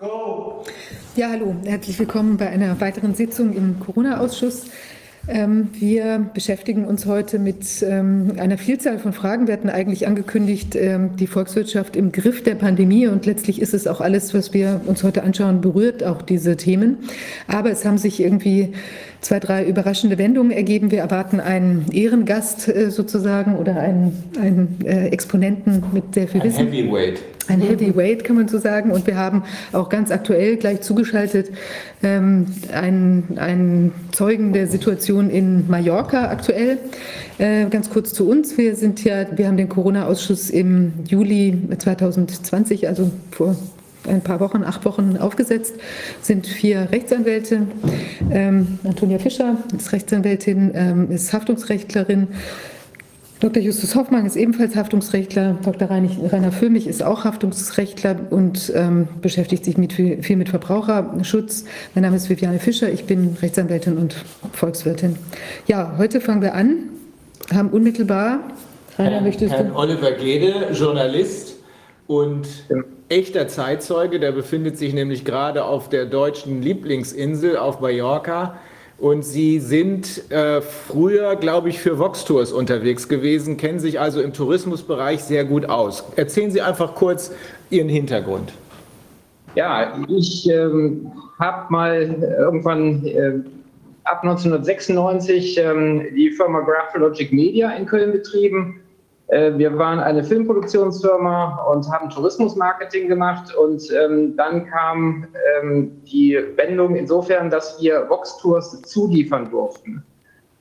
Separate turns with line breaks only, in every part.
Ja, hallo, herzlich willkommen bei einer weiteren Sitzung im Corona-Ausschuss. Ähm, wir beschäftigen uns heute mit ähm, einer Vielzahl von Fragen. Wir hatten eigentlich angekündigt, ähm, die Volkswirtschaft im Griff der Pandemie und letztlich ist es auch alles, was wir uns heute anschauen, berührt auch diese Themen. Aber es haben sich irgendwie zwei, drei überraschende Wendungen ergeben. Wir erwarten einen Ehrengast äh, sozusagen oder einen, einen äh, Exponenten mit sehr viel Wissen.
Heavyweight
ein Heavyweight, kann man so sagen. Und wir haben auch ganz aktuell gleich zugeschaltet ähm, einen, einen Zeugen der Situation in Mallorca aktuell. Äh, ganz kurz zu uns. Wir sind ja, wir haben den Corona-Ausschuss im Juli 2020, also vor ein paar Wochen, acht Wochen aufgesetzt, sind vier Rechtsanwälte. Ähm, Antonia Fischer ist Rechtsanwältin, ähm, ist Haftungsrechtlerin. Dr. Justus Hoffmann ist ebenfalls Haftungsrechtler. Dr. Rainer Föhmich ist auch Haftungsrechtler und ähm, beschäftigt sich mit, viel mit Verbraucherschutz. Mein Name ist Viviane Fischer. Ich bin Rechtsanwältin und Volkswirtin. Ja, heute fangen wir an. Haben unmittelbar.
Rainer, Herrn, möchtest Herrn Oliver Gede, Journalist und echter Zeitzeuge. Der befindet sich nämlich gerade auf der deutschen Lieblingsinsel auf Mallorca und Sie sind äh, früher, glaube ich, für Vox Tours unterwegs gewesen, kennen sich also im Tourismusbereich sehr gut aus. Erzählen Sie einfach kurz Ihren Hintergrund.
Ja, ich ähm, habe mal irgendwann äh, ab 1996 ähm, die Firma Graphologic Media in Köln betrieben wir waren eine Filmproduktionsfirma und haben Tourismusmarketing gemacht. Und ähm, dann kam ähm, die Wendung insofern, dass wir Vox-Tours zuliefern durften.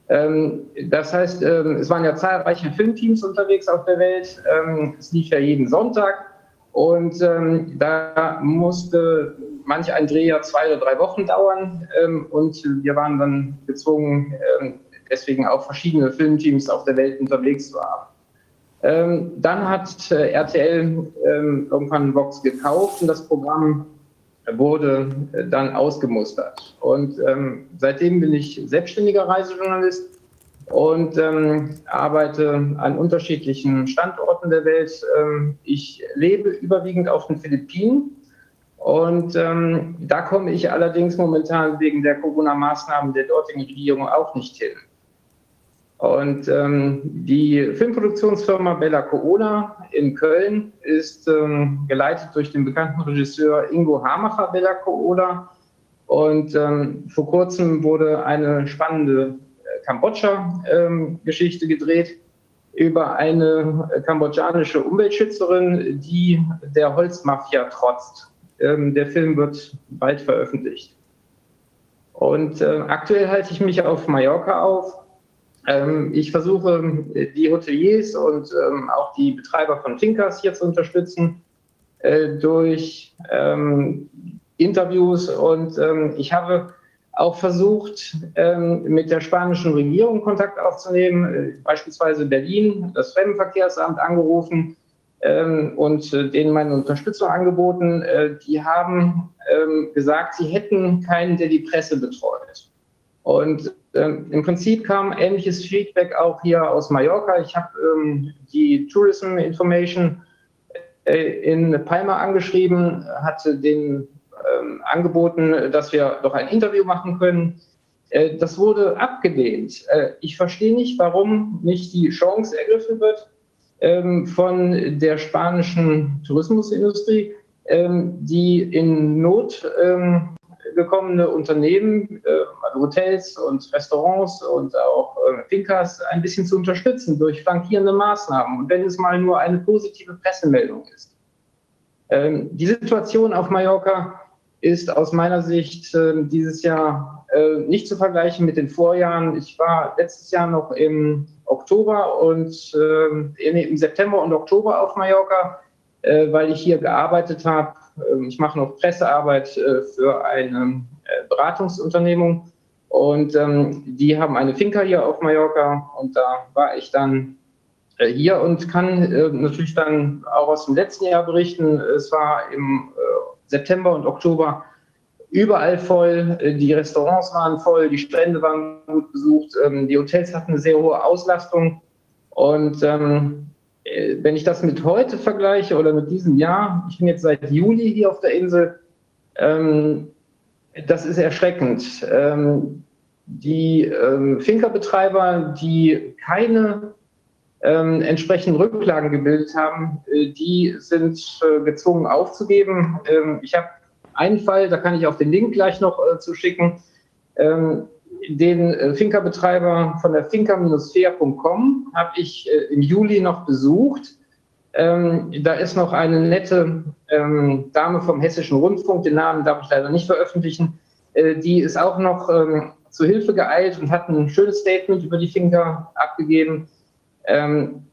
Ähm, das heißt, ähm, es waren ja zahlreiche Filmteams unterwegs auf der Welt. Ähm, es lief ja jeden Sonntag. Und ähm, da musste manch ein Dreh ja zwei oder drei Wochen dauern. und wir waren dann gezwungen, deswegen auch verschiedene Filmteams auf der Welt unterwegs zu haben. Ähm, dann hat äh, RTL ähm, irgendwann Vox gekauft und das Programm wurde äh, dann ausgemustert. Und ähm, seitdem bin ich selbstständiger Reisejournalist und ähm, arbeite an unterschiedlichen Standorten der Welt. Ähm, ich lebe überwiegend auf den Philippinen. Und ähm, da komme ich allerdings momentan wegen der Corona-Maßnahmen der dortigen Regierung auch nicht hin. Und ähm, die Filmproduktionsfirma Bella Corona in Köln ist ähm, geleitet durch den bekannten Regisseur Ingo Hamacher Bella Corona. Und ähm, vor kurzem wurde eine spannende äh, Kambodscha-Geschichte gedreht über eine kambodschanische Umweltschützerin, die der Holzmafia trotzt. Ähm, der Film wird bald veröffentlicht. Und äh, aktuell halte ich mich auf Mallorca auf ähm, ich versuche, die Hoteliers und ähm, auch die Betreiber von Tinkers hier zu unterstützen äh, durch ähm, Interviews. Und ich habe auch versucht, mit der spanischen Regierung Kontakt aufzunehmen, äh, beispielsweise Berlin, das Fremdenverkehrsamt angerufen und äh, denen meine Unterstützung angeboten. Die haben gesagt, sie hätten keinen, der die Presse betreut. Und ähm, Im Prinzip kam ähnliches Feedback auch hier aus Mallorca. Ich habe ähm, die Tourism Information äh, in Palma angeschrieben, hatte den ähm, angeboten, dass wir doch ein Interview machen können. Äh, das wurde abgelehnt. Äh, ich verstehe nicht, warum nicht die Chance ergriffen wird ähm, von der spanischen Tourismusindustrie, ähm, die in Not ähm, gekommene Unternehmen, äh, also Hotels und Restaurants und auch äh, Fincas ein bisschen zu unterstützen durch flankierende Maßnahmen. Und wenn es mal nur eine positive Pressemeldung ist. Ähm, die Situation auf Mallorca ist aus meiner Sicht dieses Jahr äh, nicht zu vergleichen mit den Vorjahren. Ich war letztes Jahr noch im Oktober und im September und Oktober auf Mallorca, äh, weil ich hier gearbeitet habe ähm, ich mache noch Pressearbeit äh, für eine äh, Beratungsunternehmung. Und ähm, die haben eine Finca hier auf Mallorca. Und da war ich dann äh, hier und kann natürlich dann auch aus dem letzten Jahr berichten. Es war im September und Oktober überall voll, die Restaurants waren voll, die Strände waren gut besucht, ähm, die Hotels hatten eine sehr hohe Auslastung. Und wenn ich das mit heute vergleiche oder mit diesem Jahr, ich bin jetzt seit Juli hier auf der Insel, Ähm, das ist erschreckend. Ähm, die ähm, Finkerbetreiber, die keine ähm, entsprechenden Rücklagen gebildet haben, äh, die sind äh, gezwungen aufzugeben. Ähm, ich habe einen Fall, da kann ich auch den Link gleich noch äh, zuschicken. Ähm, den äh, Finca-Betreiber von der finca-fair.com habe ich äh, im Juli noch besucht. Ähm, da ist noch eine nette ähm, Dame vom Hessischen Rundfunk, den Namen darf ich leider nicht veröffentlichen, äh, die ist auch noch ähm, zu Hilfe geeilt und hat ein schönes Statement über die Finca abgegeben.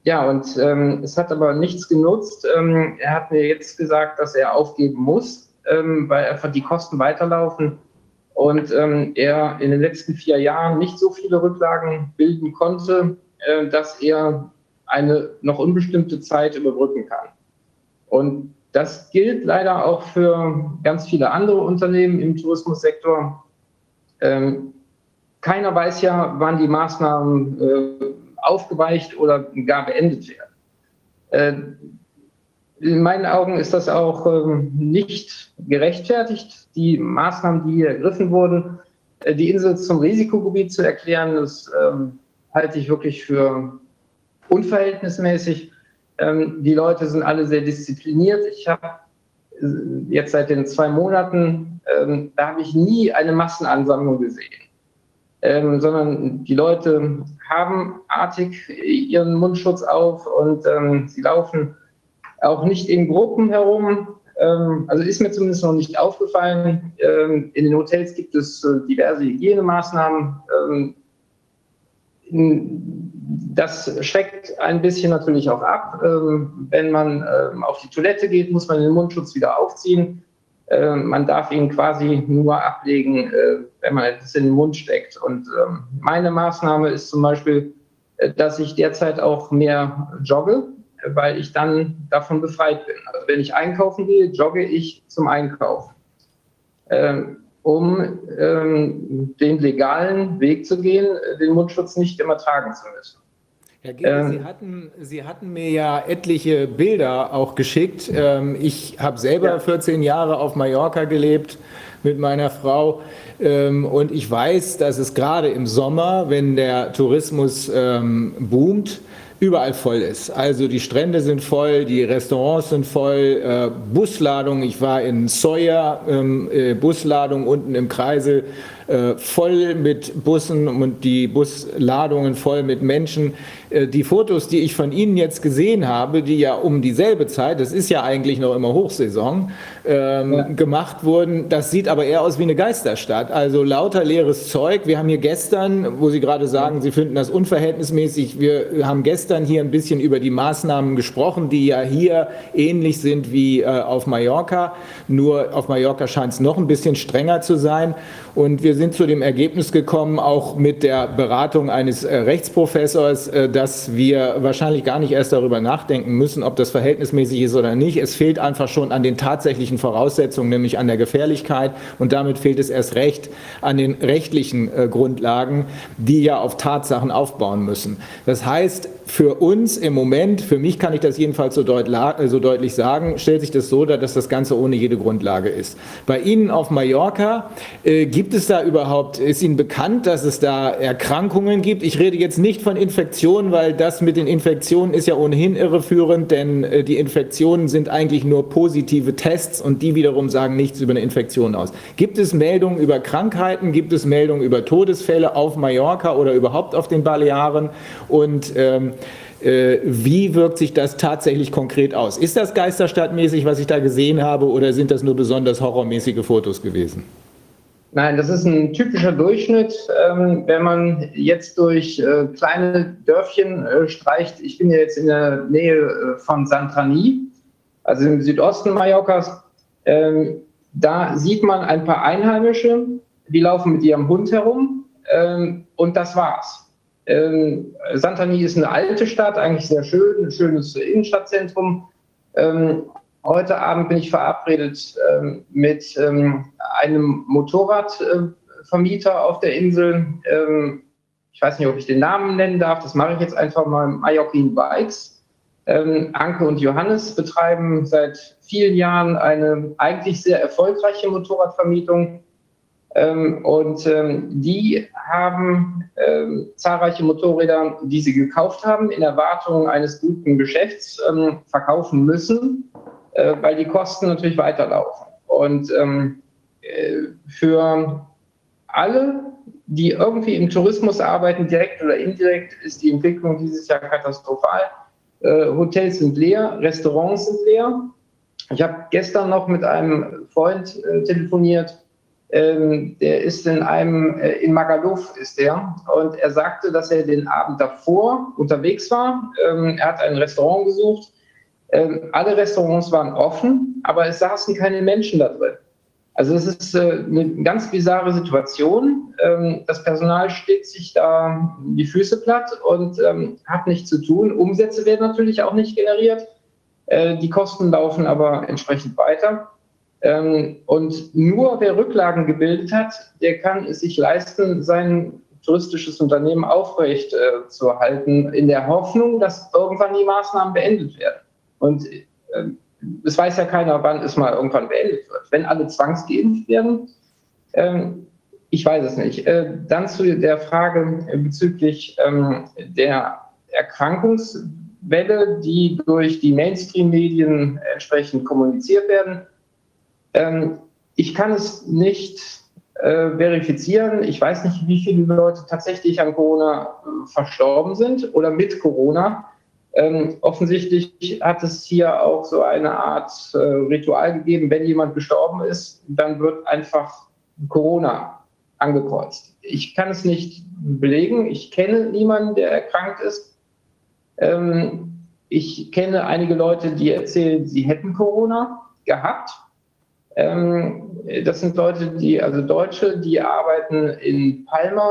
Ja, und es hat aber nichts genutzt. Er hat mir jetzt gesagt, dass er aufgeben muss, weil einfach die Kosten weiterlaufen und ähm, er in den letzten vier Jahren nicht so viele Rücklagen bilden konnte, äh, dass er eine noch unbestimmte Zeit überbrücken kann. Und das gilt leider auch für ganz viele andere Unternehmen im Tourismussektor. Ähm, keiner weiß ja, wann die Maßnahmen äh, aufgeweicht oder gar beendet werden. Äh, in meinen Augen ist das auch ähm, nicht gerechtfertigt. Die Maßnahmen, die hier ergriffen wurden, äh, die Insel zum Risikogebiet zu erklären, das ähm, halte ich wirklich für unverhältnismäßig. Ähm, die Leute sind alle sehr diszipliniert. Ich habe äh, jetzt seit den zwei Monaten, da habe ich nie eine Massenansammlung gesehen, sondern die Leute haben artig ihren Mundschutz auf und sie laufen auch nicht in Gruppen herum. Ähm, also ist mir zumindest noch nicht aufgefallen. Ähm, in den Hotels gibt es äh, diverse Hygienemaßnahmen. Ähm, das schreckt ein bisschen natürlich auch ab. Wenn man auf die Toilette geht, muss man den Mundschutz wieder aufziehen. Man darf ihn quasi nur ablegen, äh, wenn man es in den Mund steckt. Und meine Maßnahme ist zum Beispiel, äh, dass ich derzeit auch mehr jogge weil ich dann davon befreit bin. Also wenn ich einkaufen gehe, jogge ich zum Einkaufen, ähm, um ähm, den legalen Weg zu gehen, den Mundschutz nicht immer tragen zu müssen.
Herr Gede, ähm, Sie, hatten, Sie hatten mir ja etliche Bilder auch geschickt. Ähm, ich habe selber ja. 14 Jahre auf Mallorca gelebt mit meiner Frau. Ähm, und ich weiß, dass es gerade im Sommer, wenn der Tourismus ähm, boomt, überall voll ist. Also die Strände sind voll, die Restaurants sind voll, äh, Busladung, ich war in Sawyer, ähm, äh, Busladung unten im Kreisel, äh, voll mit Bussen und die Busladungen voll mit Menschen. Äh, die Fotos, die ich von Ihnen jetzt gesehen habe, die ja um dieselbe Zeit, das ist ja eigentlich noch immer Hochsaison, ähm, ja. gemacht wurden, das sieht aber eher aus wie eine Geisterstadt. Also lauter leeres Zeug. Wir haben hier gestern, wo Sie gerade sagen, Sie finden das unverhältnismäßig, wir haben gestern hier ein bisschen über die Maßnahmen gesprochen, die ja hier ähnlich sind wie äh, auf Mallorca. Nur auf Mallorca scheint es noch ein bisschen strenger zu sein. Und wir sind zu dem Ergebnis gekommen, auch mit der Beratung eines äh, Rechtsprofessors, äh, dass wir wahrscheinlich gar nicht erst darüber nachdenken müssen, ob das verhältnismäßig ist oder nicht. Es fehlt einfach schon an den tatsächlichen Voraussetzungen, nämlich an der Gefährlichkeit. Und damit fehlt es erst recht an den rechtlichen äh, Grundlagen, die ja auf Tatsachen aufbauen müssen. Das heißt, für uns im Moment, für mich kann ich das jedenfalls so, deut so, deutlich sagen, stellt sich das so dar, dass das Ganze ohne jede Grundlage ist. Bei Ihnen auf Mallorca äh, gibt es da überhaupt, ist Ihnen bekannt, dass es da Erkrankungen gibt? Ich rede jetzt nicht von Infektionen, weil das mit den Infektionen ist ja ohnehin irreführend, denn äh, die Infektionen sind eigentlich nur positive Tests und die wiederum sagen nichts über eine Infektion aus. Gibt es Meldungen über Krankheiten? Gibt es Meldungen über Todesfälle auf Mallorca oder überhaupt auf den Balearen? Und ähm, äh, wie wirkt sich das tatsächlich konkret aus? Ist das geisterstadtmäßig, was ich da gesehen habe, oder sind das nur besonders horrormäßige Fotos gewesen?
Nein, das ist ein typischer Durchschnitt. Ähm, wenn man jetzt durch äh, kleine Dörfchen äh, streicht, ich bin ja jetzt in der Nähe äh, von Santrani, also im Südosten Mallorcas, ähm, da sieht man ein paar Einheimische, die laufen mit ihrem Hund herum ähm, und das war's. Ähm, Santani ist eine alte Stadt, eigentlich sehr schön, ein schönes Innenstadtzentrum. Heute Abend bin ich verabredet ähm, mit ähm, einem Motorradvermieter äh, auf der Insel. Ähm, ich weiß nicht, ob ich den Namen nennen darf, das mache ich jetzt einfach mal, Mallorquin Bikes. Ähm, Anke und Johannes betreiben seit vielen Jahren eine eigentlich sehr erfolgreiche Motorradvermietung. Ähm, und ähm, die haben zahlreiche Motorräder, die sie gekauft haben, in Erwartung eines guten Geschäfts verkaufen müssen, äh, weil die Kosten natürlich weiterlaufen. Und ähm, äh, für alle, die irgendwie im Tourismus arbeiten, direkt oder indirekt, ist die Entwicklung dieses Jahr katastrophal. Äh, Hotels sind leer, Restaurants sind leer. Ich habe gestern noch mit einem Freund äh, telefoniert, ähm, der ist in einem, äh, in Magaluf ist der, und er sagte, dass er den Abend davor unterwegs war. Ähm, er hat ein Restaurant gesucht. Ähm, alle Restaurants waren offen, aber es saßen keine Menschen da drin. Also es ist äh, eine ganz bizarre Situation. Ähm, das Personal steht sich da die Füße platt und ähm, hat nichts zu tun. Umsätze werden natürlich auch nicht generiert. Äh, die Kosten laufen aber entsprechend weiter. Ähm, und nur wer Rücklagen gebildet hat, der kann es sich leisten, sein touristisches Unternehmen aufrecht äh, zu halten, in der Hoffnung, dass irgendwann die Maßnahmen beendet werden. Und es weiß ja keiner, wann es mal irgendwann beendet wird. Wenn alle zwangsgeimpft werden, ähm, ich weiß es nicht. Äh, dann zu der Frage bezüglich ähm, der Erkrankungswelle, die durch die Mainstream-Medien entsprechend kommuniziert werden. Ähm, ich kann es nicht äh, verifizieren. Ich weiß nicht, wie viele Leute tatsächlich an Corona äh, verstorben sind oder mit Corona. Ähm, offensichtlich hat es hier auch so eine Art äh, Ritual gegeben, wenn jemand gestorben ist, dann wird einfach Corona angekreuzt. Ich kann es nicht belegen. Ich kenne niemanden, der erkrankt ist. Ähm, ich kenne einige Leute, die erzählen, sie hätten Corona gehabt. Ähm, das sind Leute, die, also Deutsche, die arbeiten in Palma,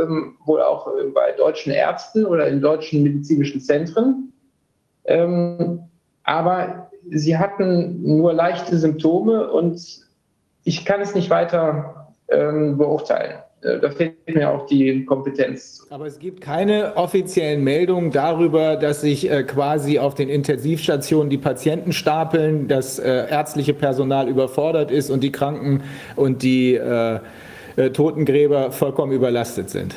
ähm, wohl auch bei deutschen Ärzten oder in deutschen medizinischen Zentren. Ähm, aber sie hatten nur leichte Symptome und ich kann es nicht weiter beurteilen. Äh, da fehlt mir auch die Kompetenz.
Aber es gibt keine offiziellen Meldungen darüber, dass sich äh, quasi auf den Intensivstationen die Patienten stapeln, dass äh, ärztliche Personal überfordert ist und die Kranken und die Totengräber vollkommen überlastet sind.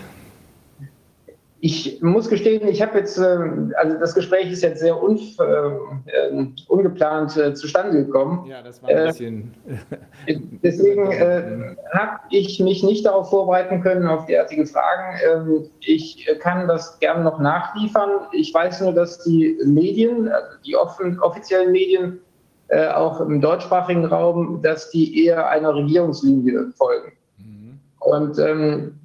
Ich muss gestehen, ich habe jetzt, ähm, also das Gespräch ist jetzt sehr un, äh, ungeplant äh, zustande gekommen. Ja, das war ein äh, bisschen. Äh, deswegen habe ich mich nicht darauf vorbereiten können, auf derartige Fragen. Ähm, ich kann das gerne noch nachliefern. Ich weiß nur, dass die Medien, also die offen, offiziellen Medien, äh, auch im deutschsprachigen Raum, dass die eher einer Regierungslinie folgen. Mhm. Und ähm,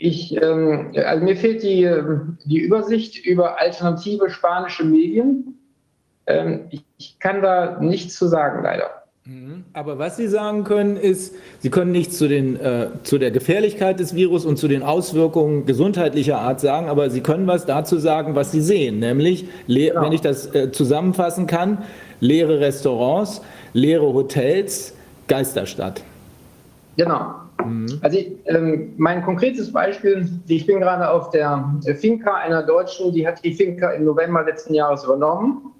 ich, ähm, also mir fehlt die, die Übersicht über alternative spanische Medien. Ähm, ich, ich, kann da nichts zu sagen, leider.
Mhm. Aber was Sie sagen können, ist, Sie können nichts zu, den, äh, zu der Gefährlichkeit des Virus und zu den Auswirkungen gesundheitlicher Art sagen, aber Sie können was dazu sagen, was Sie sehen. Nämlich, genau. wenn ich das äh, zusammenfassen kann, leere Restaurants, leere Hotels, Geisterstadt.
Genau. Mhm. Also ich, ähm, mein konkretes Beispiel, ich bin gerade auf der Finca einer Deutschen, die hat die Finca im November letzten Jahres übernommen.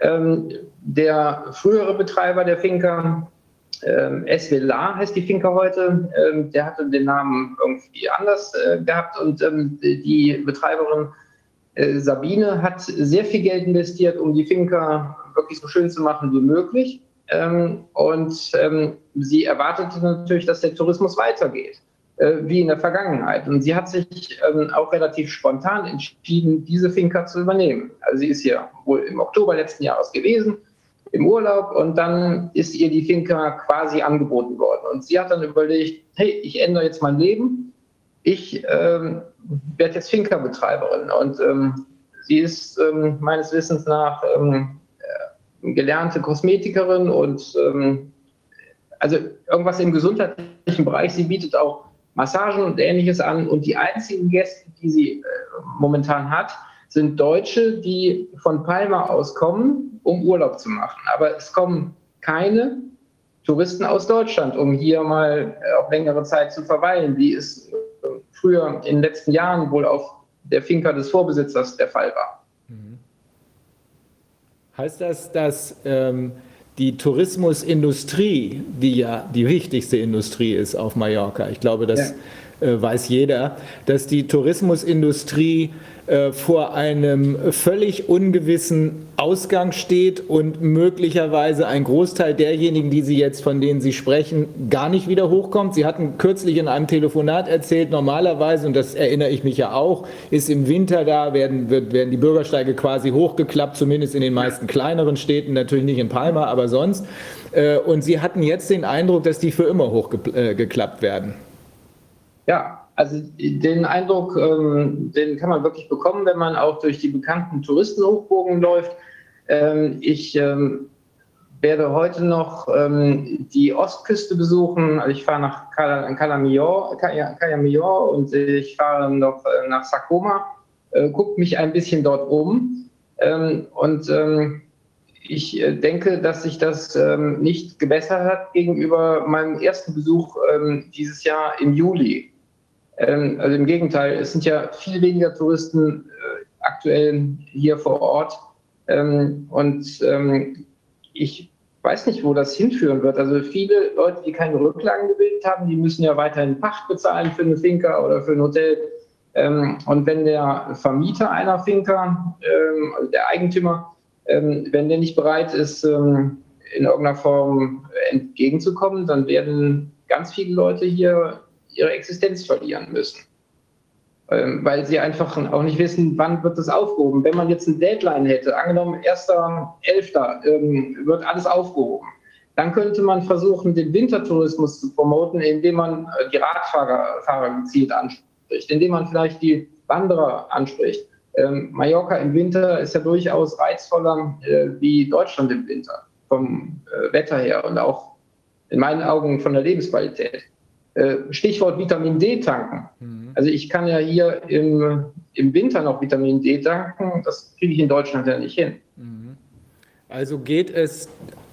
Ähm, der frühere Betreiber der Finca, ähm, SWLA heißt die Finca heute, ähm, der hatte den Namen irgendwie anders äh, gehabt und ähm, die Betreiberin äh, Sabine hat sehr viel Geld investiert, um die Finca wirklich so schön zu machen wie möglich. Ähm, und ähm, sie erwartete natürlich, dass der Tourismus weitergeht, äh, wie in der Vergangenheit. Und sie hat sich ähm, auch relativ spontan entschieden, diese Finca zu übernehmen. Also sie ist hier wohl im Oktober letzten Jahres gewesen, im Urlaub, und dann ist ihr die Finca quasi angeboten worden. Und sie hat dann überlegt, hey, ich ändere jetzt mein Leben. Ich ähm, werde jetzt Finca-Betreiberin. Und ähm, sie ist ähm, meines Wissens nach gelernte Kosmetikerin und ähm, also irgendwas im gesundheitlichen Bereich. Sie bietet auch Massagen und ähnliches an. Und die einzigen Gäste, die sie äh, momentan hat, sind Deutsche, die von Palma aus kommen, um Urlaub zu machen. Aber es kommen keine Touristen aus Deutschland, um hier mal äh, auf längere Zeit zu verweilen, wie es äh, früher in den letzten Jahren wohl auf der Finca des Vorbesitzers der Fall war.
Heißt das, dass ähm, die Tourismusindustrie, die ja die wichtigste Industrie ist auf Mallorca, ich glaube, das ja. äh, weiß jeder, dass die Tourismusindustrie äh, vor einem völlig ungewissen Ausgang steht und möglicherweise ein Großteil derjenigen, die Sie jetzt, von denen Sie sprechen, gar nicht wieder hochkommt. Sie hatten kürzlich in einem Telefonat erzählt, normalerweise, und das erinnere ich mich ja auch, ist im Winter da, werden, werden die Bürgersteige quasi hochgeklappt, zumindest in den meisten kleineren Städten, natürlich nicht in Palma, aber sonst. Äh, und Sie hatten jetzt den Eindruck, dass die für immer hochgeklappt werden.
Ja, also den Eindruck, ähm, den kann man wirklich bekommen, wenn man auch durch die bekannten Touristenhochburgen läuft. Ähm, ich ähm, werde heute noch die Ostküste besuchen. Also ich fahre nach Calamior und ich fahre noch äh, nach Sakoma, äh, gucke mich ein bisschen dort um. Und ich äh, denke, dass sich das nicht gebessert hat gegenüber meinem ersten Besuch dieses Jahr im Juli. Ähm, also im Gegenteil, es sind ja viel weniger Touristen äh, aktuell hier vor Ort. Ähm, und ähm, ich weiß nicht, wo das hinführen wird. Also viele Leute, die keine Rücklagen gebildet haben, die müssen ja weiterhin Pacht bezahlen für eine Finca oder für ein Hotel. und wenn der Vermieter einer Finca, also der Eigentümer, wenn der nicht bereit ist, in irgendeiner Form entgegenzukommen, dann werden ganz viele Leute hier ihre Existenz verlieren müssen. Ähm, weil sie einfach auch nicht wissen, wann wird das aufgehoben. Wenn man jetzt ein Deadline hätte, angenommen 1.11. Ähm, wird alles aufgehoben, dann könnte man versuchen, den Wintertourismus zu promoten, indem man äh, die Radfahrer Fahrer gezielt anspricht, indem man vielleicht die Wanderer anspricht. Ähm, Mallorca im Winter ist ja durchaus reizvoller äh, wie Deutschland im Winter, vom äh, Wetter her und auch in meinen Augen von der Lebensqualität. Äh, Stichwort Vitamin D tanken. Mhm. Also ich kann ja hier im, im Winter noch Vitamin D tanken, das kriege ich in Deutschland ja nicht hin. Mhm.
Also geht es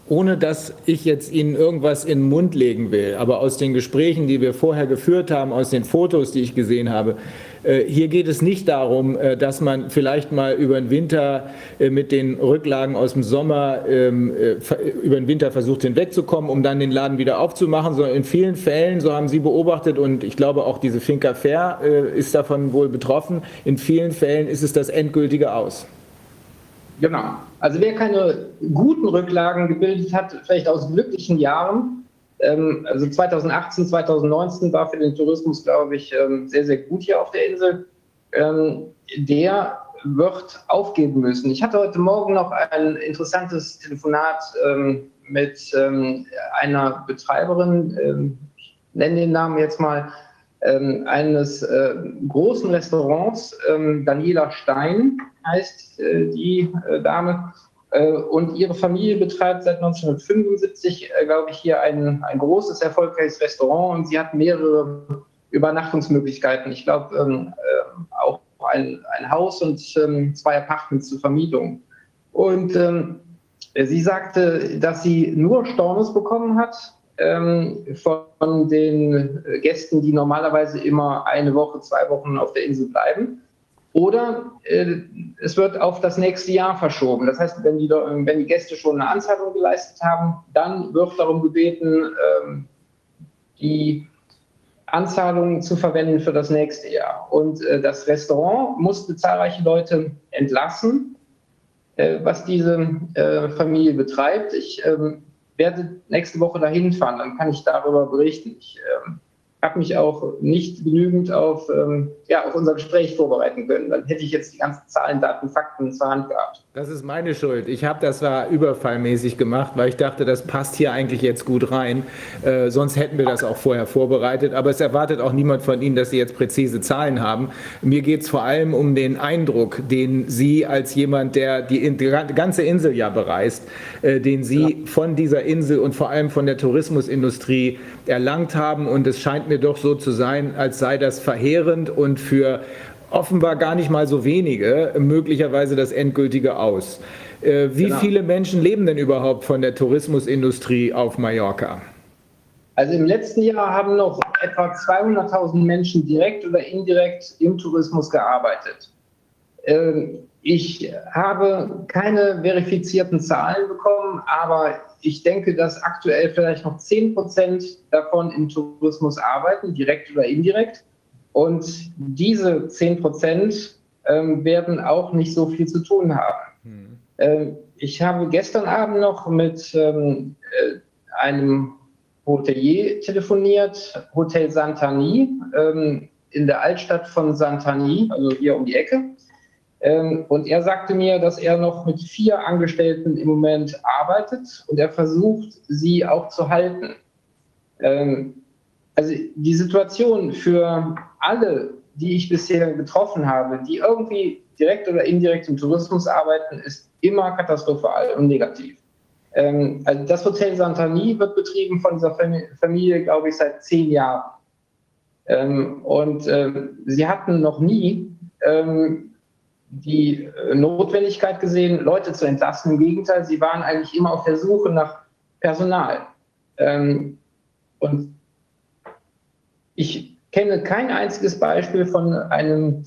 ohne dass ich jetzt Ihnen irgendwas in den Mund legen will, aber aus den Gesprächen, die wir vorher geführt haben, aus den Fotos, die ich gesehen habe, äh, hier geht es nicht darum, äh, dass man vielleicht mal über den Winter äh, mit den Rücklagen aus dem Sommer ähm, über den Winter versucht hinwegzukommen, um dann den Laden wieder aufzumachen, sondern in vielen Fällen, so haben Sie beobachtet und ich glaube auch diese Finca Fair ist davon wohl betroffen, in vielen Fällen ist es das endgültige Aus.
Genau. Also wer keine guten Rücklagen gebildet hat, vielleicht aus glücklichen Jahren, ähm, also 2018, 2019 war für den Tourismus, glaube ich, ähm, sehr, sehr gut hier auf der Insel, ähm, der wird aufgeben müssen. Ich hatte heute Morgen noch ein interessantes Telefonat mit einer Betreiberin, ich nenne den Namen jetzt mal, eines äh, großen Restaurants. Daniela Stein heißt äh, die äh, Dame. Äh, und ihre Familie betreibt seit 1975, äh, glaube ich, hier ein, ein großes, erfolgreiches Restaurant und sie hat mehrere Übernachtungsmöglichkeiten. Ich glaube, ähm, äh, auch ein, ein Haus und ähm, zwei Apartments zur Vermietung. Und ähm, sie sagte, dass sie nur Stornos bekommen hat von den Gästen, die normalerweise immer eine Woche, zwei Wochen auf der Insel bleiben. Oder äh, es wird auf das nächste Jahr verschoben. Das heißt, wenn die, wenn die Gäste schon eine Anzahlung geleistet haben, dann wird darum gebeten, ähm, die Anzahlungen zu verwenden für das nächste Jahr. Und äh, das Restaurant musste zahlreiche Leute entlassen, äh, was diese äh, Familie betreibt. Ich ähm, werde nächste Woche dahin fahren, dann kann ich darüber berichten. Ich ähm, habe mich auch nicht genügend auf, ähm, ja, auf unser Gespräch vorbereiten können. Dann hätte ich jetzt die ganzen Zahlen, Daten, Fakten zur Hand gehabt.
Das ist meine Schuld. Ich habe das war überfallmäßig gemacht, weil ich dachte, das passt hier eigentlich jetzt gut rein. Äh, sonst hätten wir das auch vorher vorbereitet. Aber es erwartet auch niemand von Ihnen, dass Sie jetzt präzise Zahlen haben. Mir geht es vor allem um den Eindruck, den Sie als jemand, der die, die ganze Insel ja bereist, äh, den Sie ja. von dieser Insel und vor allem von der Tourismusindustrie erlangt haben. Und es scheint mir doch so zu sein, als sei das verheerend und für offenbar gar nicht mal so wenige möglicherweise das endgültige Aus. Äh, wie genau. viele Menschen leben denn überhaupt von der Tourismusindustrie auf Mallorca?
Also im letzten Jahr haben noch etwa 200.000 Menschen direkt oder indirekt im Tourismus gearbeitet. Ähm, ich habe keine verifizierten Zahlen bekommen, aber ich denke, dass aktuell vielleicht noch 10 Prozent davon im Tourismus arbeiten, direkt oder indirekt. Und diese 10 Prozent ähm, werden auch nicht so viel zu tun haben. Hm. Ähm, ich habe gestern Abend noch mit ähm, äh, einem Hotelier telefoniert, Hotel Santani, ähm, in der Altstadt von Santani, also hier um die Ecke. Ähm, und er sagte mir, dass er noch mit vier Angestellten im Moment arbeitet und er versucht, sie auch zu halten. Ähm, also die Situation für alle, die ich bisher getroffen habe, die irgendwie direkt oder indirekt im Tourismus arbeiten, ist immer katastrophal und negativ. Ähm, also das Hotel Santani wird betrieben von dieser Familie, glaube ich, seit zehn Jahren. und sie hatten noch nie die äh, Notwendigkeit gesehen, Leute zu entlassen. Im Gegenteil, sie waren eigentlich immer auf der Suche nach Personal. Ähm, und ich kenne kein einziges Beispiel von einem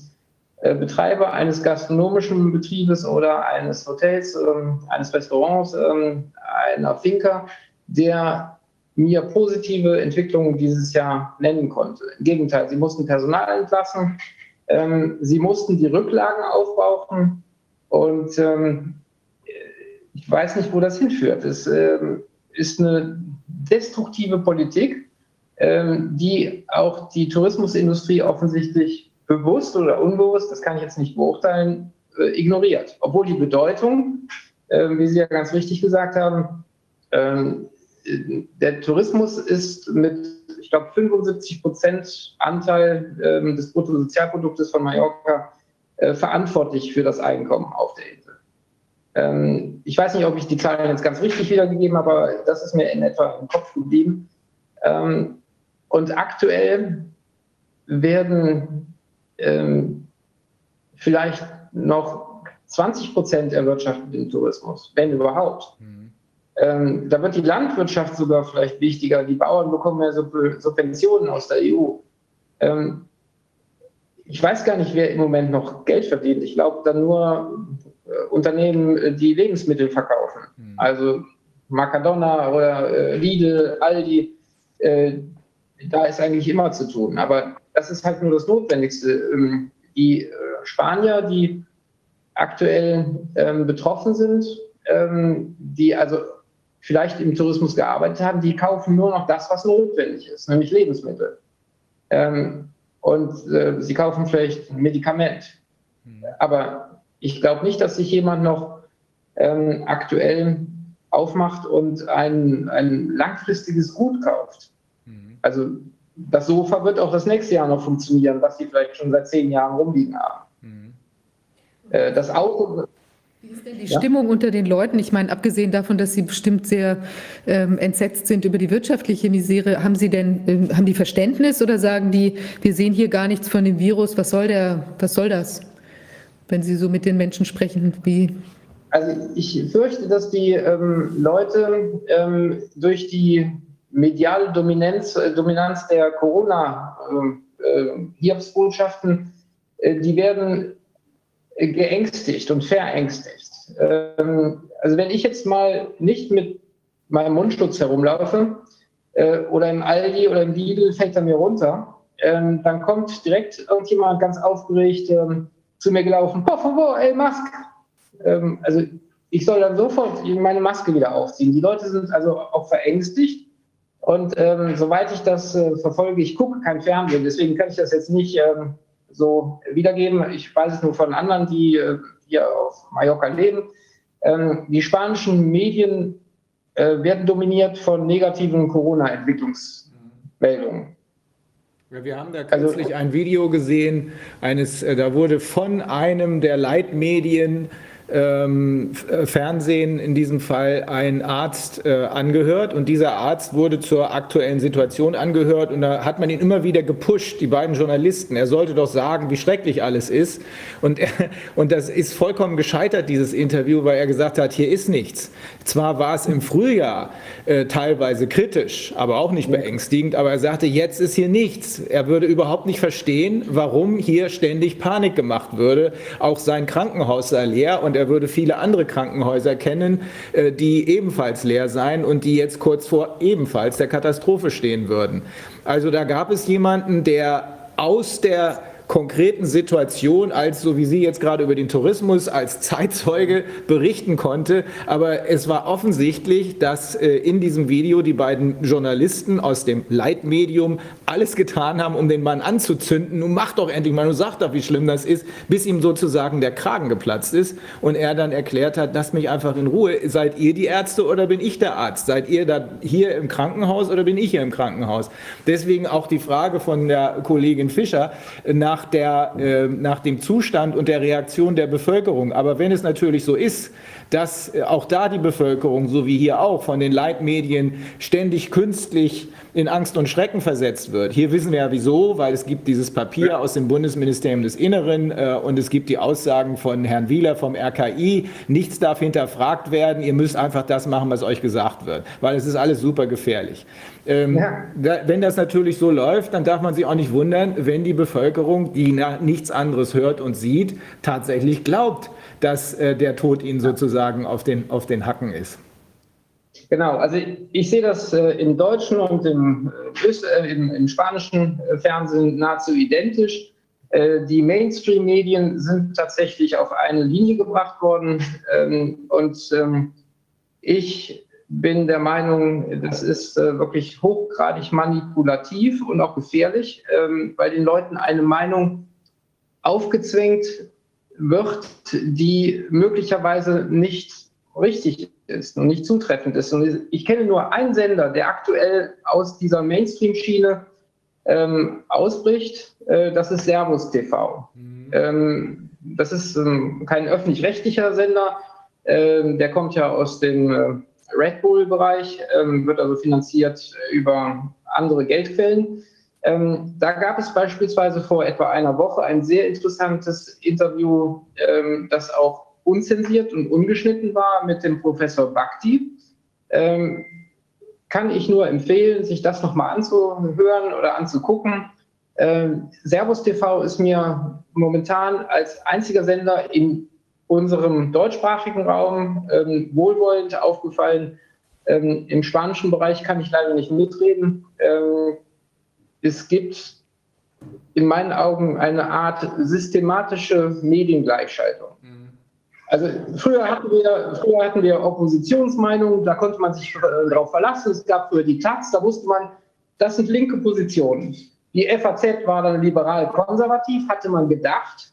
äh, Betreiber eines gastronomischen Betriebes oder eines Hotels, ähm, eines Restaurants, ähm, einer Finca, der mir positive Entwicklungen dieses Jahr nennen konnte. Im Gegenteil, sie mussten Personal entlassen, ähm, sie mussten die Rücklagen aufbrauchen und ähm, ich weiß nicht, wo das hinführt. Es ähm, ist eine destruktive Politik, ähm, die auch die Tourismusindustrie offensichtlich bewusst oder unbewusst, das kann ich jetzt nicht beurteilen, äh, ignoriert. Obwohl die Bedeutung, äh, wie Sie ja ganz richtig gesagt haben, ähm, der Tourismus ist mit glaube, 75 Prozent Anteil ähm, des Bruttosozialproduktes von Mallorca äh, verantwortlich für das Einkommen auf der Insel. Ähm, ich weiß nicht, ob ich die Zahlen jetzt ganz richtig wiedergegeben habe, aber das ist mir in etwa im Kopf geblieben. Ähm, und aktuell werden ähm, vielleicht noch 20 Prozent erwirtschaftet im Tourismus, wenn überhaupt. Mhm. Ähm, da wird die Landwirtschaft sogar vielleicht wichtiger. Die Bauern bekommen ja Subventionen aus der EU. Ähm, ich weiß gar nicht, wer im Moment noch Geld verdient. Ich glaube dann nur äh, Unternehmen, die Lebensmittel verkaufen. Mhm. Also Macadonna oder äh, Lidl, Aldi. Äh, da ist eigentlich immer zu tun. Aber das ist halt nur das Notwendigste. Ähm, die äh, Spanier, die aktuell ähm, betroffen sind, ähm, die also vielleicht im Tourismus gearbeitet haben, die kaufen nur noch das, was notwendig ist, nämlich Lebensmittel. Ähm, und äh, sie kaufen vielleicht ein Medikament. Mhm. Aber ich glaube nicht, dass sich jemand noch ähm, aktuell aufmacht und ein, ein langfristiges Gut kauft. Mhm. Also das Sofa wird auch das nächste Jahr noch funktionieren, was sie vielleicht schon seit zehn Jahren rumliegen haben. Mhm. Äh, das Auto
wie ist denn die ja? Stimmung unter den Leuten? Ich meine, abgesehen davon, dass Sie bestimmt sehr ähm, entsetzt sind über die wirtschaftliche Misere, haben Sie denn, äh, haben die Verständnis oder sagen die, wir sehen hier gar nichts von dem Virus, was soll der, was soll das? Wenn Sie so mit den Menschen sprechen, wie?
Also ich fürchte, dass die ähm, Leute ähm, durch die mediale Dominanz, äh, Dominanz der Corona-Hilfsbotschaften, äh, äh, die werden geängstigt und verängstigt. Ähm, also wenn ich jetzt mal nicht mit meinem Mundschutz herumlaufe äh, oder im Aldi oder im Lidl fällt er mir runter, ähm, dann kommt direkt irgendjemand ganz aufgeregt ähm, zu mir gelaufen, por favor, ey, Maske. Ähm, also ich soll dann sofort meine Maske wieder aufziehen. Die Leute sind also auch verängstigt. Und ähm, soweit ich das äh, verfolge, ich gucke kein Fernsehen, deswegen kann ich das jetzt nicht ähm, so wiedergeben. Ich weiß es nur von anderen, die äh, hier auf Mallorca leben. Ähm, die spanischen Medien äh, werden dominiert von negativen Corona-Entwicklungsmeldungen.
Ja, wir haben da also kürzlich also, ein Video gesehen, eines, äh, da wurde von einem der Leitmedien Fernsehen in diesem Fall ein Arzt äh, angehört und dieser Arzt wurde zur aktuellen Situation angehört und da hat man ihn immer wieder gepusht, die beiden Journalisten. Er sollte doch sagen, wie schrecklich alles ist und, er, und das ist vollkommen gescheitert, dieses Interview, weil er gesagt hat, hier ist nichts. Zwar war es im Frühjahr äh, teilweise kritisch, aber auch nicht beängstigend, aber er sagte, jetzt ist hier nichts. Er würde überhaupt nicht verstehen, warum hier ständig Panik gemacht würde. Auch sein Krankenhaus sei leer und und er würde viele andere Krankenhäuser kennen, äh, die ebenfalls leer seien und die jetzt kurz vor ebenfalls der Katastrophe stehen würden. Also da gab es jemanden, der aus der konkreten Situation, als so wie Sie jetzt gerade über den Tourismus als Zeitzeuge berichten konnte. Aber es war offensichtlich, dass äh, in diesem Video die beiden Journalisten aus dem Leitmedium alles getan haben, um den Mann anzuzünden. Nun mach doch endlich mal, nun sag doch, wie schlimm das ist, bis ihm sozusagen der Kragen geplatzt ist und er dann erklärt hat, lasst mich einfach in Ruhe. Seid ihr die Ärzte oder bin ich der Arzt? Seid ihr da hier im Krankenhaus oder bin ich hier im Krankenhaus? Deswegen auch die Frage von der Kollegin Fischer nach nach, der, äh, nach dem Zustand und der Reaktion der Bevölkerung. Aber wenn es natürlich so ist, dass äh, auch da die Bevölkerung, so wie hier auch, von den Leitmedien ständig künstlich in Angst und Schrecken versetzt wird. Hier wissen wir ja wieso, weil es gibt dieses Papier aus dem Bundesministerium des Inneren äh, und es gibt die Aussagen von Herrn Wieler vom RKI. Nichts darf hinterfragt werden. Ihr müsst einfach das machen, was euch gesagt wird, weil es ist alles super gefährlich. Ähm, ja. da, wenn das natürlich so läuft, dann darf man sich auch nicht wundern, wenn die Bevölkerung, die nichts anderes hört und sieht, tatsächlich glaubt, dass äh, der Tod ihnen sozusagen auf den, auf den Hacken ist.
Genau, also ich, ich sehe das äh, im deutschen und im, äh, im, im spanischen äh, Fernsehen nahezu identisch. Äh, die Mainstream-Medien sind tatsächlich auf eine Linie gebracht worden ähm, und ähm, ich bin der Meinung, das ist äh, wirklich hochgradig manipulativ und auch gefährlich, ähm, weil den Leuten eine Meinung aufgezwängt wird, die möglicherweise nicht richtig ist und nicht zutreffend ist. Und ich kenne nur einen Sender, der aktuell aus dieser Mainstream-Schiene ähm, ausbricht. Äh, das ist Servus TV. Mhm. Ähm, das ist ähm, kein öffentlich-rechtlicher Sender. Ähm, der kommt ja aus dem äh, Red Bull-Bereich, ähm, wird also finanziert über andere Geldquellen. Ähm, da gab es beispielsweise vor etwa einer Woche ein sehr interessantes Interview, ähm, das auch unzensiert und ungeschnitten war mit dem Professor Bhakti. Ähm, kann ich nur empfehlen, sich das nochmal anzuhören oder anzugucken. Ähm, Servus TV ist mir momentan als einziger Sender in unserem deutschsprachigen Raum ähm, wohlwollend aufgefallen. Ähm, Im spanischen Bereich kann ich leider nicht mitreden. Ähm, es gibt in meinen Augen eine Art systematische Mediengleichschaltung. Also früher hatten wir, früher hatten wir Oppositionsmeinungen, da konnte man sich äh, darauf verlassen. Es gab früher die Taz, da wusste man, das sind linke Positionen. Die FAZ war dann liberal-konservativ, hatte man gedacht.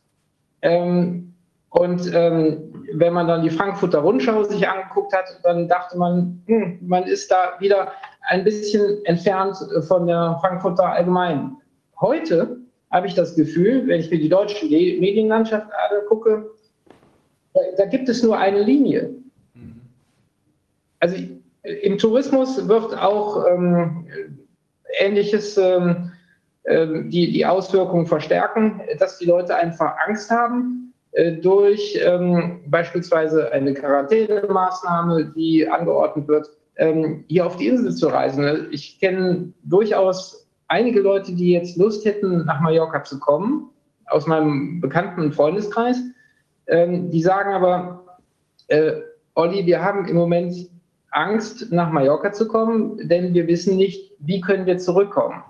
Ähm, und ähm, wenn man dann die Frankfurter Rundschau sich angeguckt hat, dann dachte man, hm, man ist da wieder ein bisschen entfernt von der Frankfurter Allgemeinen. Heute habe ich das Gefühl, wenn ich mir die deutsche Medienlandschaft angucke, da, da gibt es nur eine Linie. Also im Tourismus wird auch ähm, Ähnliches ähm, äh, die, die Auswirkungen verstärken, dass die Leute einfach Angst haben äh, durch ähm, beispielsweise eine Quarantänemaßnahme, die angeordnet wird, ähm, hier auf die Insel zu reisen. Ich kenne durchaus einige Leute, die jetzt Lust hätten, nach Mallorca zu kommen, aus meinem bekannten Freundeskreis. Ähm, die sagen aber, äh, Olli, wir haben im Moment Angst, nach Mallorca zu kommen, denn wir wissen nicht, wie können wir zurückkommen.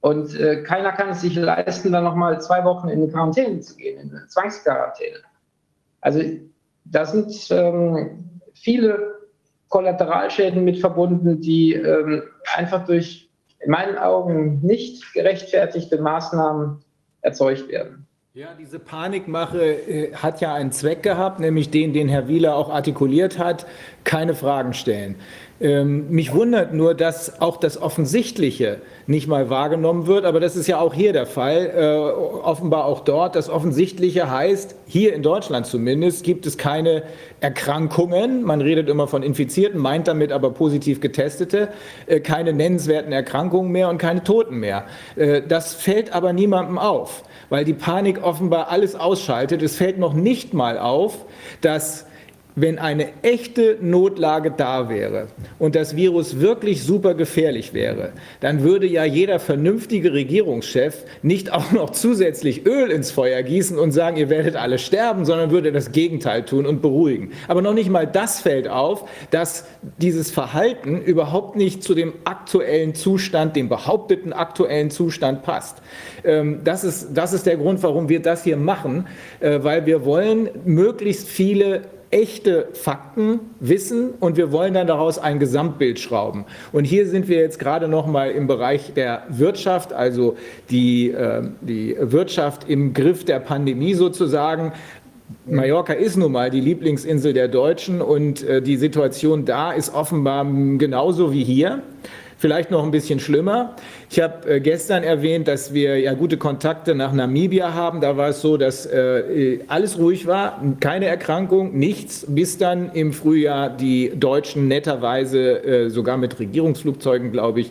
Und äh, keiner kann es sich leisten, dann nochmal zwei Wochen in eine Quarantäne zu gehen, in eine Zwangsquarantäne. Also da sind ähm, viele Kollateralschäden mit verbunden, die ähm, einfach durch in meinen Augen nicht gerechtfertigte Maßnahmen erzeugt werden.
Ja, diese Panikmache äh, hat ja einen Zweck gehabt, nämlich den, den Herr Wieler auch artikuliert hat, keine Fragen stellen. Ähm, mich wundert nur, dass auch das Offensichtliche nicht mal wahrgenommen wird, aber das ist ja auch hier der Fall. Äh, offenbar auch dort. Das Offensichtliche heißt, hier in Deutschland zumindest, gibt es keine Erkrankungen. Man redet immer von Infizierten, meint damit aber positiv Getestete. Äh, keine nennenswerten Erkrankungen mehr und keine Toten mehr. Äh, das fällt aber niemandem auf, weil die Panik offenbar alles ausschaltet. Es fällt noch nicht mal auf, dass wenn eine echte Notlage da wäre und das Virus wirklich super gefährlich wäre, dann würde ja jeder vernünftige Regierungschef nicht auch noch zusätzlich Öl ins Feuer gießen und sagen, ihr werdet alle sterben, sondern würde das Gegenteil tun und beruhigen. Aber noch nicht mal das fällt auf, dass dieses Verhalten überhaupt nicht zu dem aktuellen Zustand, dem behaupteten aktuellen Zustand passt. Ähm, das ist, das ist der Grund, warum wir das hier machen, äh, weil wir wollen möglichst viele echte Fakten wissen und wir wollen dann daraus ein Gesamtbild schrauben. Und hier sind wir jetzt gerade noch mal im Bereich der Wirtschaft, also die, äh, die Wirtschaft im Griff der Pandemie sozusagen. Mallorca ist nun mal die Lieblingsinsel der Deutschen und äh, die Situation da ist offenbar genauso wie hier vielleicht noch ein bisschen schlimmer. Ich habe äh, gestern erwähnt, dass wir ja gute Kontakte nach Namibia haben. Da war es so, dass äh, alles ruhig war, keine Erkrankung, nichts, bis dann im Frühjahr die Deutschen netterweise äh, sogar mit Regierungsflugzeugen, glaube ich,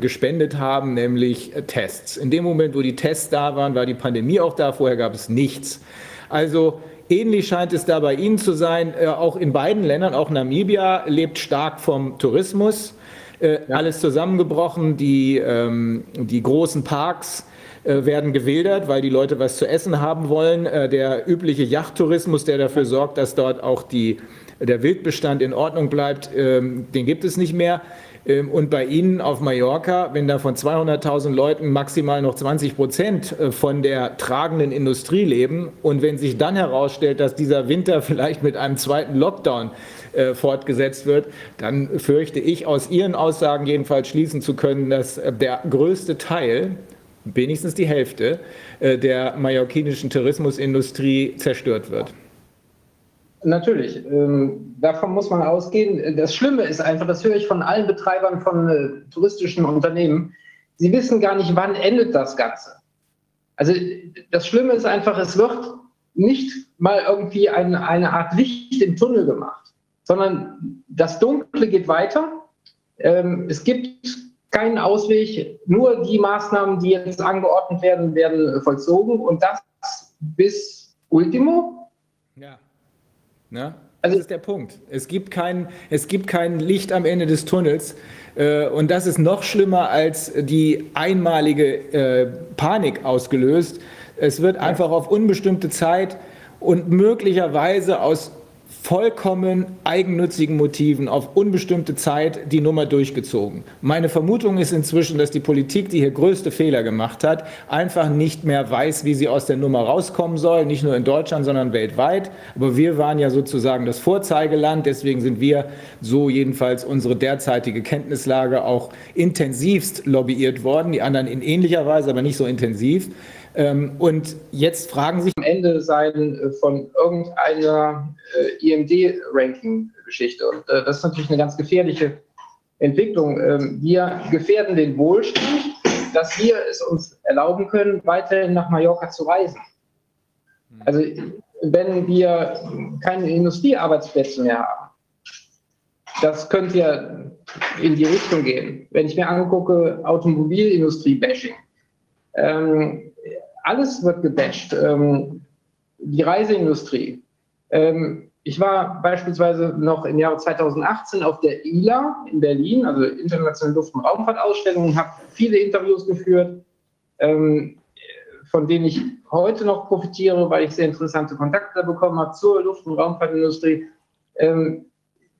gespendet haben, nämlich Tests. In dem Moment, wo die Tests da waren, war die Pandemie auch da. Vorher gab es nichts. Also Ähnlich scheint es da bei Ihnen zu sein. Auch in beiden Ländern, auch Namibia lebt stark vom Tourismus äh, ja. alles zusammengebrochen. Die, ähm, die großen Parks äh, werden gewildert, weil die Leute was zu essen haben wollen. Äh, der übliche Yachttourismus, der dafür sorgt, dass dort auch die, der Wildbestand in Ordnung bleibt, ähm, den gibt es nicht mehr. Ähm, und bei Ihnen auf Mallorca, wenn da von 200.000 Leuten maximal noch 20 Prozent von der tragenden Industrie leben und wenn sich dann herausstellt, dass dieser Winter vielleicht mit einem zweiten Lockdown äh, fortgesetzt wird, dann fürchte ich aus Ihren Aussagen jedenfalls schließen zu können, dass äh, der größte Teil, wenigstens die Hälfte, äh, der mallorquinischen Tourismusindustrie zerstört wird.
Natürlich, ähm, davon muss man ausgehen. Das Schlimme ist einfach, das höre ich von allen Betreibern von touristischen Unternehmen, sie wissen gar nicht, wann endet das Ganze. Also das Schlimme ist einfach, es wird nicht mal irgendwie ein, eine Art Licht im Tunnel gemacht, sondern das Dunkle geht weiter. Ähm, es gibt keinen Ausweg, nur die Maßnahmen, die jetzt angeordnet werden, werden vollzogen und das bis Ultimo.
Ja. Ne? Also das ist der Punkt. Es gibt, kein, es gibt kein Licht am Ende des Tunnels. Äh, und das ist noch schlimmer als die einmalige äh, Panik ausgelöst. Es wird einfach auf unbestimmte Zeit und möglicherweise aus vollkommen eigennützigen Motiven auf unbestimmte Zeit die Nummer durchgezogen. Meine Vermutung ist inzwischen, dass die Politik, die hier größte Fehler gemacht hat, einfach nicht mehr weiß, wie sie aus der Nummer rauskommen soll, nicht nur in Deutschland, sondern weltweit. Aber wir waren ja sozusagen das Vorzeigeland, deswegen sind wir, so jedenfalls unsere derzeitige Kenntnislage, auch intensivst lobbyiert worden, die anderen in ähnlicher Weise, aber nicht so intensiv. Ähm, und jetzt fragen sich
am Ende sein äh, von irgendeiner äh, IMD-Ranking-Geschichte. Und äh, das ist natürlich eine ganz gefährliche Entwicklung. Ähm, wir gefährden den Wohlstand, dass wir es uns erlauben können, weiterhin nach Mallorca zu reisen. Hm. Also wenn wir keine Industriearbeitsplätze mehr haben, das könnte ja in die Richtung gehen. Wenn ich mir angucke, Automobilindustrie-Bashing. Ähm, alles wird gebasht. Ähm, die Reiseindustrie. Ähm, ich war beispielsweise noch im Jahre 2018 auf der ILA in Berlin, also Internationale Luft- und Raumfahrtausstellung, und habe viele Interviews geführt, ähm, von denen ich heute noch profitiere, weil ich sehr interessante Kontakte bekommen habe zur Luft- und Raumfahrtindustrie. Ähm,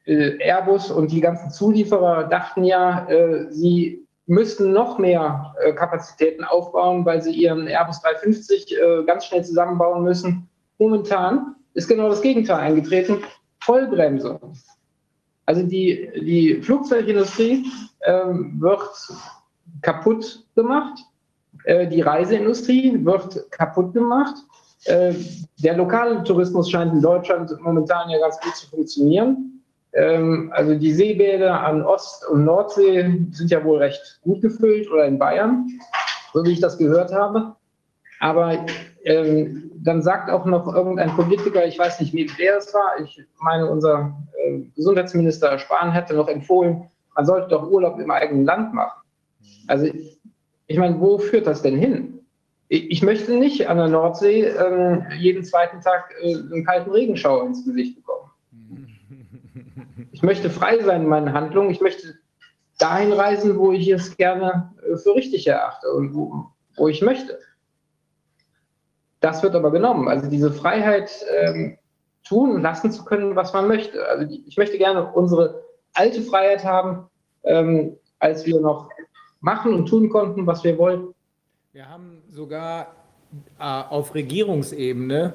äh, Airbus und die ganzen Zulieferer dachten ja, äh, sie müssten noch mehr äh, Kapazitäten aufbauen, weil sie ihren Airbus 350 äh, ganz schnell zusammenbauen müssen. Momentan ist genau das Gegenteil eingetreten. Vollbremsung. Also die, die Flugzeugindustrie ähm, wird kaputt gemacht. Äh, die Reiseindustrie wird kaputt gemacht. Äh, der lokale Tourismus scheint in Deutschland momentan ja ganz gut zu funktionieren. Ähm, also die Seebäder an Ost- und Nordsee sind ja wohl recht gut gefüllt oder in Bayern, so wie ich das gehört habe. Aber ähm, dann sagt auch noch irgendein Politiker, ich weiß nicht, wer es war, ich meine, unser äh, Gesundheitsminister Spahn hätte noch empfohlen, man sollte doch Urlaub im eigenen Land machen. Also ich meine, wo führt das denn hin? Ich möchte nicht an der Nordsee äh, jeden zweiten Tag äh, einen kalten Regenschauer ins Gesicht bekommen. Ich möchte frei sein in meinen Handlungen. Ich möchte dahin reisen, wo ich es gerne äh, für richtig erachte und wo, wo ich möchte. Das wird aber genommen. Also diese Freiheit ähm, tun und lassen zu können, was man möchte. Also ich möchte gerne unsere alte Freiheit haben, ähm, als wir noch machen und tun konnten, was wir wollten.
Wir haben sogar äh, auf Regierungsebene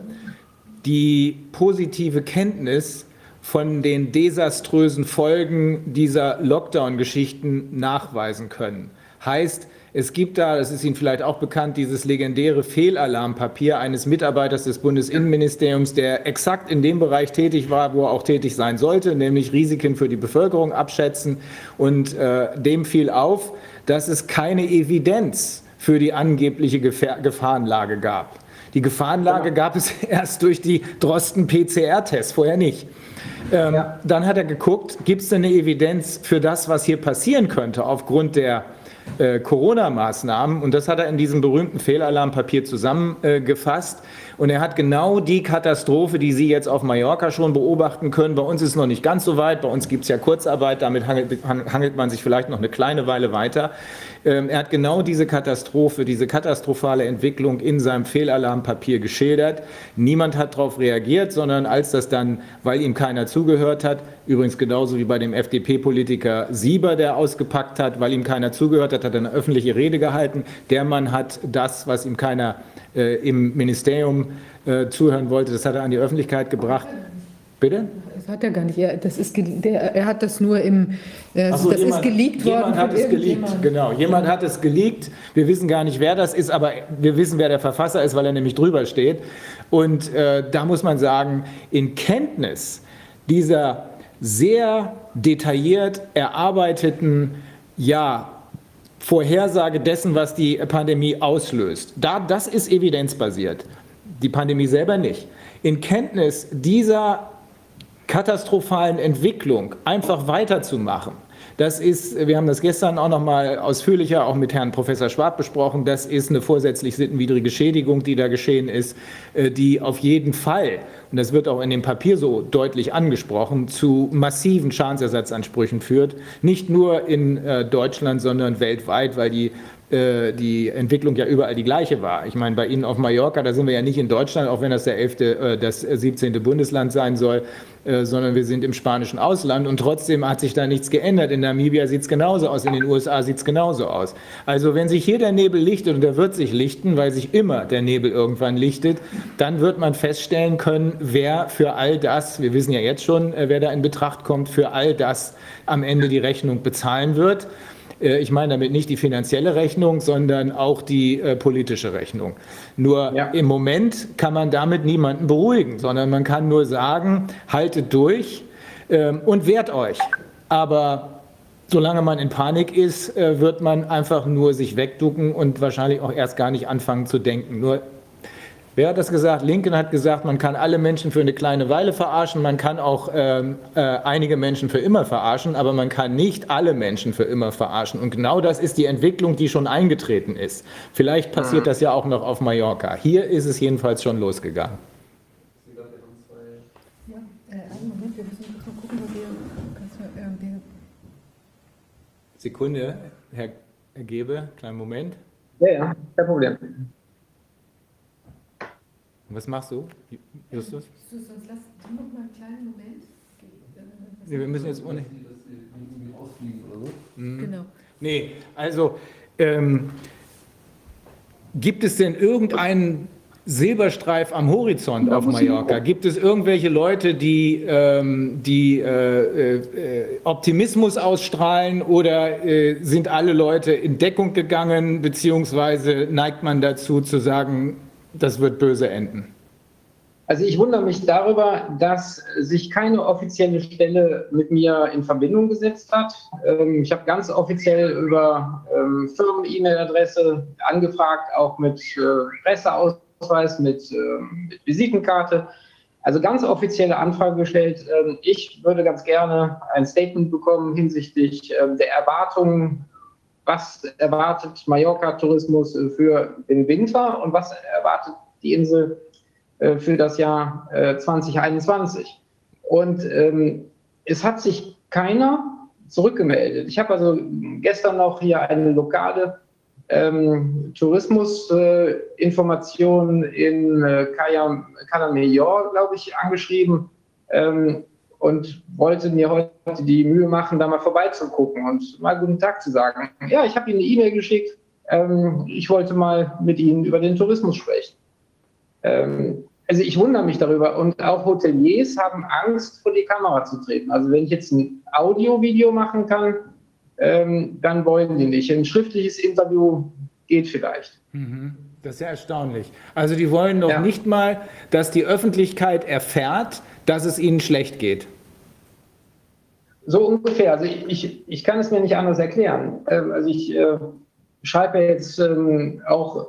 die positive Kenntnis von den desaströsen Folgen dieser Lockdown-Geschichten nachweisen können. Heißt, es gibt da, das ist Ihnen vielleicht auch bekannt, dieses legendäre Fehlalarmpapier eines Mitarbeiters des Bundesinnenministeriums, der exakt in dem Bereich tätig war, wo er auch tätig sein sollte, nämlich Risiken für die Bevölkerung abschätzen. Und äh, dem fiel auf, dass es keine Evidenz für die angebliche Gefahrenlage gab. Die Gefahrenlage gab es erst durch die Drosten-PCR-Tests, vorher nicht. Ähm, ja. Dann hat er geguckt, gibt es denn eine Evidenz für das, was hier passieren könnte aufgrund der äh, Corona-Maßnahmen. Und das hat er in diesem berühmten Fehlalarmpapier zusammengefasst. Und er hat genau die Katastrophe, die Sie jetzt auf Mallorca schon beobachten können. Bei uns ist es noch nicht ganz so weit. Bei uns gibt es ja Kurzarbeit. Damit hangelt, hangelt man sich vielleicht noch eine kleine Weile weiter. Ähm, er hat genau diese Katastrophe, diese katastrophale Entwicklung in seinem Fehlalarmpapier geschildert. Niemand hat darauf reagiert, sondern als das dann, weil ihm keiner zugehört hat, übrigens genauso wie bei dem FDP-Politiker Sieber, der ausgepackt hat, weil ihm keiner zugehört hat, hat er eine öffentliche Rede gehalten. Der Mann hat das, was ihm keiner äh, im Ministerium äh, zuhören wollte, das hat er an die Öffentlichkeit gebracht.
Bitte? Das hat er gar nicht. Er, das ist, der, er hat das nur im. Äh, so, das jemand, ist geleakt
worden. Jemand hat es geleakt, genau. Jemand hat es geleakt. Wir wissen gar nicht, wer das ist, aber wir wissen, wer der Verfasser ist, weil er nämlich drüber steht. Und äh, da muss man sagen, in Kenntnis dieser sehr detailliert erarbeiteten, ja, Vorhersage dessen, was die Pandemie auslöst. Da, das ist evidenzbasiert. Die Pandemie selber nicht. In Kenntnis dieser katastrophalen Entwicklung einfach weiterzumachen. Das ist, wir haben das gestern auch noch mal ausführlicher auch mit Herrn Professor Schwab besprochen, das ist eine vorsätzlich sittenwidrige Schädigung, die da geschehen ist, äh, die auf jeden Fall, und das wird auch in dem Papier so deutlich angesprochen, zu massiven Schadensersatzansprüchen führt. Nicht nur in äh, Deutschland, sondern weltweit, weil die die Entwicklung ja überall die gleiche war. Ich meine, bei Ihnen auf Mallorca, da sind wir ja nicht in Deutschland, auch wenn das der 11., äh, das 17. Bundesland sein soll, äh, sondern wir sind im spanischen Ausland und trotzdem hat sich da nichts geändert. In Namibia sieht es genauso aus, in den USA sieht es genauso aus. Also wenn sich hier der Nebel lichtet und er wird sich lichten, weil sich immer der Nebel irgendwann lichtet, dann wird man feststellen können, wer für all das, wir wissen ja jetzt schon, wer da in Betracht kommt, für all das am Ende die Rechnung bezahlen wird. Äh, ich meine damit nicht die finanzielle Rechnung, sondern auch die äh, politische Rechnung. Nur ja. im Moment kann man damit niemanden beruhigen, sondern man kann nur sagen, haltet durch ähm, und wehrt euch. Aber solange man in Panik ist, äh, wird man einfach nur sich wegducken und wahrscheinlich auch erst gar nicht anfangen zu denken. Nur Wer hat das gesagt? Lincoln hat gesagt, man kann alle Menschen für eine kleine Weile verarschen, man kann auch ähm, äh, einige Menschen für immer verarschen, aber man kann nicht alle Menschen für immer verarschen. Und genau das ist die Entwicklung, die schon eingetreten ist. Vielleicht passiert das ja auch noch auf Mallorca. Hier ist es jedenfalls schon losgegangen. Sekunde, Herr Gebe, kleinen Moment.
Ja, ja, kein Problem.
Was machst du, Justus? Sonst lass du noch mal einen kleinen Moment. Nee, wir müssen jetzt ohne. Mhm. Genau. Nee, also ähm, gibt es denn irgendeinen Silberstreif am Horizont auf Mallorca? Gibt es irgendwelche Leute, die, ähm, die äh, äh, Optimismus ausstrahlen oder äh, sind alle Leute in Deckung gegangen, beziehungsweise neigt man dazu zu sagen, das wird böse enden.
Also ich wundere mich darüber, dass sich keine offizielle Stelle mit mir in Verbindung gesetzt hat. Ähm, ich habe ganz offiziell über ähm, Firmen-E-Mail-Adresse angefragt, auch mit äh, Presseausweis, mit, äh, mit, Visitenkarte. Also ganz offizielle Anfrage gestellt. Ähm, ich würde ganz gerne ein Statement bekommen hinsichtlich ähm, der Erwartungen. Was erwartet Mallorca-Tourismus für den Winter und was erwartet die Insel äh, für das Jahr 2021. Äh, Und ähm, es hat sich keiner zurückgemeldet. Ich habe also gestern noch hier eine lokale ähm, Tourismusinformation äh, in äh, Cala glaube ich, angeschrieben ähm, und wollte mir heute die Mühe machen, da mal vorbeizugucken und mal guten Tag zu sagen. Ja, ich habe Ihnen eine E-Mail geschickt. Ähm, ich wollte mal mit Ihnen über den Tourismus sprechen. Ähm, also ich wundere mich darüber. Und auch Hoteliers haben Angst, vor die Kamera zu treten. Also wenn ich jetzt ein Audio-Video machen kann, ähm, dann wollen die nicht. Ein schriftliches Interview geht vielleicht.
Mhm. Das ist ja erstaunlich. Also die wollen noch ja. nicht mal, dass die Öffentlichkeit erfährt, dass es ihnen schlecht geht.
So ungefähr. Also ich, ich, ich kann es mir nicht anders erklären. Ähm, also ich äh, schreibe jetzt ähm, auch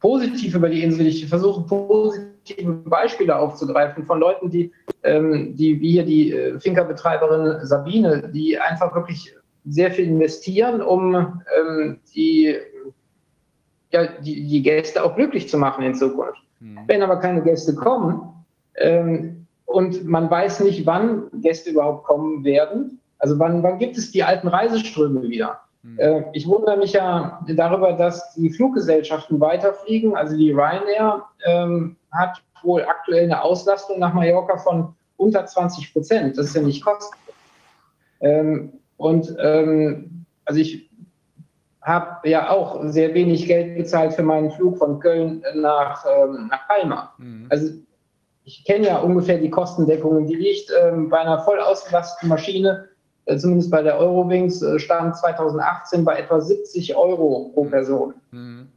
positiv über die Insel. Ich versuche positive Beispiele aufzugreifen von Leuten, die, ähm, die wie hier die äh, Finca-Betreiberin Sabine, die einfach wirklich sehr viel investieren, um ähm, die, ja, die, die Gäste auch glücklich zu machen in Zukunft. Mhm. Wenn aber keine Gäste kommen ähm, und man weiß nicht, wann Gäste überhaupt kommen werden, also wann, wann gibt es die alten Reiseströme wieder? Hm. Äh, ich wundere mich ja darüber, dass die Fluggesellschaften weiterfliegen. Also die Ryanair ähm, hat wohl aktuell eine Auslastung nach Mallorca von unter 20 Prozent. Das ist ja nicht kostenlos. Ähm, und ähm, also ich habe ja auch sehr wenig Geld bezahlt für meinen Flug von Köln nach, ähm, nach Palma. Mhm. Also ich kenne ja ungefähr die Kostendeckung. Die liegt ähm, bei einer voll ausgelasteten Maschine äh, zumindest bei der Eurowings, äh, stand 2018 bei etwa 70 Euro pro. Person. Mhm.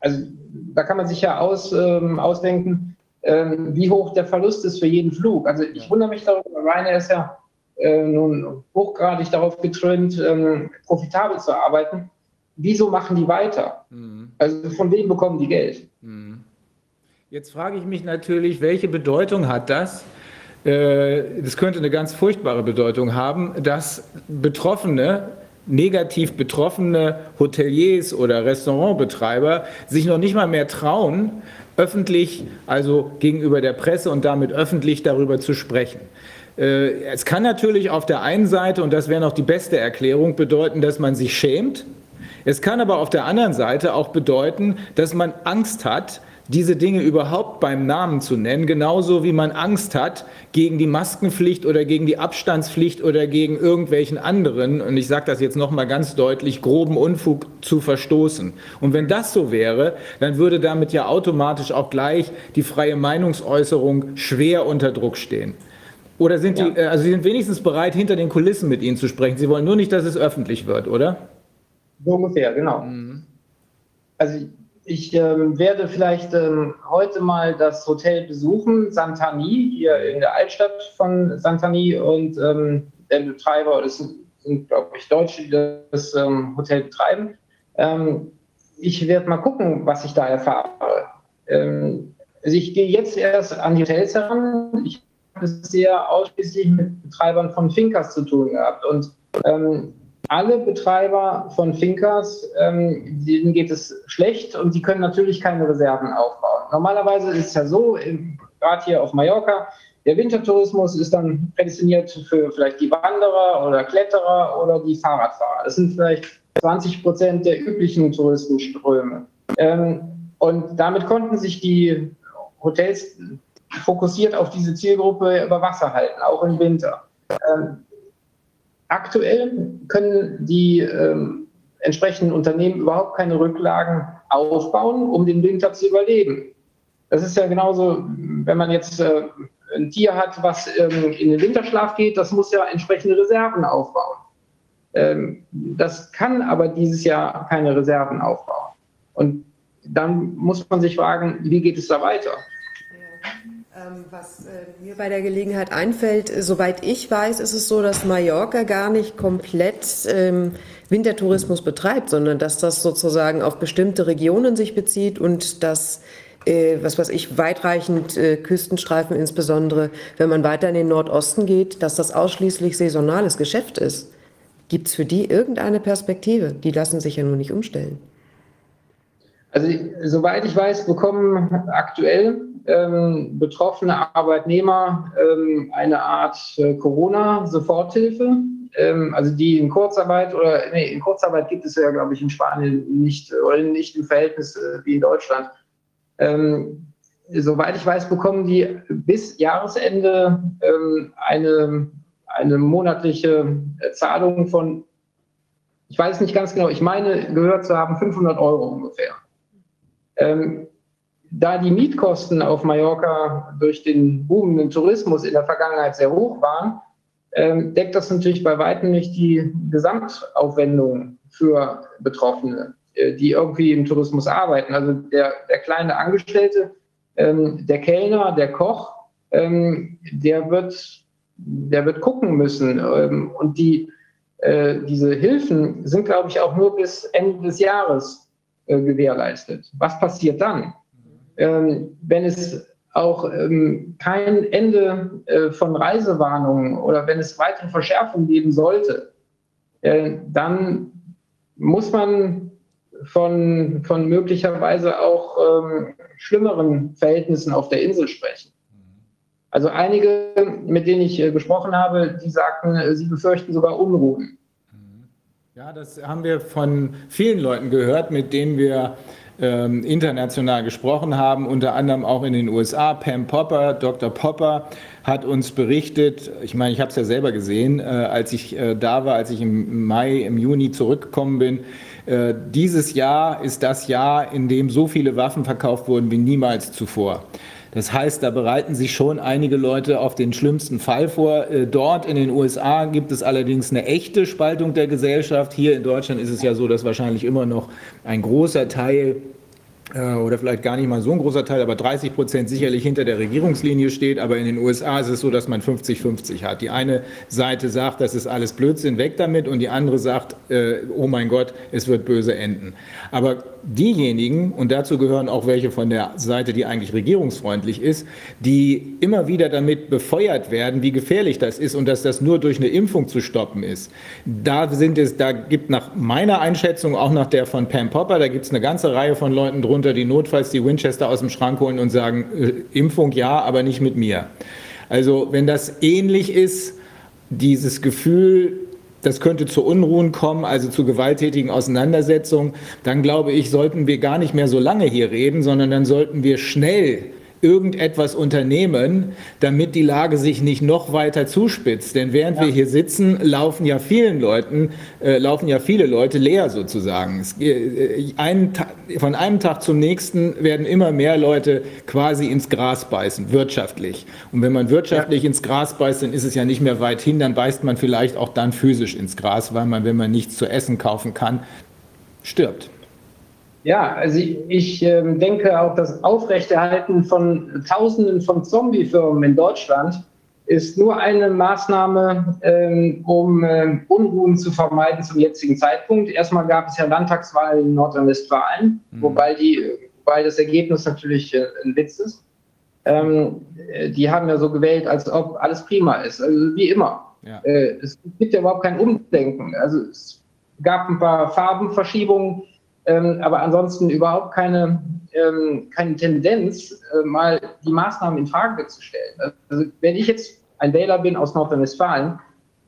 Also da kann man sich ja aus, ähm, ausdenken, ähm, wie hoch der Verlust ist für jeden Flug. Also ich wundere mich darüber, Ryanair ist ja äh, nun hochgradig darauf getrimmt, ähm, profitabel zu arbeiten. Wieso machen die weiter? Mhm. Also von wem bekommen die Geld? Mhm.
Jetzt frage ich mich natürlich, welche Bedeutung hat das äh, das könnte eine ganz furchtbare Bedeutung haben, dass Betroffene, negativ betroffene Hoteliers oder Restaurantbetreiber sich noch nicht mal mehr trauen, öffentlich, also gegenüber der Presse und damit öffentlich darüber zu sprechen. Äh, es kann natürlich auf der einen Seite, und das wäre noch die beste Erklärung, bedeuten, dass man sich schämt. Es kann aber auf der anderen Seite auch bedeuten, dass man Angst hat, diese Dinge überhaupt beim Namen zu nennen, genauso wie man Angst hat gegen die Maskenpflicht oder gegen die Abstandspflicht oder gegen irgendwelchen anderen, und ich sage das jetzt nochmal ganz deutlich, groben Unfug zu verstoßen. Und wenn das so wäre, dann würde damit ja automatisch auch gleich die freie Meinungsäußerung schwer unter Druck stehen. Oder sind ja. die, äh, also Sie sind wenigstens bereit, hinter den Kulissen mit Ihnen zu sprechen. Sie wollen nur nicht, dass es öffentlich wird, oder?
So ungefähr, genau. Mhm. Also ich ähm, werde vielleicht ähm, heute mal das Hotel besuchen, Santani, hier in der Altstadt von Santani. Und ähm, der Betreiber, das sind, sind glaube ich, Deutsche, die das ähm, Hotel betreiben. Ähm, ich werde mal gucken, was ich da erfahre. Ähm, also ich gehe jetzt erst an die Hotels heran. Ich habe es sehr ausschließlich mit Betreibern von Finkers zu tun gehabt. Und alle Betreiber von Finkers, ähm, denen geht es schlecht und die können natürlich keine Reserven aufbauen. Normalerweise ist es ja so, gerade hier auf Mallorca, der Wintertourismus ist dann prädestiniert für vielleicht die Wanderer oder Kletterer oder die Fahrradfahrer. Das sind vielleicht 20 Prozent der üblichen Touristenströme. Ähm, und damit konnten sich die Hotels fokussiert auf diese Zielgruppe über Wasser halten, auch im Winter. Ähm, Aktuell können die ähm, entsprechenden Unternehmen überhaupt keine Rücklagen aufbauen, um den Winter zu überleben. Das ist ja genauso, wenn man jetzt äh, ein Tier hat, was ähm, in den Winterschlaf geht, das muss ja entsprechende Reserven aufbauen. Ähm, das kann aber dieses Jahr keine Reserven aufbauen. Und dann muss man sich fragen, wie geht es da weiter?
Ähm, was äh, mir bei der Gelegenheit einfällt, soweit ich weiß, ist es so, dass Mallorca gar nicht komplett ähm, Wintertourismus betreibt, sondern dass das sozusagen auf bestimmte Regionen sich bezieht und dass äh, was weiß ich, weitreichend äh, Küstenstreifen, insbesondere wenn man weiter in den Nordosten geht, dass das ausschließlich saisonales Geschäft ist. Gibt es für die irgendeine Perspektive? Die lassen sich ja nur nicht umstellen.
Also soweit ich weiß, bekommen aktuell ähm, betroffene Arbeitnehmer ähm, eine Art äh, Corona-Soforthilfe. Ähm, also die in Kurzarbeit oder nee, in Kurzarbeit gibt es ja, glaube ich, in Spanien nicht oder nicht im Verhältnis äh, wie in Deutschland. Ähm, soweit ich weiß, bekommen die bis Jahresende ähm, eine, eine monatliche äh, Zahlung von, ich weiß nicht ganz genau, ich meine gehört zu haben, 500 Euro ungefähr. Ähm, da die Mietkosten auf Mallorca durch den boomenden Tourismus in der Vergangenheit sehr hoch waren, ähm, deckt das natürlich bei weitem nicht die Gesamtaufwendung für Betroffene. Äh, die irgendwie im Tourismus arbeiten. Also der, der kleine Angestellte, ähm, der Kellner, der Koch, ähm, der, wird, der wird gucken müssen. Ähm, und die, äh, diese Hilfen sind, glaube ich, auch nur bis Ende des Jahres äh, gewährleistet. Was passiert dann? Ähm, wenn es auch ähm, kein Ende äh, von Reisewarnungen oder wenn es weitere Verschärfungen geben sollte, äh, dann muss man von, von möglicherweise auch ähm, schlimmeren Verhältnissen auf der Insel sprechen. Also einige, mit denen ich äh, gesprochen habe, die sagten, äh, sie befürchten sogar Unruhen.
Ja, das haben wir von vielen Leuten gehört, mit denen wir ähm, international gesprochen haben, unter anderem auch in den USA. Pam Popper, Dr. Popper hat uns berichtet, ich meine, ich habe es ja selber gesehen, äh, als ich äh, da war, als ich im Mai, im Juni zurückgekommen bin, äh, dieses Jahr ist das Jahr, in dem so viele Waffen verkauft wurden wie niemals zuvor. Das heißt, da bereiten sich schon einige Leute auf den schlimmsten Fall vor. Äh, dort in den USA gibt es allerdings eine echte Spaltung der Gesellschaft. Hier in Deutschland ist es ja so, dass wahrscheinlich immer noch ein großer Teil oder vielleicht gar nicht mal so ein großer Teil, aber 30 Prozent sicherlich hinter der Regierungslinie steht. Aber in den USA ist es so, dass man 50-50 hat. Die eine Seite sagt, das ist alles Blödsinn, weg damit, und die andere sagt, äh, oh mein Gott, es wird böse enden. Aber diejenigen, und dazu gehören auch welche von der Seite, die eigentlich regierungsfreundlich ist, die immer wieder damit befeuert werden, wie gefährlich das ist und dass das nur durch eine Impfung zu stoppen ist. Da sind es, da gibt nach meiner Einschätzung, auch nach der von Pam Popper, da gibt es eine ganze Reihe von Leuten drunter, die notfalls die Winchester aus dem Schrank holen und sagen, äh, Impfung ja, aber nicht mit mir. Also wenn das ähnlich ist, dieses Gefühl, das könnte zu Unruhen kommen, also zu gewalttätigen Auseinandersetzungen, dann glaube ich, sollten wir gar nicht mehr so lange hier reden, sondern dann sollten wir schnell irgendetwas unternehmen, damit die Lage sich nicht noch weiter zuspitzt. Denn während ja. wir hier sitzen, laufen ja vielen Leuten, äh, laufen ja viele Leute leer sozusagen. Es, äh, einen, von einem Tag zum nächsten werden immer mehr Leute quasi ins Gras beißen, wirtschaftlich. Und wenn man wirtschaftlich ja. ins Gras beißt, dann ist es ja nicht mehr weit hin, dann beißt man vielleicht auch dann physisch ins Gras, weil man, wenn man nichts zu essen kaufen kann, stirbt.
Ja, also ich, ich äh, denke auch, das Aufrechterhalten von Tausenden von Zombie-Firmen in Deutschland ist nur eine Maßnahme, ähm, um äh, Unruhen zu vermeiden zum jetzigen Zeitpunkt. Erstmal gab es ja Landtagswahlen in Nordrhein-Westfalen, mhm. wobei, die, wobei das Ergebnis natürlich äh, ein Witz ist. Ähm, die haben ja so gewählt, als ob alles prima ist, also wie immer. Ja. Äh, es gibt ja überhaupt kein Umdenken. Also es gab ein paar Farbenverschiebungen ähm, aber ansonsten überhaupt keine, ähm, keine Tendenz, äh, mal die Maßnahmen in Frage zu stellen. Also wenn ich jetzt ein Wähler bin aus Nordrhein-Westfalen,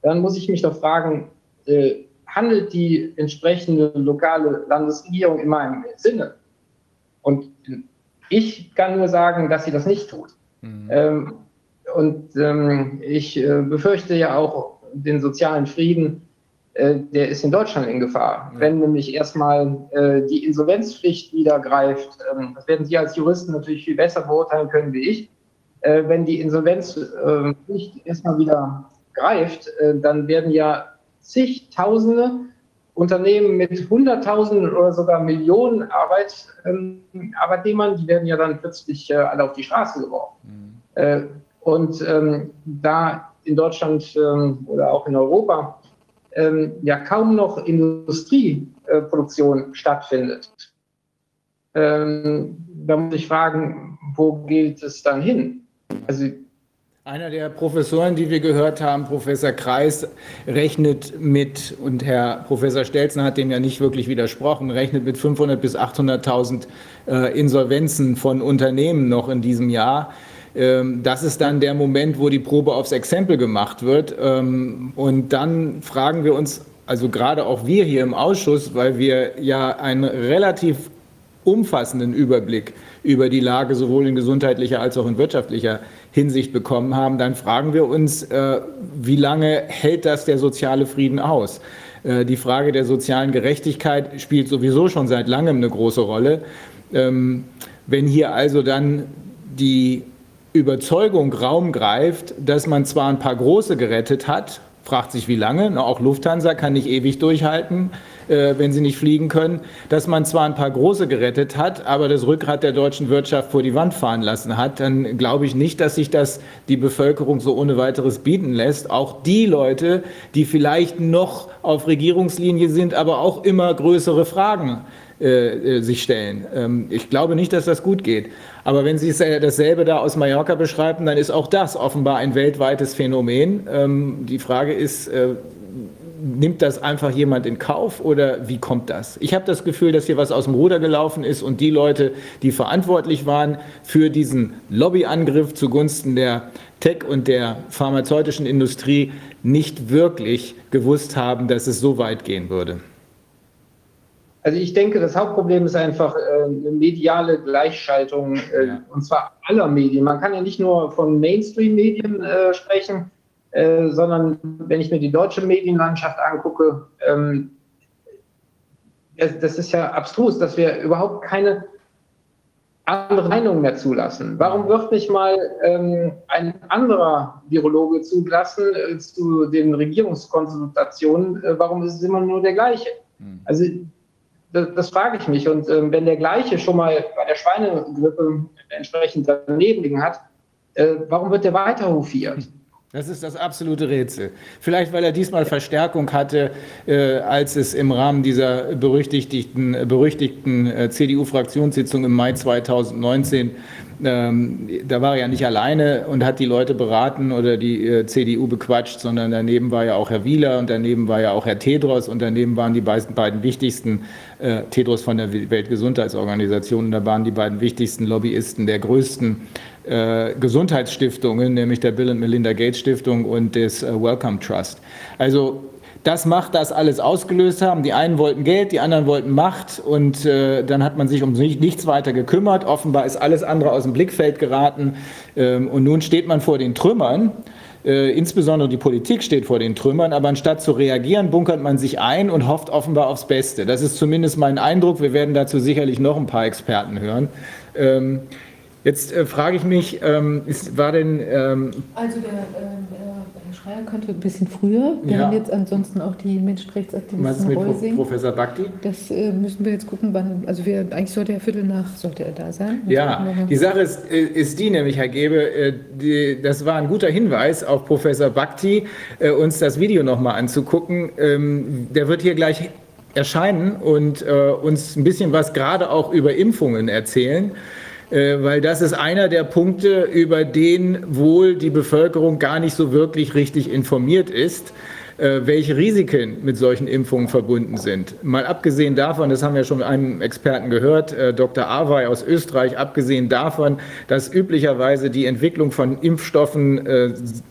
dann muss ich mich doch fragen, äh, handelt die entsprechende lokale Landesregierung in meinem Sinne? Und ich kann nur sagen, dass sie das nicht tut. Mhm. Ähm, und ähm, ich äh, befürchte ja auch den sozialen Frieden der ist in Deutschland in Gefahr. Wenn nämlich erstmal äh, die Insolvenzpflicht wieder greift, ähm, das werden Sie als Juristen natürlich viel besser beurteilen können wie ich, äh, wenn die Insolvenzpflicht äh, erstmal wieder greift, äh, dann werden ja zigtausende Unternehmen mit Hunderttausenden oder sogar Millionen Arbeit, ähm, Arbeitnehmern, die werden ja dann plötzlich äh, alle auf die Straße geworfen. Mhm. Äh, und ähm, da in Deutschland ähm, oder auch in Europa ähm, ja kaum noch Industrieproduktion stattfindet, ähm, da muss ich fragen, wo geht es dann hin?
Also einer der Professoren, die wir gehört haben, Professor Kreis, rechnet mit, und Herr Professor Stelzen hat dem ja nicht wirklich widersprochen, rechnet mit 500.000 bis 800.000 äh, Insolvenzen von Unternehmen noch in diesem Jahr. Ähm, das ist dann der Moment, wo die Probe aufs Exempel gemacht wird. Ähm, und dann fragen wir uns, also gerade auch wir hier im Ausschuss, weil wir ja einen relativ umfassenden Überblick über die Lage sowohl in gesundheitlicher als auch in wirtschaftlicher Hinsicht bekommen haben, dann fragen wir uns, äh, wie lange hält das der soziale Frieden aus? Äh, die Frage der sozialen Gerechtigkeit spielt sowieso schon seit langem eine große Rolle. Ähm, wenn hier also dann die Überzeugung Raum greift, dass man zwar ein paar große gerettet hat, fragt sich wie lange, auch Lufthansa kann nicht ewig durchhalten, äh, wenn sie nicht fliegen können, dass man zwar ein paar große gerettet hat, aber das Rückgrat der deutschen Wirtschaft vor die Wand fahren lassen hat, dann glaube ich nicht, dass sich das die Bevölkerung so ohne weiteres bieten lässt. Auch die Leute, die vielleicht noch auf Regierungslinie sind, aber auch immer größere Fragen äh, äh, sich stellen. Ähm, ich glaube nicht, dass das gut geht. Aber wenn Sie dasselbe da aus Mallorca beschreiben, dann ist auch das offenbar ein weltweites Phänomen. Ähm, die Frage ist, äh, nimmt das einfach jemand in Kauf oder wie kommt das? Ich habe das Gefühl, dass hier was aus dem Ruder gelaufen ist und die Leute, die verantwortlich waren für diesen Lobbyangriff zugunsten der Tech- und der pharmazeutischen Industrie, nicht wirklich gewusst haben, dass es so weit gehen würde.
Also ich denke, das Hauptproblem ist einfach äh, eine mediale Gleichschaltung, äh, ja. und zwar aller Medien. Man kann ja nicht nur von Mainstream-Medien äh, sprechen, äh, sondern wenn ich mir die deutsche Medienlandschaft angucke, ähm, das, das, ist ja abstrus, dass wir überhaupt keine andere Meinung mehr zulassen. Warum wird nicht mal ähm, ein anderer Virologe zugelassen äh, zu den Regierungskonsultationen? Äh, warum ist es immer nur der gleiche? Hm. Also das, das frage ich mich. Und ähm, wenn der gleiche schon mal bei der Schweinegrippe entsprechend daneben liegen hat, äh, warum wird der weiter hofiert?
Das ist das absolute Rätsel. Vielleicht, weil er diesmal Verstärkung hatte, äh, als es im Rahmen dieser berüchtigten, berüchtigten äh, CDU-Fraktionssitzung im Mai 2019 ähm, da war er ja nicht alleine und hat die Leute beraten oder die äh, CDU bequatscht, sondern daneben war ja auch Herr Wieler und daneben war ja auch Herr Tedros und daneben waren die beiden, beiden wichtigsten, äh, Tedros von der Weltgesundheitsorganisation, und da waren die beiden wichtigsten Lobbyisten der größten äh, Gesundheitsstiftungen, nämlich der Bill und Melinda Gates Stiftung und des äh, Wellcome Trust. Also das macht das alles ausgelöst haben. Die einen wollten Geld, die anderen wollten Macht und äh, dann hat man sich um nichts weiter gekümmert. Offenbar ist alles andere aus dem Blickfeld geraten ähm, und nun steht man vor den Trümmern. Äh, insbesondere die Politik steht vor den Trümmern, aber anstatt zu reagieren, bunkert man sich ein und hofft offenbar aufs Beste. Das ist zumindest mein Eindruck. Wir werden dazu sicherlich noch ein paar Experten hören. Ähm, jetzt äh, frage ich mich, ähm, ist, war denn. Ähm
also der, ähm, Schreier könnte ein bisschen früher. Wir ja. haben jetzt ansonsten auch die Menschenrechtsaktivisten
Was ist mit Reusing. Professor Bakti?
Das äh, müssen wir jetzt gucken, wann. Also wir, eigentlich sollte er Viertel nach sollte er da sein.
Ja, die Sache ist, äh, ist die nämlich, Herr Gebe, äh, die, das war ein guter Hinweis auf Professor Bakti, äh, uns das Video nochmal anzugucken. Ähm, der wird hier gleich erscheinen und äh, uns ein bisschen was gerade auch über Impfungen erzählen. Äh, weil das ist einer der Punkte, über den wohl die Bevölkerung gar nicht so wirklich richtig informiert ist äh, welche Risiken mit solchen Impfungen verbunden sind. Mal abgesehen davon, das haben wir schon einem Experten gehört, äh, Dr. Awey aus Österreich, abgesehen davon, dass üblicherweise die Entwicklung von Impfstoffen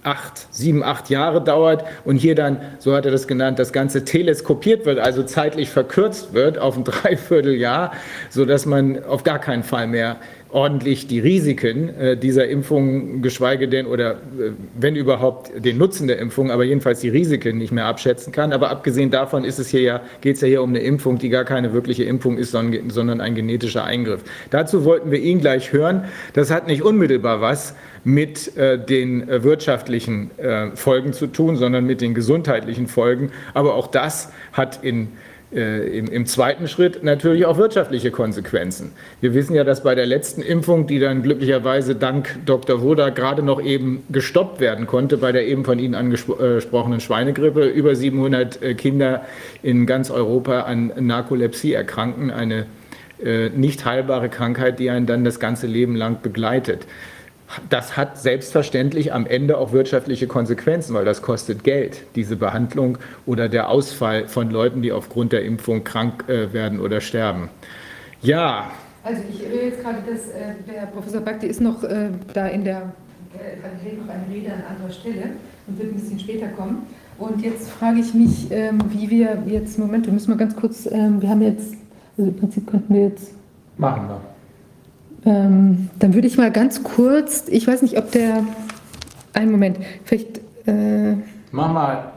acht, sieben, acht Jahre dauert und hier dann, so hat er das genannt, das Ganze teleskopiert wird, also zeitlich verkürzt wird auf ein Dreivierteljahr, sodass man auf gar keinen Fall mehr ordentlich die Risiken äh, dieser Impfung, geschweige denn oder äh, wenn überhaupt den Nutzen der Impfung, aber jedenfalls die Risiken nicht mehr abschätzen kann. Aber abgesehen davon ist es hier ja, geht es ja hier um eine Impfung, die gar keine wirkliche Impfung ist, sondern, sondern ein genetischer Eingriff. Dazu wollten wir ihn gleich hören. Das hat nicht unmittelbar was mit äh, den äh, wirtschaftlichen äh, Folgen zu tun, sondern mit den gesundheitlichen Folgen. Aber auch das hat in äh, im, im, zweiten Schritt natürlich auch wirtschaftliche Konsequenzen. Wir wissen ja, dass bei der letzten Impfung, die dann glücklicherweise dank Dr. Woda gerade noch eben gestoppt werden konnte, bei der eben von Ihnen angesprochenen Schweinegrippe, über 700 äh, Kinder in ganz Europa an Narkolepsie erkranken, eine äh, nicht heilbare Krankheit, die einen dann das ganze Leben lang begleitet. Das hat selbstverständlich am Ende auch wirtschaftliche Konsequenzen, weil das kostet Geld, diese Behandlung oder der Ausfall von Leuten, die aufgrund der Impfung krank äh, werden oder sterben. Ja.
Also ich höre jetzt gerade, dass äh, der Professor Bakti ist noch äh, da in der, äh, hält noch eine Rede an anderer Stelle und wird ein bisschen später kommen. Und jetzt frage ich mich, ähm, wie wir jetzt, Moment, wir müssen mal ganz kurz, ähm, wir haben jetzt, also im Prinzip könnten wir jetzt...
Machen wir.
Ähm, dann würde ich mal ganz kurz, ich weiß nicht, ob der, einen Moment, vielleicht... Äh,
Mach mal,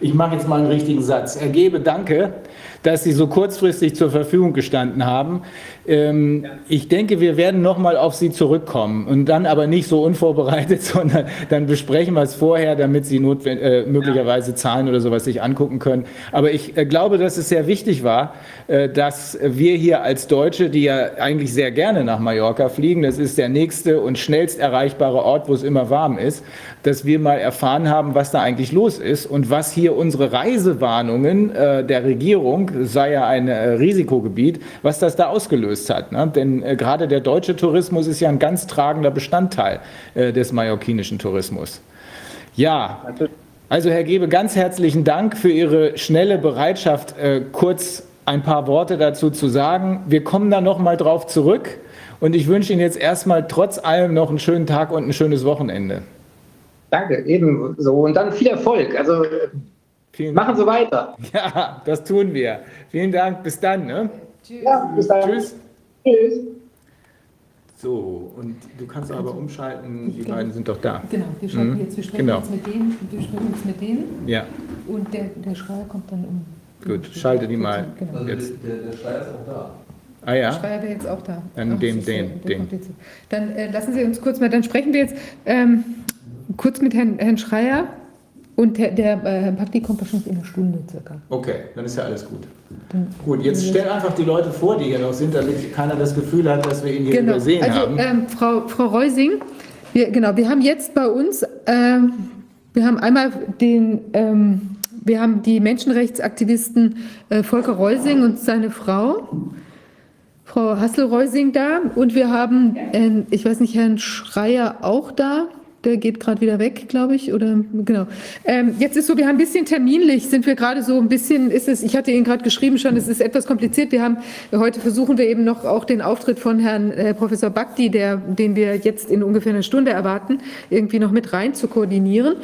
ich mache jetzt mal einen richtigen Satz. Ergebe Danke, dass Sie so kurzfristig zur Verfügung gestanden haben. Ähm, ich denke, wir werden nochmal auf Sie zurückkommen und dann aber nicht so unvorbereitet, sondern dann besprechen wir es vorher, damit Sie äh, möglicherweise Zahlen oder sowas sich angucken können. Aber ich äh, glaube, dass es sehr wichtig war, äh, dass wir hier als Deutsche, die ja eigentlich sehr gerne nach Mallorca fliegen, das ist der nächste und schnellst erreichbare Ort, wo es immer warm ist, dass wir mal erfahren haben, was da eigentlich los ist und was hier unsere Reisewarnungen äh, der Regierung, sei ja ein äh, Risikogebiet, was das da ausgelöst hat. Ne? Denn äh, gerade der deutsche Tourismus ist ja ein ganz tragender Bestandteil äh, des mallorquinischen Tourismus. Ja, also Herr Gebe, ganz herzlichen Dank für Ihre schnelle Bereitschaft, äh, kurz ein paar Worte dazu zu sagen. Wir kommen da noch mal drauf zurück und ich wünsche Ihnen jetzt erstmal trotz allem noch einen schönen Tag und ein schönes Wochenende.
Danke, ebenso. Und dann viel Erfolg. Also Vielen machen Sie weiter.
Ja, das tun wir. Vielen Dank. Bis dann. Ne?
Tschüss. Ja, bis dann. Tschüss. Tschüss.
So, und du kannst aber umschalten, die beiden sind doch da.
Genau, wir, schalten mhm. jetzt, wir sprechen genau. jetzt mit denen, wir sprechen jetzt mit denen.
Ja.
Und der, der Schreier kommt dann um.
Gut, schalte die mal.
Genau. Also jetzt. Der, der Schreier ist auch da.
Ah ja.
Der Schreier wäre jetzt auch da.
Dann Ach, dem, den, den.
Dann äh, lassen Sie uns kurz mal, dann sprechen wir jetzt ähm, kurz mit Herrn, Herrn Schreier. Und der, der äh, Bhakti kommt wahrscheinlich in einer Stunde circa.
Okay, dann ist ja alles gut. Dann gut, jetzt stell einfach die Leute vor, die hier noch sind, damit keiner das Gefühl hat, dass wir ihn hier genau. übersehen
also,
haben.
Ähm, Frau, Frau Reusing, wir, genau, wir haben jetzt bei uns, äh, wir haben einmal den, ähm, wir haben die Menschenrechtsaktivisten äh, Volker Reusing und seine Frau. Frau Hassel-Reusing da und wir haben, äh, ich weiß nicht, Herrn Schreier auch da der geht gerade wieder weg, glaube ich, oder genau. Ähm, jetzt ist so, wir haben ein bisschen terminlich, sind wir gerade so ein bisschen, ist es, ich hatte Ihnen gerade geschrieben schon, es ist etwas kompliziert. Wir haben, heute versuchen wir eben noch auch den Auftritt von Herrn äh, Professor Bakti, der, den wir jetzt in ungefähr einer Stunde erwarten, irgendwie noch mit rein zu koordinieren.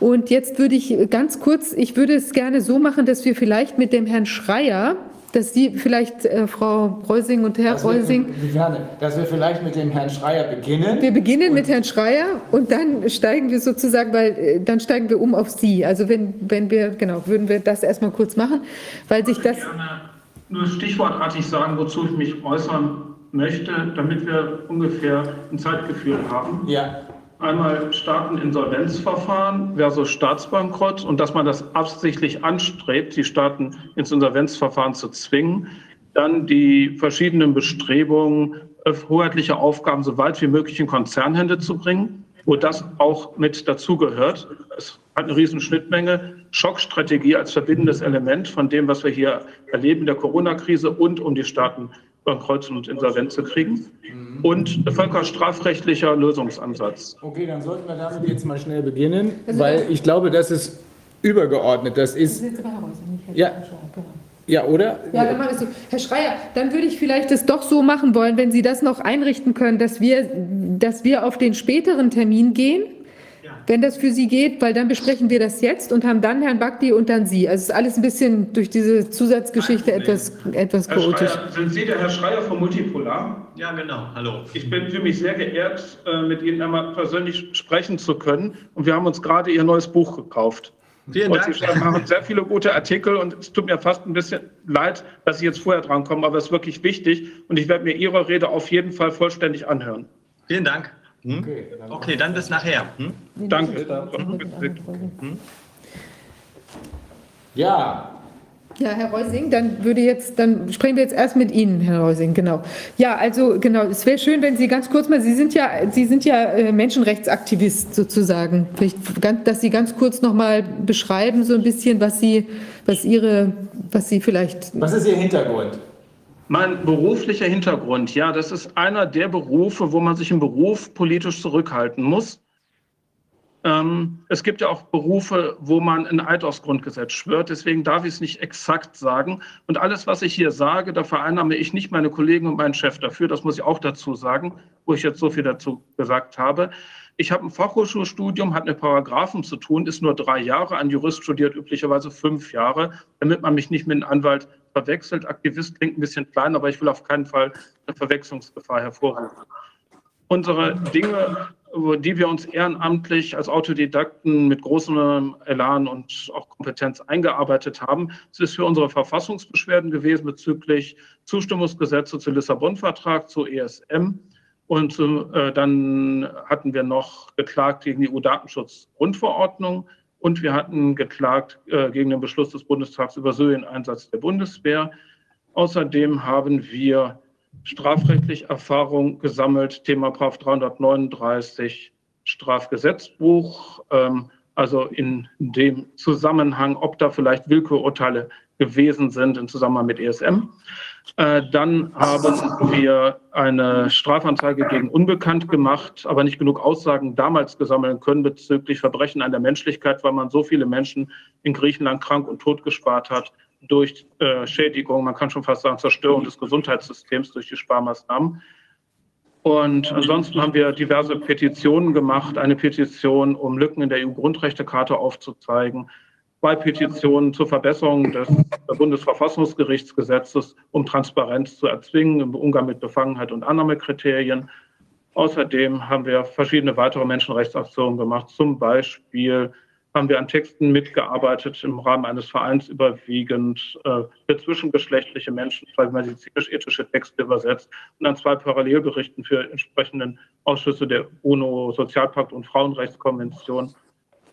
Und jetzt würde ich ganz kurz, ich würde es gerne so machen, dass wir vielleicht mit dem Herrn Schreier, dass Sie vielleicht, äh, Frau Reusing und Herr
dass
Reusing.
Wir, dass wir vielleicht mit dem Herrn Schreier beginnen.
Wir beginnen mit Herrn Schreier und dann steigen wir sozusagen, weil äh, dann steigen wir um auf Sie. Also wenn, wenn wir, genau, würden wir das erstmal kurz machen, weil sich das. Ich
gerne nur stichwortartig sagen, wozu ich mich äußern möchte, damit wir ungefähr ein Zeitgefühl haben.
Ja.
Einmal Staateninsolvenzverfahren versus Staatsbankrott und dass man das absichtlich anstrebt, die Staaten ins Insolvenzverfahren zu zwingen. Dann die verschiedenen Bestrebungen, hoheitliche Aufgaben so weit wie möglich in Konzernhände zu bringen, wo das auch mit dazugehört. Es hat eine riesen Schnittmenge. Schockstrategie als verbindendes Element von dem, was wir hier erleben in der Corona-Krise und um die Staaten Bankrott und Insolvenz zu kriegen. Mhm. Und völkerstrafrechtlicher Lösungsansatz.
Okay, dann sollten wir damit jetzt mal schnell beginnen, weil ich glaube, das ist übergeordnet. Das ist. Ja. Ja, oder?
Ja, dann machen wir so. Herr Schreier, dann würde ich vielleicht das doch so machen wollen, wenn Sie das noch einrichten können, dass wir, dass wir auf den späteren Termin gehen wenn das für Sie geht, weil dann besprechen wir das jetzt und haben dann Herrn Bakti und dann Sie. Also es ist alles ein bisschen durch diese Zusatzgeschichte etwas, etwas
Herr chaotisch. Schreier, sind Sie der Herr Schreier von Multipolar?
Ja, genau. Hallo.
Ich bin für mich sehr geehrt, äh, mit Ihnen einmal persönlich sprechen zu können. Und wir haben uns gerade Ihr neues Buch gekauft. Vielen und Dank. Sie machen sehr viele gute Artikel und es tut mir fast ein bisschen leid, dass Sie jetzt vorher drankommen, aber es ist wirklich wichtig und ich werde mir Ihre Rede auf jeden Fall vollständig anhören.
Vielen Dank. Hm? Okay, dann, okay, dann bis nachher. Hm?
Danke.
Ja,
Ja, Herr Reusing, dann würde jetzt, dann sprechen wir jetzt erst mit Ihnen, Herr Reusing, genau. Ja, also genau, es wäre schön, wenn Sie ganz kurz mal, Sie sind ja, Sie sind ja äh, Menschenrechtsaktivist sozusagen, vielleicht, dass Sie ganz kurz noch mal beschreiben so ein bisschen, was Sie, was Ihre, was Sie vielleicht.
Was ist Ihr Hintergrund?
Mein beruflicher Hintergrund, ja, das ist einer der Berufe, wo man sich im Beruf politisch zurückhalten muss. Ähm, es gibt ja auch Berufe, wo man ein Eid aufs Grundgesetz schwört. Deswegen darf ich es nicht exakt sagen. Und alles, was ich hier sage, da vereinnahme ich nicht meine Kollegen und meinen Chef dafür. Das muss ich auch dazu sagen, wo ich jetzt so viel dazu gesagt habe. Ich habe ein Fachhochschulstudium, hat mit Paragraphen zu tun, ist nur drei Jahre. Ein Jurist studiert üblicherweise fünf Jahre, damit man mich nicht mit einem Anwalt verwechselt. Aktivist klingt ein bisschen klein, aber ich will auf keinen Fall eine Verwechslungsgefahr hervorrufen. Unsere Dinge die wir uns ehrenamtlich als Autodidakten mit großem Elan und auch Kompetenz eingearbeitet haben. Es ist für unsere Verfassungsbeschwerden gewesen bezüglich Zustimmungsgesetze zu Lissabon-Vertrag, zu ESM. Und äh, dann hatten wir noch geklagt gegen die EU-Datenschutz-Grundverordnung und wir hatten geklagt äh, gegen den Beschluss des Bundestags über Syrien-Einsatz der Bundeswehr. Außerdem haben wir strafrechtlich Erfahrung gesammelt, Thema Paragraph 339 Strafgesetzbuch, ähm, also in dem Zusammenhang, ob da vielleicht Willkürurteile gewesen sind im Zusammenhang mit ESM. Äh, dann haben wir eine Strafanzeige gegen Unbekannt gemacht, aber nicht genug Aussagen damals gesammelt können bezüglich Verbrechen an der Menschlichkeit, weil man so viele Menschen in Griechenland krank und tot gespart hat, durch äh, Schädigung, man kann schon fast sagen Zerstörung des Gesundheitssystems durch die Sparmaßnahmen. Und ansonsten haben wir diverse Petitionen gemacht. Eine Petition, um Lücken in der EU-Grundrechtecharta aufzuzeigen. Zwei Petitionen zur Verbesserung des Bundesverfassungsgerichtsgesetzes, um Transparenz zu erzwingen im Umgang mit Befangenheit und Annahmekriterien. Außerdem haben wir verschiedene weitere Menschenrechtsaktionen gemacht, zum Beispiel haben wir an Texten mitgearbeitet im Rahmen eines Vereins überwiegend äh, für zwischengeschlechtliche Menschen, zwei medizinisch-ethische Texte übersetzt und an zwei Parallelberichten für entsprechenden Ausschüsse der UNO-Sozialpakt und Frauenrechtskonvention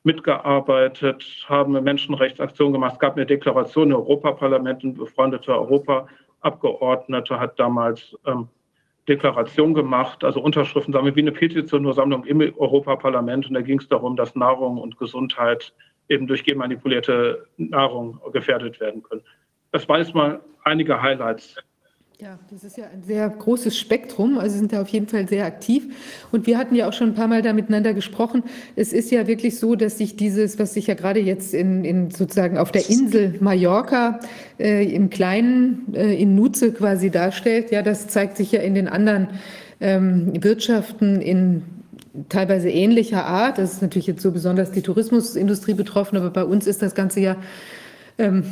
mitgearbeitet, haben eine Menschenrechtsaktion gemacht. Es gab eine Deklaration im Europaparlament, ein befreundeter Europaabgeordneter hat damals ähm, Deklaration gemacht, also Unterschriften sammeln, wie eine Petition nur Sammlung im Europaparlament. Und da ging es darum, dass Nahrung und Gesundheit eben durch genmanipulierte Nahrung gefährdet werden können. Das war jetzt mal einige Highlights
ja, das ist ja ein sehr großes Spektrum, also sind da auf jeden Fall sehr aktiv. Und wir hatten ja auch schon ein paar Mal da miteinander gesprochen. Es ist ja wirklich so, dass sich dieses, was sich ja gerade jetzt in, in sozusagen auf der Insel Mallorca äh, im Kleinen, äh, in Nutze quasi darstellt, ja, das zeigt sich ja in den anderen ähm, Wirtschaften in teilweise ähnlicher Art. Das ist natürlich jetzt so besonders die Tourismusindustrie betroffen, aber bei uns ist das Ganze ja ähm,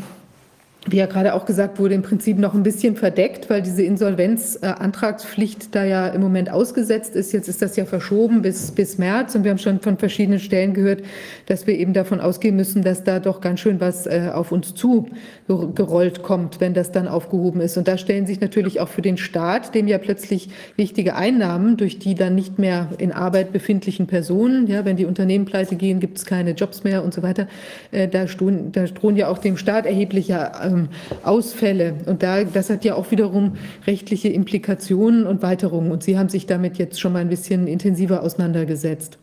wie ja gerade auch gesagt wurde, im Prinzip noch ein bisschen verdeckt, weil diese Insolvenzantragspflicht da ja im Moment ausgesetzt ist. Jetzt ist das ja verschoben bis, bis März und wir haben schon von verschiedenen Stellen gehört, dass wir eben davon ausgehen müssen, dass da doch ganz schön was äh, auf uns zu gerollt kommt, wenn das dann aufgehoben ist. Und da stellen sich natürlich auch für den Staat, dem ja plötzlich wichtige Einnahmen durch die dann nicht mehr in Arbeit befindlichen Personen, ja, wenn die Unternehmen pleite gehen, gibt es keine Jobs mehr und so weiter, äh, da, drohen, da drohen ja auch dem Staat erheblicher ähm, Ausfälle. Und da, das hat ja auch wiederum rechtliche Implikationen und Weiterungen. Und Sie haben sich damit jetzt schon mal ein bisschen intensiver auseinandergesetzt.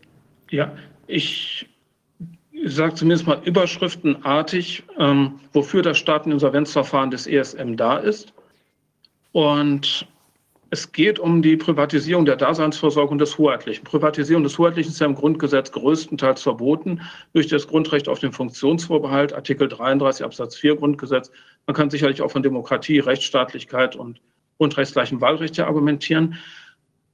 Ja, ich sage zumindest mal überschriftenartig, ähm, wofür das Staateninsolvenzverfahren des ESM da ist. Und es geht um die Privatisierung der Daseinsvorsorge des Hoheitlichen. Privatisierung des Hoheitlichen ist ja im Grundgesetz größtenteils verboten durch das Grundrecht auf den Funktionsvorbehalt, Artikel 33 Absatz 4 Grundgesetz. Man kann sicherlich auch von Demokratie, Rechtsstaatlichkeit und grundrechtsgleichem Wahlrecht argumentieren.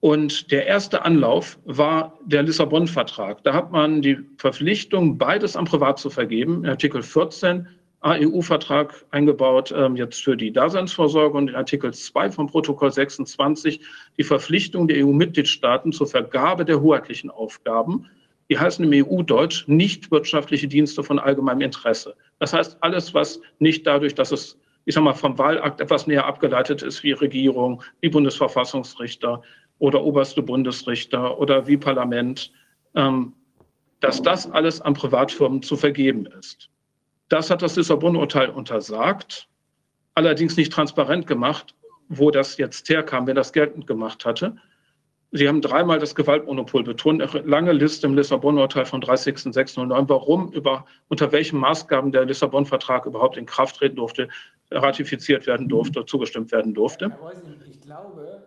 Und der erste Anlauf war der Lissabon-Vertrag. Da hat man die Verpflichtung, beides an Privat zu vergeben, in Artikel 14 AEU-Vertrag eingebaut, ähm, jetzt für die Daseinsvorsorge und in Artikel 2 vom Protokoll 26 die Verpflichtung der EU-Mitgliedstaaten zur Vergabe der hoheitlichen Aufgaben. Die heißen im EU-Deutsch nicht wirtschaftliche Dienste von allgemeinem Interesse. Das heißt, alles, was nicht dadurch, dass es, ich sag mal, vom Wahlakt etwas näher abgeleitet ist, wie Regierung, wie Bundesverfassungsrichter oder oberste Bundesrichter oder wie Parlament, ähm, dass das alles an Privatfirmen zu vergeben ist. Das hat das Lissabon-Urteil untersagt, allerdings nicht transparent gemacht, wo das jetzt herkam, wer das geltend gemacht hatte. Sie haben dreimal das Gewaltmonopol betont, eine lange Liste im Lissabon-Urteil von 30.06.09, warum, über, unter welchen Maßgaben der Lissabon-Vertrag überhaupt in Kraft treten durfte, ratifiziert werden durfte, zugestimmt werden durfte.
Ich glaube,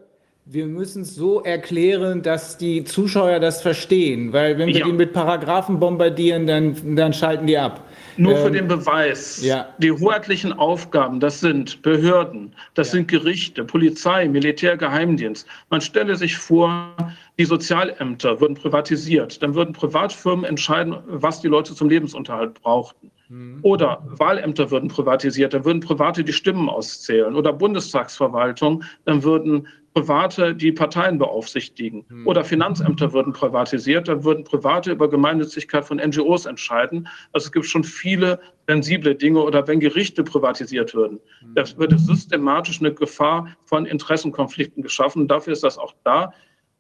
wir müssen es so erklären, dass die Zuschauer das verstehen, weil wenn wir ja. die mit Paragraphen bombardieren, dann, dann schalten die ab.
Nur ähm, für den Beweis. Ja. Die hoheitlichen Aufgaben, das sind Behörden, das ja. sind Gerichte, Polizei, Militär, Geheimdienst. Man stelle sich vor, die Sozialämter würden privatisiert. Dann würden Privatfirmen entscheiden, was die Leute zum Lebensunterhalt brauchten. Mhm. Oder Wahlämter würden privatisiert, dann würden Private die Stimmen auszählen. Oder Bundestagsverwaltung, dann würden Private die Parteien beaufsichtigen. Mhm. Oder Finanzämter würden privatisiert, dann würden Private über Gemeinnützigkeit von NGOs entscheiden. Also es gibt schon viele sensible Dinge. Oder wenn Gerichte privatisiert würden, mhm. da würde systematisch eine Gefahr von Interessenkonflikten geschaffen. Dafür ist das auch da.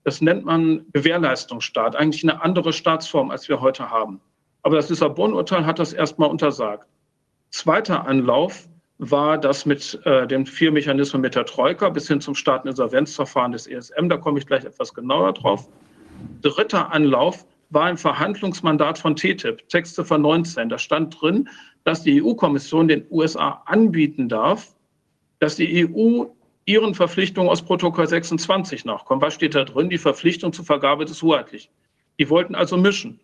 Das nennt man Gewährleistungsstaat, eigentlich eine andere Staatsform, als wir heute haben. Aber das Lissabon-Urteil hat das erstmal untersagt. Zweiter Anlauf war das mit äh, den vier Mechanismen mit der Troika bis hin zum Staateninsolvenzverfahren des ESM. Da komme ich gleich etwas genauer drauf. Dritter Anlauf war ein Verhandlungsmandat von TTIP, Textziffer 19. Da stand drin, dass die EU-Kommission den USA anbieten darf, dass die EU ihren Verpflichtungen aus Protokoll 26 nachkommt. Was steht da drin? Die Verpflichtung zur Vergabe des Hoheitlichen. Die wollten also mischen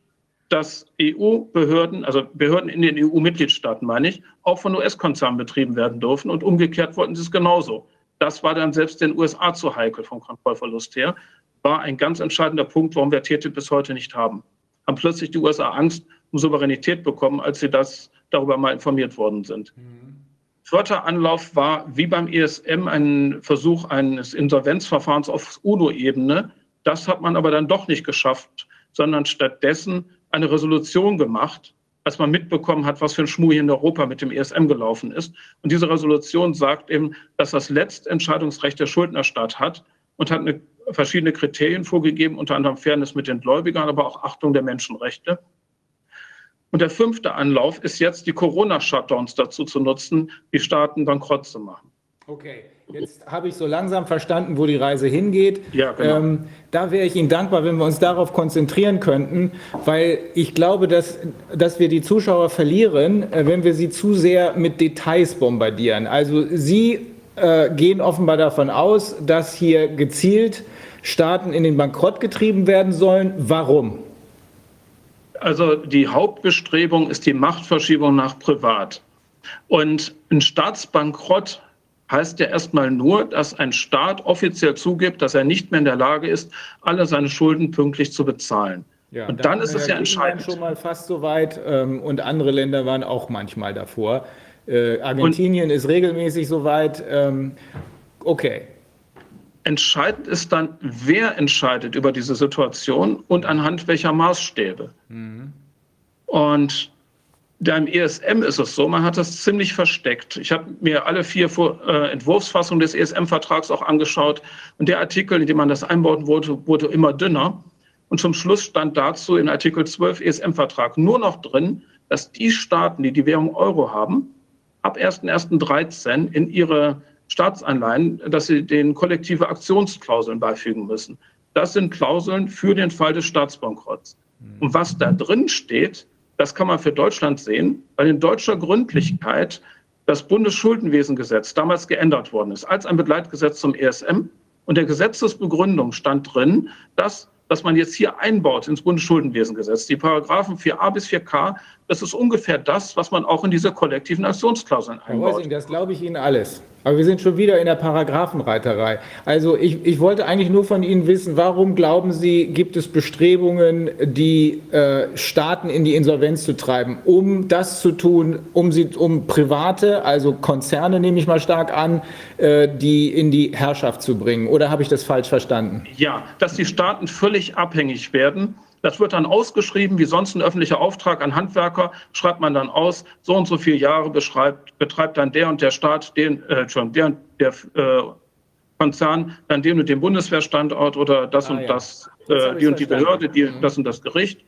dass EU-Behörden, also Behörden in den EU-Mitgliedstaaten, meine ich, auch von US-Konzernen betrieben werden dürfen und umgekehrt wollten sie es genauso. Das war dann selbst den USA zu heikel vom Kontrollverlust her. War ein ganz entscheidender Punkt, warum wir TTIP bis heute nicht haben. Haben plötzlich die USA Angst um Souveränität bekommen, als sie das darüber mal informiert worden sind. Mhm. Vierter Anlauf war, wie beim ESM, ein Versuch eines Insolvenzverfahrens auf UNO-Ebene. Das hat man aber dann doch nicht geschafft, sondern stattdessen eine Resolution gemacht, als man mitbekommen hat, was für ein Schmuh hier in Europa mit dem ESM gelaufen ist. Und diese Resolution sagt eben, dass das Letztentscheidungsrecht der Schuldnerstaat hat und hat eine, verschiedene Kriterien vorgegeben, unter anderem Fairness mit den Gläubigern, aber auch Achtung der Menschenrechte. Und der fünfte Anlauf ist jetzt, die Corona-Shutdowns dazu zu nutzen, die Staaten bankrott zu machen.
Okay. Jetzt habe ich so langsam verstanden, wo die Reise hingeht.
Ja, genau. Ähm,
da wäre ich Ihnen dankbar, wenn wir uns darauf konzentrieren könnten, weil ich glaube, dass, dass wir die Zuschauer verlieren, äh, wenn wir sie zu sehr mit Details bombardieren. Also Sie äh, gehen offenbar davon aus, dass hier gezielt Staaten in den Bankrott getrieben werden sollen. Warum?
Also die Hauptbestrebung ist die Machtverschiebung nach Privat. Und ein Staatsbankrott heißt ja erstmal nur, dass ein Staat offiziell zugibt, dass er nicht mehr in der Lage ist, alle seine Schulden pünktlich zu bezahlen. Ja, und dann ist es ja entscheidend.
schon mal fast so weit ähm, und andere Länder waren auch manchmal davor. Äh, Argentinien und ist regelmäßig so weit. Ähm, okay.
Entscheidend ist dann, wer entscheidet über diese Situation und anhand welcher Maßstäbe. Mhm. Und beim ESM ist es so, man hat das ziemlich versteckt. Ich habe mir alle vier äh, Entwurfsfassungen des ESM-Vertrags auch angeschaut und der Artikel, in dem man das einbauen wollte, wurde immer dünner. Und zum Schluss stand dazu in Artikel 12 ESM-Vertrag nur noch drin, dass die Staaten, die die Währung Euro haben, ab 1.1.13 in ihre Staatsanleihen, dass sie den kollektive Aktionsklauseln beifügen müssen. Das sind Klauseln für den Fall des Staatsbankrotts. Und was da drin steht, das kann man für Deutschland sehen, weil in deutscher Gründlichkeit das Bundesschuldenwesengesetz damals geändert worden ist, als ein Begleitgesetz zum ESM. Und der Gesetzesbegründung stand drin, dass, dass man jetzt hier einbaut ins Bundesschuldenwesengesetz. Die Paragraphen 4a bis 4k, das ist ungefähr das, was man auch in diese kollektiven Aktionsklauseln einbaut. Herr Reusing,
das glaube ich Ihnen alles. Aber wir sind schon wieder in der Paragraphenreiterei. Also ich, ich wollte eigentlich nur von Ihnen wissen, warum glauben Sie, gibt es Bestrebungen, die äh, Staaten in die Insolvenz zu treiben, um das zu tun, um sie, um Private, also Konzerne nehme ich mal stark an, äh, die in die Herrschaft zu bringen? Oder habe ich das falsch verstanden?
Ja, dass die Staaten völlig abhängig werden das wird dann ausgeschrieben, wie sonst ein öffentlicher Auftrag an Handwerker, schreibt man dann aus, so und so viele Jahre beschreibt, betreibt dann der und der Staat, den, äh, schon der und der äh, Konzern, dann den und den Bundeswehrstandort oder das ah, und ja. das, äh, die und die Behörde, die, mhm. das und das Gericht.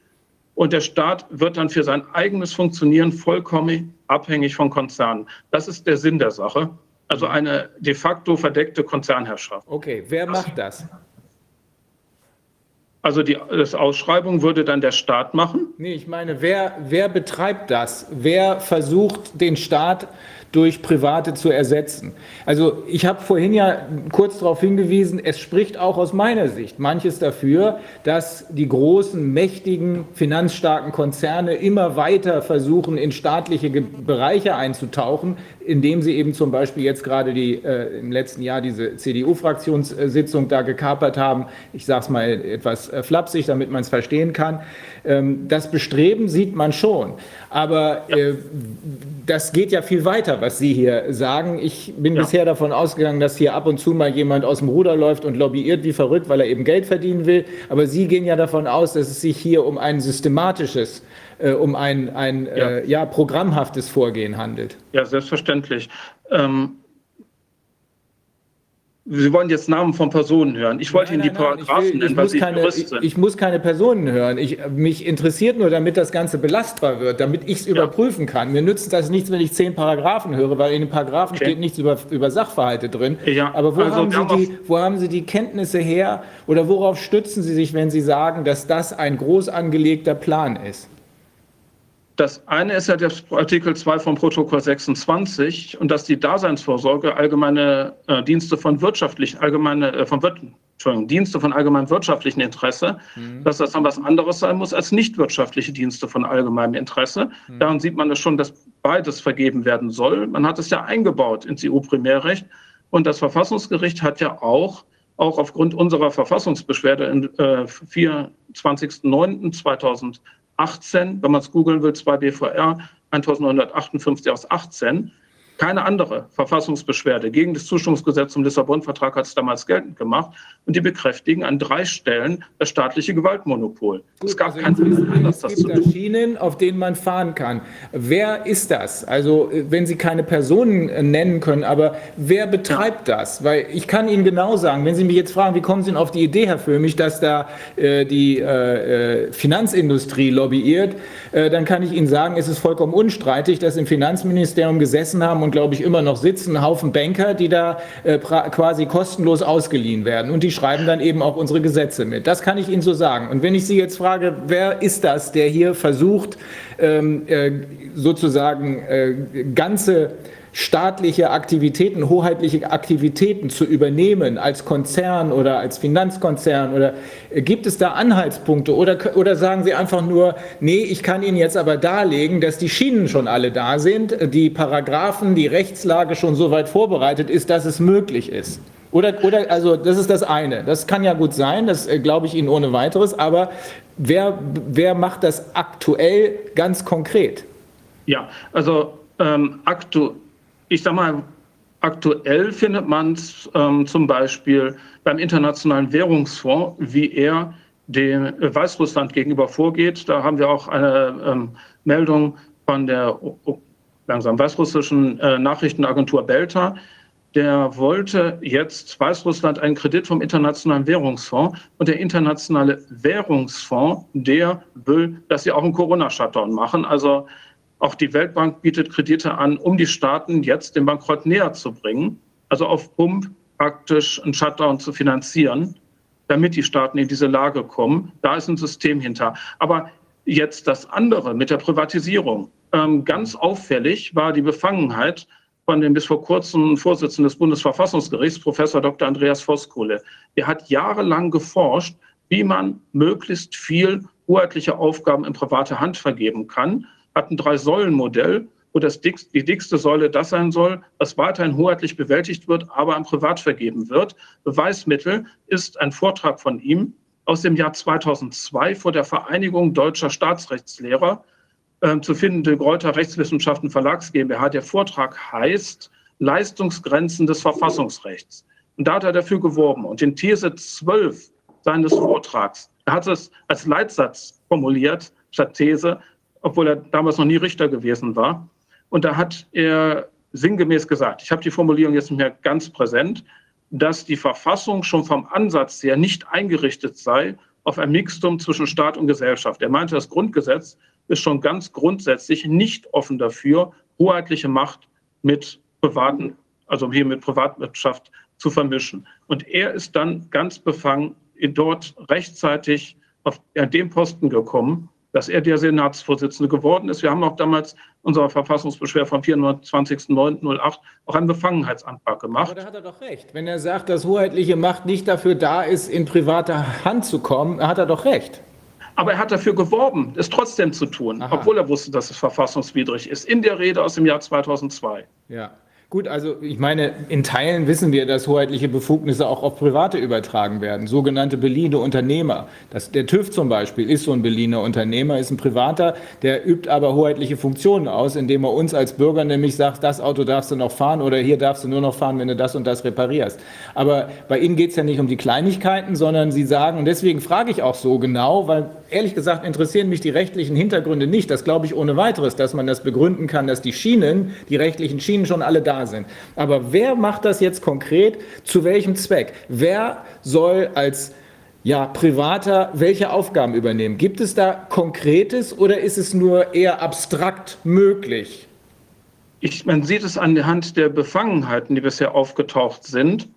und der Staat wird dann für sein eigenes Funktionieren vollkommen abhängig von Konzernen. Das ist der Sinn der Sache. Also eine de facto verdeckte Konzernherrschaft.
Okay, wer macht das?
Also die das Ausschreibung würde dann der Staat machen?
Nee, ich meine, wer, wer betreibt das? Wer versucht, den Staat durch Private zu ersetzen. Also ich habe vorhin ja kurz darauf hingewiesen, es spricht auch aus meiner Sicht manches dafür, dass die großen, mächtigen, finanzstarken Konzerne immer weiter versuchen, in staatliche Bereiche einzutauchen, indem sie eben zum Beispiel jetzt gerade die, äh, im letzten Jahr diese CDU-Fraktionssitzung da gekapert haben. Ich sage es mal etwas äh, flapsig, damit man es verstehen kann. Ähm, das Bestreben sieht man schon. Aber äh, das geht ja viel weiter, was Sie hier sagen. Ich bin ja. bisher davon ausgegangen, dass hier ab und zu mal jemand aus dem Ruder läuft und lobbyiert wie verrückt, weil er eben Geld verdienen will. Aber Sie gehen ja davon aus, dass es sich hier um ein systematisches äh, um ein, ein ja. Äh, ja. programmhaftes Vorgehen handelt.
Ja, selbstverständlich. Ähm, Sie wollen jetzt Namen von Personen hören. Ich wollte Ihnen die Paragraphen nennen, weil Sie
keine, Jurist sind. Ich, ich, muss keine Personen hören. Ich, mich interessiert nur, damit das Ganze belastbar wird, damit ich es ja. überprüfen kann. Mir nützt das nichts, wenn ich zehn Paragraphen höre, weil in den Paragraphen okay. steht nichts über, über Sachverhalte drin. Ja. Aber wo, also, haben Sie die, wo haben Sie die Kenntnisse her oder worauf stützen Sie sich, wenn Sie sagen, dass das ein groß angelegter Plan ist?
Das eine ist ja der Artikel 2 vom Protokoll 26 und dass die Daseinsvorsorge allgemeine äh, Dienste von wirtschaftlich, allgemeine, äh, von Entschuldigung, Dienste von allgemeinem wirtschaftlichen Interesse, mhm. dass das dann was anderes sein muss als nicht wirtschaftliche Dienste von allgemeinem Interesse. Mhm. Daran sieht man das schon, dass beides vergeben werden soll. Man hat es ja eingebaut ins EU-Primärrecht und das Verfassungsgericht hat ja auch auch aufgrund unserer Verfassungsbeschwerde im äh, 24.09.2000 18, wenn man es googeln will, 2 BVR 1958 aus 18, keine andere Verfassungsbeschwerde gegen das Zustimmungsgesetz zum Lissabon-Vertrag hat es damals geltend gemacht. Und die bekräftigen an drei Stellen das staatliche Gewaltmonopol.
Gut, es gab also keinen Sinn, Anlass, das zu tun. Schienen, auf denen man fahren kann. Wer ist das? Also, wenn Sie keine Personen äh, nennen können, aber wer betreibt ja. das? Weil ich kann Ihnen genau sagen, wenn Sie mich jetzt fragen, wie kommen Sie denn auf die Idee, Herr Föhmich, dass da äh, die äh, äh Finanzindustrie lobbyiert, dann kann ich Ihnen sagen, es ist vollkommen unstreitig, dass im Finanzministerium gesessen haben und glaube ich immer noch sitzen, ein Haufen Banker, die da äh, quasi kostenlos ausgeliehen werden. Und die schreiben dann eben auch unsere Gesetze mit. Das kann ich Ihnen so sagen. Und wenn ich Sie jetzt frage, wer ist das, der hier versucht, ähm, äh, sozusagen äh, ganze staatliche Aktivitäten, hoheitliche Aktivitäten zu übernehmen als Konzern oder als Finanzkonzern? Oder gibt es da Anhaltspunkte? Oder, oder sagen Sie einfach nur, nee, ich kann Ihnen jetzt aber darlegen, dass die Schienen schon alle da sind, die Paragraphen, die Rechtslage schon so weit vorbereitet ist, dass es möglich ist? Oder, oder, also das ist das eine. Das kann ja gut sein, das äh, glaube ich Ihnen ohne weiteres, aber wer, wer macht das aktuell ganz konkret?
Ja, also ähm, aktuell ich sage mal, aktuell findet man es ähm, zum Beispiel beim Internationalen Währungsfonds, wie er dem äh, Weißrussland gegenüber vorgeht. Da haben wir auch eine ähm, Meldung von der oh, langsam weißrussischen äh, Nachrichtenagentur Belta. Der wollte jetzt Weißrussland einen Kredit vom Internationalen Währungsfonds und der Internationale Währungsfonds, der will, dass sie auch einen Corona-Shutdown machen. Also auch die Weltbank bietet Kredite an, um die Staaten jetzt dem Bankrott näher zu bringen, also auf Pump praktisch einen Shutdown zu finanzieren, damit die Staaten in diese Lage kommen. Da ist ein System hinter. Aber jetzt das andere mit der Privatisierung. Ähm, ganz auffällig war die Befangenheit von dem bis vor kurzem Vorsitzenden des Bundesverfassungsgerichts, Professor Dr. Andreas Voskuhle. Er hat jahrelang geforscht, wie man möglichst viel hoheitliche Aufgaben in private Hand vergeben kann hat ein Drei-Säulen-Modell, wo das dickste, die dickste Säule das sein soll, was weiterhin hoheitlich bewältigt wird, aber an Privat vergeben wird. Beweismittel ist ein Vortrag von ihm aus dem Jahr 2002 vor der Vereinigung deutscher Staatsrechtslehrer äh, zu finden, die Greuter Rechtswissenschaften Verlags GmbH. Der Vortrag heißt Leistungsgrenzen des Verfassungsrechts. Und da hat er dafür geworben. Und in These 12 seines Vortrags, er hat es als Leitsatz formuliert, statt These, obwohl er damals noch nie Richter gewesen war. Und da hat er sinngemäß gesagt, ich habe die Formulierung jetzt nicht mehr ganz präsent, dass die Verfassung schon vom Ansatz her nicht eingerichtet sei, auf ein Mixtum zwischen Staat und Gesellschaft. Er meinte, das Grundgesetz ist schon ganz grundsätzlich nicht offen dafür, hoheitliche Macht mit privaten, also hier mit Privatwirtschaft zu vermischen. Und er ist dann ganz befangen dort rechtzeitig auf dem Posten gekommen, dass er der Senatsvorsitzende geworden ist. Wir haben auch damals unserer Verfassungsbeschwerde vom 24.09.08 auch einen Befangenheitsantrag gemacht.
Aber da hat er doch recht. Wenn er sagt, dass hoheitliche Macht nicht dafür da ist, in privater Hand zu kommen, hat er doch recht.
Aber er hat dafür geworben, es trotzdem zu tun, Aha. obwohl er wusste, dass es verfassungswidrig ist, in der Rede aus dem Jahr 2002.
Ja. Gut, also ich meine, in Teilen wissen wir, dass hoheitliche Befugnisse auch auf Private übertragen werden, sogenannte beliehene Unternehmer. Das, der TÜV zum Beispiel ist so ein beliehener Unternehmer, ist ein Privater, der übt aber hoheitliche Funktionen aus, indem er uns als Bürger nämlich sagt, das Auto darfst du noch fahren oder hier darfst du nur noch fahren, wenn du das und das reparierst. Aber bei Ihnen geht es ja nicht um die Kleinigkeiten, sondern Sie sagen, und deswegen frage ich auch so genau, weil ehrlich gesagt interessieren mich die rechtlichen Hintergründe nicht. Das glaube ich ohne weiteres, dass man das begründen kann, dass die Schienen, die rechtlichen Schienen schon alle da sind. Aber wer macht das jetzt konkret? Zu welchem Zweck? Wer soll als ja, Privater welche Aufgaben übernehmen? Gibt es da Konkretes oder ist es nur eher abstrakt möglich?
Ich, man sieht es an der Hand der Befangenheiten, die bisher aufgetaucht sind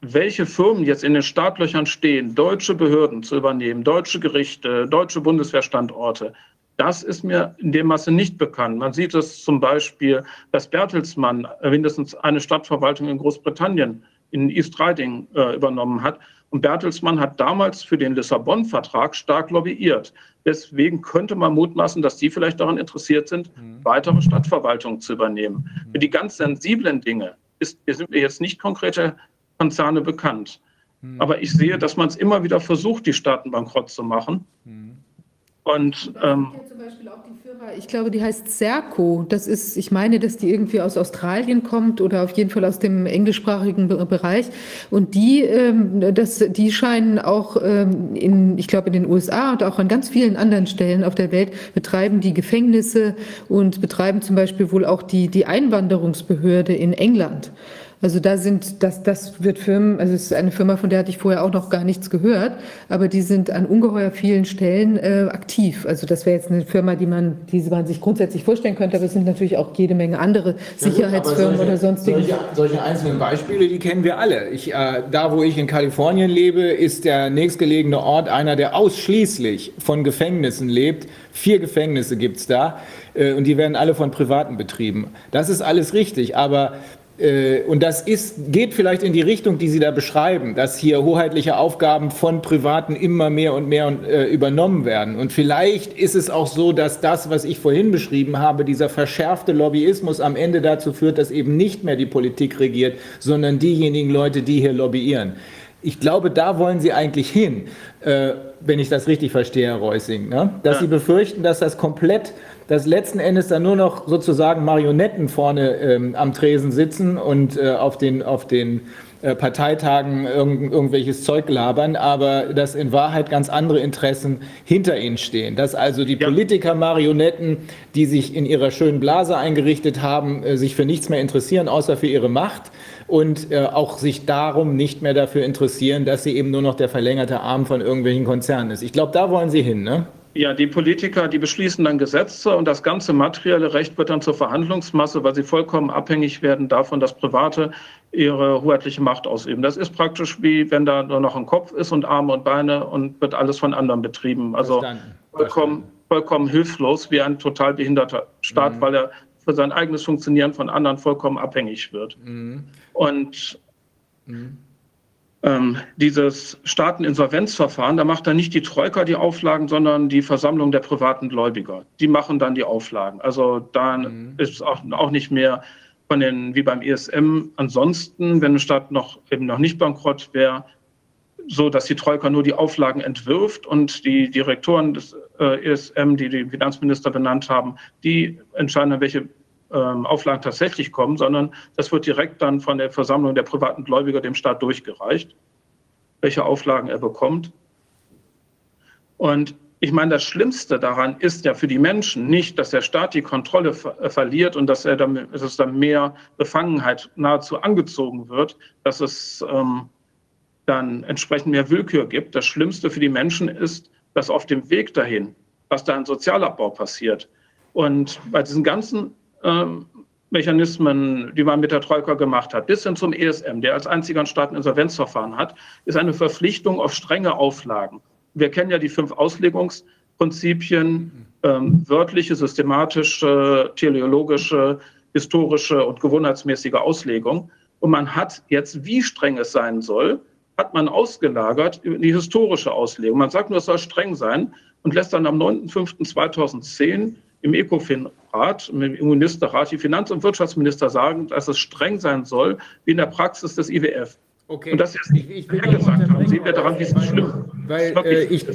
welche Firmen jetzt in den Startlöchern stehen, deutsche Behörden zu übernehmen, deutsche Gerichte, deutsche Bundeswehrstandorte, das ist mir in dem Maße nicht bekannt. Man sieht es zum Beispiel, dass Bertelsmann mindestens eine Stadtverwaltung in Großbritannien in East Riding äh, übernommen hat. Und Bertelsmann hat damals für den Lissabon-Vertrag stark lobbyiert. Deswegen könnte man mutmaßen, dass die vielleicht daran interessiert sind, mhm. weitere Stadtverwaltungen zu übernehmen. Mhm. Für die ganz sensiblen Dinge ist, sind mir jetzt nicht konkrete Konzerne bekannt. Mhm. Aber ich sehe, dass man es immer wieder versucht, die Staaten bankrott zu machen.
Und ähm, ich glaube, die heißt Serco. Das ist, ich meine, dass die irgendwie aus Australien kommt oder auf jeden Fall aus dem englischsprachigen Bereich. Und die, ähm, das, die scheinen auch ähm, in, ich glaube, in den USA und auch an ganz vielen anderen Stellen auf der Welt betreiben die Gefängnisse und betreiben zum Beispiel wohl auch die, die Einwanderungsbehörde in England. Also da sind, das, das wird Firmen, also es ist eine Firma, von der hatte ich vorher auch noch gar nichts gehört, aber die sind an ungeheuer vielen Stellen äh, aktiv. Also das wäre jetzt eine Firma, die man, die man sich grundsätzlich vorstellen könnte, aber es sind natürlich auch jede Menge andere Sicherheitsfirmen ja, solche, oder sonstige.
Solche, solche, einzelnen Beispiele, die kennen wir alle. Ich, äh, da, wo ich in Kalifornien lebe, ist der nächstgelegene Ort einer, der ausschließlich von Gefängnissen lebt. Vier Gefängnisse gibt es da äh, und die werden alle von Privaten betrieben. Das ist alles richtig, aber und das ist, geht vielleicht in die Richtung, die Sie da beschreiben, dass hier hoheitliche Aufgaben von Privaten immer mehr und mehr äh, übernommen werden. Und vielleicht ist es auch so, dass das, was ich vorhin beschrieben habe, dieser verschärfte Lobbyismus am Ende dazu führt, dass eben nicht mehr die Politik regiert, sondern diejenigen Leute, die hier lobbyieren. Ich glaube, da wollen Sie eigentlich hin, äh, wenn ich das richtig verstehe, Herr Reusing, ne? dass ja. Sie befürchten, dass das komplett dass letzten Endes dann nur noch sozusagen Marionetten vorne ähm, am Tresen sitzen und äh, auf den, auf den äh, Parteitagen irgend, irgendwelches Zeug labern, aber dass in Wahrheit ganz andere Interessen hinter ihnen stehen. Dass also die ja. Politiker Marionetten, die sich in ihrer schönen Blase eingerichtet haben, äh, sich für nichts mehr interessieren, außer für ihre Macht und äh, auch sich darum nicht mehr dafür interessieren, dass sie eben nur noch der verlängerte Arm von irgendwelchen Konzernen ist. Ich glaube, da wollen Sie hin, ne?
Ja, die Politiker, die beschließen dann Gesetze und das ganze materielle Recht wird dann zur Verhandlungsmasse, weil sie vollkommen abhängig werden davon, dass Private ihre hoheitliche Macht ausüben. Das ist praktisch wie wenn da nur noch ein Kopf ist und Arme und Beine und wird alles von anderen betrieben. Also vollkommen, vollkommen hilflos wie ein total behinderter Staat, mhm. weil er für sein eigenes Funktionieren von anderen vollkommen abhängig wird. Mhm. Und mhm ähm, dieses Staateninsolvenzverfahren, da macht dann nicht die Troika die Auflagen, sondern die Versammlung der privaten Gläubiger. Die machen dann die Auflagen. Also dann mhm. ist es auch, auch nicht mehr von den, wie beim ESM ansonsten, wenn eine Stadt noch eben noch nicht bankrott wäre, so, dass die Troika nur die Auflagen entwirft und die Direktoren des äh, ESM, die die Finanzminister benannt haben, die entscheiden, welche Auflagen tatsächlich kommen, sondern das wird direkt dann von der Versammlung der privaten Gläubiger dem Staat durchgereicht, welche Auflagen er bekommt. Und ich meine, das Schlimmste daran ist ja für die Menschen nicht, dass der Staat die Kontrolle ver äh, verliert und dass, er dann, dass es dann mehr Befangenheit nahezu angezogen wird, dass es ähm, dann entsprechend mehr Willkür gibt. Das Schlimmste für die Menschen ist, dass auf dem Weg dahin, was da an Sozialabbau passiert. Und bei diesen ganzen ähm, Mechanismen, die man mit der Troika gemacht hat, bis hin zum ESM, der als einziger ein Staateninsolvenzverfahren hat, ist eine Verpflichtung auf strenge Auflagen. Wir kennen ja die fünf Auslegungsprinzipien, ähm, wörtliche, systematische, teleologische, historische und gewohnheitsmäßige Auslegung. Und man hat jetzt, wie streng es sein soll, hat man ausgelagert in die historische Auslegung. Man sagt nur, es soll streng sein und lässt dann am 9.5.2010 im ECOFIN-Rat, im Ministerrat, die Finanz- und Wirtschaftsminister sagen, dass es streng sein soll, wie in der Praxis des IWF.
Okay.
Und das jetzt nicht ich, ich gesagt haben, sehen wir daran, wie es schlimm
weil äh, ich,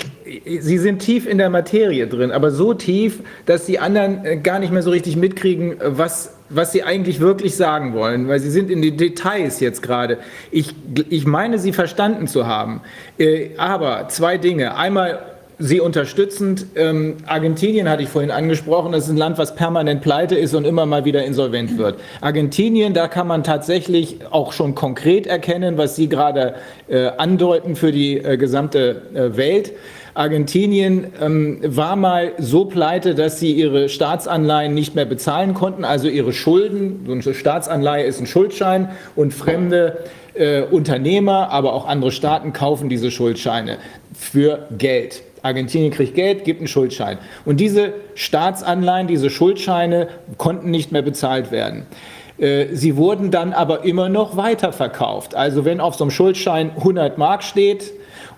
Sie sind tief in der Materie drin, aber so tief, dass die anderen äh, gar nicht mehr so richtig mitkriegen, was, was Sie eigentlich wirklich sagen wollen, weil Sie sind in den Details jetzt gerade. Ich, ich meine, Sie verstanden zu haben. Äh, aber zwei Dinge. Einmal Sie unterstützend. Ähm, Argentinien hatte ich vorhin angesprochen, das ist ein Land, was permanent pleite ist und immer mal wieder insolvent wird. Argentinien, da kann man tatsächlich auch schon konkret erkennen, was Sie gerade äh, andeuten für die äh, gesamte äh, Welt. Argentinien ähm, war mal so pleite, dass sie ihre Staatsanleihen nicht mehr bezahlen konnten, also ihre Schulden. So eine Staatsanleihe ist ein Schuldschein und fremde äh, Unternehmer, aber auch andere Staaten kaufen diese Schuldscheine für Geld. Argentinien kriegt Geld, gibt einen Schuldschein. Und diese Staatsanleihen, diese Schuldscheine konnten nicht mehr bezahlt werden. Äh, sie wurden dann aber immer noch weiterverkauft. Also wenn auf so einem Schuldschein 100 Mark steht,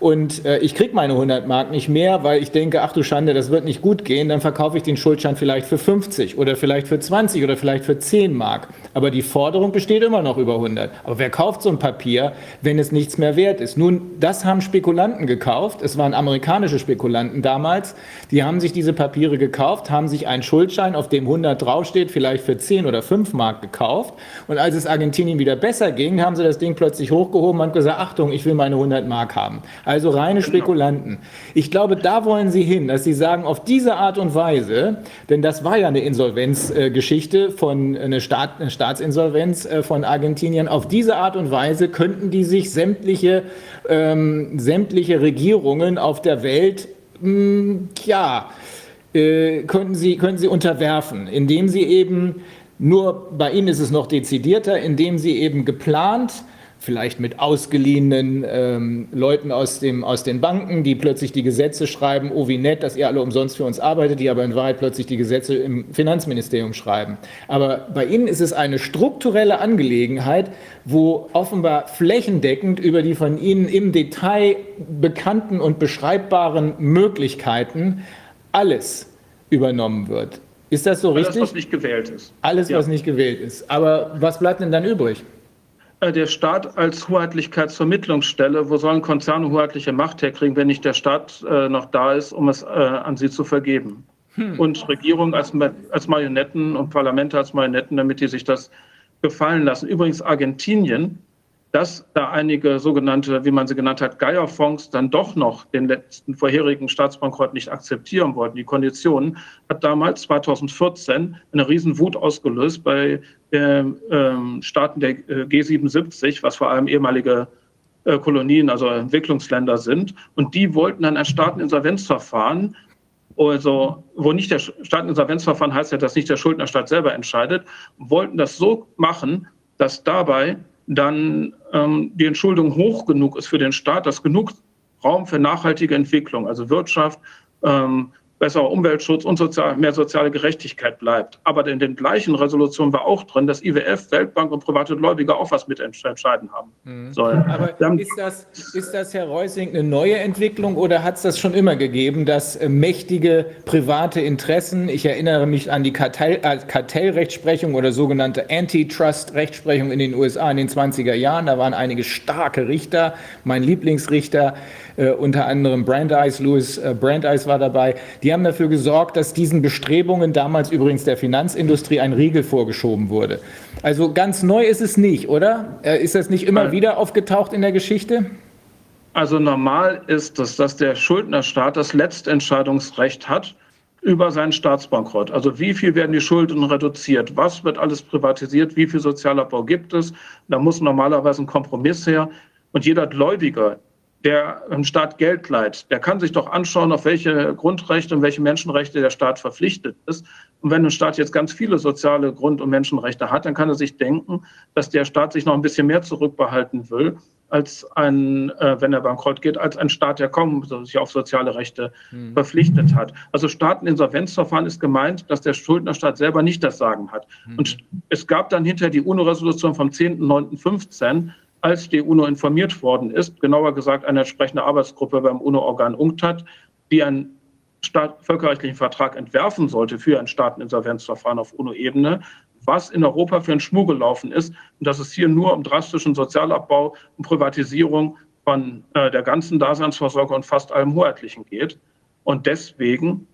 und äh, ich kriege meine 100 Mark nicht mehr, weil ich denke, ach du Schande, das wird nicht gut gehen, dann verkaufe ich den Schuldschein vielleicht für 50 oder vielleicht für 20 oder vielleicht für 10 Mark. Aber die Forderung besteht immer noch über 100. Aber wer kauft so ein Papier, wenn es nichts mehr wert ist? Nun, das haben Spekulanten gekauft. Es waren amerikanische Spekulanten damals. Die haben sich diese Papiere gekauft, haben sich einen Schuldschein, auf dem 100 draufsteht, vielleicht für 10 oder 5 Mark gekauft. Und als es Argentinien wieder besser ging, haben sie das Ding plötzlich hochgehoben und gesagt, Achtung, ich will meine 100 Mark haben. Also reine genau. Spekulanten. Ich glaube, da wollen Sie hin, dass Sie sagen, auf diese Art und Weise, denn das war ja eine Insolvenzgeschichte von eine, Staat, eine Staatsinsolvenz äh, von Argentinien, auf diese Art und Weise könnten die sich sämtliche, ähm, sämtliche Regierungen auf der Welt, mh, hm, ja, äh, könnten, sie, könnten sie unterwerfen, indem sie eben nur bei Ihnen ist es noch dezidierter, indem sie eben geplant vielleicht mit ausgeliehenen ähm, Leuten aus, dem, aus den Banken, die plötzlich die Gesetze schreiben, oh wie nett, dass ihr alle umsonst für uns arbeitet, die aber in Wahrheit plötzlich die Gesetze im Finanzministerium schreiben. Aber bei Ihnen ist es eine strukturelle Angelegenheit, wo offenbar flächendeckend über die von Ihnen im Detail bekannten und beschreibbaren Möglichkeiten alles übernommen wird. Ist das so richtig?
Alles, was nicht gewählt ist.
Alles, ja. was nicht gewählt ist. Aber was bleibt denn dann übrig?
Äh, der Staat als Hoheitlichkeitsvermittlungsstelle, wo sollen Konzerne hoheitliche Macht herkriegen, wenn nicht der Staat äh, noch da ist, um es äh, an sie zu vergeben? Hm. Und Regierung als, als Marionetten und Parlamente als Marionetten, damit die sich das gefallen lassen. Übrigens Argentinien dass da einige sogenannte, wie man sie genannt hat, Geierfonds dann doch noch den letzten vorherigen Staatsbankrott nicht akzeptieren wollten. Die Konditionen hat damals 2014 eine Riesenwut ausgelöst bei ähm, ähm, Staaten der äh, G77, was vor allem ehemalige äh, Kolonien, also Entwicklungsländer sind. Und die wollten dann ein Staateninsolvenzverfahren also wo nicht der Staateninsolvenzverfahren heißt ja, dass nicht der Schuldnerstaat selber entscheidet, wollten das so machen, dass dabei dann ähm, die Entschuldung hoch genug ist für den Staat, dass genug Raum für nachhaltige Entwicklung, also Wirtschaft, ähm, besserer Umweltschutz und sozial, mehr soziale Gerechtigkeit bleibt. Aber in den gleichen Resolutionen war auch drin, dass IWF, Weltbank und private Gläubiger auch was mitentscheiden haben mhm. sollen.
Aber ist das, ist das, Herr Reusing, eine neue Entwicklung oder hat es das schon immer gegeben, dass äh, mächtige private Interessen, ich erinnere mich an die Kartell, äh, Kartellrechtsprechung oder sogenannte Antitrust-Rechtsprechung in den USA in den 20er Jahren, da waren einige starke Richter, mein Lieblingsrichter, äh, unter anderem Brandeis, Louis äh, Brandeis war dabei, die haben dafür gesorgt, dass diesen Bestrebungen damals übrigens der Finanzindustrie ein Riegel vorgeschoben wurde. Also ganz neu ist es nicht, oder? Äh, ist das nicht immer wieder aufgetaucht in der Geschichte?
Also normal ist es, dass der Schuldnerstaat das Letztentscheidungsrecht hat über seinen Staatsbankrott. Also wie viel werden die Schulden reduziert? Was wird alles privatisiert? Wie viel Sozialabbau gibt es? Da muss normalerweise ein Kompromiss her. Und jeder Gläubiger, der einem Staat Geld leiht, der kann sich doch anschauen, auf welche Grundrechte und welche Menschenrechte der Staat verpflichtet ist. Und wenn ein Staat jetzt ganz viele soziale Grund- und Menschenrechte hat, dann kann er sich denken, dass der Staat sich noch ein bisschen mehr zurückbehalten will, als ein, äh, wenn er bankrott geht, als ein Staat, der kaum sich auf soziale Rechte mhm. verpflichtet hat. Also Staateninsolvenzverfahren ist gemeint, dass der Schuldnerstaat selber nicht das Sagen hat. Mhm. Und es gab dann hinterher die UNO-Resolution vom 10.09.15, als die UNO informiert worden ist, genauer gesagt eine entsprechende Arbeitsgruppe beim UNO-Organ UNCTAD, die einen Staat, völkerrechtlichen Vertrag entwerfen sollte für ein Staateninsolvenzverfahren auf UNO-Ebene, was in Europa für ein Schmuh gelaufen ist und dass es hier nur um drastischen Sozialabbau und Privatisierung von äh, der ganzen Daseinsvorsorge und fast allem Hoheitlichen geht. Und deswegen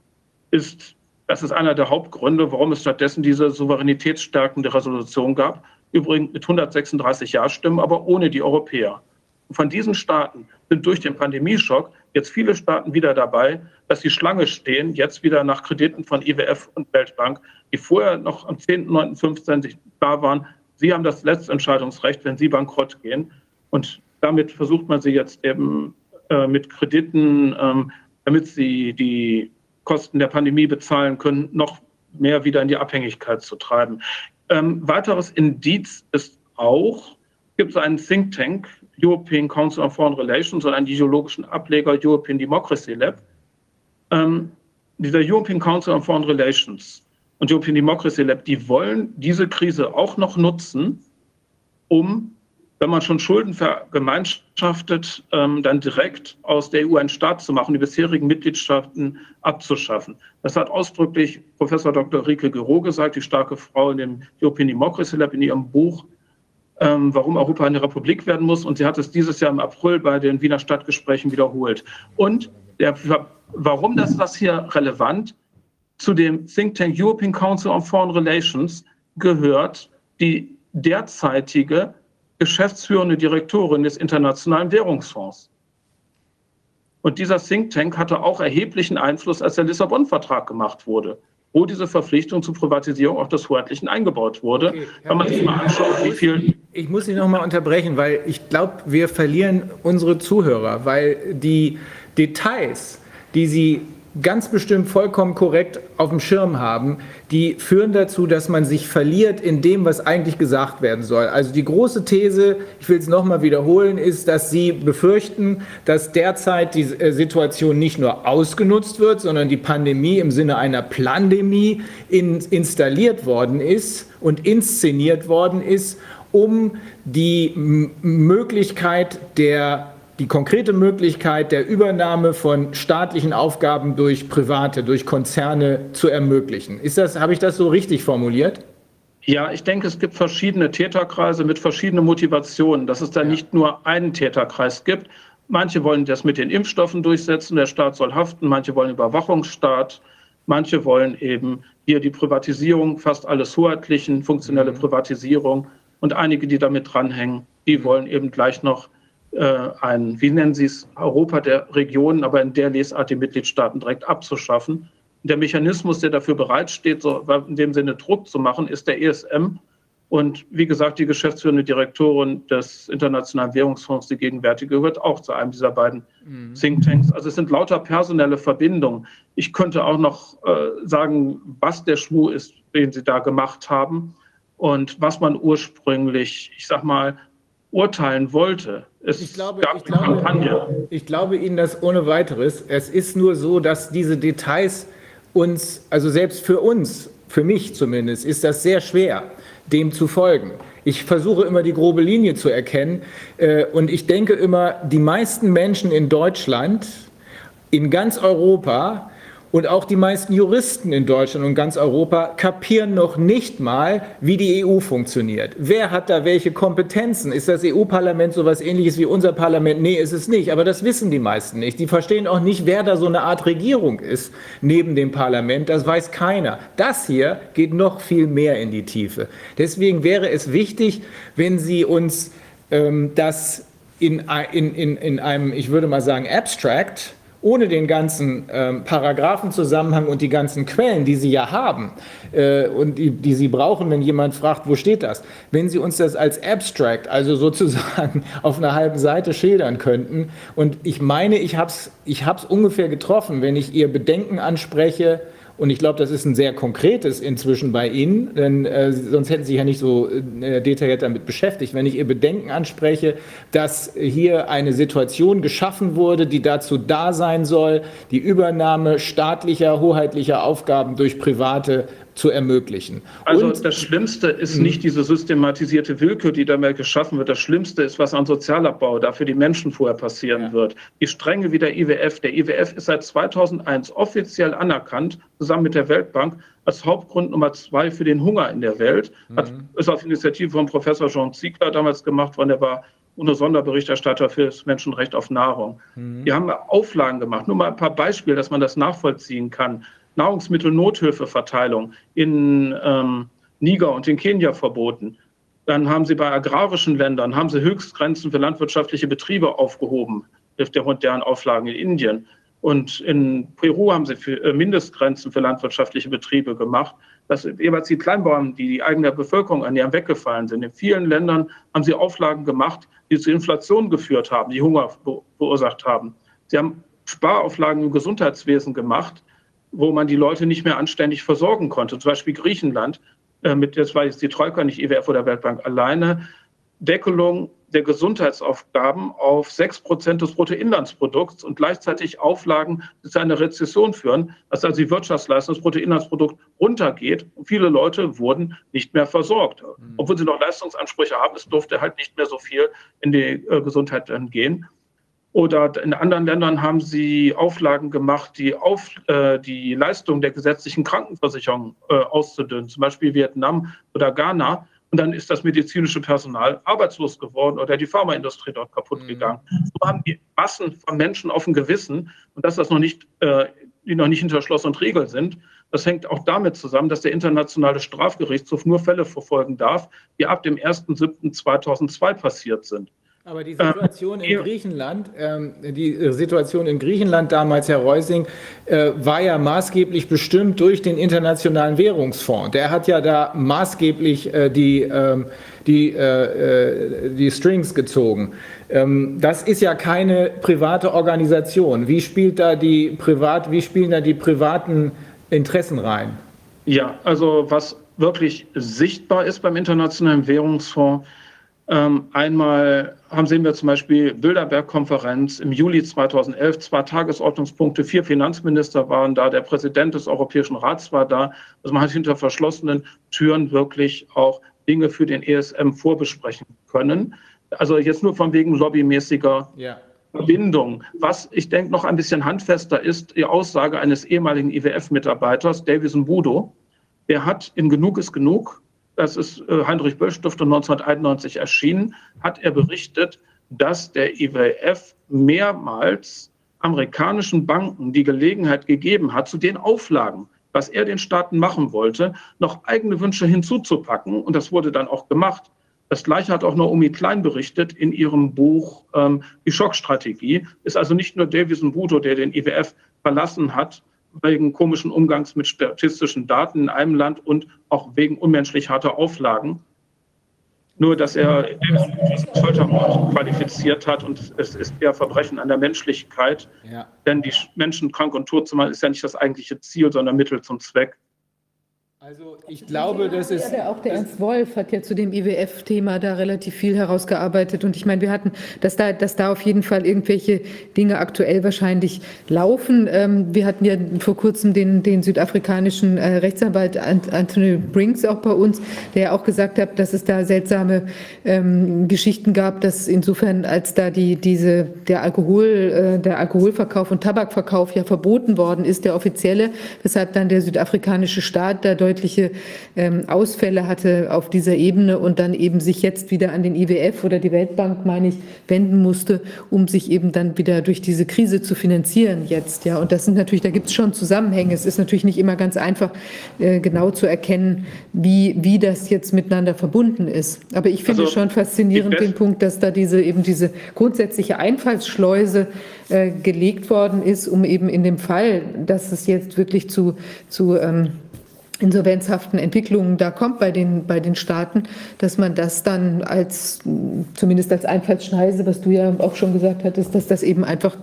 ist, das ist einer der Hauptgründe, warum es stattdessen diese souveränitätsstärkende Resolution gab, übrigens mit 136 Ja-Stimmen, aber ohne die Europäer. Und von diesen Staaten sind durch den Pandemieschock jetzt viele Staaten wieder dabei, dass sie Schlange stehen, jetzt wieder nach Krediten von IWF und Weltbank, die vorher noch am 10.9.15 da waren. Sie haben das Letztentscheidungsrecht, wenn sie bankrott gehen. Und damit versucht man sie jetzt eben äh, mit Krediten, ähm, damit sie die Kosten der Pandemie bezahlen können, noch mehr wieder in die Abhängigkeit zu treiben. Ähm, weiteres Indiz ist auch, gibt es einen Think Tank, European Council on Foreign Relations und einen ideologischen Ableger European Democracy Lab. Ähm, dieser European Council on Foreign Relations und European Democracy Lab, die wollen diese Krise auch noch nutzen, um, wenn man schon Schulden vergemeinschaftet, ähm, dann direkt aus der EU einen Staat zu machen, die bisherigen Mitgliedstaaten abzuschaffen. Das hat ausdrücklich Professor Dr. Rike Gero gesagt, die starke Frau in dem European Democracy Lab in ihrem Buch ähm, warum Europa eine Republik werden muss. Und sie hat es dieses Jahr im April bei den Wiener Stadtgesprächen wiederholt. Und der, warum das das hier relevant? Zu dem Think Tank European Council on Foreign Relations gehört die derzeitige geschäftsführende Direktorin des Internationalen Währungsfonds. Und dieser Think Tank hatte auch erheblichen Einfluss, als der Lissabon-Vertrag gemacht wurde wo diese Verpflichtung zur Privatisierung auch des Hoheitlichen eingebaut wurde. Okay, Wenn man sich mal anschaut, wie viel.
Ich muss Sie noch mal unterbrechen, weil ich glaube, wir verlieren unsere Zuhörer, weil die Details, die Sie ganz bestimmt vollkommen korrekt auf dem Schirm haben, die führen dazu, dass man sich verliert in dem, was eigentlich gesagt werden soll. Also die große These, ich will es nochmal wiederholen, ist, dass Sie befürchten, dass derzeit die äh, Situation nicht nur ausgenutzt wird, sondern die Pandemie im Sinne einer Plandemie in, installiert worden ist und inszeniert worden ist, um die Möglichkeit der die konkrete Möglichkeit der Übernahme von staatlichen Aufgaben durch Private, durch Konzerne zu ermöglichen. Ist das, habe ich das so richtig formuliert?
Ja, ich denke, es gibt verschiedene Täterkreise mit verschiedenen Motivationen, dass es da ja. nicht nur einen Täterkreis gibt. Manche wollen das mit den Impfstoffen durchsetzen, der Staat soll haften, manche wollen Überwachungsstaat, manche wollen eben hier die Privatisierung, fast alles hoheitlichen, funktionelle mhm. Privatisierung und einige, die damit dranhängen, die mhm. wollen eben gleich noch ein, wie nennen Sie es, Europa der Regionen, aber in der Lesart die Mitgliedstaaten direkt abzuschaffen. Der Mechanismus, der dafür bereitsteht, so in dem Sinne Druck zu machen, ist der ESM. Und wie gesagt, die geschäftsführende Direktorin des Internationalen Währungsfonds, die gegenwärtige, gehört auch zu einem dieser beiden mhm. Thinktanks. Also es sind lauter personelle Verbindungen. Ich könnte auch noch äh, sagen, was der Schmuh ist, den sie da gemacht haben und was man ursprünglich, ich sag mal, urteilen wollte.
Es ich glaube, gab ich eine glaube, Kampagne. Ich glaube Ihnen das ohne weiteres. Es ist nur so, dass diese Details uns, also selbst für uns, für mich zumindest, ist das sehr schwer, dem zu folgen. Ich versuche immer die grobe Linie zu erkennen äh, und ich denke immer, die meisten Menschen in Deutschland, in ganz Europa, und auch die meisten Juristen in Deutschland und ganz Europa kapieren noch nicht mal, wie die EU funktioniert. Wer hat da welche Kompetenzen? Ist das EU-Parlament so etwas ähnliches wie unser Parlament? Nee, ist es nicht. Aber das wissen die meisten nicht. Die verstehen auch nicht, wer da so eine Art Regierung ist neben dem Parlament. Das weiß keiner. Das hier geht noch viel mehr in die Tiefe. Deswegen wäre es wichtig, wenn Sie uns ähm, das in, in, in, in einem, ich würde mal sagen, Abstract ohne den ganzen ähm, Paragraphenzusammenhang und die ganzen Quellen, die Sie ja haben äh, und die, die Sie brauchen, wenn jemand fragt, wo steht das, wenn Sie uns das als Abstract, also sozusagen auf einer halben Seite schildern könnten. Und ich meine, ich habe es ich hab's ungefähr getroffen, wenn ich Ihr Bedenken anspreche, und ich glaube, das ist ein sehr konkretes inzwischen bei Ihnen, denn äh, sonst hätten Sie sich ja nicht so äh, detailliert damit beschäftigt. Wenn ich Ihr Bedenken anspreche, dass hier eine Situation geschaffen wurde, die dazu da sein soll, die Übernahme staatlicher, hoheitlicher Aufgaben durch private zu ermöglichen.
Also und, das Schlimmste ist nicht diese systematisierte Willkür, die damit geschaffen wird. Das Schlimmste ist, was an Sozialabbau da für die Menschen vorher passieren ja. wird. Die Strenge wie der IWF. Der IWF ist seit 2001 offiziell anerkannt, zusammen mit der Weltbank, als Hauptgrund Nummer zwei für den Hunger in der Welt. Hat, mhm. ist auf Initiative von Professor Jean Ziegler damals gemacht worden. Der war UNO-Sonderberichterstatter für das Menschenrecht auf Nahrung. Mhm. Die haben Auflagen gemacht. Nur mal ein paar Beispiele, dass man das nachvollziehen kann. Nahrungsmittelnothilfeverteilung in ähm, Niger und in Kenia verboten. Dann haben sie bei agrarischen Ländern haben sie Höchstgrenzen für landwirtschaftliche Betriebe aufgehoben, durch der modernen Auflagen in Indien. Und in Peru haben sie für, äh, Mindestgrenzen für landwirtschaftliche Betriebe gemacht, dass jeweils die Kleinbauern, die die eigene Bevölkerung ernähren, weggefallen sind. In vielen Ländern haben sie Auflagen gemacht, die zu Inflation geführt haben, die Hunger verursacht haben. Sie haben Sparauflagen im Gesundheitswesen gemacht, wo man die Leute nicht mehr anständig versorgen konnte. Zum Beispiel Griechenland, äh, mit, das war jetzt die Troika, nicht IWF oder Weltbank alleine, Deckelung der Gesundheitsaufgaben auf 6 Prozent des Bruttoinlandsprodukts und gleichzeitig Auflagen, die zu einer Rezession führen, dass also die Wirtschaftsleistung des Bruttoinlandsprodukt runtergeht und viele Leute wurden nicht mehr versorgt. Mhm. Obwohl sie noch Leistungsansprüche haben, es durfte halt nicht mehr so viel in die äh, Gesundheit gehen. Oder in anderen Ländern haben sie Auflagen gemacht, die, auf, äh, die Leistung der gesetzlichen Krankenversicherung äh, auszudünnen, zum Beispiel Vietnam oder Ghana. Und dann ist das medizinische Personal arbeitslos geworden oder die Pharmaindustrie dort kaputt mhm. gegangen. So haben die Massen von Menschen auf dem Gewissen und dass das noch nicht, äh, die noch nicht hinter Schloss und Riegel sind. Das hängt auch damit zusammen, dass der Internationale Strafgerichtshof nur Fälle verfolgen darf, die ab dem 1.7.2002 passiert sind.
Aber die Situation in Griechenland, ähm, die äh, Situation in Griechenland damals, Herr Reusing, äh, war ja maßgeblich bestimmt durch den Internationalen Währungsfonds. Der hat ja da maßgeblich äh, die, ähm, die, äh, die Strings gezogen. Ähm, das ist ja keine private Organisation. Wie spielt da die Privat, wie spielen da die privaten Interessen rein?
Ja, also was wirklich sichtbar ist beim Internationalen Währungsfonds, ähm, einmal haben sehen wir zum Beispiel Bilderberg-Konferenz im Juli 2011, zwei Tagesordnungspunkte, vier Finanzminister waren da, der Präsident des Europäischen Rats war da. Also man hat hinter verschlossenen Türen wirklich auch Dinge für den ESM vorbesprechen können. Also jetzt nur von wegen lobbymäßiger ja. Verbindung. Was ich denke noch ein bisschen handfester ist, die Aussage eines ehemaligen IWF-Mitarbeiters, Davison Budo. Der hat in Genug ist genug das ist äh, Heinrich Böll Stiftung 1991 erschienen, hat er berichtet, dass der IWF mehrmals amerikanischen Banken die Gelegenheit gegeben hat, zu den Auflagen, was er den Staaten machen wollte, noch eigene Wünsche hinzuzupacken. Und das wurde dann auch gemacht. Das Gleiche hat auch Naomi Klein berichtet in ihrem Buch ähm, Die Schockstrategie. Ist also nicht nur Davison Budo, der den IWF verlassen hat, wegen komischen Umgangs mit statistischen Daten in einem Land und auch wegen unmenschlich harter Auflagen. Nur, dass er Foltermord qualifiziert hat und es ist eher Verbrechen an der Menschlichkeit. Ja. Denn die Menschen krank und tot zu machen, ist ja nicht das eigentliche Ziel, sondern Mittel zum Zweck.
Also ich glaube, das ist.
Ja, auch der Ernst Wolf hat ja zu dem IWF-Thema da relativ viel herausgearbeitet. Und ich meine, wir hatten, dass da, dass da auf jeden Fall irgendwelche Dinge aktuell wahrscheinlich laufen. Ähm, wir hatten ja vor kurzem den, den südafrikanischen äh, Rechtsanwalt Anthony Brinks auch bei uns, der ja auch gesagt hat, dass es da seltsame ähm, Geschichten gab, dass insofern, als da die, diese, der Alkohol, äh, der Alkoholverkauf und Tabakverkauf ja verboten worden ist, der offizielle, weshalb dann der südafrikanische Staat da deutlich deutliche ähm, Ausfälle hatte auf dieser Ebene und dann eben sich jetzt wieder an den IWF oder die Weltbank, meine ich, wenden musste, um sich eben dann wieder durch diese Krise zu finanzieren jetzt. Ja, und das sind natürlich, da gibt es schon Zusammenhänge. Es ist natürlich nicht immer ganz einfach, äh, genau zu erkennen, wie, wie das jetzt miteinander verbunden ist. Aber ich finde also, schon faszinierend den Punkt, dass da diese eben diese grundsätzliche Einfallsschleuse äh, gelegt worden ist, um eben in dem Fall, dass es jetzt wirklich zu, zu ähm, insolvenzhaften Entwicklungen da kommt bei den, bei den Staaten, dass man das dann als, zumindest als Einfallsschneise, was du ja auch schon gesagt hattest, dass das eben einfach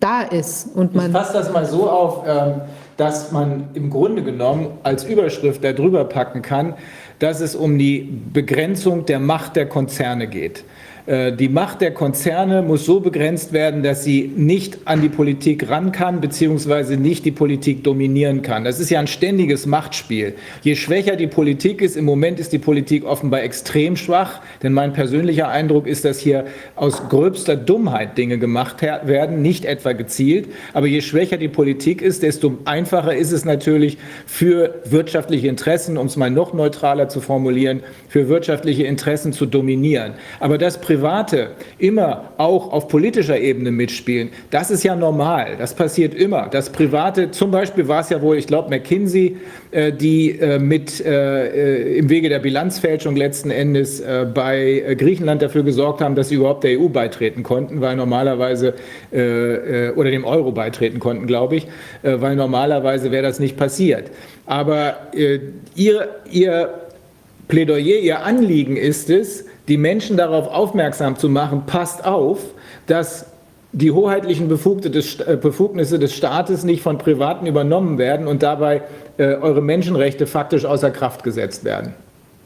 da ist. Und man
ich fasse das mal so auf, ähm, dass man im Grunde genommen als Überschrift darüber packen kann, dass es um die Begrenzung der Macht der Konzerne geht. Äh, die Macht der Konzerne muss so begrenzt werden, dass sie nicht an die Politik ran kann, beziehungsweise nicht die Politik dominieren kann. Das ist ja ein ständiges Machtspiel. Je schwächer die Politik ist, im Moment ist die Politik offenbar extrem schwach, denn mein persönlicher Eindruck ist, dass hier aus gröbster Dummheit Dinge gemacht werden, nicht etwa gezielt. Aber je schwächer die Politik ist, desto einfacher ist es natürlich für wirtschaftliche Interessen, um es mal noch neutraler zu formulieren, für wirtschaftliche Interessen zu dominieren. Aber das Private immer auch auf politischer Ebene mitspielen, das ist ja normal. Das passiert immer. Das Private, zum Beispiel war es ja wohl, ich glaube, McKinsey, äh, die äh, mit äh, im Wege der Bilanzfälschung letzten Endes bei Griechenland dafür gesorgt haben, dass sie überhaupt der EU beitreten konnten, weil normalerweise oder dem Euro beitreten konnten, glaube ich, weil normalerweise wäre das nicht passiert. Aber ihr, ihr Plädoyer, ihr Anliegen ist es, die Menschen darauf aufmerksam zu machen, passt auf, dass die hoheitlichen äh, Befugnisse des Staates nicht von Privaten übernommen werden und dabei äh, eure Menschenrechte faktisch außer Kraft gesetzt werden.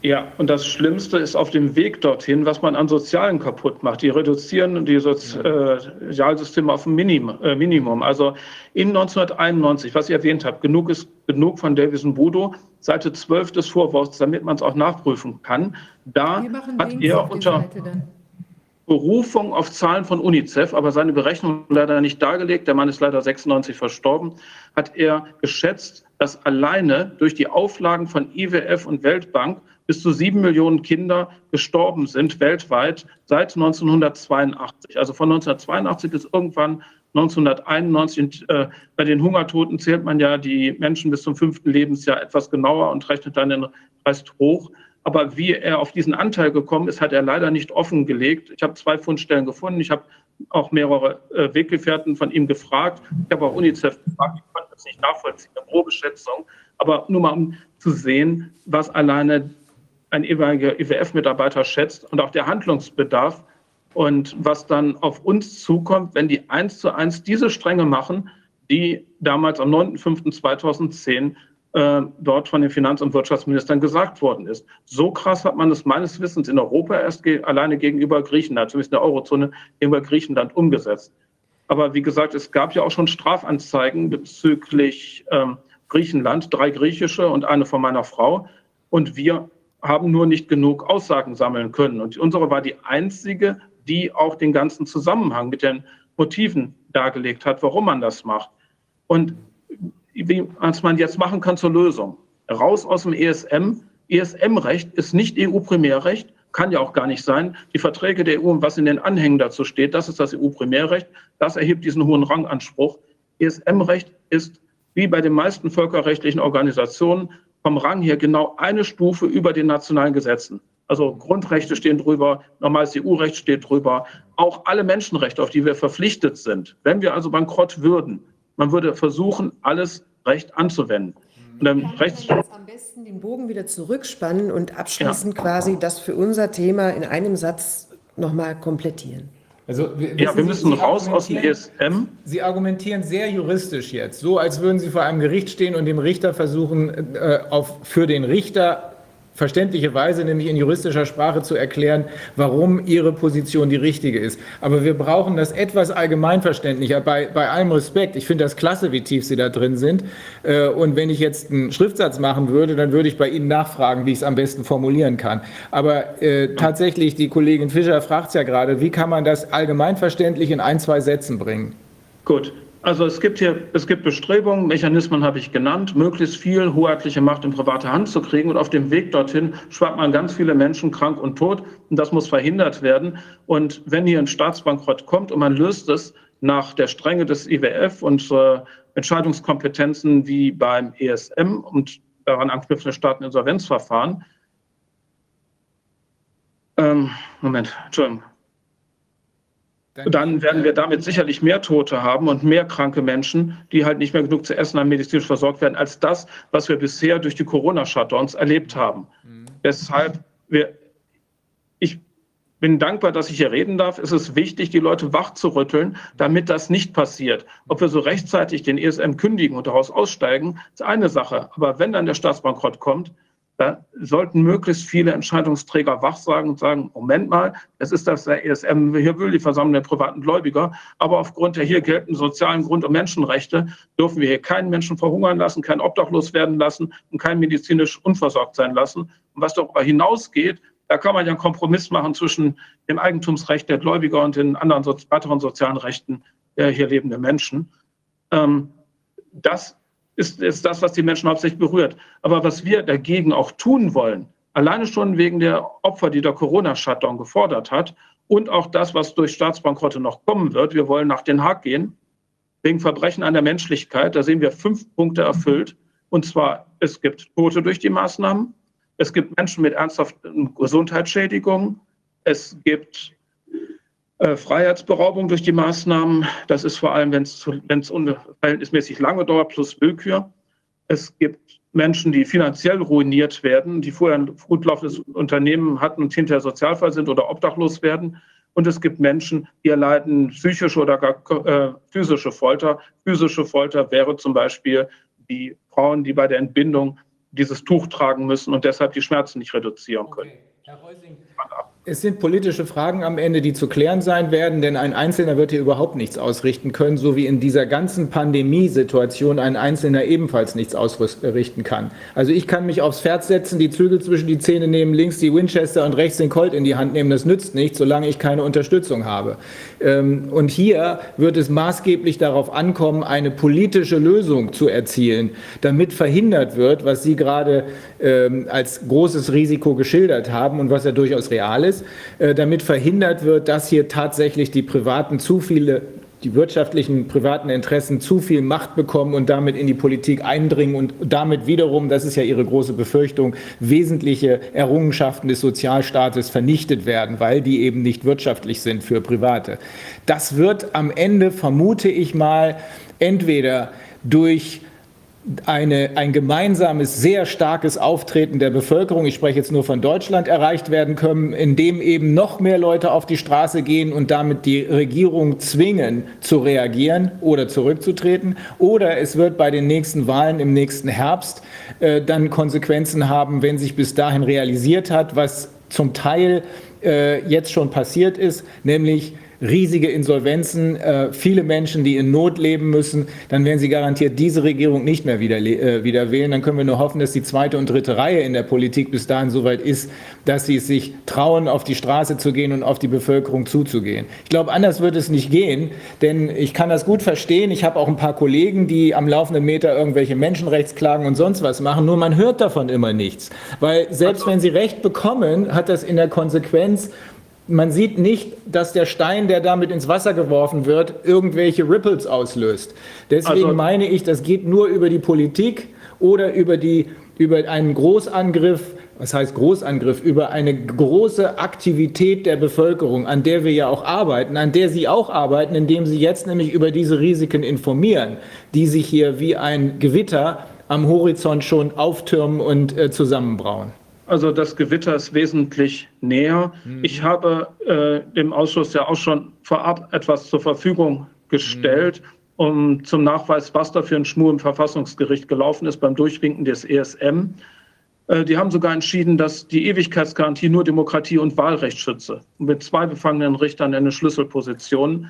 Ja, und das Schlimmste ist auf dem Weg dorthin, was man an Sozialen kaputt macht. Die reduzieren die Sozialsysteme auf ein äh, Minimum. Also in 1991, was ich erwähnt habe, genug ist genug von Davison Budo, Seite 12 des Vorworts, damit man es auch nachprüfen kann. Da hat er unter Berufung auf Zahlen von UNICEF, aber seine Berechnung leider nicht dargelegt, der Mann ist leider 96 verstorben, hat er geschätzt, dass alleine durch die Auflagen von IWF und Weltbank bis zu sieben Millionen Kinder gestorben sind weltweit seit 1982. Also von 1982 bis irgendwann 1991. Äh, bei den Hungertoten zählt man ja die Menschen bis zum fünften Lebensjahr etwas genauer und rechnet dann den Rest hoch. Aber wie er auf diesen Anteil gekommen ist, hat er leider nicht offengelegt. Ich habe zwei Fundstellen gefunden. Ich habe auch mehrere äh, Weggefährten von ihm gefragt. Ich habe auch UNICEF gefragt. Ich konnte das nicht nachvollziehen, eine grobe Schätzung. Aber nur mal um zu sehen, was alleine ein ehemaliger IWF-Mitarbeiter schätzt und auch der Handlungsbedarf und was dann auf uns zukommt, wenn die eins zu eins diese Stränge machen, die damals am 9.5.2010 äh, dort von den Finanz- und Wirtschaftsministern gesagt worden ist. So krass hat man es meines Wissens in Europa erst ge alleine gegenüber Griechenland, zumindest in der Eurozone, gegenüber Griechenland umgesetzt. Aber wie gesagt, es gab ja auch schon Strafanzeigen bezüglich ähm, Griechenland, drei griechische und eine von meiner Frau. Und wir haben nur nicht genug Aussagen sammeln können. Und unsere war die einzige, die auch den ganzen Zusammenhang mit den Motiven dargelegt hat, warum man das macht. Und was man jetzt machen kann zur Lösung. Raus aus dem ESM. ESM-Recht ist nicht EU-Primärrecht, kann ja auch gar nicht sein. Die Verträge der EU und was in den Anhängen dazu steht, das ist das EU-Primärrecht. Das erhebt diesen hohen Ranganspruch. ESM-Recht ist wie bei den meisten völkerrechtlichen Organisationen vom Rang her genau eine Stufe über den nationalen Gesetzen. Also Grundrechte stehen drüber, normales EU-Recht steht drüber, auch alle Menschenrechte, auf die wir verpflichtet sind. Wenn wir also bankrott würden, man würde versuchen, alles Recht anzuwenden.
Und dann rechts am besten den Bogen wieder zurückspannen und abschließend ja. quasi das für unser Thema in einem Satz nochmal komplettieren.
Also, ja, wir müssen Sie raus aus dem ESM.
Sie argumentieren sehr juristisch jetzt, so als würden Sie vor einem Gericht stehen und dem Richter versuchen, äh, auf, für den Richter verständliche Weise, nämlich in juristischer Sprache zu erklären, warum ihre Position die richtige ist. Aber wir brauchen das etwas allgemeinverständlicher. Bei, bei allem Respekt, ich finde das klasse, wie tief Sie da drin sind. Äh, und wenn ich jetzt einen Schriftsatz machen würde, dann würde ich bei Ihnen nachfragen, wie ich es am besten formulieren kann. Aber äh, tatsächlich, die Kollegin Fischer fragt es ja gerade, wie kann man das allgemeinverständlich in ein, zwei Sätzen bringen?
Gut. Also es gibt hier, es gibt Bestrebungen, Mechanismen habe ich genannt, möglichst viel hoheitliche Macht in private Hand zu kriegen. Und auf dem Weg dorthin schwappt man ganz viele Menschen krank und tot. Und das muss verhindert werden. Und wenn hier ein Staatsbankrott kommt und man löst es nach der Strenge des IWF und äh, Entscheidungskompetenzen wie beim ESM und daran anknüpfende Staateninsolvenzverfahren. Ähm, Moment, Entschuldigung. Dann werden wir damit sicherlich mehr Tote haben und mehr kranke Menschen, die halt nicht mehr genug zu essen haben, medizinisch versorgt werden, als das, was wir bisher durch die Corona-Shutdowns erlebt haben. Mhm. Deshalb, wir, ich bin dankbar, dass ich hier reden darf. Es ist wichtig, die Leute wach zu rütteln, damit das nicht passiert. Ob wir so rechtzeitig den ESM kündigen und daraus aussteigen, ist eine Sache. Aber wenn dann der Staatsbankrott kommt, da sollten möglichst viele Entscheidungsträger wach sagen und sagen, Moment mal, es ist das der ESM, hier will die Versammlung der privaten Gläubiger, aber aufgrund der hier geltenden sozialen Grund- und Menschenrechte dürfen wir hier keinen Menschen verhungern lassen, keinen obdachlos werden lassen und keinen medizinisch unversorgt sein lassen. Und was darüber hinausgeht, da kann man ja einen Kompromiss machen zwischen dem Eigentumsrecht der Gläubiger und den anderen weiteren sozialen Rechten der hier lebenden Menschen. Ähm, das ist, ist das, was die Menschen hauptsächlich berührt. Aber was wir dagegen auch tun wollen, alleine schon wegen der Opfer, die der Corona-Shutdown gefordert hat und auch das, was durch Staatsbankrotte noch kommen wird, wir wollen nach Den Haag gehen, wegen Verbrechen an der Menschlichkeit, da sehen wir fünf Punkte erfüllt. Und zwar, es gibt Tote durch die Maßnahmen, es gibt Menschen mit ernsthaften Gesundheitsschädigungen, es gibt äh, Freiheitsberaubung durch die Maßnahmen, das ist vor allem, wenn es verhältnismäßig lange dauert, plus Willkür. Es gibt Menschen, die finanziell ruiniert werden, die vorher ein gut laufendes Unternehmen hatten und hinterher Sozialfall sind oder obdachlos werden. Und es gibt Menschen, die erleiden psychische oder gar äh, physische Folter. Physische Folter wäre zum Beispiel die Frauen, die bei der Entbindung dieses Tuch tragen müssen und deshalb die Schmerzen nicht reduzieren können. Okay. Herr
Reusing, es sind politische Fragen am Ende, die zu klären sein werden, denn ein Einzelner wird hier überhaupt nichts ausrichten können, so wie in dieser ganzen Pandemiesituation ein Einzelner ebenfalls nichts ausrichten kann. Also ich kann mich aufs Pferd setzen, die Zügel zwischen die Zähne nehmen, links die Winchester und rechts den Colt in die Hand nehmen. Das nützt nichts, solange ich keine Unterstützung habe. Ähm, und hier wird es maßgeblich darauf ankommen, eine politische Lösung zu erzielen, damit verhindert wird, was Sie gerade ähm, als großes Risiko geschildert haben und was ja durchaus real ist ist, äh, damit verhindert wird, dass hier tatsächlich die Privaten zu viele die wirtschaftlichen privaten Interessen zu viel Macht bekommen und damit in die Politik eindringen und damit wiederum, das ist ja Ihre große Befürchtung, wesentliche Errungenschaften des Sozialstaates vernichtet werden, weil die eben nicht wirtschaftlich sind für Private. Das wird am Ende, vermute ich mal, entweder durch eine, ein gemeinsames, sehr starkes Auftreten der Bevölkerung, ich spreche jetzt nur von Deutschland, erreicht werden können, indem eben noch mehr Leute auf die Straße gehen und damit die Regierung zwingen, zu reagieren oder zurückzutreten. Oder es wird bei den nächsten Wahlen im nächsten Herbst äh, dann Konsequenzen haben, wenn sich bis dahin realisiert hat, was zum Teil äh, jetzt schon passiert ist, nämlich riesige Insolvenzen, äh, viele Menschen, die in Not leben müssen, dann werden sie garantiert diese Regierung nicht mehr wieder, äh, wieder wählen. Dann können wir nur hoffen, dass die zweite und dritte Reihe in der Politik bis dahin so weit ist, dass sie es sich trauen, auf die Straße zu gehen und auf die Bevölkerung zuzugehen. Ich glaube, anders wird es nicht gehen, denn ich kann das gut verstehen. Ich habe auch ein paar Kollegen, die am laufenden Meter irgendwelche Menschenrechtsklagen und sonst was machen, nur man hört davon immer nichts. Weil selbst wenn sie Recht bekommen, hat das in der Konsequenz man sieht nicht, dass der Stein, der damit ins Wasser geworfen wird, irgendwelche Ripples auslöst. Deswegen also, meine ich, das geht nur über die Politik oder über, die, über einen Großangriff, was heißt Großangriff, über eine große Aktivität der Bevölkerung, an der wir ja auch arbeiten, an der Sie auch arbeiten, indem Sie jetzt nämlich über diese Risiken informieren, die sich hier wie ein Gewitter am Horizont schon auftürmen und äh, zusammenbrauen.
Also das Gewitter ist wesentlich näher. Mhm. Ich habe äh, dem Ausschuss ja auch schon vorab etwas zur Verfügung gestellt, mhm. um zum Nachweis, was da für ein Schmur im Verfassungsgericht gelaufen ist beim Durchwinken des ESM. Äh, die haben sogar entschieden, dass die Ewigkeitsgarantie nur Demokratie und Wahlrecht schütze. mit zwei befangenen Richtern eine Schlüsselposition.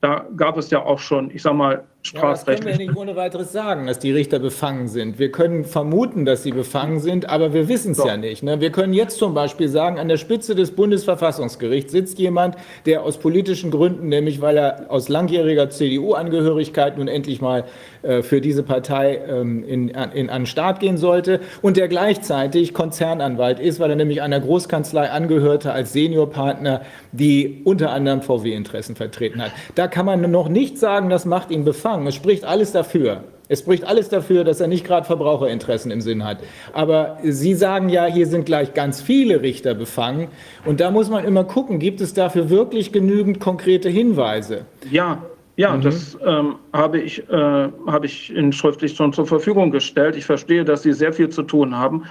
Da gab es ja auch schon, ich sage mal,
das können wir nicht ohne weiteres sagen, dass die Richter befangen sind. Wir können vermuten, dass sie befangen sind, aber wir wissen es ja nicht. Ne? Wir können jetzt zum Beispiel sagen, an der Spitze des Bundesverfassungsgerichts sitzt jemand, der aus politischen Gründen, nämlich weil er aus langjähriger CDU-Angehörigkeit nun endlich mal äh, für diese Partei ähm, in, in, an den Start gehen sollte und der gleichzeitig Konzernanwalt ist, weil er nämlich einer Großkanzlei angehörte als Seniorpartner, die unter anderem VW-Interessen vertreten hat. Da kann man noch nicht sagen, das macht ihn befangen sagen. Es spricht alles dafür. Es spricht alles dafür, dass er nicht gerade Verbraucherinteressen im Sinn hat. Aber Sie sagen ja, hier sind gleich ganz viele Richter befangen. Und da muss man immer gucken, gibt es dafür wirklich genügend konkrete Hinweise?
Ja, ja, mhm. das ähm, habe, ich, äh, habe ich Ihnen schriftlich schon zur Verfügung gestellt. Ich verstehe, dass Sie sehr viel zu tun haben.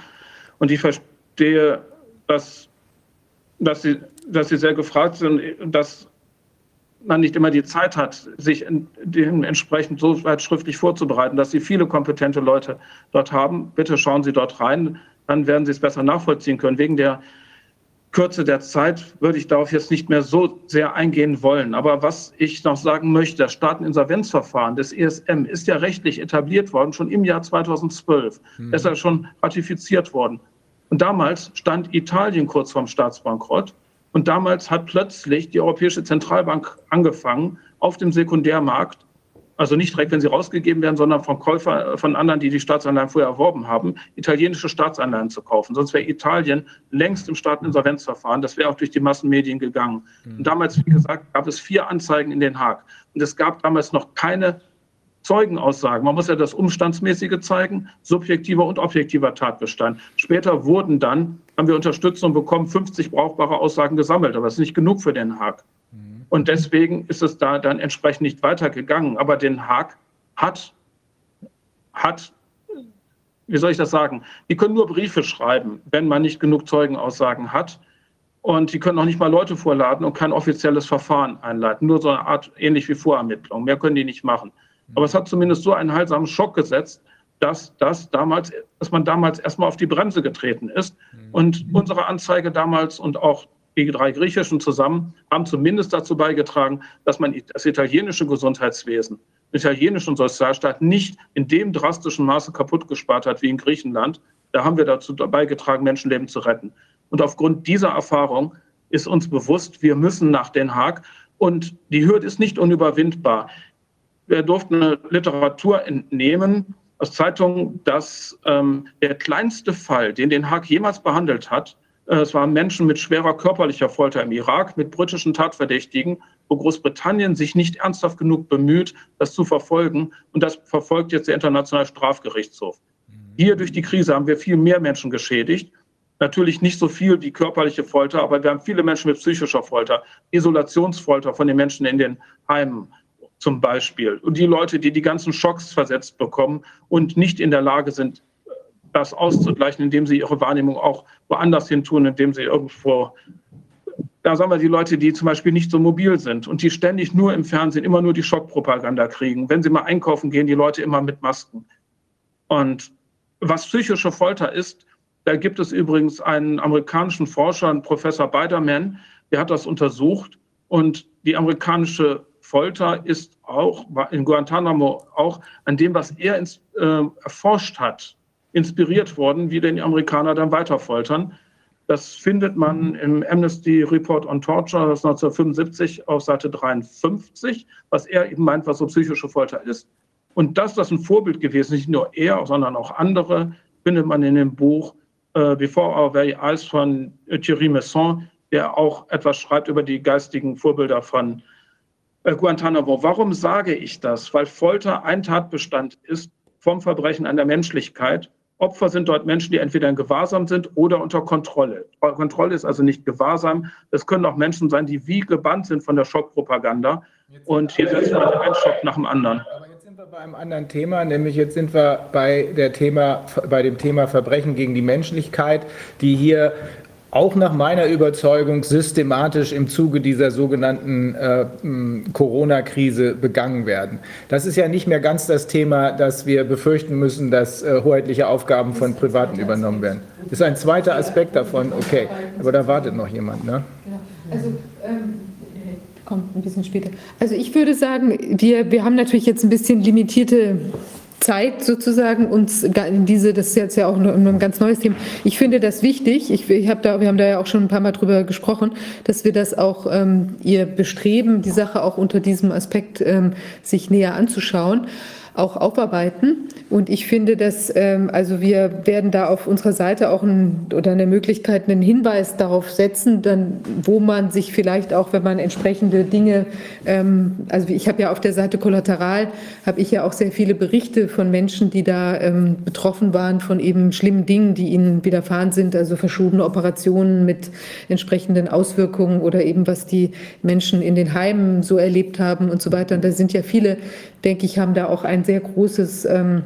Und ich verstehe, dass, dass, Sie, dass Sie sehr gefragt sind, dass man nicht immer die Zeit hat, sich dementsprechend so weit schriftlich vorzubereiten, dass Sie viele kompetente Leute dort haben. Bitte schauen Sie dort rein, dann werden Sie es besser nachvollziehen können. Wegen der Kürze der Zeit würde ich darauf jetzt nicht mehr so sehr eingehen wollen. Aber was ich noch sagen möchte, das Staateninsolvenzverfahren des ESM ist ja rechtlich etabliert worden, schon im Jahr 2012. Mhm. Es ist ja schon ratifiziert worden. Und damals stand Italien kurz vorm Staatsbankrott. Und damals hat plötzlich die Europäische Zentralbank angefangen, auf dem Sekundärmarkt, also nicht direkt, wenn sie rausgegeben werden, sondern von Käufer, von anderen, die die Staatsanleihen vorher erworben haben, italienische Staatsanleihen zu kaufen. Sonst wäre Italien längst im Staateninsolvenzverfahren. Das wäre auch durch die Massenmedien gegangen. Und mhm. damals, wie gesagt, gab es vier Anzeigen in Den Haag. Und es gab damals noch keine Zeugenaussagen. Man muss ja das Umstandsmäßige zeigen, subjektiver und objektiver Tatbestand. Später wurden dann, haben wir Unterstützung bekommen, 50 brauchbare Aussagen gesammelt, aber das ist nicht genug für Den Haag. Mhm. Und deswegen ist es da dann entsprechend nicht weitergegangen. Aber Den Haag hat, hat, wie soll ich das sagen, die können nur Briefe schreiben, wenn man nicht genug Zeugenaussagen hat. Und die können auch nicht mal Leute vorladen und kein offizielles Verfahren einleiten. Nur so eine Art, ähnlich wie Vorermittlung. Mehr können die nicht machen. Aber es hat zumindest so einen heilsamen Schock gesetzt, dass, das damals, dass man damals erstmal auf die Bremse getreten ist. Mhm. Und unsere Anzeige damals und auch die drei griechischen zusammen haben zumindest dazu beigetragen, dass man das italienische Gesundheitswesen, den italienischen Sozialstaat nicht in dem drastischen Maße kaputt gespart hat wie in Griechenland. Da haben wir dazu beigetragen, Menschenleben zu retten. Und aufgrund dieser Erfahrung ist uns bewusst, wir müssen nach Den Haag. Und die Hürde ist nicht unüberwindbar. Wir durften eine Literatur entnehmen aus Zeitungen, dass ähm, der kleinste Fall, den Den Haag jemals behandelt hat, äh, es waren Menschen mit schwerer körperlicher Folter im Irak, mit britischen Tatverdächtigen, wo Großbritannien sich nicht ernsthaft genug bemüht, das zu verfolgen. Und das verfolgt jetzt der Internationale Strafgerichtshof. Hier durch die Krise haben wir viel mehr Menschen geschädigt. Natürlich nicht so viel wie körperliche Folter, aber wir haben viele Menschen mit psychischer Folter, Isolationsfolter von den Menschen in den Heimen zum Beispiel. Und die Leute, die die ganzen Schocks versetzt bekommen und nicht in der Lage sind, das auszugleichen, indem sie ihre Wahrnehmung auch woanders hin tun, indem sie irgendwo, da sagen wir die Leute, die zum Beispiel nicht so mobil sind und die ständig nur im Fernsehen immer nur die Schockpropaganda kriegen. Wenn sie mal einkaufen gehen, die Leute immer mit Masken. Und was psychische Folter ist, da gibt es übrigens einen amerikanischen Forscher, einen Professor Biderman, der hat das untersucht und die amerikanische Folter ist auch in Guantanamo auch an dem, was er ins, äh, erforscht hat, inspiriert worden, wie den Amerikaner dann weiter foltern. Das findet man im Amnesty Report on Torture, das 1975 auf Seite 53, was er eben meint, was so psychische Folter ist. Und dass das ein Vorbild gewesen ist, nicht nur er, sondern auch andere, findet man in dem Buch äh, Before Our Very Eyes von Thierry Messon, der auch etwas schreibt über die geistigen Vorbilder von Guantanamo. Warum sage ich das? Weil Folter ein Tatbestand ist vom Verbrechen an der Menschlichkeit. Opfer sind dort Menschen, die entweder in Gewahrsam sind oder unter Kontrolle. Kontrolle ist also nicht Gewahrsam. Es können auch Menschen sein, die wie gebannt sind von der Schockpropaganda. Und hier setzen wir einen Schock nach dem anderen.
Aber jetzt sind wir bei einem anderen Thema, nämlich jetzt sind wir bei, der Thema, bei dem Thema Verbrechen gegen die Menschlichkeit, die hier auch nach meiner Überzeugung systematisch im Zuge dieser sogenannten äh, Corona-Krise begangen werden. Das ist ja nicht mehr ganz das Thema, dass wir befürchten müssen, dass äh, hoheitliche Aufgaben von Privaten übernommen werden. Das ist ein zweiter Aspekt davon, okay. Aber da wartet noch jemand, ne?
Genau. Also, ähm kommt ein bisschen später. Also ich würde sagen, wir, wir haben natürlich jetzt ein bisschen limitierte Zeit sozusagen uns diese, das ist jetzt ja auch ein ganz neues Thema. Ich finde das wichtig. Ich, ich habe da, wir haben da ja auch schon ein paar Mal drüber gesprochen, dass wir das auch ähm, ihr bestreben, die Sache auch unter diesem Aspekt ähm, sich näher anzuschauen auch aufarbeiten. Und ich finde, dass, ähm, also wir werden da auf unserer Seite auch ein, oder eine Möglichkeit, einen Hinweis darauf setzen, dann, wo man sich vielleicht auch, wenn man entsprechende Dinge, ähm, also ich habe ja auf der Seite Kollateral, habe ich ja auch sehr viele Berichte von Menschen, die da ähm, betroffen waren von eben schlimmen Dingen, die ihnen widerfahren sind, also verschobene Operationen mit entsprechenden Auswirkungen oder eben was die Menschen in den Heimen so erlebt haben und so weiter. Und da sind ja viele denke ich, haben da auch ein sehr großes ähm,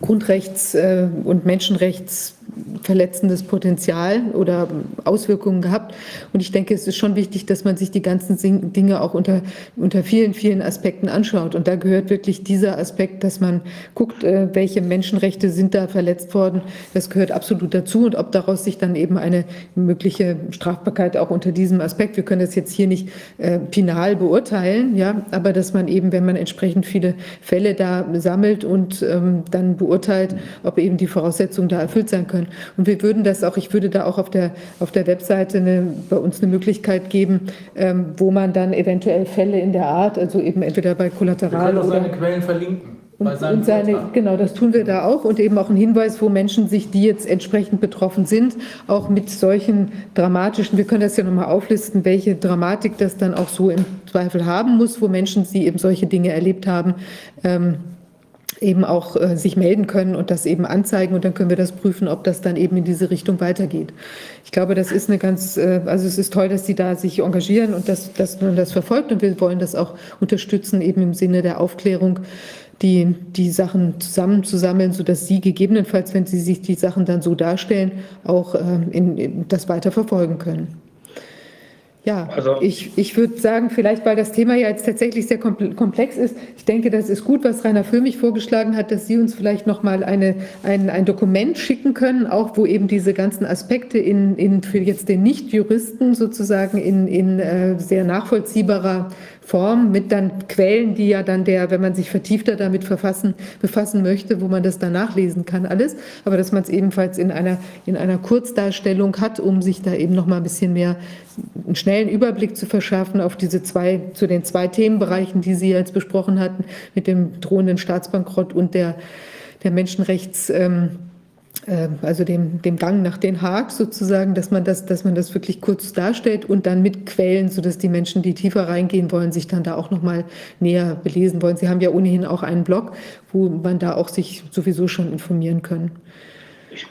Grundrechts- äh, und Menschenrechts verletzendes Potenzial oder Auswirkungen gehabt. Und ich denke, es ist schon wichtig, dass man sich die ganzen Dinge auch unter, unter vielen, vielen Aspekten anschaut. Und da gehört wirklich dieser Aspekt, dass man guckt, äh, welche Menschenrechte sind da verletzt worden. Das gehört absolut dazu. Und ob daraus sich dann eben eine mögliche Strafbarkeit auch unter diesem Aspekt, wir können das jetzt hier nicht äh, final beurteilen, ja, aber dass man eben, wenn man entsprechend viele Fälle da sammelt und ähm, dann beurteilt, ob eben die Voraussetzungen da erfüllt sein können, können. Und wir würden das auch, ich würde da auch auf der, auf der Webseite eine, bei uns eine Möglichkeit geben, ähm, wo man dann eventuell Fälle in der Art, also eben entweder bei Kollateral
wir können
oder.
seine Quellen verlinken.
Und, und seine, genau, das tun wir da auch und eben auch ein Hinweis, wo Menschen sich, die jetzt entsprechend betroffen sind, auch mit solchen dramatischen, wir können das ja nochmal auflisten, welche Dramatik das dann auch so im Zweifel haben muss, wo Menschen, die eben solche Dinge erlebt haben, ähm, eben auch äh, sich melden können und das eben anzeigen und dann können wir das prüfen, ob das dann eben in diese Richtung weitergeht. Ich glaube, das ist eine ganz, äh, also es ist toll, dass Sie da sich engagieren und dass, dass man das verfolgt und wir wollen das auch unterstützen, eben im Sinne der Aufklärung, die, die Sachen zusammenzusammeln, sodass Sie gegebenenfalls, wenn Sie sich die Sachen dann so darstellen, auch äh, in, in das weiter verfolgen können. Ja, also, ich, ich würde sagen, vielleicht, weil das Thema ja jetzt tatsächlich sehr komplex ist, ich denke, das ist gut, was Rainer Füllmich vorgeschlagen hat, dass Sie uns vielleicht nochmal eine, ein, ein Dokument schicken können, auch wo eben diese ganzen Aspekte in, in für jetzt den Nicht-Juristen sozusagen in, in äh, sehr nachvollziehbarer Form mit dann Quellen, die ja dann der, wenn man sich vertiefter damit verfassen, befassen möchte, wo man das dann nachlesen kann, alles. Aber dass man es ebenfalls in einer, in einer Kurzdarstellung hat, um sich da eben noch mal ein bisschen mehr einen schnellen Überblick zu verschaffen auf diese zwei, zu den zwei Themenbereichen, die Sie jetzt besprochen hatten, mit dem drohenden Staatsbankrott und der, der Menschenrechts, ähm, also dem, dem Gang nach Den Haag sozusagen, dass man das, dass man das wirklich kurz darstellt und dann mit Quellen, sodass die Menschen, die tiefer reingehen wollen, sich dann da auch nochmal näher belesen wollen. Sie haben ja ohnehin auch einen Blog, wo man da auch sich sowieso schon informieren.
Ich,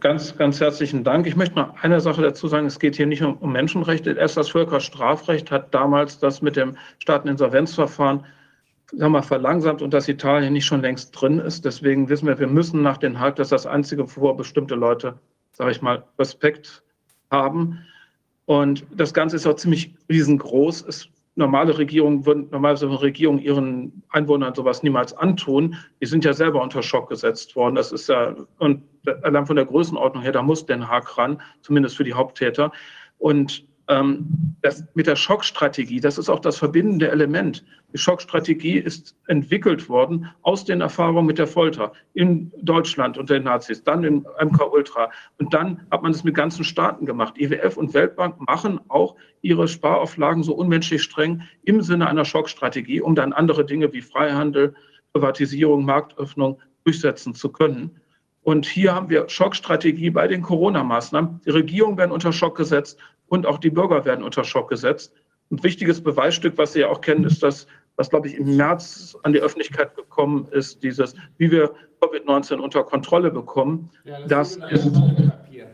ganz, ganz herzlichen Dank. Ich möchte noch eine Sache dazu sagen. Es geht hier nicht um Menschenrechte. Erst das Völkerstrafrecht hat damals das mit dem Staateninsolvenzverfahren sagen wir, verlangsamt und dass Italien nicht schon längst drin ist. Deswegen wissen wir, wir müssen nach Den Haag, dass das einzige, wovor bestimmte Leute, sage ich mal, Respekt haben. Und das Ganze ist auch ziemlich riesengroß. Es, normale Regierungen würden normalerweise Regierungen ihren Einwohnern sowas niemals antun. Die sind ja selber unter Schock gesetzt worden. Das ist ja, und allein von der Größenordnung her, da muss Den Haag ran, zumindest für die Haupttäter. Und ähm, das, mit der Schockstrategie, das ist auch das verbindende Element. Die Schockstrategie ist entwickelt worden aus den Erfahrungen mit der Folter in Deutschland unter den Nazis, dann in MK Ultra und dann hat man es mit ganzen Staaten gemacht. IWF und Weltbank machen auch ihre Sparauflagen so unmenschlich streng im Sinne einer Schockstrategie, um dann andere Dinge wie Freihandel, Privatisierung, Marktöffnung durchsetzen zu können. Und hier haben wir Schockstrategie bei den Corona-Maßnahmen. Die Regierungen werden unter Schock gesetzt und auch die Bürger werden unter Schock gesetzt. Ein wichtiges Beweisstück, was Sie ja auch kennen, ist das, was, glaube ich, im März an die Öffentlichkeit gekommen ist, dieses, wie wir Covid-19 unter Kontrolle bekommen. Ja, das, das ist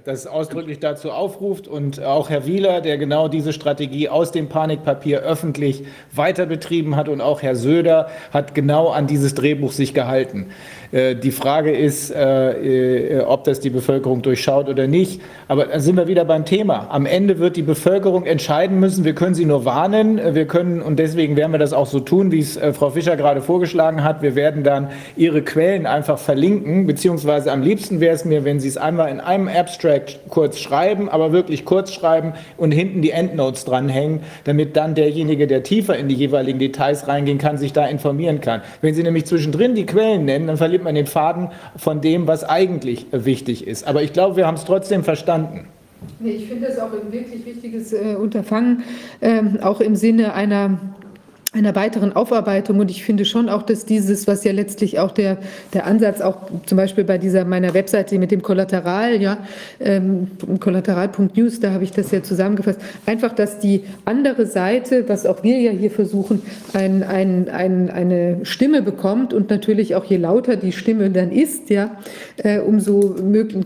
das ausdrücklich dazu aufruft und auch Herr Wieler, der genau diese Strategie aus dem Panikpapier öffentlich weiter betrieben hat und auch Herr Söder hat genau an dieses Drehbuch sich gehalten. Äh, die Frage ist, äh, ob das die Bevölkerung durchschaut oder nicht. Aber dann sind wir wieder beim Thema. Am Ende wird die Bevölkerung entscheiden müssen. Wir können sie nur warnen. Wir können, und deswegen werden wir das auch so tun, wie es Frau Fischer gerade vorgeschlagen hat. Wir werden dann ihre Quellen einfach verlinken, beziehungsweise am liebsten wäre es mir, wenn Sie es einmal in einem Abstract kurz schreiben, aber wirklich kurz schreiben und hinten die Endnotes dranhängen, damit dann derjenige, der tiefer in die jeweiligen Details reingehen kann, sich da informieren kann. Wenn Sie nämlich zwischendrin die Quellen nennen, dann verliert man den Faden von dem, was eigentlich wichtig ist. Aber ich glaube, wir haben es trotzdem verstanden.
Nee, ich finde das auch ein wirklich wichtiges äh, Unterfangen, ähm, auch im Sinne einer einer weiteren Aufarbeitung. Und ich finde schon auch, dass dieses, was ja letztlich auch der, der Ansatz auch zum Beispiel bei dieser meiner Webseite mit dem Kollateral, ja, ähm, kollateral.news, da habe ich das ja zusammengefasst, einfach, dass die andere Seite, was auch wir ja hier versuchen, ein, ein, ein, eine Stimme bekommt und natürlich auch je lauter die Stimme dann ist, ja, äh, umso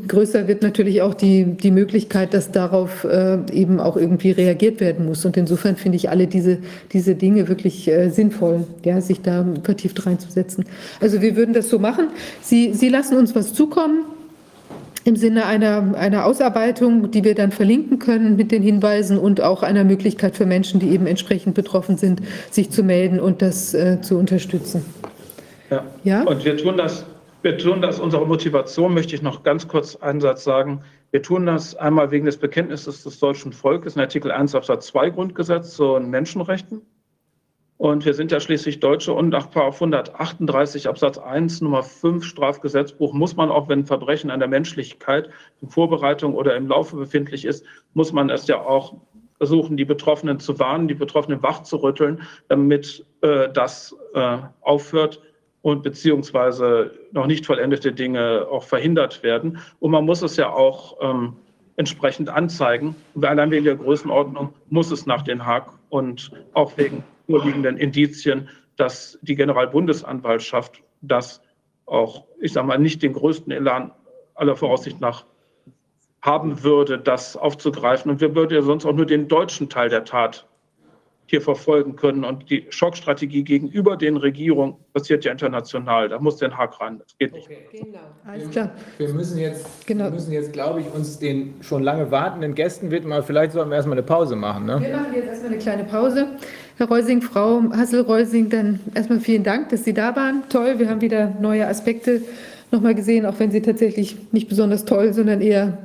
größer wird natürlich auch die, die Möglichkeit, dass darauf äh, eben auch irgendwie reagiert werden muss. Und insofern finde ich alle diese, diese Dinge wirklich wirklich äh, sinnvoll, ja, sich da vertieft reinzusetzen. Also wir würden das so machen. Sie, Sie lassen uns was zukommen im Sinne einer, einer Ausarbeitung, die wir dann verlinken können mit den Hinweisen und auch einer Möglichkeit für Menschen, die eben entsprechend betroffen sind, sich zu melden und das äh, zu unterstützen.
Ja. ja, und wir tun das. Wir tun das, unsere Motivation möchte ich noch ganz kurz einen Satz sagen. Wir tun das einmal wegen des Bekenntnisses des deutschen Volkes in Artikel 1 Absatz 2 Grundgesetz zu Menschenrechten. Und wir sind ja schließlich Deutsche und nach 138 Absatz 1 Nummer 5 Strafgesetzbuch muss man auch, wenn Verbrechen an der Menschlichkeit in Vorbereitung oder im Laufe befindlich ist, muss man es ja auch versuchen, die Betroffenen zu warnen, die Betroffenen wach zu rütteln, damit äh, das äh, aufhört und beziehungsweise noch nicht vollendete Dinge auch verhindert werden. Und man muss es ja auch ähm, entsprechend anzeigen. Allein wegen der Größenordnung muss es nach Den Haag und auch wegen vorliegenden Indizien, dass die Generalbundesanwaltschaft das auch, ich sage mal, nicht den größten Elan aller Voraussicht nach haben würde, das aufzugreifen. Und wir würden ja sonst auch nur den deutschen Teil der Tat hier verfolgen können. Und die Schockstrategie gegenüber den Regierungen passiert ja international. Da muss Den Haag ran. Das geht nicht. Okay. Genau.
Alles klar. Wir, wir müssen jetzt, genau. wir müssen jetzt, glaube ich, uns den schon lange wartenden Gästen widmen. Aber vielleicht sollten wir erstmal eine Pause machen. Ne?
Wir machen jetzt erstmal eine kleine Pause. Herr Reusing, Frau Hassel-Reusing, dann erstmal vielen Dank, dass Sie da waren. Toll, wir haben wieder neue Aspekte nochmal gesehen, auch wenn sie tatsächlich nicht besonders toll, sondern eher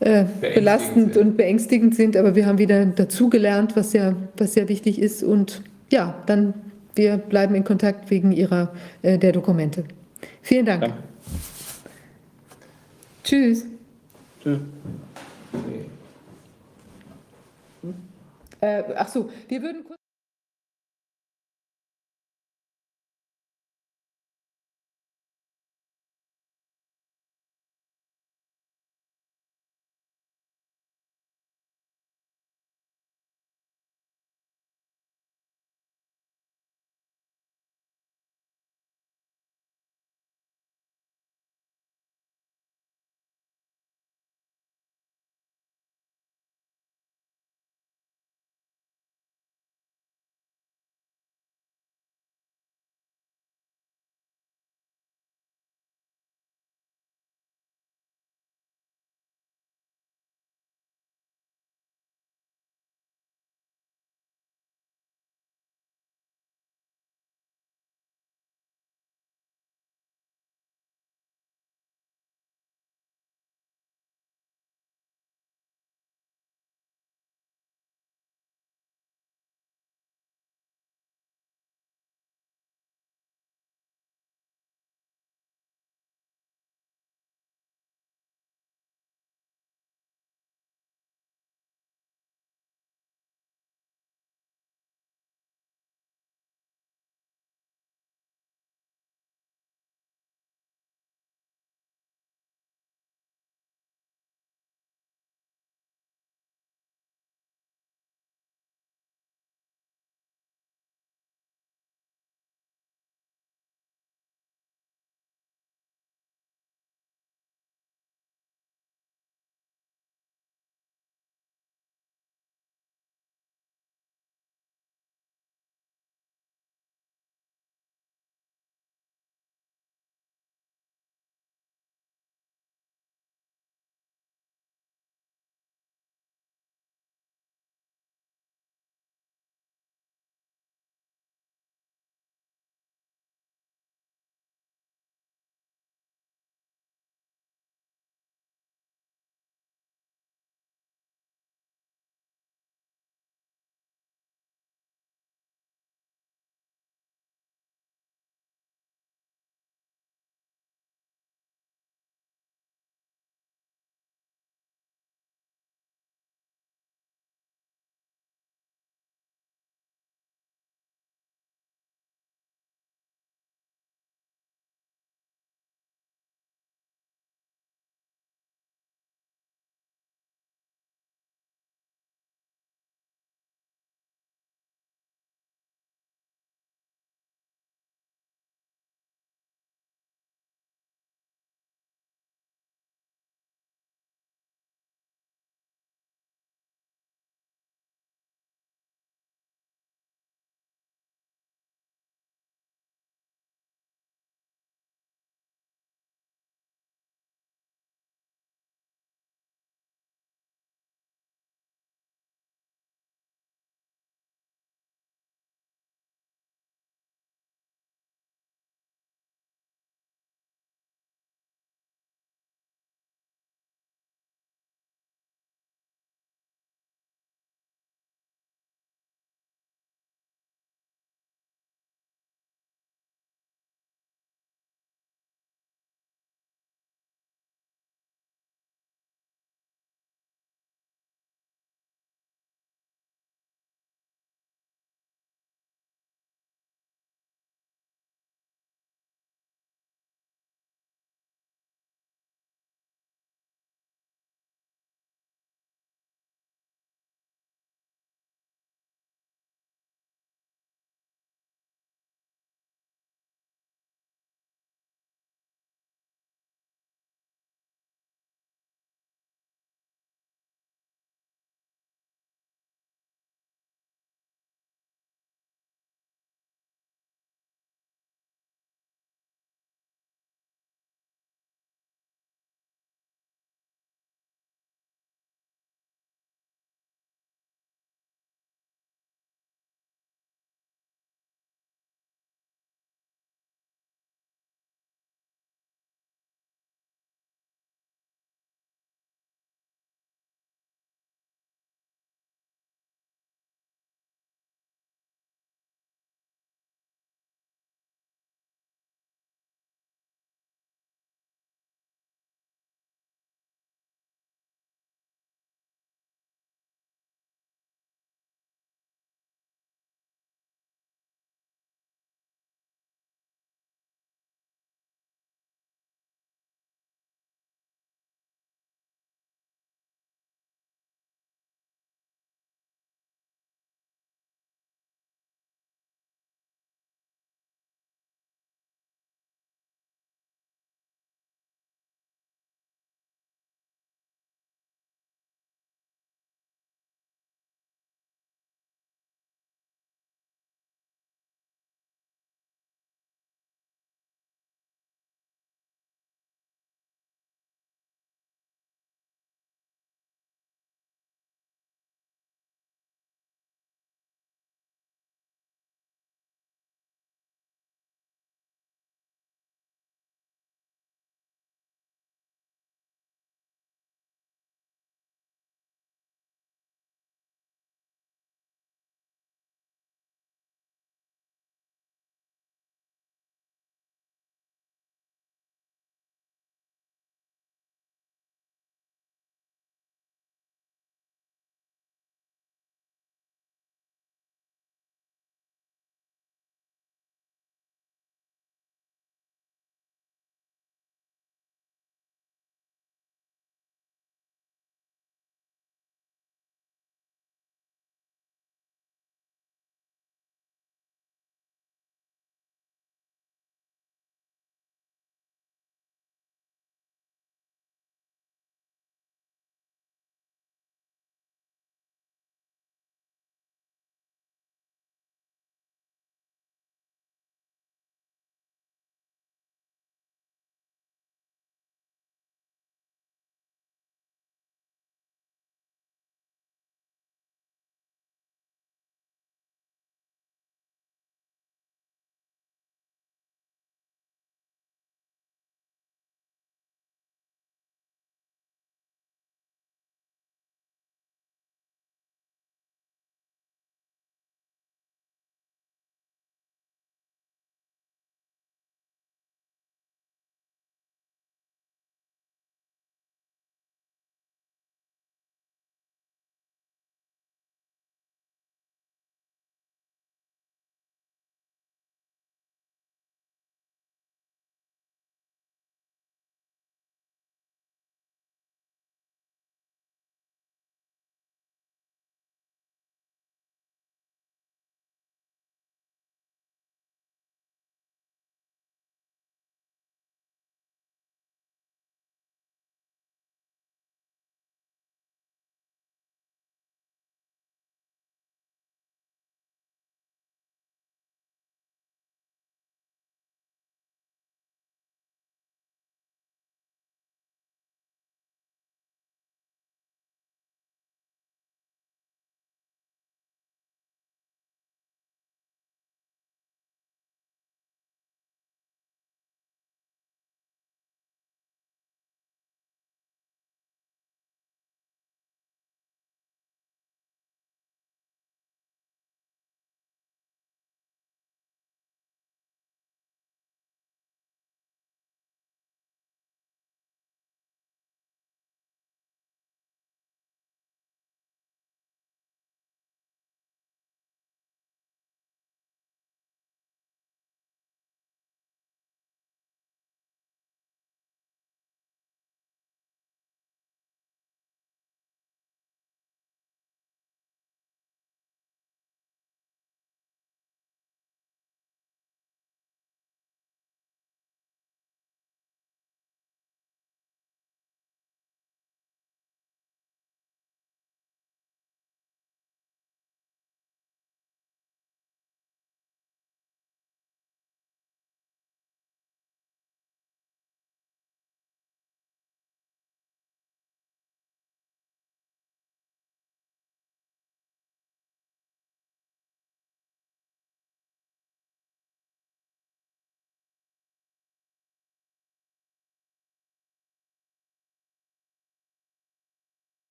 äh, belastend sind. und beängstigend sind. Aber wir haben wieder dazugelernt, was ja, was ja wichtig ist. Und ja, dann wir bleiben in Kontakt wegen Ihrer äh, der Dokumente. Vielen Dank. Danke. Tschüss. Tschüss. Äh, ach so, wir würden kurz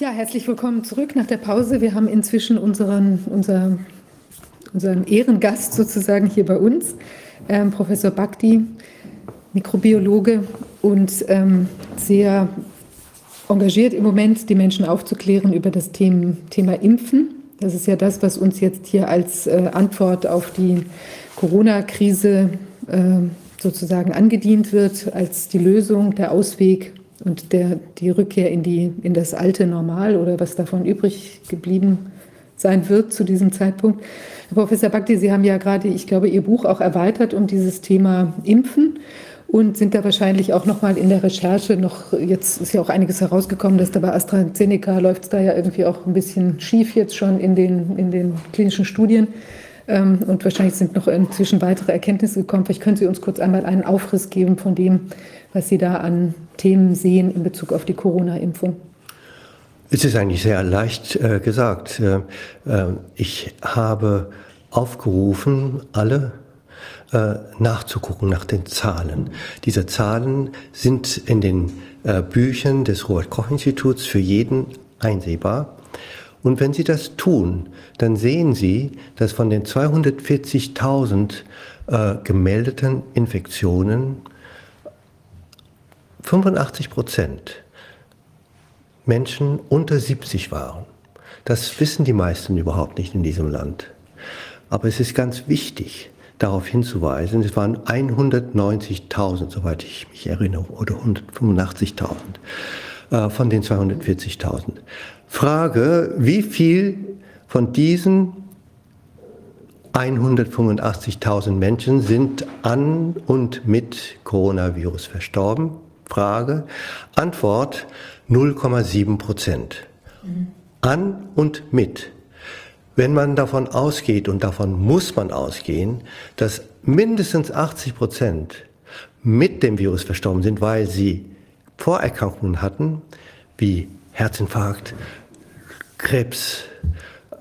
Ja, herzlich willkommen zurück nach der Pause. Wir haben inzwischen unseren, unser, unseren Ehrengast sozusagen hier bei uns, ähm, Professor Bhakti, Mikrobiologe und ähm, sehr engagiert im Moment, die Menschen aufzuklären über das Thema, Thema Impfen. Das ist ja das, was uns jetzt hier als äh, Antwort auf die Corona-Krise äh, sozusagen angedient wird, als die Lösung, der Ausweg und der, die Rückkehr in, die, in das alte Normal oder was davon übrig geblieben sein wird zu diesem Zeitpunkt. Herr Professor Bakti, Sie haben ja gerade, ich glaube, Ihr Buch auch erweitert um dieses Thema Impfen und sind da wahrscheinlich auch noch mal in der Recherche noch, jetzt ist ja auch einiges herausgekommen, dass da bei AstraZeneca läuft es da ja irgendwie auch ein bisschen schief jetzt schon in den, in den klinischen Studien. Ähm, und wahrscheinlich sind noch inzwischen weitere Erkenntnisse gekommen. Vielleicht können Sie uns kurz einmal einen Aufriss geben von dem, was Sie da an Themen sehen in Bezug auf die Corona-Impfung.
Es ist eigentlich sehr leicht äh, gesagt. Äh, äh, ich habe aufgerufen, alle äh, nachzugucken nach den Zahlen. Diese Zahlen sind in den äh, Büchern des Robert-Koch-Instituts für jeden einsehbar. Und wenn Sie das tun, dann sehen Sie, dass von den 240.000 äh, gemeldeten Infektionen 85 Prozent Menschen unter 70 waren. Das wissen die meisten überhaupt nicht in diesem Land. Aber es ist ganz wichtig, darauf hinzuweisen, es waren 190.000, soweit ich mich erinnere, oder 185.000 äh, von den 240.000. Frage, wie viel von diesen 185.000 Menschen sind an und mit Coronavirus verstorben? Frage. Antwort 0,7 Prozent. An und mit. Wenn man davon ausgeht, und davon muss man ausgehen, dass mindestens 80 Prozent mit dem Virus verstorben sind, weil sie Vorerkrankungen hatten, wie Herzinfarkt, Krebs,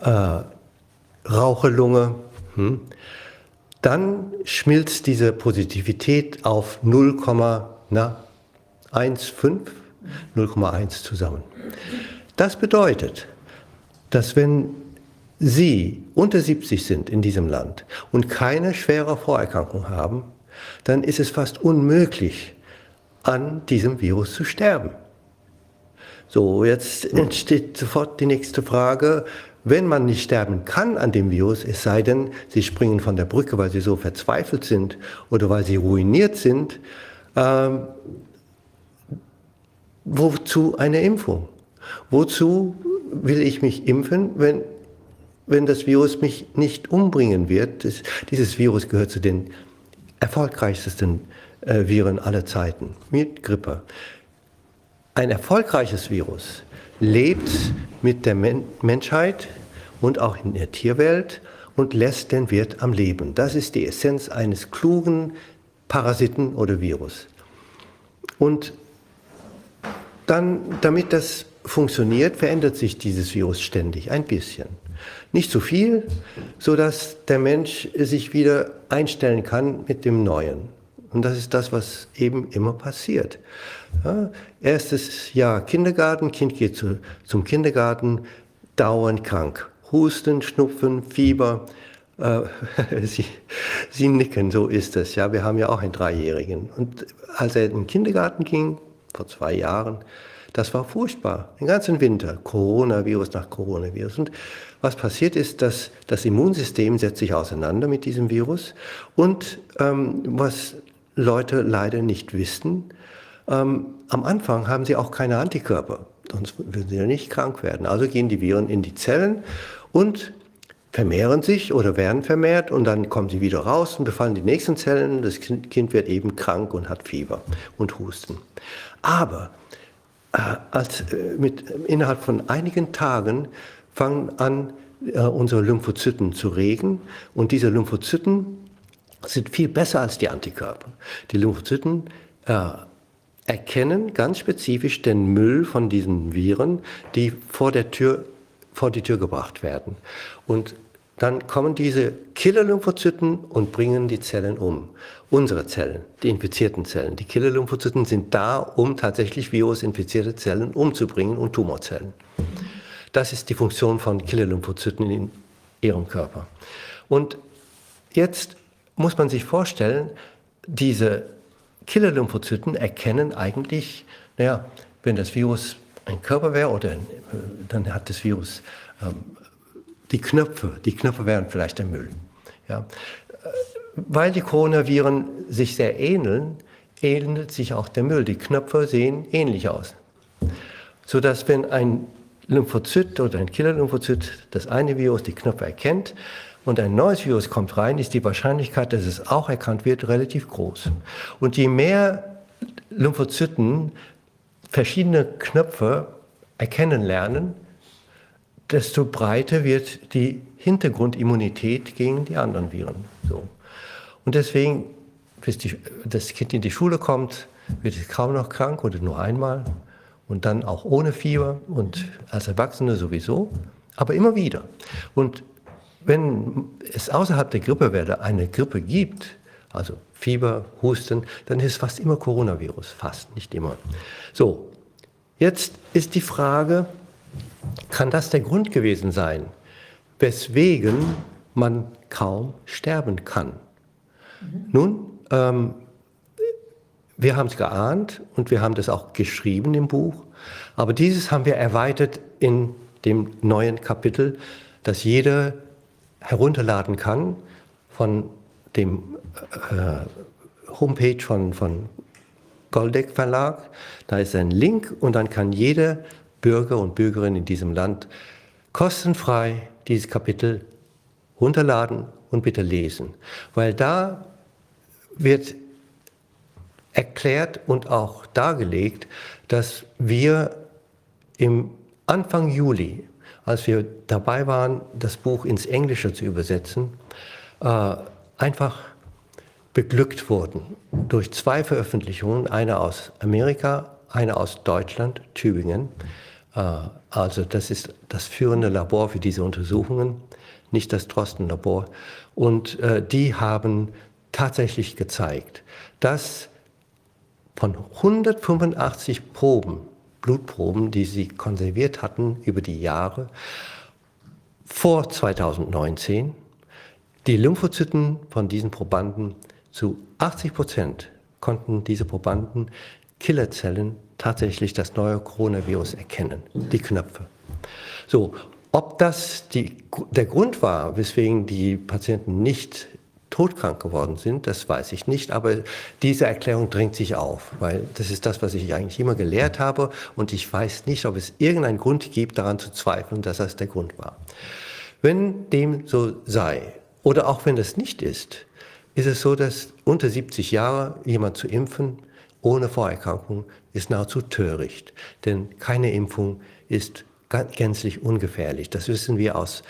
äh, Raucherlunge, hm, dann schmilzt diese Positivität auf 0,15, 0,1 zusammen. Das bedeutet, dass wenn Sie unter 70 sind in diesem Land und keine schwere Vorerkrankung haben, dann ist es fast unmöglich, an diesem Virus zu sterben. So, jetzt entsteht sofort die nächste Frage, wenn man nicht sterben kann an dem Virus, es sei denn, Sie springen von der Brücke, weil Sie so verzweifelt sind oder weil Sie ruiniert sind, ähm, wozu eine Impfung? Wozu will ich mich impfen, wenn wenn das Virus mich nicht umbringen wird. Das, dieses Virus gehört zu den erfolgreichsten äh, Viren aller Zeiten, mit Grippe. Ein erfolgreiches Virus lebt mit der Men Menschheit und auch in der Tierwelt und lässt den Wirt am Leben. Das ist die Essenz eines klugen Parasiten oder Virus. Und dann, damit das funktioniert, verändert sich dieses Virus ständig ein bisschen. Nicht zu viel, so dass der Mensch sich wieder einstellen kann mit dem Neuen. Und das ist das, was eben immer passiert. Ja, erstes Jahr Kindergarten, Kind geht zu, zum Kindergarten, dauernd krank. Husten, Schnupfen, Fieber. Äh, Sie, Sie nicken, so ist es. Ja, wir haben ja auch einen Dreijährigen. Und als er in den Kindergarten ging, vor zwei Jahren, das war furchtbar. Den ganzen Winter. Coronavirus nach Coronavirus. Und was passiert ist, dass das Immunsystem setzt sich auseinander mit diesem Virus. Und ähm, was Leute leider nicht wissen, ähm, am Anfang haben sie auch keine Antikörper. Sonst würden sie ja nicht krank werden. Also gehen die Viren in die Zellen und vermehren sich oder werden vermehrt und dann kommen sie wieder raus und befallen die nächsten Zellen. Das Kind wird eben krank und hat Fieber und Husten. Aber äh, als, äh, mit, innerhalb von einigen Tagen fangen an, äh, unsere Lymphozyten zu regen. Und diese Lymphozyten sind viel besser als die Antikörper. Die Lymphozyten äh, erkennen ganz spezifisch den Müll von diesen Viren, die vor der Tür vor die Tür gebracht werden. Und dann kommen diese Killer-Lymphozyten und bringen die Zellen um. Unsere Zellen, die infizierten Zellen. Die Killer-Lymphozyten sind da, um tatsächlich virusinfizierte Zellen umzubringen und Tumorzellen. Das ist die Funktion von Killer-Lymphozyten in ihrem Körper. Und jetzt muss man sich vorstellen, diese Killer-Lymphozyten erkennen eigentlich, naja, wenn das Virus ein Körper wäre, oder äh, dann hat das Virus ähm, die Knöpfe, die Knöpfe wären vielleicht der Müll. Ja. Weil die Coronaviren sich sehr ähneln, ähnelt sich auch der Müll. Die Knöpfe sehen ähnlich aus. Sodass wenn ein Lymphozyt oder ein Killer-Lymphozyt das eine Virus, die Knöpfe erkennt, und ein neues Virus kommt rein, ist die Wahrscheinlichkeit, dass es auch erkannt wird, relativ groß. Und je mehr Lymphozyten verschiedene Knöpfe erkennen lernen, desto breiter wird die Hintergrundimmunität gegen die anderen Viren. So. Und deswegen, bis die, das Kind in die Schule kommt, wird es kaum noch krank oder nur einmal und dann auch ohne Fieber und als Erwachsene sowieso, aber immer wieder. Und wenn es außerhalb der Grippewelle eine Grippe gibt, also Fieber, Husten, dann ist es fast immer Coronavirus, fast, nicht immer. So, jetzt ist die Frage, kann das der Grund gewesen sein, weswegen man kaum sterben kann. Mhm. Nun, ähm, wir haben es geahnt und wir haben das auch geschrieben im Buch, aber dieses haben wir erweitert in dem neuen Kapitel, das jeder herunterladen kann von dem äh, Homepage von, von Goldeck Verlag. Da ist ein Link und dann kann jeder Bürger und Bürgerinnen in diesem Land kostenfrei dieses Kapitel runterladen und bitte lesen, weil da wird erklärt und auch dargelegt, dass wir im Anfang Juli, als wir dabei waren, das Buch ins Englische zu übersetzen, äh, einfach beglückt wurden durch zwei Veröffentlichungen, eine aus Amerika, eine aus Deutschland, Tübingen. Äh, also das ist das führende Labor für diese Untersuchungen, nicht das Drosten-Labor. Und äh, die haben tatsächlich gezeigt, dass von 185 Proben, Blutproben, die sie konserviert hatten über die Jahre, vor 2019, die Lymphozyten von diesen Probanden zu 80 Prozent konnten diese Probanden Killerzellen tatsächlich das neue Coronavirus erkennen, die Knöpfe. So, ob das die, der Grund war, weswegen die Patienten nicht todkrank geworden sind, das weiß ich nicht, aber diese Erklärung drängt sich auf, weil das ist das, was ich eigentlich immer gelehrt habe. Und ich weiß nicht, ob es irgendeinen Grund gibt, daran zu zweifeln, dass das der Grund war. Wenn dem so sei, oder auch wenn das nicht ist, ist es so, dass unter 70 Jahre jemand zu impfen ohne Vorerkrankung ist nahezu töricht, denn keine Impfung ist gänzlich ungefährlich. Das wissen wir aus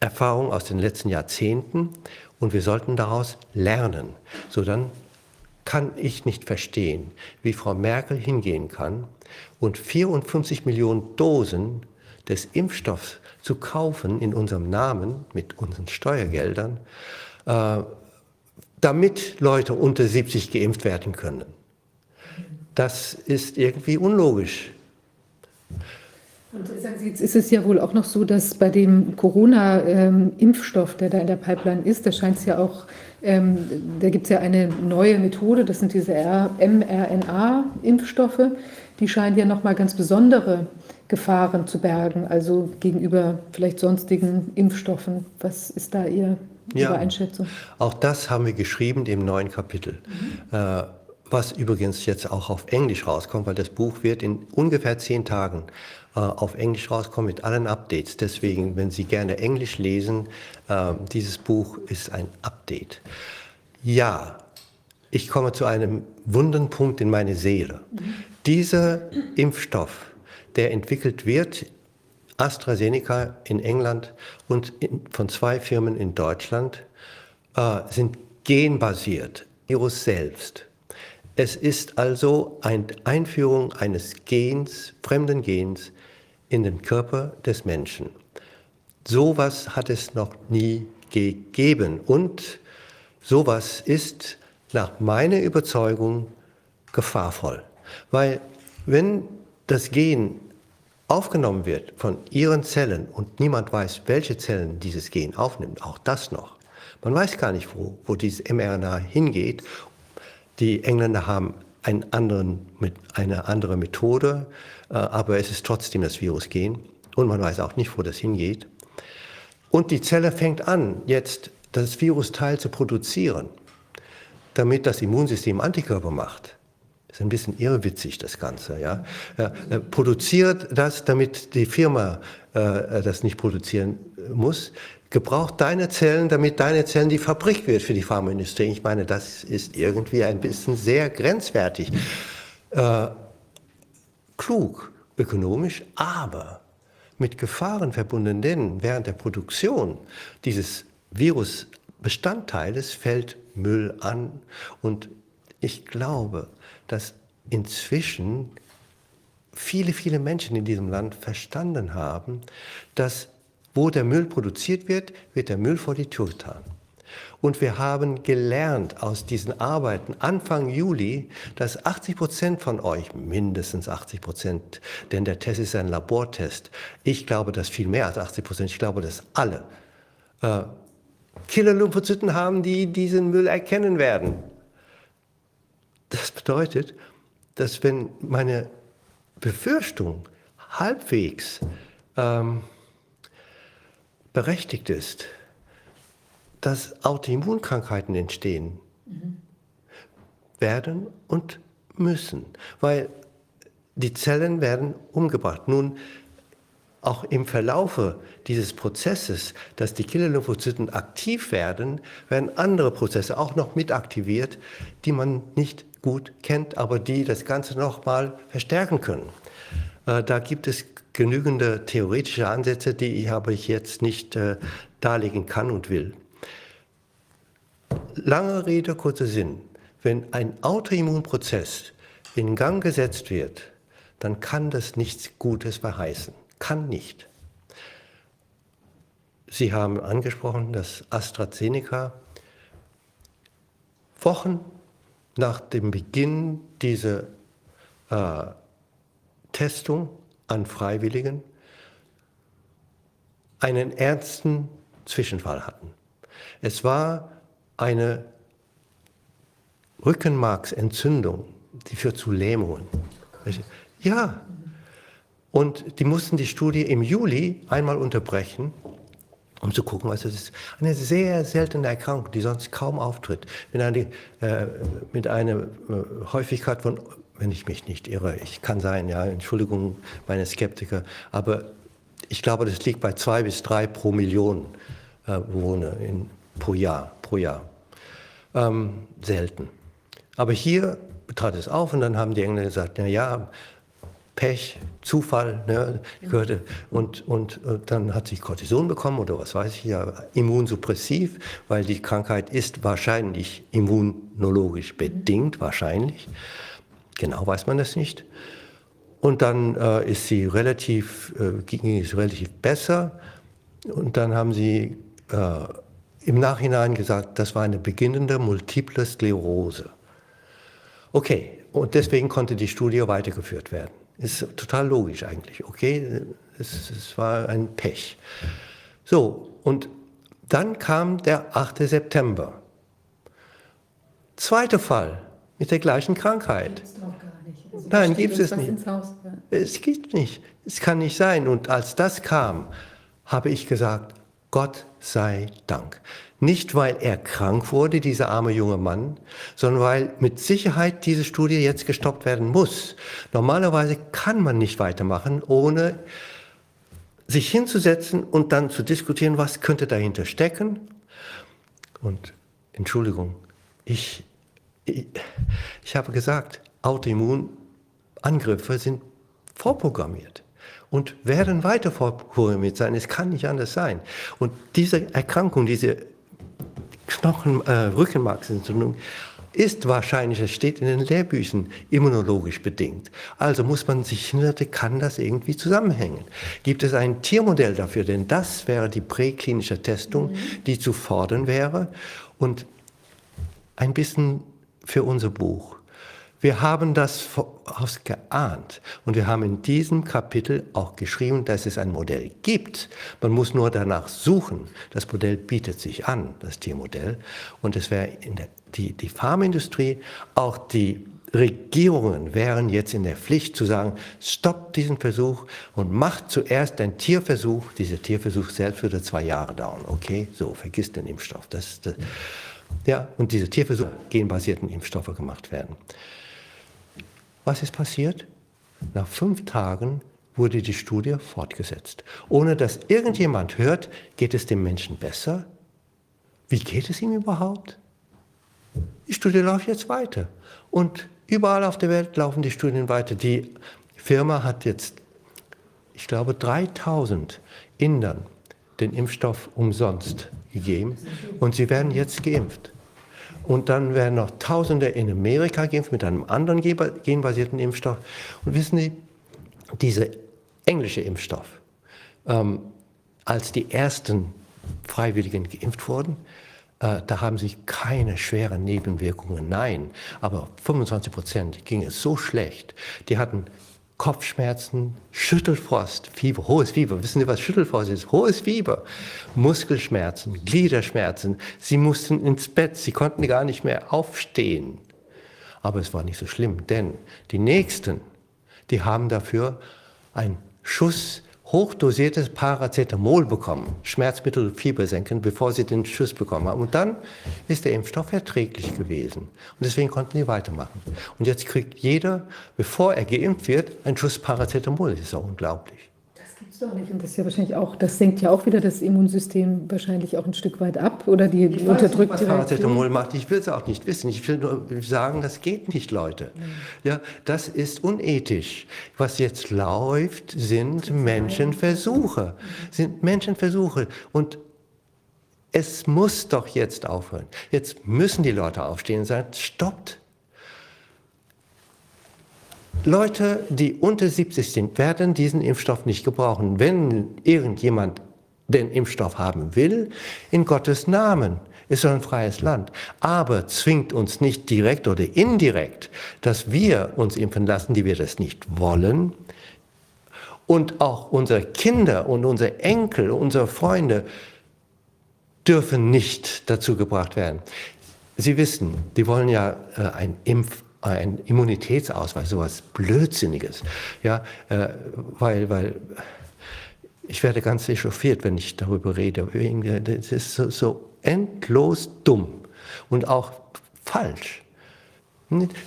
Erfahrung aus den letzten Jahrzehnten und wir sollten daraus lernen. So dann kann ich nicht verstehen, wie Frau Merkel hingehen kann und 54 Millionen Dosen des Impfstoffs zu kaufen in unserem Namen mit unseren Steuergeldern, äh, damit Leute unter 70 geimpft werden können. Das ist irgendwie unlogisch.
Und sagen Sie, jetzt ist es ja wohl auch noch so, dass bei dem Corona-Impfstoff, der da in der Pipeline ist, da scheint es ja auch, ähm, da gibt es ja eine neue Methode, das sind diese mRNA-Impfstoffe, die scheinen ja nochmal ganz besondere Gefahren zu bergen, also gegenüber vielleicht sonstigen Impfstoffen. Was ist da Ihr, Ihre ja, Einschätzung?
Auch das haben wir geschrieben im neuen Kapitel. Mhm. Äh, was übrigens jetzt auch auf Englisch rauskommt, weil das Buch wird in ungefähr zehn Tagen auf Englisch rauskommen mit allen Updates. Deswegen, wenn Sie gerne Englisch lesen, äh, dieses Buch ist ein Update. Ja, ich komme zu einem wunden Punkt in meine Seele. Dieser Impfstoff, der entwickelt wird, AstraZeneca in England und in, von zwei Firmen in Deutschland, äh, sind genbasiert. Virus selbst es ist also eine Einführung eines Gens, fremden Gens, in den Körper des Menschen. Sowas hat es noch nie gegeben. Und sowas ist nach meiner Überzeugung gefahrvoll. Weil wenn das Gen aufgenommen wird von ihren Zellen und niemand weiß, welche Zellen dieses Gen aufnimmt, auch das noch. Man weiß gar nicht, wo, wo dieses mRNA hingeht. Die Engländer haben einen anderen, mit, eine andere Methode, aber es ist trotzdem das Virusgen und man weiß auch nicht, wo das hingeht. Und die Zelle fängt an, jetzt das Virusteil zu produzieren, damit das Immunsystem Antikörper macht. Das ist ein bisschen irrwitzig, das Ganze. Ja? Er, er produziert das, damit die Firma äh, das nicht produzieren muss. Gebraucht deine Zellen, damit deine Zellen die Fabrik wird für die Pharmaindustrie. Ich meine, das ist irgendwie ein bisschen sehr grenzwertig. Äh, klug, ökonomisch, aber mit Gefahren verbunden, denn während der Produktion dieses Virusbestandteiles fällt Müll an und ich glaube, dass inzwischen viele, viele Menschen in diesem Land verstanden haben, dass wo der Müll produziert wird, wird der Müll vor die Tür getan. Und wir haben gelernt aus diesen Arbeiten Anfang Juli, dass 80 Prozent von euch, mindestens 80 Prozent, denn der Test ist ein Labortest, ich glaube, dass viel mehr als 80 Prozent, ich glaube, dass alle äh, Killer-Lymphozyten haben, die diesen Müll erkennen werden. Das bedeutet, dass wenn meine Befürchtung halbwegs ähm, berechtigt ist, dass Autoimmunkrankheiten entstehen mhm. werden und müssen, weil die Zellen werden umgebracht. Nun, auch im Verlaufe dieses Prozesses, dass die Killer-Lymphozyten aktiv werden, werden andere Prozesse auch noch mit aktiviert, die man nicht gut kennt, aber die das Ganze nochmal verstärken können. Äh, da gibt es genügende theoretische Ansätze, die ich aber jetzt nicht äh, darlegen kann und will. Lange Rede, kurzer Sinn. Wenn ein Autoimmunprozess in Gang gesetzt wird, dann kann das nichts Gutes verheißen. Kann nicht. Sie haben angesprochen, dass AstraZeneca Wochen nach dem Beginn dieser äh, Testung an Freiwilligen einen ernsten Zwischenfall hatten. Es war eine Rückenmarksentzündung, die führt zu Lähmungen. Ja, und die mussten die Studie im Juli einmal unterbrechen, um zu gucken, was es ist. Eine sehr seltene Erkrankung, die sonst kaum auftritt. Mit einer, äh, mit einer äh, Häufigkeit von, wenn ich mich nicht irre, ich kann sein, ja, Entschuldigung, meine Skeptiker, aber ich glaube, das liegt bei zwei bis drei pro Million äh, Bewohner in, pro Jahr. Pro Jahr. Ähm, selten. Aber hier trat es auf und dann haben die Engländer gesagt, na ja, Pech, Zufall, ne, gehörte, und, und, und dann hat sie Cortison bekommen oder was weiß ich, ja, immunsuppressiv, weil die Krankheit ist wahrscheinlich immunologisch bedingt, wahrscheinlich. Genau weiß man das nicht. Und dann äh, ist sie relativ, äh, ging es relativ besser. Und dann haben sie äh, im Nachhinein gesagt, das war eine beginnende multiple Sklerose. Okay, und deswegen konnte die Studie weitergeführt werden. Ist total logisch eigentlich. Okay, es, es war ein Pech. So, und dann kam der 8. September. Zweiter Fall mit der gleichen Krankheit. Also Nein, gibt es nicht. Es gibt nicht. Es kann nicht sein. Und als das kam, habe ich gesagt, Gott sei Dank. Nicht, weil er krank wurde, dieser arme junge Mann, sondern weil mit Sicherheit diese Studie jetzt gestoppt werden muss. Normalerweise kann man nicht weitermachen, ohne sich hinzusetzen und dann zu diskutieren, was könnte dahinter stecken. Und Entschuldigung, ich, ich, ich habe gesagt, Autoimmunangriffe sind vorprogrammiert und werden weiter vorprogrammiert sein. Es kann nicht anders sein. Und diese Erkrankung, diese Knochen, äh, Rückenmarksentzündung ist wahrscheinlich, es steht in den Lehrbüchern, immunologisch bedingt. Also muss man sich hinter, kann das irgendwie zusammenhängen. Gibt es ein Tiermodell dafür? Denn das wäre die präklinische Testung, die zu fordern wäre. Und ein bisschen für unser Buch. Wir haben das voraus geahnt und wir haben in diesem Kapitel auch geschrieben, dass es ein Modell gibt. Man muss nur danach suchen. Das Modell bietet sich an, das Tiermodell. Und es wäre in der, die, die Pharmaindustrie, auch die Regierungen wären jetzt in der Pflicht zu sagen, stoppt diesen Versuch und macht zuerst einen Tierversuch. Dieser Tierversuch selbst würde zwei Jahre dauern. Okay, so, vergiss den Impfstoff. Das, das, ja, und diese Tierversuche, genbasierten Impfstoffe gemacht werden. Was ist passiert? Nach fünf Tagen wurde die Studie fortgesetzt. Ohne dass irgendjemand hört, geht es dem Menschen besser? Wie geht es ihm überhaupt? Die Studie läuft jetzt weiter. Und überall auf der Welt laufen die Studien weiter. Die Firma hat jetzt, ich glaube, 3000 Indern den Impfstoff umsonst gegeben und sie werden jetzt geimpft. Und dann werden noch Tausende in Amerika geimpft mit einem anderen genbasierten Impfstoff. Und wissen Sie, dieser englische Impfstoff, ähm, als die ersten Freiwilligen geimpft wurden, äh, da haben sich keine schweren Nebenwirkungen, nein, aber 25 Prozent ging es so schlecht. Die hatten Kopfschmerzen, Schüttelfrost, Fieber, hohes Fieber. Wissen Sie, was Schüttelfrost ist? Hohes Fieber, Muskelschmerzen, Gliederschmerzen. Sie mussten ins Bett, sie konnten gar nicht mehr aufstehen. Aber es war nicht so schlimm, denn die Nächsten, die haben dafür einen Schuss hochdosiertes Paracetamol bekommen, Schmerzmittel, Fieber senken, bevor sie den Schuss bekommen haben. Und dann ist der Impfstoff verträglich gewesen. Und deswegen konnten die weitermachen. Und jetzt kriegt jeder, bevor er geimpft wird, einen Schuss Paracetamol. Das ist auch unglaublich
doch nicht. Und das ist ja wahrscheinlich auch, das senkt ja auch wieder das Immunsystem wahrscheinlich auch ein Stück weit ab oder die ich unterdrückt
weiß nicht, was Paracetamol macht. Ich will es auch nicht wissen. Ich will nur sagen, das geht nicht, Leute. Ja, das ist unethisch. Was jetzt läuft, sind Menschenversuche. Sind Menschenversuche. Und es muss doch jetzt aufhören. Jetzt müssen die Leute aufstehen und sagen, stoppt Leute, die unter 70 sind, werden diesen Impfstoff nicht gebrauchen. Wenn irgendjemand den Impfstoff haben will, in Gottes Namen. Ist doch ein freies Land. Aber zwingt uns nicht direkt oder indirekt, dass wir uns impfen lassen, die wir das nicht wollen. Und auch unsere Kinder und unsere Enkel, unsere Freunde dürfen nicht dazu gebracht werden. Sie wissen, die wollen ja äh, ein Impf ein Immunitätsausweis, sowas Blödsinniges. Ja, äh, weil, weil ich werde ganz echauffiert, wenn ich darüber rede. Das ist so, so endlos dumm und auch falsch.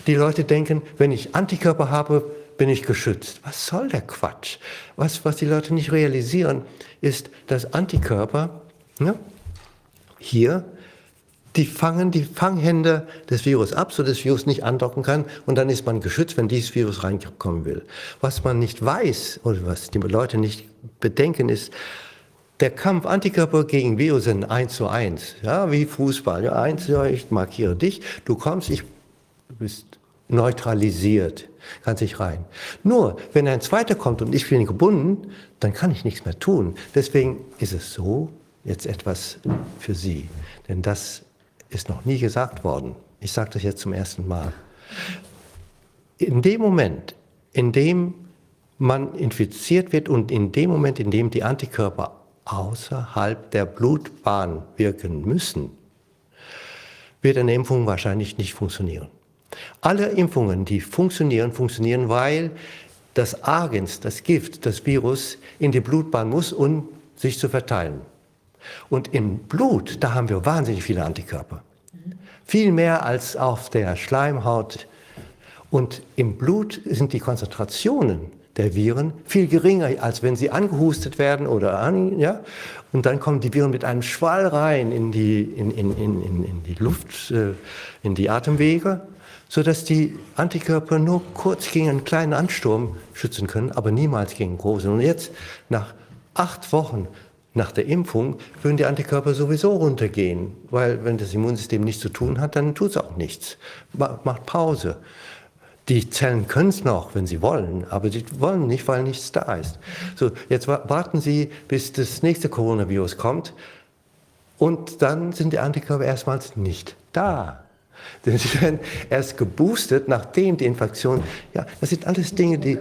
Die Leute denken, wenn ich Antikörper habe, bin ich geschützt. Was soll der Quatsch? Was, was die Leute nicht realisieren, ist, dass Antikörper ne, hier die fangen die Fanghände des Virus ab, so das Virus nicht andocken kann und dann ist man geschützt, wenn dieses Virus reinkommen will. Was man nicht weiß oder was die Leute nicht bedenken ist, der Kampf Antikörper gegen Virus sind eins zu eins, ja, wie Fußball. Ja, eins, ja, ich markiere dich, du kommst, ich, du bist neutralisiert, kannst nicht rein. Nur, wenn ein zweiter kommt und ich bin gebunden, dann kann ich nichts mehr tun. Deswegen ist es so, jetzt etwas für Sie. Denn das ist noch nie gesagt worden. Ich sage das jetzt zum ersten Mal. In dem Moment, in dem man infiziert wird und in dem Moment, in dem die Antikörper außerhalb der Blutbahn wirken müssen, wird eine Impfung wahrscheinlich nicht funktionieren. Alle Impfungen, die funktionieren, funktionieren, weil das Agens, das Gift, das Virus in die Blutbahn muss, um sich zu verteilen. Und im Blut, da haben wir wahnsinnig viele Antikörper. Viel mehr als auf der Schleimhaut. Und im Blut sind die Konzentrationen der Viren viel geringer, als wenn sie angehustet werden oder an, ja. Und dann kommen die Viren mit einem Schwall rein in die, in, in, in, in die Luft, äh, in die Atemwege, sodass die Antikörper nur kurz gegen einen kleinen Ansturm schützen können, aber niemals gegen großen. Und jetzt, nach acht Wochen, nach der Impfung würden die Antikörper sowieso runtergehen, weil wenn das Immunsystem nichts zu tun hat, dann tut es auch nichts. Macht Pause. Die Zellen können es noch, wenn sie wollen, aber sie wollen nicht, weil nichts da ist. So, jetzt warten Sie, bis das nächste Coronavirus kommt und dann sind die Antikörper erstmals nicht da. Denn sie werden erst geboostet, nachdem die Infektion. Ja, das sind alles Dinge, die.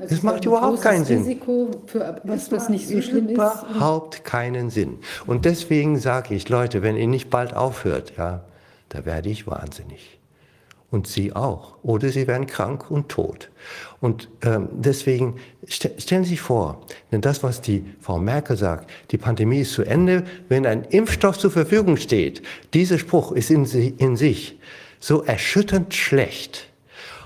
Also das macht überhaupt keinen Sinn.
Risiko für was, was nicht so schlimm ist.
Überhaupt keinen Sinn. Und deswegen sage ich, Leute, wenn ihr nicht bald aufhört, ja, da werde ich wahnsinnig und Sie auch. Oder Sie werden krank und tot. Und ähm, deswegen st stellen Sie sich vor, denn das, was die Frau Merkel sagt, die Pandemie ist zu Ende, wenn ein Impfstoff zur Verfügung steht. Dieser Spruch ist in, in sich so erschütternd schlecht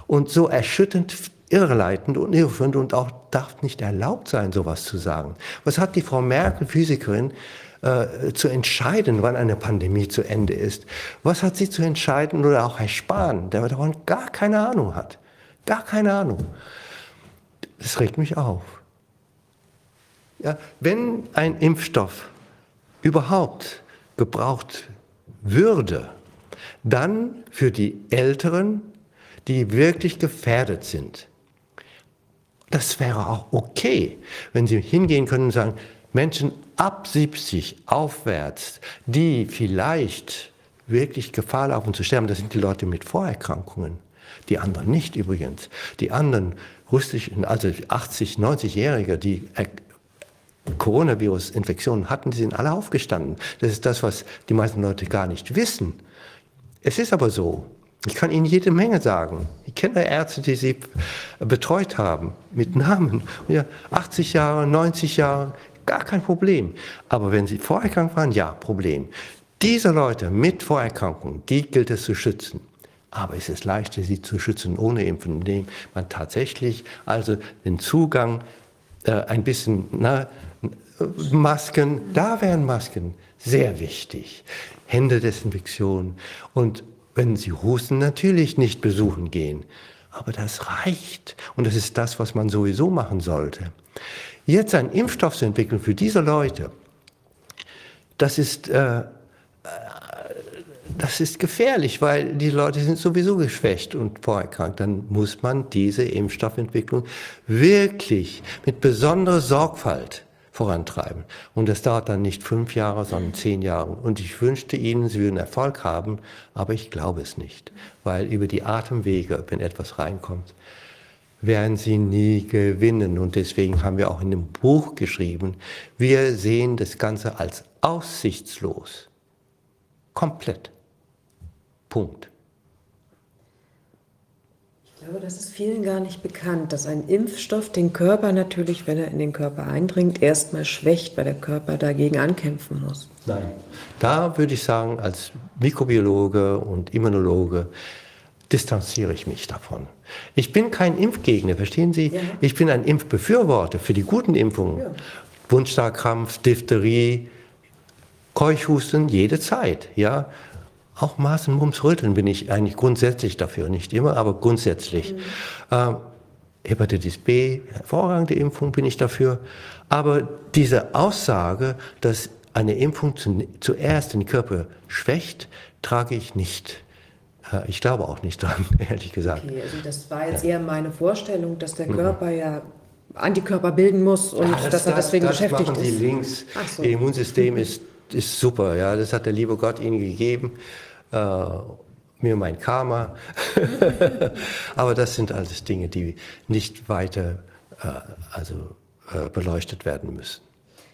und so erschütternd irreleitend und irreführend und auch darf nicht erlaubt sein, sowas zu sagen. Was hat die Frau Merkel, Physikerin, äh, zu entscheiden, wann eine Pandemie zu Ende ist. Was hat sie zu entscheiden oder auch Herr Spahn, der davon gar keine Ahnung hat. Gar keine Ahnung. Das regt mich auf. Ja, wenn ein Impfstoff überhaupt gebraucht würde, dann für die Älteren, die wirklich gefährdet sind. Das wäre auch okay, wenn Sie hingehen können und sagen, Menschen ab 70 aufwärts, die vielleicht wirklich Gefahr laufen zu sterben, das sind die Leute mit Vorerkrankungen. Die anderen nicht übrigens. Die anderen russischen, also 80, 90-Jährige, die Coronavirus-Infektionen hatten, die sind alle aufgestanden. Das ist das, was die meisten Leute gar nicht wissen. Es ist aber so. Ich kann Ihnen jede Menge sagen. Ich kenne Ärzte, die Sie betreut haben, mit Namen. Ja, 80 Jahre, 90 Jahre, Gar kein Problem. Aber wenn sie vorerkrankt waren, ja, Problem. Diese Leute mit Vorerkrankungen, die gilt es zu schützen. Aber es ist leichter, sie zu schützen ohne Impfen, indem man tatsächlich also den Zugang äh, ein bisschen, na, Masken, da wären Masken sehr wichtig. Händedesinfektion und wenn Sie husten, natürlich nicht besuchen gehen. Aber das reicht. Und das ist das, was man sowieso machen sollte. Jetzt einen Impfstoff zu entwickeln für diese Leute, das ist, äh, äh, das ist gefährlich, weil die Leute sind sowieso geschwächt und vorerkrankt. Dann muss man diese Impfstoffentwicklung wirklich mit besonderer Sorgfalt vorantreiben. Und das dauert dann nicht fünf Jahre, sondern zehn Jahre. Und ich wünschte Ihnen, Sie würden Erfolg haben, aber ich glaube es nicht, weil über die Atemwege, wenn etwas reinkommt, werden sie nie gewinnen. Und deswegen haben wir auch in dem Buch geschrieben, wir sehen das Ganze als aussichtslos. Komplett. Punkt.
Ich glaube, das ist vielen gar nicht bekannt, dass ein Impfstoff den Körper natürlich, wenn er in den Körper eindringt, erstmal schwächt, weil der Körper dagegen ankämpfen muss.
Nein. Da würde ich sagen, als Mikrobiologe und Immunologe, distanziere ich mich davon. Ich bin kein Impfgegner, verstehen Sie? Ja. Ich bin ein Impfbefürworter für die guten Impfungen. Ja. Wundstarkrampf, Diphtherie, Keuchhusten, jede Zeit, ja. Auch Maßen, Mumps, Röteln bin ich eigentlich grundsätzlich dafür, nicht immer, aber grundsätzlich. Mhm. Ähm, Hepatitis B, hervorragende Impfung bin ich dafür. Aber diese Aussage, dass eine Impfung zuerst den Körper schwächt, trage ich nicht. Ich glaube auch nicht dran, ehrlich gesagt.
Okay, also das war jetzt ja. eher meine Vorstellung, dass der mhm. Körper ja Antikörper bilden muss und ja, das, dass er deswegen das, das beschäftigt
machen
ist.
Die links. So. Ihr Immunsystem ist, ist super, ja, das hat der liebe Gott ihnen gegeben. Äh, mir mein Karma. Aber das sind alles Dinge, die nicht weiter äh, also, äh, beleuchtet werden müssen.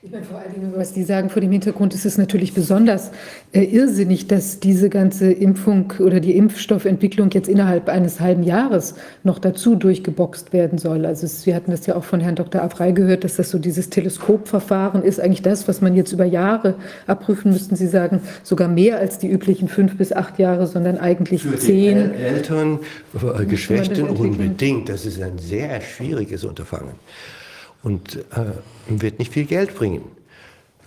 Ich meine, vor allen Dingen, was die sagen, vor dem Hintergrund ist es natürlich besonders äh, irrsinnig, dass diese ganze Impfung oder die Impfstoffentwicklung jetzt innerhalb eines halben Jahres noch dazu durchgeboxt werden soll. Also es, wir hatten das ja auch von Herrn Dr. Afrei gehört, dass das so dieses Teleskopverfahren ist, eigentlich das, was man jetzt über Jahre abprüfen müssten. Sie sagen sogar mehr als die üblichen fünf bis acht Jahre, sondern eigentlich
Für
zehn.
Die Eltern, äh, Geschwächten unbedingt. Das ist ein sehr schwieriges Unterfangen und äh, wird nicht viel Geld bringen.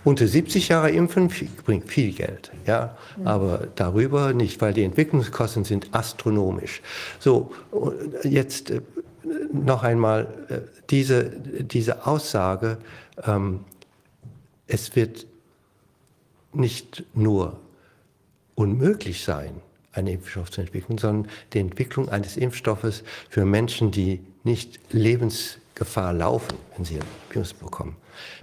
Unter 70 Jahre impfen bringt viel Geld, ja, aber darüber nicht, weil die Entwicklungskosten sind astronomisch. So, jetzt äh, noch einmal äh, diese, diese Aussage, ähm, es wird nicht nur unmöglich sein, einen Impfstoff zu entwickeln, sondern die Entwicklung eines Impfstoffes für Menschen, die nicht Lebensgefahr laufen, wenn sie Virus bekommen,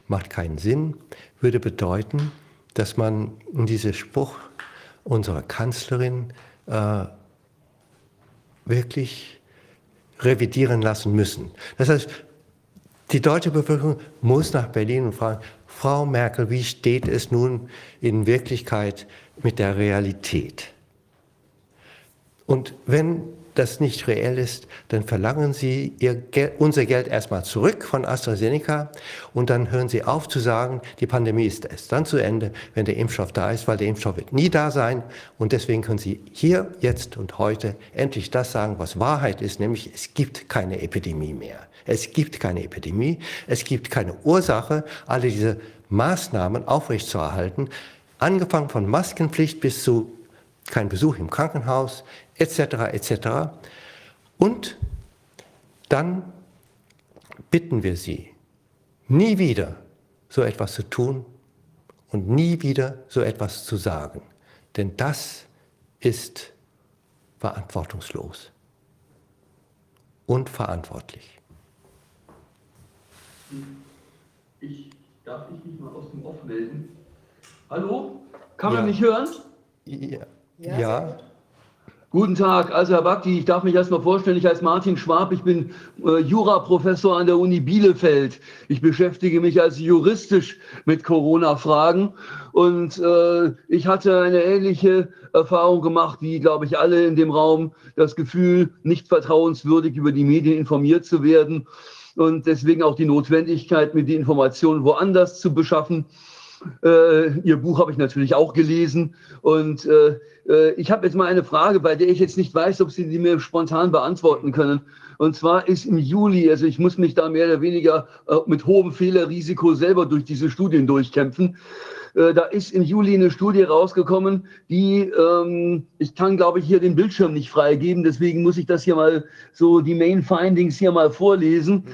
macht keinen Sinn, würde bedeuten, dass man diesen Spruch unserer Kanzlerin äh, wirklich revidieren lassen müssen. Das heißt, die deutsche Bevölkerung muss nach Berlin und fragen, Frau Merkel, wie steht es nun in Wirklichkeit mit der Realität? Und wenn das nicht reell ist, dann verlangen Sie Geld, unser Geld erstmal zurück von AstraZeneca und dann hören Sie auf zu sagen, die Pandemie ist erst dann zu Ende, wenn der Impfstoff da ist, weil der Impfstoff wird nie da sein. Und deswegen können Sie hier, jetzt und heute endlich das sagen, was Wahrheit ist, nämlich es gibt keine Epidemie mehr. Es gibt keine Epidemie, es gibt keine Ursache, alle diese Maßnahmen aufrechtzuerhalten, angefangen von Maskenpflicht bis zu kein Besuch im Krankenhaus, etc. etc. Und dann bitten wir Sie, nie wieder so etwas zu tun und nie wieder so etwas zu sagen. Denn das ist verantwortungslos und verantwortlich.
Ich darf ich mich mal aus dem Off melden. Hallo? Kann man ja. mich hören?
Ja. ja. ja.
Guten Tag, also Herr Bakti, ich darf mich erstmal vorstellen, ich heiße Martin Schwab, ich bin äh, Juraprofessor an der Uni Bielefeld. Ich beschäftige mich also juristisch mit Corona-Fragen. Und äh, ich hatte eine ähnliche Erfahrung gemacht, wie, glaube ich, alle in dem Raum, das Gefühl, nicht vertrauenswürdig über die Medien informiert zu werden. Und deswegen auch die Notwendigkeit, mir die Informationen woanders zu beschaffen. Äh, Ihr Buch habe ich natürlich auch gelesen und äh, äh, ich habe jetzt mal eine Frage, bei der ich jetzt nicht weiß, ob Sie die mir spontan beantworten können. Und zwar ist im Juli, also ich muss mich da mehr oder weniger äh, mit hohem Fehlerrisiko selber durch diese Studien durchkämpfen. Äh, da ist im Juli eine Studie rausgekommen, die, ähm, ich kann glaube ich hier den Bildschirm nicht freigeben, deswegen muss ich das hier mal so, die Main Findings hier mal vorlesen.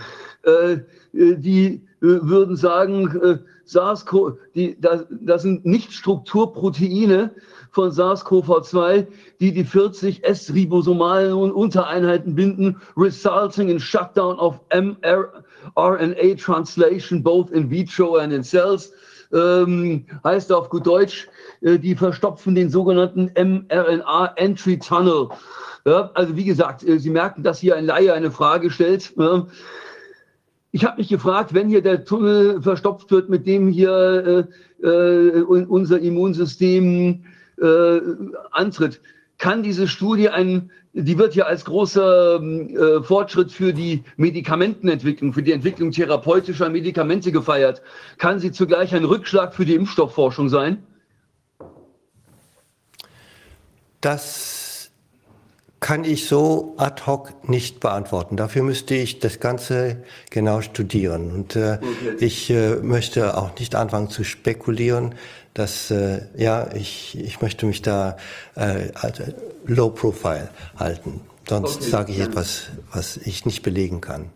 Die würden sagen, SARS-CoV, das, das sind nicht Strukturproteine, von SARS-CoV-2, die die 40 S-ribosomalen Untereinheiten binden, resulting in shutdown of mRNA translation both in vitro and in cells. Ähm, heißt auf gut Deutsch, äh, die verstopfen den sogenannten mRNA-Entry-Tunnel. Ja, also wie gesagt, äh, Sie merken, dass hier ein Laie eine Frage stellt. Ja. Ich habe mich gefragt, wenn hier der Tunnel verstopft wird, mit dem hier äh, äh unser Immunsystem äh, antritt. Kann diese Studie ein, die wird ja als großer äh, Fortschritt für die Medikamentenentwicklung, für die Entwicklung therapeutischer Medikamente gefeiert. Kann sie zugleich ein Rückschlag für die Impfstoffforschung sein?
Das kann ich so ad hoc nicht beantworten. Dafür müsste ich das Ganze genau studieren. Und äh, okay. ich äh, möchte auch nicht anfangen zu spekulieren dass äh, ja, ich, ich möchte mich da äh, also low profile halten. Sonst okay. sage ich etwas, was ich nicht belegen kann.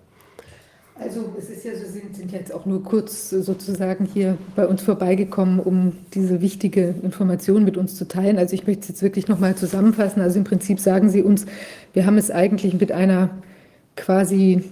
Also es ist ja so, sind, sind jetzt auch nur kurz sozusagen hier bei uns vorbeigekommen, um diese wichtige Information mit uns zu teilen. Also ich möchte es jetzt wirklich nochmal zusammenfassen. Also im Prinzip sagen Sie uns, wir haben es eigentlich mit einer quasi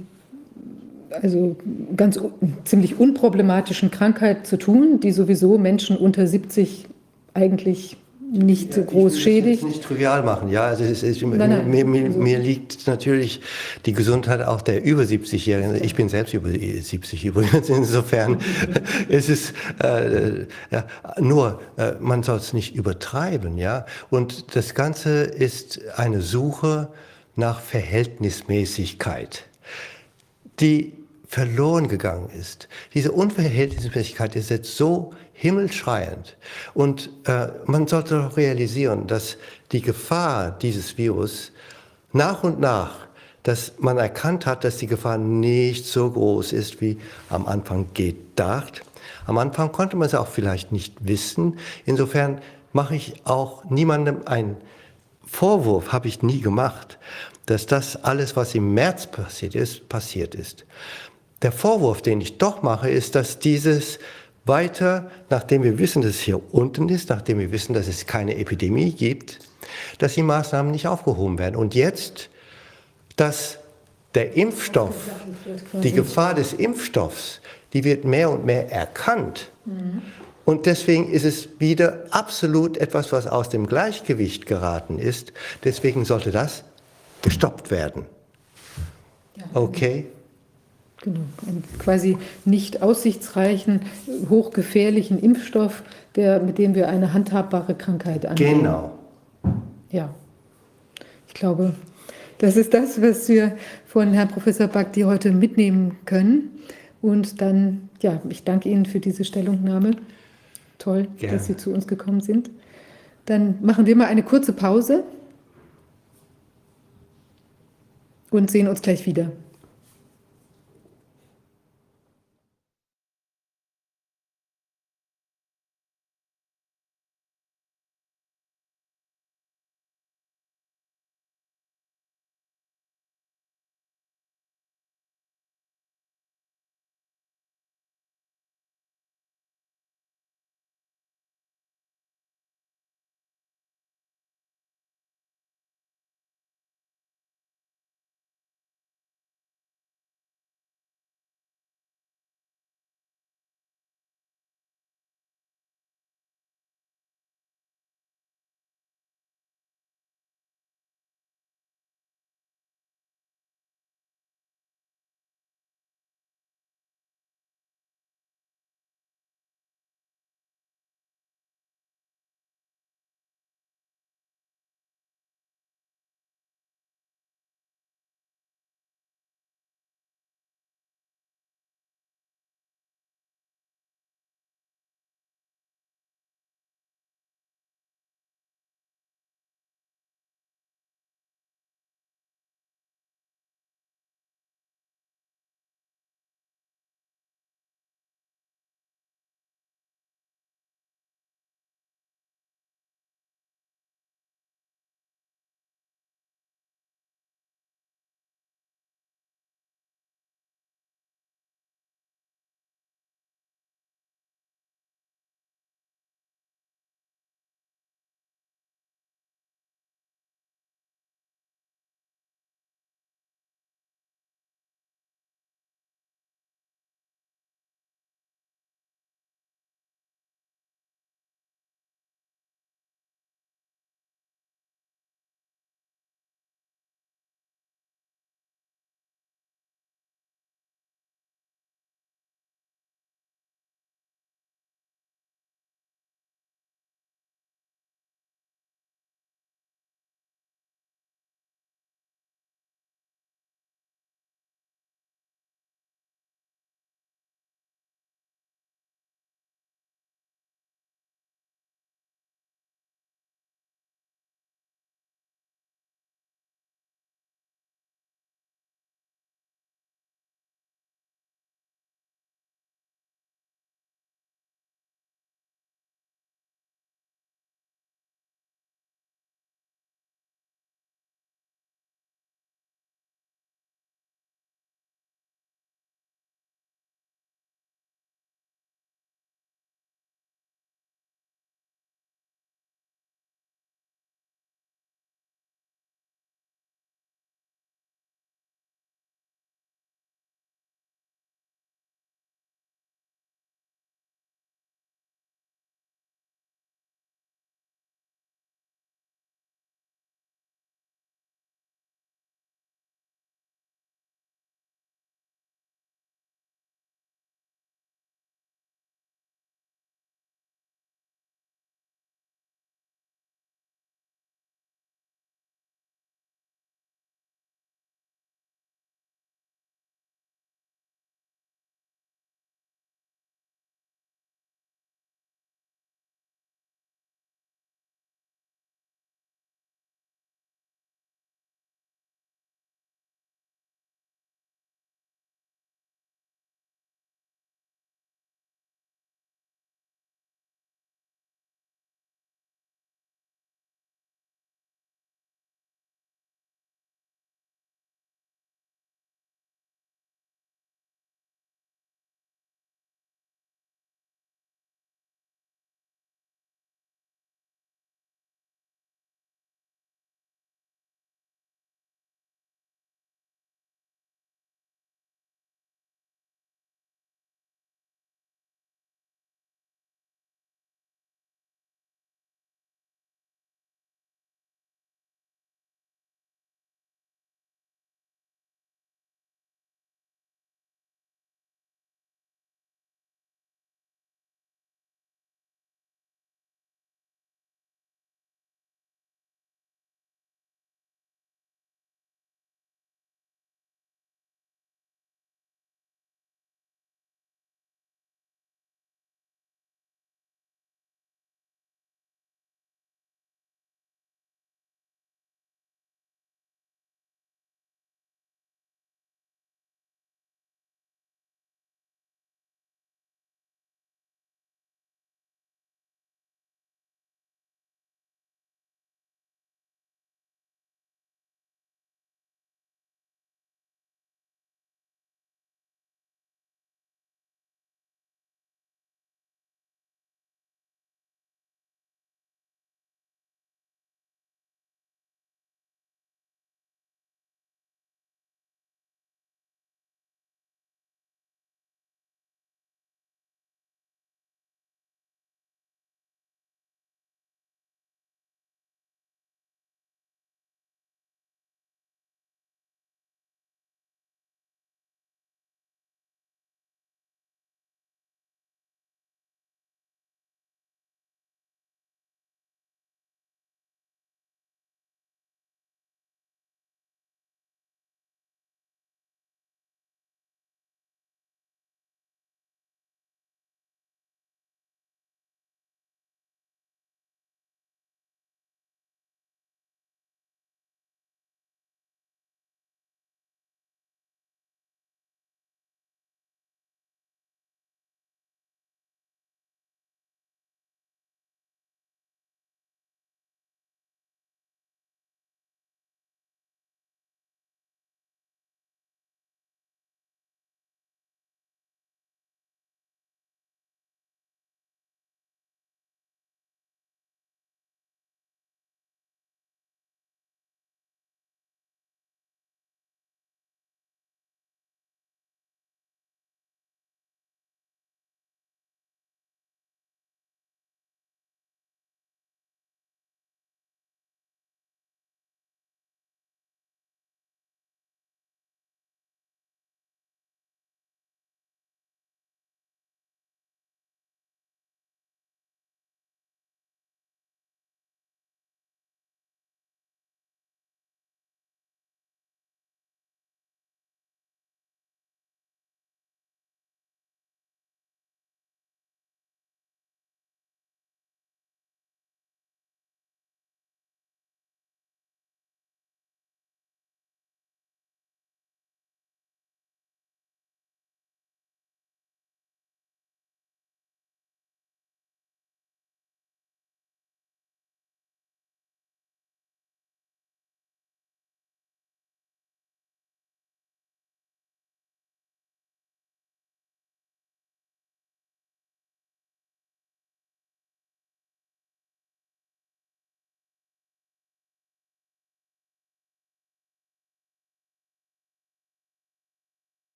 also ganz ziemlich unproblematischen Krankheit zu tun, die sowieso Menschen unter 70 eigentlich nicht so groß ich schädigt.
nicht trivial machen, ja. Also es ist, nein, nein. Mir, mir, mir, liegt natürlich die Gesundheit auch der über 70-Jährigen. Ich bin selbst über 70 übrigens. Insofern ist es äh, ja, nur, äh, man soll es nicht übertreiben, ja. Und das Ganze ist eine Suche nach Verhältnismäßigkeit, die verloren gegangen ist. Diese Unverhältnismäßigkeit ist jetzt so himmelschreiend. Und äh, man sollte doch realisieren, dass die Gefahr dieses Virus nach und nach, dass man erkannt hat, dass die Gefahr nicht so groß ist, wie am Anfang gedacht. Am Anfang konnte man es auch vielleicht nicht wissen. Insofern mache ich auch niemandem einen Vorwurf, habe ich nie gemacht, dass das alles, was im März passiert ist, passiert ist. Der Vorwurf, den ich doch mache, ist, dass dieses weiter, nachdem wir wissen, dass es hier unten ist, nachdem wir wissen, dass es keine Epidemie gibt, dass die Maßnahmen nicht aufgehoben werden. Und jetzt, dass der Impfstoff, die Gefahr des Impfstoffs, die wird mehr und mehr erkannt. Und deswegen ist es wieder absolut etwas, was aus dem Gleichgewicht geraten ist. Deswegen sollte das gestoppt werden. Okay?
Genau, einen quasi nicht aussichtsreichen, hochgefährlichen Impfstoff, der, mit dem wir eine handhabbare Krankheit angehen.
Genau.
Ja, ich glaube, das ist das, was wir von Herrn Professor Bakti heute mitnehmen können. Und dann, ja, ich danke Ihnen für diese Stellungnahme. Toll,
Gerne.
dass Sie zu uns gekommen sind. Dann machen wir mal eine kurze Pause und sehen uns gleich wieder.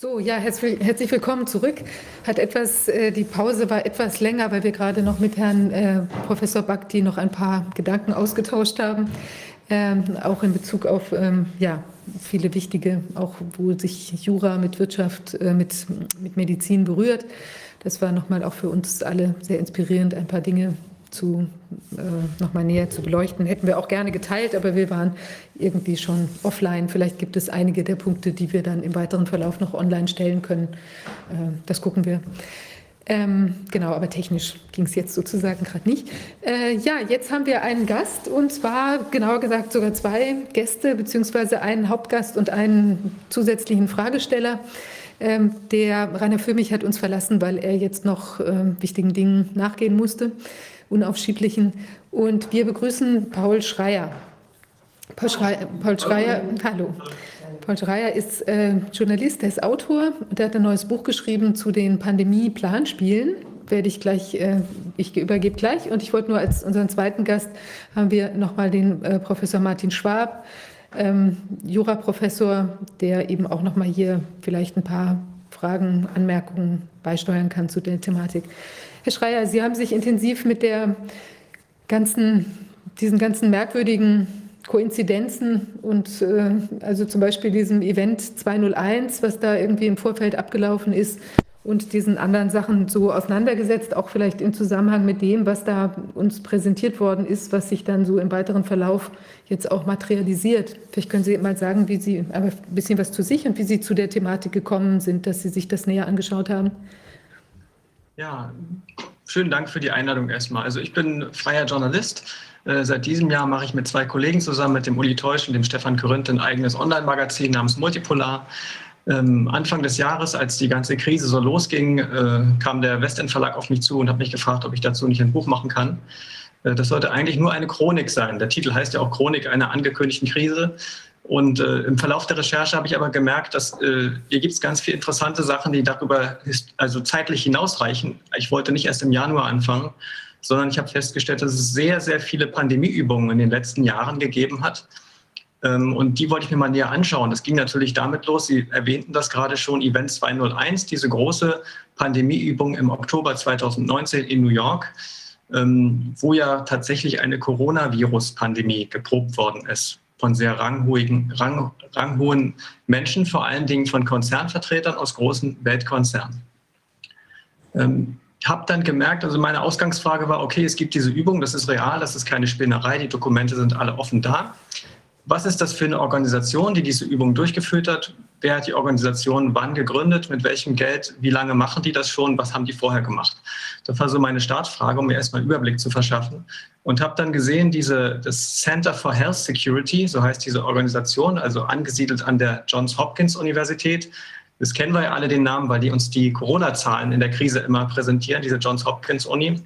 So, ja, herzlich willkommen zurück. Hat etwas, äh, die Pause war etwas länger, weil wir gerade noch mit Herrn äh, Professor Bakti noch ein paar Gedanken ausgetauscht haben, ähm, auch in Bezug auf ähm, ja, viele wichtige, auch wo sich Jura mit Wirtschaft, äh, mit, mit Medizin berührt. Das war nochmal auch für uns alle sehr inspirierend, ein paar Dinge zu, äh, nochmal näher zu beleuchten. Hätten wir auch gerne geteilt, aber wir waren irgendwie schon offline. Vielleicht gibt es einige der Punkte, die wir dann im weiteren Verlauf noch online stellen können. Äh, das gucken wir. Ähm, genau, aber technisch ging es jetzt sozusagen gerade nicht. Äh, ja, jetzt haben wir einen Gast und zwar genauer gesagt sogar zwei Gäste beziehungsweise einen Hauptgast und einen zusätzlichen Fragesteller. Ähm, der Rainer Füllmich hat uns verlassen, weil er jetzt noch äh, wichtigen Dingen nachgehen musste unaufschieblichen. Und wir begrüßen Paul Schreier. Paul Schreier, Paul Schreier hallo. Paul Schreier ist äh, Journalist, er ist Autor und er hat ein neues Buch geschrieben zu den Pandemie-Planspielen. Werde ich gleich, äh, ich übergebe gleich. Und ich wollte nur als unseren zweiten Gast haben wir nochmal den äh, Professor Martin Schwab, ähm, Juraprofessor, der eben auch nochmal hier vielleicht ein paar Fragen, Anmerkungen beisteuern kann zu der Thematik. Herr Schreier, Sie haben sich intensiv mit der ganzen, diesen ganzen merkwürdigen Koinzidenzen und äh, also zum Beispiel diesem Event 201, was da irgendwie im Vorfeld abgelaufen ist, und diesen anderen Sachen so auseinandergesetzt, auch vielleicht im Zusammenhang mit dem, was da uns präsentiert worden ist, was sich dann so im weiteren Verlauf jetzt auch materialisiert. Vielleicht können Sie mal sagen, wie Sie, aber ein bisschen was zu sich und wie Sie zu der Thematik gekommen sind, dass Sie sich das näher angeschaut haben.
Ja, schönen Dank für die Einladung erstmal. Also ich bin freier Journalist. Äh, seit diesem Jahr mache ich mit zwei Kollegen zusammen, mit dem Uli Teusch und dem Stefan Korinth, ein eigenes Online-Magazin namens Multipolar. Ähm, Anfang des Jahres, als die ganze Krise so losging, äh, kam der Westend Verlag auf mich zu und hat mich gefragt, ob ich dazu nicht ein Buch machen kann. Äh, das sollte eigentlich nur eine Chronik sein. Der Titel heißt ja auch Chronik einer angekündigten Krise. Und äh, im Verlauf der Recherche habe ich aber gemerkt, dass äh, hier gibt es ganz viele interessante Sachen, die darüber also zeitlich hinausreichen. Ich wollte nicht erst im Januar anfangen, sondern ich habe festgestellt, dass es sehr, sehr viele Pandemieübungen in den letzten Jahren gegeben hat. Ähm, und die wollte ich mir mal näher anschauen. Das ging natürlich damit los, Sie erwähnten das gerade schon, Event 201, diese große Pandemieübung im Oktober 2019 in New York, ähm, wo ja tatsächlich eine Coronavirus-Pandemie geprobt worden ist von sehr ranghohen, rang, ranghohen Menschen, vor allen Dingen von Konzernvertretern aus großen Weltkonzernen. Ähm, habe dann gemerkt, also meine Ausgangsfrage war, okay, es gibt diese Übung, das ist real, das ist keine Spinnerei, die Dokumente sind alle offen da. Was ist das für eine Organisation, die diese Übung durchgeführt hat? Wer hat die Organisation wann gegründet? Mit welchem Geld? Wie lange machen die das schon? Was haben die vorher gemacht? Das war so meine Startfrage, um mir erstmal einen Überblick zu verschaffen. Und habe dann gesehen, diese, das Center for Health Security, so heißt diese Organisation, also angesiedelt an der Johns Hopkins Universität. Das kennen wir ja alle den Namen, weil die uns die Corona-Zahlen in der Krise immer präsentieren, diese Johns Hopkins Uni.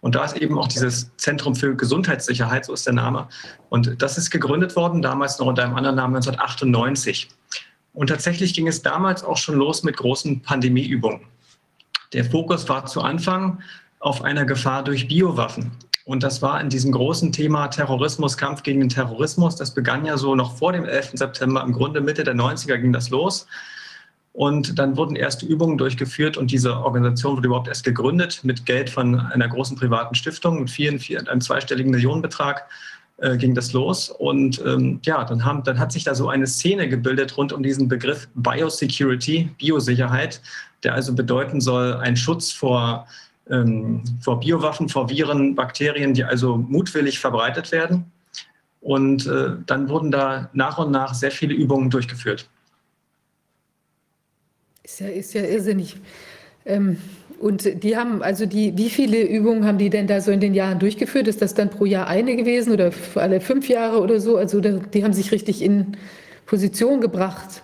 Und da ist eben auch dieses Zentrum für Gesundheitssicherheit, so ist der Name. Und das ist gegründet worden, damals noch unter einem anderen Namen 1998. Und tatsächlich ging es damals auch schon los mit großen Pandemieübungen. Der Fokus war zu Anfang auf einer Gefahr durch Biowaffen. Und das war in diesem großen Thema Terrorismus, Kampf gegen den Terrorismus. Das begann ja so noch vor dem 11. September, im Grunde Mitte der 90er ging das los. Und dann wurden erste Übungen durchgeführt und diese Organisation wurde überhaupt erst gegründet mit Geld von einer großen privaten Stiftung, mit vielen, vielen, einem zweistelligen Millionenbetrag äh, ging das los. Und ähm, ja, dann, haben, dann hat sich da so eine Szene gebildet rund um diesen Begriff Biosecurity, Biosicherheit, der also bedeuten soll, ein Schutz vor, ähm, vor Biowaffen, vor Viren, Bakterien, die also mutwillig verbreitet werden. Und äh, dann wurden da nach und nach sehr viele Übungen durchgeführt.
Ist ja, ist ja irrsinnig. Ähm, und die haben, also die, wie viele Übungen haben die denn da so in den Jahren durchgeführt? Ist das dann pro Jahr eine gewesen oder alle fünf Jahre oder so? Also die haben sich richtig in Position gebracht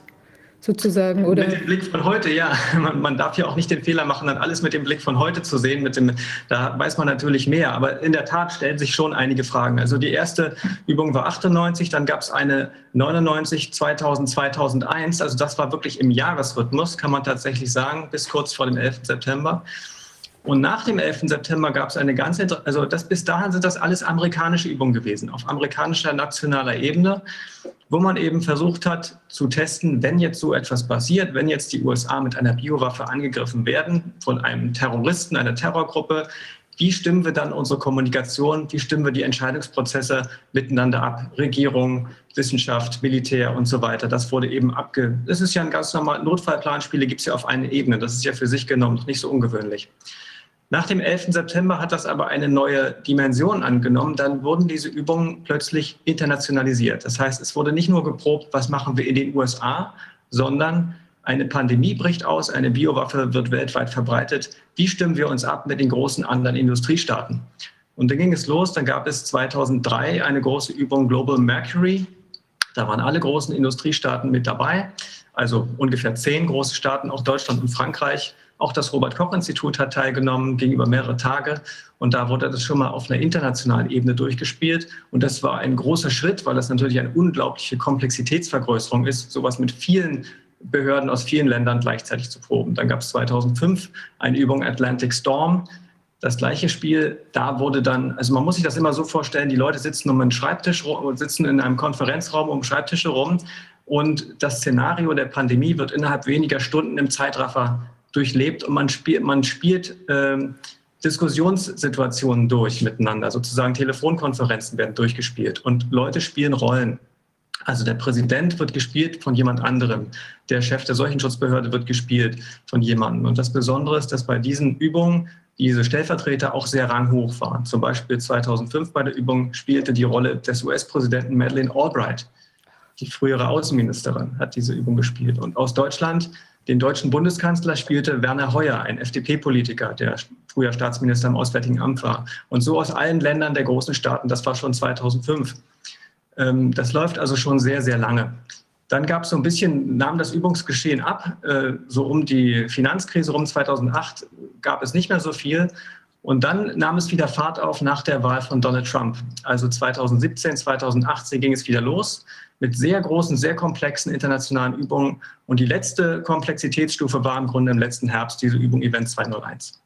sozusagen, oder?
Mit dem Blick von heute, ja. Man, man, darf ja auch nicht den Fehler machen, dann alles mit dem Blick von heute zu sehen. Mit dem, da weiß man natürlich mehr. Aber in der Tat stellen sich schon einige Fragen. Also die erste Übung war 98, dann gab es eine 99, 2000, 2001. Also das war wirklich im Jahresrhythmus, kann man tatsächlich sagen, bis kurz vor dem 11. September. Und nach dem 11. September gab es eine ganz, also das, bis dahin sind das alles amerikanische Übungen gewesen, auf amerikanischer nationaler Ebene. wo man eben versucht hat zu testen, wenn jetzt so etwas passiert, wenn jetzt die USA mit einer Biowaffe angegriffen werden von einem Terroristen, einer Terrorgruppe, wie stimmen wir dann unsere Kommunikation, wie stimmen wir die Entscheidungsprozesse miteinander ab? Regierung, Wissenschaft, Militär und so weiter. Das wurde eben abge... Das ist ja ein ganz normal, Notfallplanspiele gibt es ja auf einer Ebene. Das ist ja für sich genommen nicht so ungewöhnlich. Nach dem 11. September hat das aber eine neue Dimension angenommen. Dann wurden diese Übungen plötzlich internationalisiert. Das heißt, es wurde nicht nur geprobt, was machen wir in den USA, sondern eine Pandemie bricht aus, eine Biowaffe wird weltweit verbreitet. Wie stimmen wir uns ab mit den großen anderen Industriestaaten? Und dann ging es los, dann gab es 2003 eine große Übung Global Mercury. Da waren alle großen Industriestaaten mit dabei, also ungefähr zehn große Staaten, auch Deutschland und Frankreich. Auch das Robert Koch Institut hat teilgenommen, ging über mehrere Tage. Und da wurde das schon mal auf einer internationalen Ebene durchgespielt. Und das war ein großer Schritt, weil das natürlich eine unglaubliche Komplexitätsvergrößerung ist, sowas mit vielen Behörden aus vielen Ländern gleichzeitig zu proben. Dann gab es 2005 eine Übung Atlantic Storm. Das gleiche Spiel, da wurde dann, also man muss sich das immer so vorstellen, die Leute sitzen um einen Schreibtisch, sitzen in einem Konferenzraum um Schreibtische rum und das Szenario der Pandemie wird innerhalb weniger Stunden im Zeitraffer durchlebt und man spielt, man spielt ähm, Diskussionssituationen durch miteinander. Sozusagen Telefonkonferenzen werden durchgespielt und Leute spielen Rollen. Also der Präsident wird gespielt von jemand anderem. Der Chef der Seuchenschutzbehörde wird gespielt von jemandem. Und das Besondere ist, dass bei diesen Übungen diese Stellvertreter auch sehr ranghoch waren. Zum Beispiel 2005 bei der Übung spielte die Rolle des US-Präsidenten Madeleine Albright. Die frühere Außenministerin hat diese Übung gespielt. Und aus Deutschland, den deutschen Bundeskanzler, spielte Werner Heuer, ein FDP-Politiker, der früher Staatsminister im Auswärtigen Amt war. Und so aus allen Ländern der großen Staaten, das war schon 2005. Ähm, das läuft also schon sehr, sehr lange. Dann gab es so ein bisschen, nahm das Übungsgeschehen ab. Äh, so um die Finanzkrise rum 2008 gab es nicht mehr so viel. Und dann nahm es wieder Fahrt auf nach der Wahl von Donald Trump. Also 2017, 2018 ging es wieder los mit sehr großen, sehr komplexen internationalen Übungen. Und die letzte Komplexitätsstufe war im Grunde im letzten Herbst diese Übung Event 201.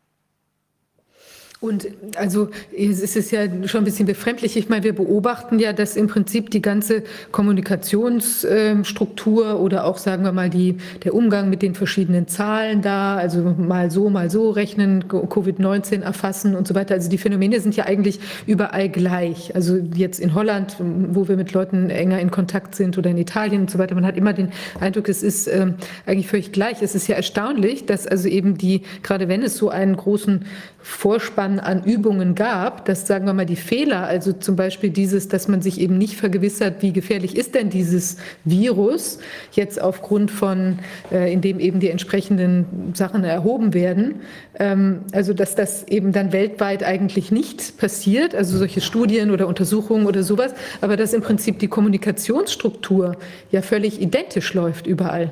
Und also es ist ja schon ein bisschen befremdlich. Ich meine, wir beobachten ja, dass im Prinzip die ganze Kommunikationsstruktur oder auch, sagen wir mal, die, der Umgang mit den verschiedenen Zahlen da, also mal so, mal so rechnen, Covid-19 erfassen und so weiter. Also die Phänomene sind ja eigentlich überall gleich. Also jetzt in Holland, wo wir mit Leuten enger in Kontakt sind oder in Italien und so weiter, man hat immer den Eindruck, es ist äh, eigentlich völlig gleich. Es ist ja erstaunlich, dass also eben die, gerade wenn es so einen großen Vorspann an Übungen gab, dass, sagen wir mal, die Fehler, also zum Beispiel dieses, dass man sich eben nicht vergewissert, wie gefährlich ist denn dieses Virus, jetzt aufgrund von, äh, indem eben die entsprechenden Sachen erhoben werden, ähm, also dass das eben dann weltweit eigentlich nicht passiert, also solche Studien oder Untersuchungen oder sowas, aber dass im Prinzip die Kommunikationsstruktur ja völlig identisch läuft überall.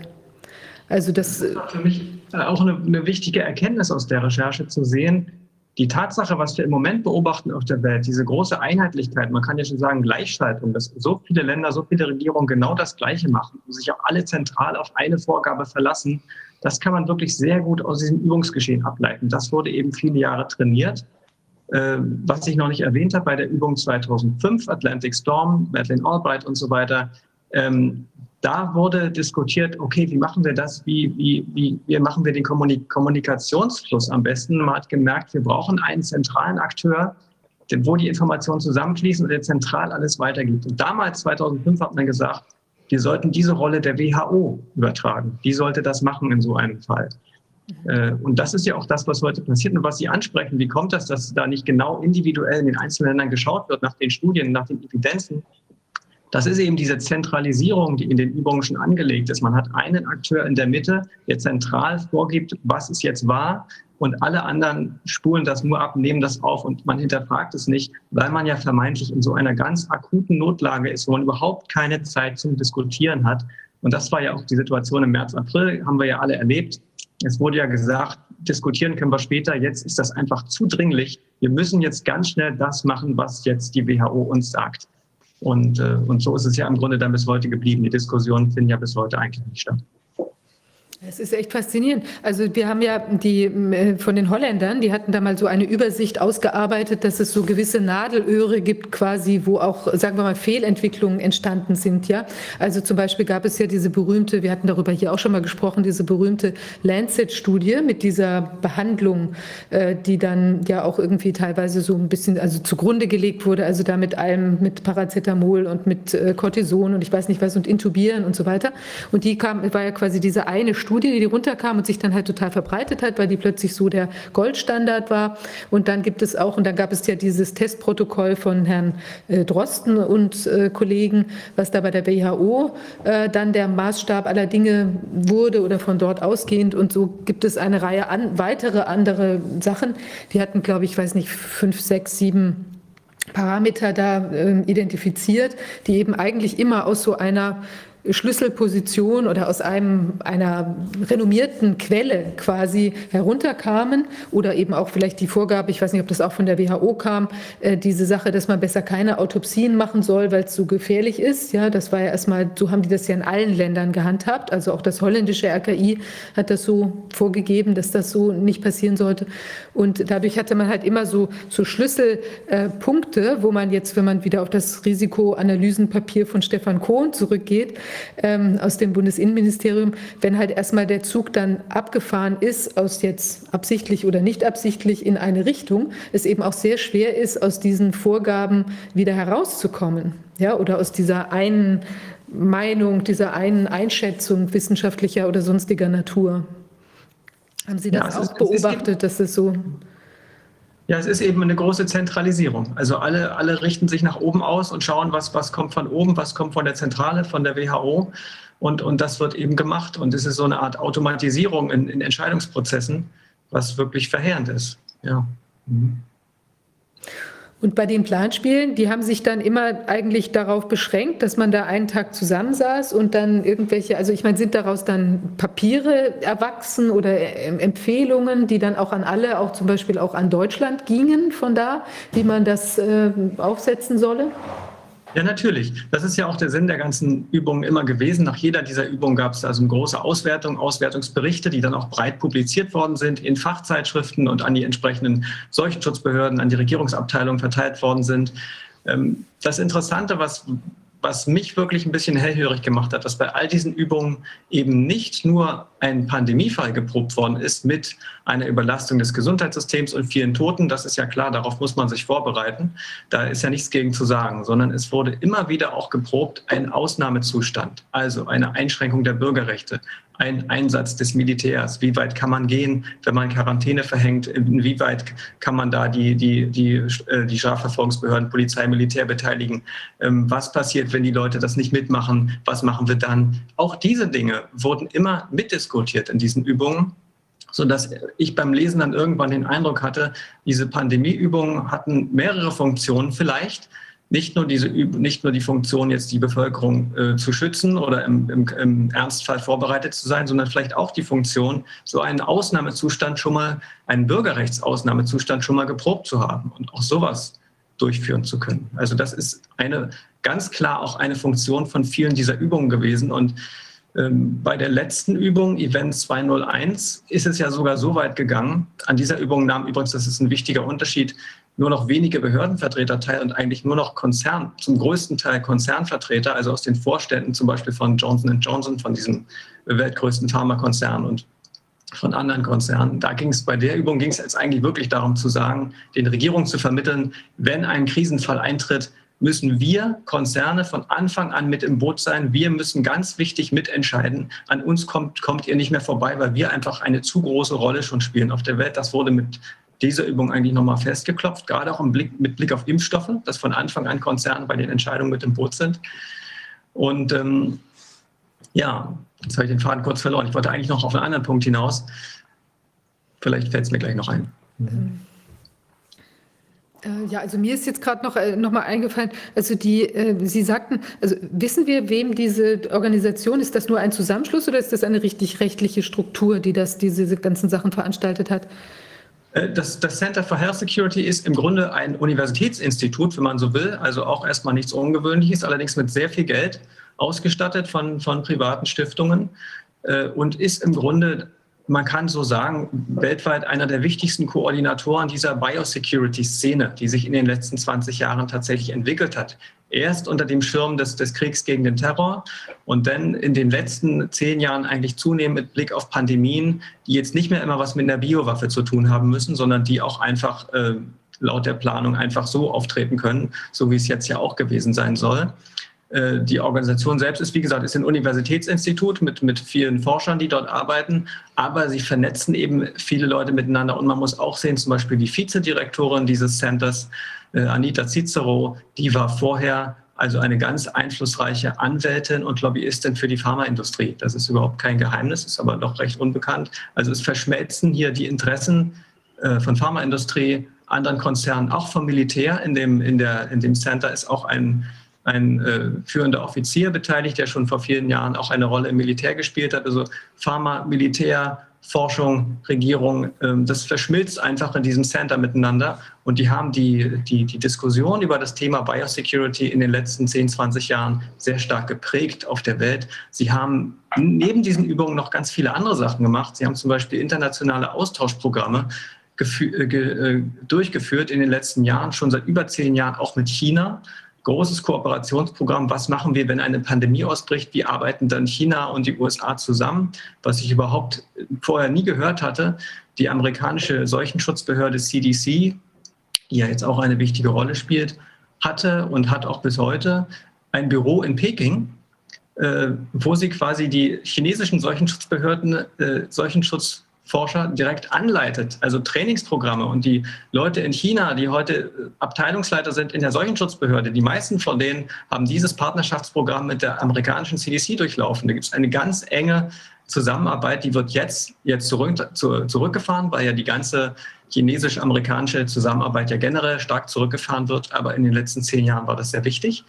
Also das, das ist für mich auch eine, eine wichtige Erkenntnis aus der Recherche zu sehen, die Tatsache, was wir im Moment beobachten auf der Welt, diese große Einheitlichkeit, man kann ja schon sagen Gleichschaltung, dass so viele Länder, so viele Regierungen genau das Gleiche machen und sich auch alle zentral auf eine Vorgabe verlassen, das kann man wirklich sehr gut aus diesem Übungsgeschehen ableiten. Das wurde eben viele Jahre trainiert. Äh, was ich noch nicht erwähnt habe, bei der Übung 2005, Atlantic Storm, Madeleine Albright und so weiter, ähm, da wurde diskutiert, okay, wie machen wir das? Wie, wie, wie, wie machen wir den Kommunikationsfluss am besten? Man hat gemerkt, wir brauchen einen zentralen Akteur, wo die Informationen zusammenfließen und der zentral alles weitergibt. Und damals, 2005, hat man gesagt, wir sollten diese Rolle der WHO übertragen. Die sollte das machen in so einem Fall. Äh, und das ist ja auch das, was heute passiert und was Sie ansprechen. Wie kommt das, dass da nicht genau individuell in den einzelnen Ländern geschaut wird nach den Studien, nach den Evidenzen, das ist eben diese Zentralisierung, die in den Übungen schon angelegt ist. Man hat einen Akteur in der Mitte, der zentral vorgibt, was ist jetzt wahr, und alle anderen spulen das nur ab, nehmen das auf und man hinterfragt es nicht, weil man ja vermeintlich in so einer ganz akuten Notlage ist, wo man überhaupt keine Zeit zum Diskutieren hat. Und das war ja auch die Situation im März, April, haben wir ja alle erlebt. Es wurde ja gesagt, diskutieren können wir später. Jetzt ist das einfach zu dringlich. Wir müssen jetzt ganz schnell das machen, was jetzt die WHO uns sagt. Und, äh, und so ist es ja im Grunde dann bis heute geblieben. Die Diskussionen finden ja bis heute eigentlich nicht statt.
Es ist echt faszinierend. Also wir haben ja die äh, von den Holländern, die hatten da mal so eine Übersicht ausgearbeitet, dass es so gewisse Nadelöhre gibt, quasi, wo auch, sagen wir mal, Fehlentwicklungen entstanden sind. Ja, also zum Beispiel gab es ja diese berühmte, wir hatten darüber hier auch schon mal gesprochen, diese berühmte Lancet-Studie mit dieser Behandlung, äh, die dann ja auch irgendwie teilweise so ein bisschen, also zugrunde gelegt wurde, also da mit allem, mit Paracetamol und mit äh, Cortison und ich weiß nicht was und Intubieren und so weiter. Und die kam, war ja quasi diese eine Studie Studie, die runterkam und sich dann halt total verbreitet hat, weil die plötzlich so der Goldstandard war. Und dann gibt es auch, und dann gab es ja dieses Testprotokoll von Herrn äh, Drosten und äh, Kollegen, was da bei der WHO äh, dann der Maßstab aller Dinge wurde oder von dort ausgehend. Und so gibt es eine Reihe an weitere andere Sachen. Die hatten, glaube ich, weiß nicht, fünf, sechs, sieben Parameter da äh, identifiziert, die eben eigentlich immer aus so einer Schlüsselposition oder aus einem, einer renommierten Quelle quasi herunterkamen oder eben auch vielleicht die Vorgabe, ich weiß nicht, ob das auch von der WHO kam, äh, diese Sache, dass man besser keine Autopsien machen soll, weil es so gefährlich ist. Ja, das war ja erstmal, so haben die das ja in allen Ländern gehandhabt. Also auch das holländische RKI hat das so vorgegeben, dass das so nicht passieren sollte. Und dadurch hatte man halt immer so, so Schlüsselpunkte, wo man jetzt, wenn man wieder auf das Risikoanalysenpapier von Stefan Kohn zurückgeht, ähm, aus dem Bundesinnenministerium, wenn halt erstmal der Zug dann abgefahren ist, aus jetzt absichtlich oder nicht absichtlich in eine Richtung, es eben auch sehr schwer ist, aus diesen Vorgaben wieder herauszukommen. Ja, oder aus dieser einen Meinung, dieser einen Einschätzung wissenschaftlicher oder sonstiger Natur. Haben Sie das ja, auch ist, beobachtet, dass es so
ja, es ist eben eine große Zentralisierung. Also alle, alle richten sich nach oben aus und schauen, was, was kommt von oben, was kommt von der Zentrale, von der WHO. Und, und das wird eben gemacht. Und es ist so eine Art Automatisierung in, in Entscheidungsprozessen, was wirklich verheerend ist. Ja. Mhm.
Und bei den Planspielen, die haben sich dann immer eigentlich darauf beschränkt, dass man da einen Tag zusammensaß und dann irgendwelche, also ich meine, sind daraus dann Papiere erwachsen oder Empfehlungen, die dann auch an alle, auch zum Beispiel auch an Deutschland gingen von da, wie man das äh, aufsetzen solle?
Ja, natürlich. Das ist ja auch der Sinn der ganzen Übungen immer gewesen. Nach jeder dieser Übungen gab es also eine große Auswertung, Auswertungsberichte, die dann auch breit publiziert worden sind in Fachzeitschriften und an die entsprechenden Seuchenschutzbehörden, an die Regierungsabteilungen verteilt worden sind. Ähm, das Interessante, was was mich wirklich ein bisschen hellhörig gemacht hat, dass bei all diesen Übungen eben nicht nur ein Pandemiefall geprobt worden ist mit einer Überlastung des Gesundheitssystems und vielen Toten, das ist ja klar, darauf muss man sich vorbereiten, da ist ja nichts gegen zu sagen, sondern es wurde immer wieder auch geprobt ein Ausnahmezustand, also eine Einschränkung der Bürgerrechte, ein Einsatz des Militärs? Wie weit kann man gehen, wenn man Quarantäne verhängt? Inwieweit kann man da die, die, die, äh, die Strafverfolgungsbehörden, Polizei, Militär beteiligen? Ähm, was passiert, wenn die Leute das nicht mitmachen? Was machen wir dann? Auch diese Dinge wurden immer mitdiskutiert in diesen Übungen sodass ich beim Lesen dann irgendwann den Eindruck hatte, diese Pandemieübungen hatten mehrere Funktionen vielleicht, nicht nur, diese, nicht nur die Funktion, jetzt die Bevölkerung äh, zu schützen oder im, im, im, Ernstfall vorbereitet zu sein, sondern vielleicht auch die Funktion, so einen Ausnahmezustand schon mal, einen Bürgerrechtsausnahmezustand schon mal geprobt zu haben und auch sowas durchführen zu können. Also das ist eine ganz klar auch eine Funktion von vielen dieser Übungen gewesen und ähm, bei der letzten Übung, Event 201, ist es ja sogar so weit gegangen. An dieser Übung nahm übrigens, das ist ein wichtiger Unterschied, nur noch wenige Behördenvertreter teil und eigentlich nur noch Konzern, zum größten Teil Konzernvertreter, also aus den Vorständen zum Beispiel von Johnson Johnson, von diesem weltgrößten Pharmakonzern und von anderen Konzernen. Da ging es bei der Übung ging es jetzt eigentlich wirklich darum zu sagen, den Regierungen zu vermitteln, wenn ein Krisenfall eintritt, müssen wir Konzerne von Anfang an mit im Boot sein. Wir müssen ganz wichtig mitentscheiden. An uns kommt, kommt ihr nicht mehr vorbei, weil wir einfach eine zu große Rolle schon spielen auf der Welt. Das wurde mit dieser Übung eigentlich nochmal festgeklopft, gerade auch Blick, mit Blick auf Impfstoffe, dass von Anfang an Konzerne bei den Entscheidungen mit im Boot sind. Und ähm, ja, jetzt habe ich den Faden kurz verloren. Ich wollte eigentlich noch auf einen anderen Punkt hinaus. Vielleicht fällt es mir gleich noch ein. Mhm.
Ja, also mir ist jetzt gerade noch, äh, noch mal eingefallen, also die, äh, Sie sagten, also wissen wir, wem diese Organisation, ist das nur ein Zusammenschluss oder ist das eine richtig rechtliche Struktur, die das, diese ganzen Sachen veranstaltet hat?
Äh, das, das, Center for Health Security ist im Grunde ein Universitätsinstitut, wenn man so will, also auch erstmal nichts Ungewöhnliches, allerdings mit sehr viel Geld ausgestattet von, von privaten Stiftungen. äh, und ist im Grunde man kann so sagen, weltweit einer der wichtigsten Koordinatoren dieser Biosecurity-Szene, die sich in den letzten 20 Jahren tatsächlich entwickelt hat. Erst unter dem Schirm des, des Kriegs gegen den Terror und dann in den letzten zehn Jahren eigentlich zunehmend mit Blick auf Pandemien, die jetzt nicht mehr immer was mit einer Biowaffe zu tun haben müssen, sondern die auch einfach äh, laut der Planung einfach so auftreten können, so wie es jetzt ja auch gewesen sein soll. Äh, die Organisation selbst ist, wie gesagt, ist ein Universitätsinstitut mit, mit vielen Forschern, die dort arbeiten, aber sie vernetzen eben viele Leute miteinander und man muss auch sehen, zum Beispiel die Vizedirektorin dieses Centers, äh, Anita Cicero, die war vorher also eine ganz einflussreiche Anwältin und Lobbyistin für die Pharmaindustrie. Das ist überhaupt kein Geheimnis, ist aber doch recht unbekannt. Also es verschmelzen hier die Interessen äh, von Pharmaindustrie, anderen Konzernen, auch vom Militär. In dem, in der, in dem Center ist auch ein ein äh, führender Offizier beteiligt, der schon vor vielen Jahren auch eine Rolle im Militär gespielt hat. Also Pharma, Militär, Forschung, Regierung, ähm, das verschmilzt einfach in diesem Center miteinander. Und die haben die, die, die Diskussion über das Thema Biosecurity in den letzten 10, 20 Jahren sehr stark geprägt auf der Welt. Sie haben neben diesen Übungen noch ganz viele andere Sachen gemacht. Sie haben zum Beispiel internationale Austauschprogramme äh, äh, durchgeführt in den letzten Jahren, schon seit über zehn Jahren auch mit China großes Kooperationsprogramm. Was machen wir, wenn eine Pandemie ausbricht? Wie arbeiten dann China und die USA zusammen? Was ich überhaupt vorher nie gehört hatte. Die amerikanische Seuchenschutzbehörde CDC, die ja jetzt auch eine wichtige Rolle spielt, hatte und hat auch bis heute ein Büro in Peking, äh, wo sie quasi die chinesischen Seuchenschutzbehörden, äh, Seuchenschutz Forscher direkt anleitet, also Trainingsprogramme. Und die Leute in China, die heute äh, Abteilungsleiter sind in der Seuchenschutzbehörde, die meisten von denen haben dieses Partnerschaftsprogramm mit der amerikanischen CDC durchlaufen. Da gibt es eine ganz enge Zusammenarbeit, die wird jetzt, jetzt zurück, zu, zurückgefahren, weil ja die ganze chinesisch-amerikanische Zusammenarbeit ja generell stark zurückgefahren wird. Aber in den letzten zehn Jahren war das sehr wichtig.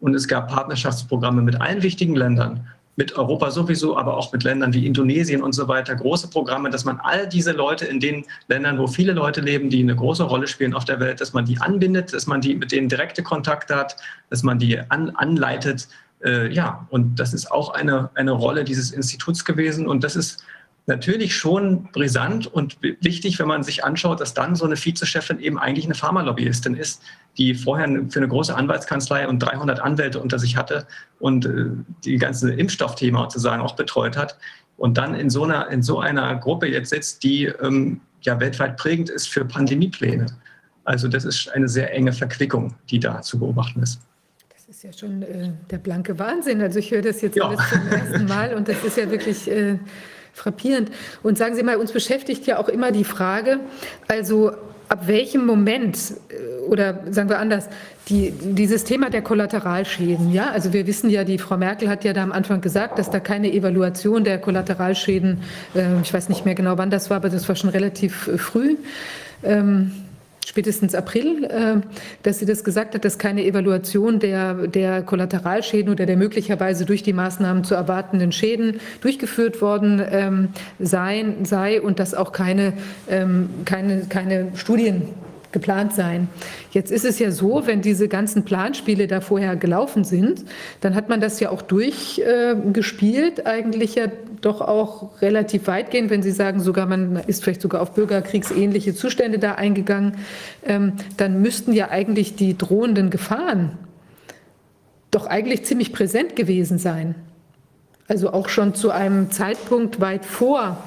Und es gab Partnerschaftsprogramme mit allen wichtigen Ländern mit Europa sowieso, aber auch mit Ländern wie Indonesien und so weiter, große Programme, dass man all diese Leute in den Ländern, wo viele Leute leben, die eine große Rolle spielen auf der Welt, dass man die anbindet, dass man die mit denen direkte Kontakte hat, dass man die an, anleitet. Äh, ja, und das ist auch eine, eine Rolle dieses Instituts gewesen. Und das ist natürlich schon brisant und wichtig, wenn man sich anschaut, dass dann so eine Vizechefin eben eigentlich eine Pharmalobbyistin ist, die vorher für eine große Anwaltskanzlei und 300 Anwälte unter sich hatte und äh, die ganze Impfstoffthema sozusagen auch betreut hat und dann in so einer, in so einer Gruppe jetzt sitzt, die ähm, ja weltweit prägend ist für Pandemiepläne. Also das ist eine sehr enge Verquickung, die da zu beobachten ist.
Das ist ja schon äh, der blanke Wahnsinn. Also ich höre das jetzt ja. alles zum ersten Mal und das ist ja wirklich äh, frappierend. Und sagen Sie mal, uns beschäftigt ja auch immer die Frage, also ab welchem Moment äh, oder sagen wir anders, die, dieses Thema der Kollateralschäden, ja, also wir wissen ja, die Frau Merkel hat ja da am Anfang gesagt, dass da keine Evaluation der Kollateralschäden, äh, ich weiß nicht mehr genau, wann das war, aber das war schon relativ äh, früh. Ähm, spätestens April, äh, dass sie das gesagt hat, dass keine Evaluation der, der Kollateralschäden oder der möglicherweise durch die Maßnahmen zu erwartenden Schäden durchgeführt worden ähm, sei, sei und dass auch keine, ähm, keine, keine Studien geplant sein. Jetzt ist es ja so, wenn diese ganzen Planspiele da vorher gelaufen sind, dann hat man das ja auch durchgespielt, äh, eigentlich ja doch auch relativ weitgehend, wenn Sie sagen, sogar man ist vielleicht sogar auf bürgerkriegsähnliche Zustände da eingegangen, ähm, dann müssten ja eigentlich die drohenden Gefahren doch eigentlich ziemlich präsent gewesen sein. Also auch schon zu einem Zeitpunkt weit vor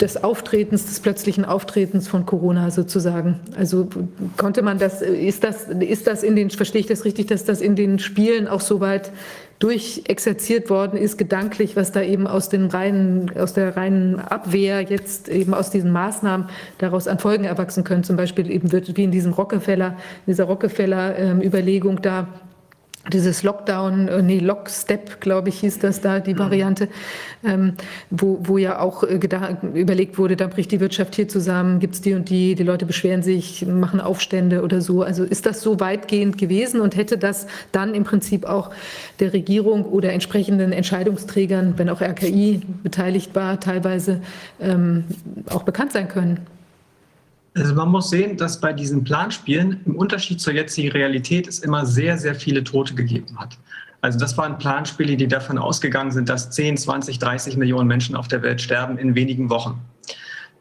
des Auftretens, des plötzlichen Auftretens von Corona sozusagen. Also konnte man das, ist das, ist das in den, verstehe ich das richtig, dass das in den Spielen auch so weit durchexerziert worden ist, gedanklich, was da eben aus, den reinen, aus der reinen Abwehr jetzt eben aus diesen Maßnahmen daraus an Folgen erwachsen können. Zum Beispiel eben wird wie in diesem Rockefeller, dieser Rockefeller-Überlegung ähm, da dieses Lockdown, äh, nee, Lockstep, glaube ich, hieß das da, die mhm. Variante, ähm, wo, wo ja auch äh, überlegt wurde, da bricht die Wirtschaft hier zusammen, gibt es die und die, die Leute beschweren sich, machen Aufstände oder so. Also ist das so weitgehend gewesen und hätte das dann im Prinzip auch der Regierung oder entsprechenden Entscheidungsträgern, wenn auch RKI beteiligt war, teilweise ähm, auch bekannt sein können?
Also man muss sehen, dass bei diesen Planspielen im Unterschied zur jetzigen Realität es immer sehr, sehr viele Tote gegeben hat. Also das waren Planspiele, die davon ausgegangen sind, dass 10, 20, 30 Millionen Menschen auf der Welt sterben in wenigen Wochen.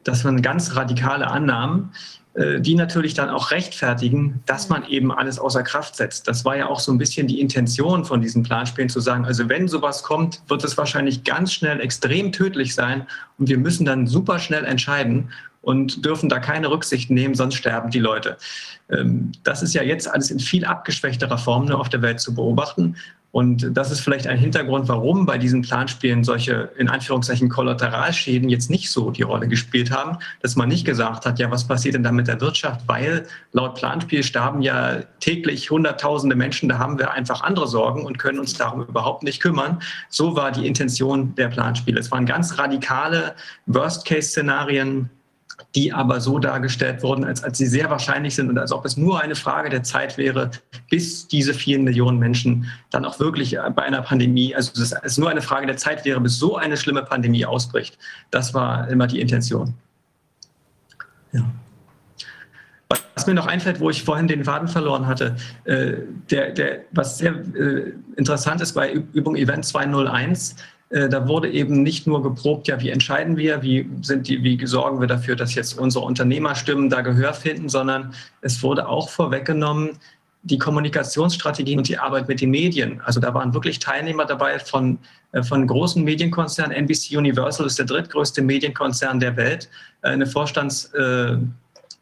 Das waren ganz radikale Annahmen, äh, die natürlich dann auch rechtfertigen, dass man eben alles außer Kraft setzt. Das war ja auch so ein bisschen die Intention von diesen Planspielen zu sagen, also wenn sowas kommt, wird es wahrscheinlich ganz schnell extrem tödlich sein und wir müssen dann super schnell entscheiden und dürfen da keine Rücksicht nehmen, sonst sterben die Leute. Ähm, das ist ja jetzt alles in viel abgeschwächterer Form nur auf der Welt zu beobachten. Und das ist vielleicht ein Hintergrund, warum bei diesen Planspielen solche, in Anführungszeichen, Kollateralschäden jetzt nicht so die Rolle gespielt haben, dass man nicht gesagt hat, ja, was passiert denn da mit der Wirtschaft? Weil laut Planspiel starben ja täglich Hunderttausende Menschen, da haben wir einfach andere Sorgen und können uns darum überhaupt nicht kümmern. So war die Intention der Planspiele. Es waren ganz radikale Worst-Case-Szenarien, die aber so dargestellt wurden, als, als sie sehr wahrscheinlich sind und als ob es nur eine Frage der Zeit wäre, bis diese vielen Millionen Menschen dann auch wirklich bei einer Pandemie, also es ist nur eine Frage der Zeit wäre, bis so eine schlimme Pandemie ausbricht. Das war immer die Intention. Ja. Was mir noch einfällt, wo ich vorhin den Faden verloren hatte, äh, der, der, was sehr äh, interessant ist bei Übung Event 201, äh, da wurde eben nicht nur geprobt, ja, wie entscheiden wir, wie, sind die, wie sorgen wir dafür, dass jetzt unsere Unternehmerstimmen da Gehör finden, sondern es wurde auch vorweggenommen, die Kommunikationsstrategien und die Arbeit mit den Medien. Also da waren wirklich Teilnehmer dabei von, äh, von großen Medienkonzernen. NBC Universal ist der drittgrößte Medienkonzern der Welt. Äh, eine Vorstands,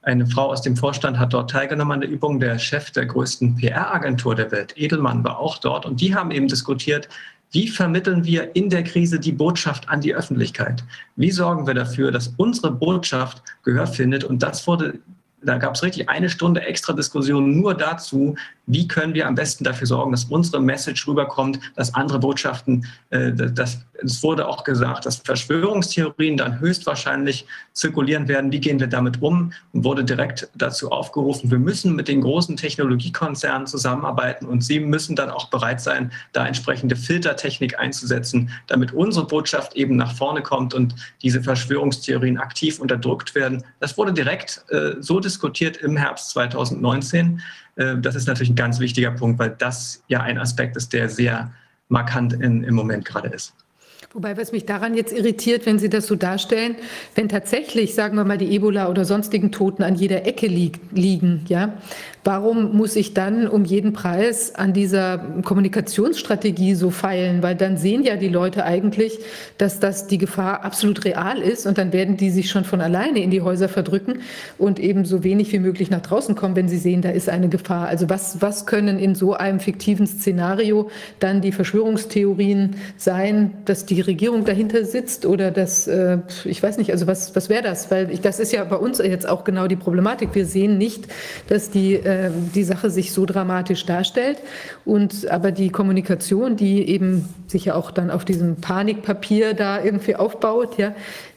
eine Frau aus dem Vorstand hat dort teilgenommen an der Übung. Der Chef der größten PR-Agentur der Welt, Edelmann, war auch dort. Und die haben eben diskutiert, wie vermitteln wir in der Krise die Botschaft an die Öffentlichkeit? Wie sorgen wir dafür, dass unsere Botschaft Gehör findet? Und das wurde da gab es richtig eine Stunde extra Diskussion nur dazu, wie können wir am besten dafür sorgen, dass unsere Message rüberkommt, dass andere Botschaften, äh, das, es wurde auch gesagt, dass Verschwörungstheorien dann höchstwahrscheinlich zirkulieren werden. Wie gehen wir damit um? Und wurde direkt dazu aufgerufen, wir müssen mit den großen Technologiekonzernen zusammenarbeiten und sie müssen dann auch bereit sein, da entsprechende Filtertechnik einzusetzen, damit unsere Botschaft eben nach vorne kommt und diese Verschwörungstheorien aktiv unterdrückt werden. Das wurde direkt äh, so diskutiert im Herbst 2019. Äh, das ist natürlich ein ganz wichtiger Punkt, weil das ja ein Aspekt ist, der sehr markant in, im Moment gerade ist.
Wobei, was mich daran jetzt irritiert, wenn Sie das so darstellen, wenn tatsächlich, sagen wir mal, die Ebola oder sonstigen Toten an jeder Ecke lieg, liegen, ja, warum muss ich dann um jeden Preis an dieser Kommunikationsstrategie so feilen? Weil dann sehen ja die Leute eigentlich, dass das die Gefahr absolut real ist und dann werden die sich schon von alleine in die Häuser verdrücken und eben so wenig wie möglich nach draußen kommen, wenn sie sehen, da ist eine Gefahr. Also was, was können in so einem fiktiven Szenario dann die Verschwörungstheorien sein, dass die Regierung dahinter sitzt oder das, äh, ich weiß nicht, also was, was wäre das? Weil ich, das ist ja bei uns jetzt auch genau die Problematik. Wir sehen nicht, dass die, äh, die Sache sich so dramatisch darstellt. Und aber die Kommunikation, die eben sich ja auch dann auf diesem Panikpapier da irgendwie aufbaut, ja,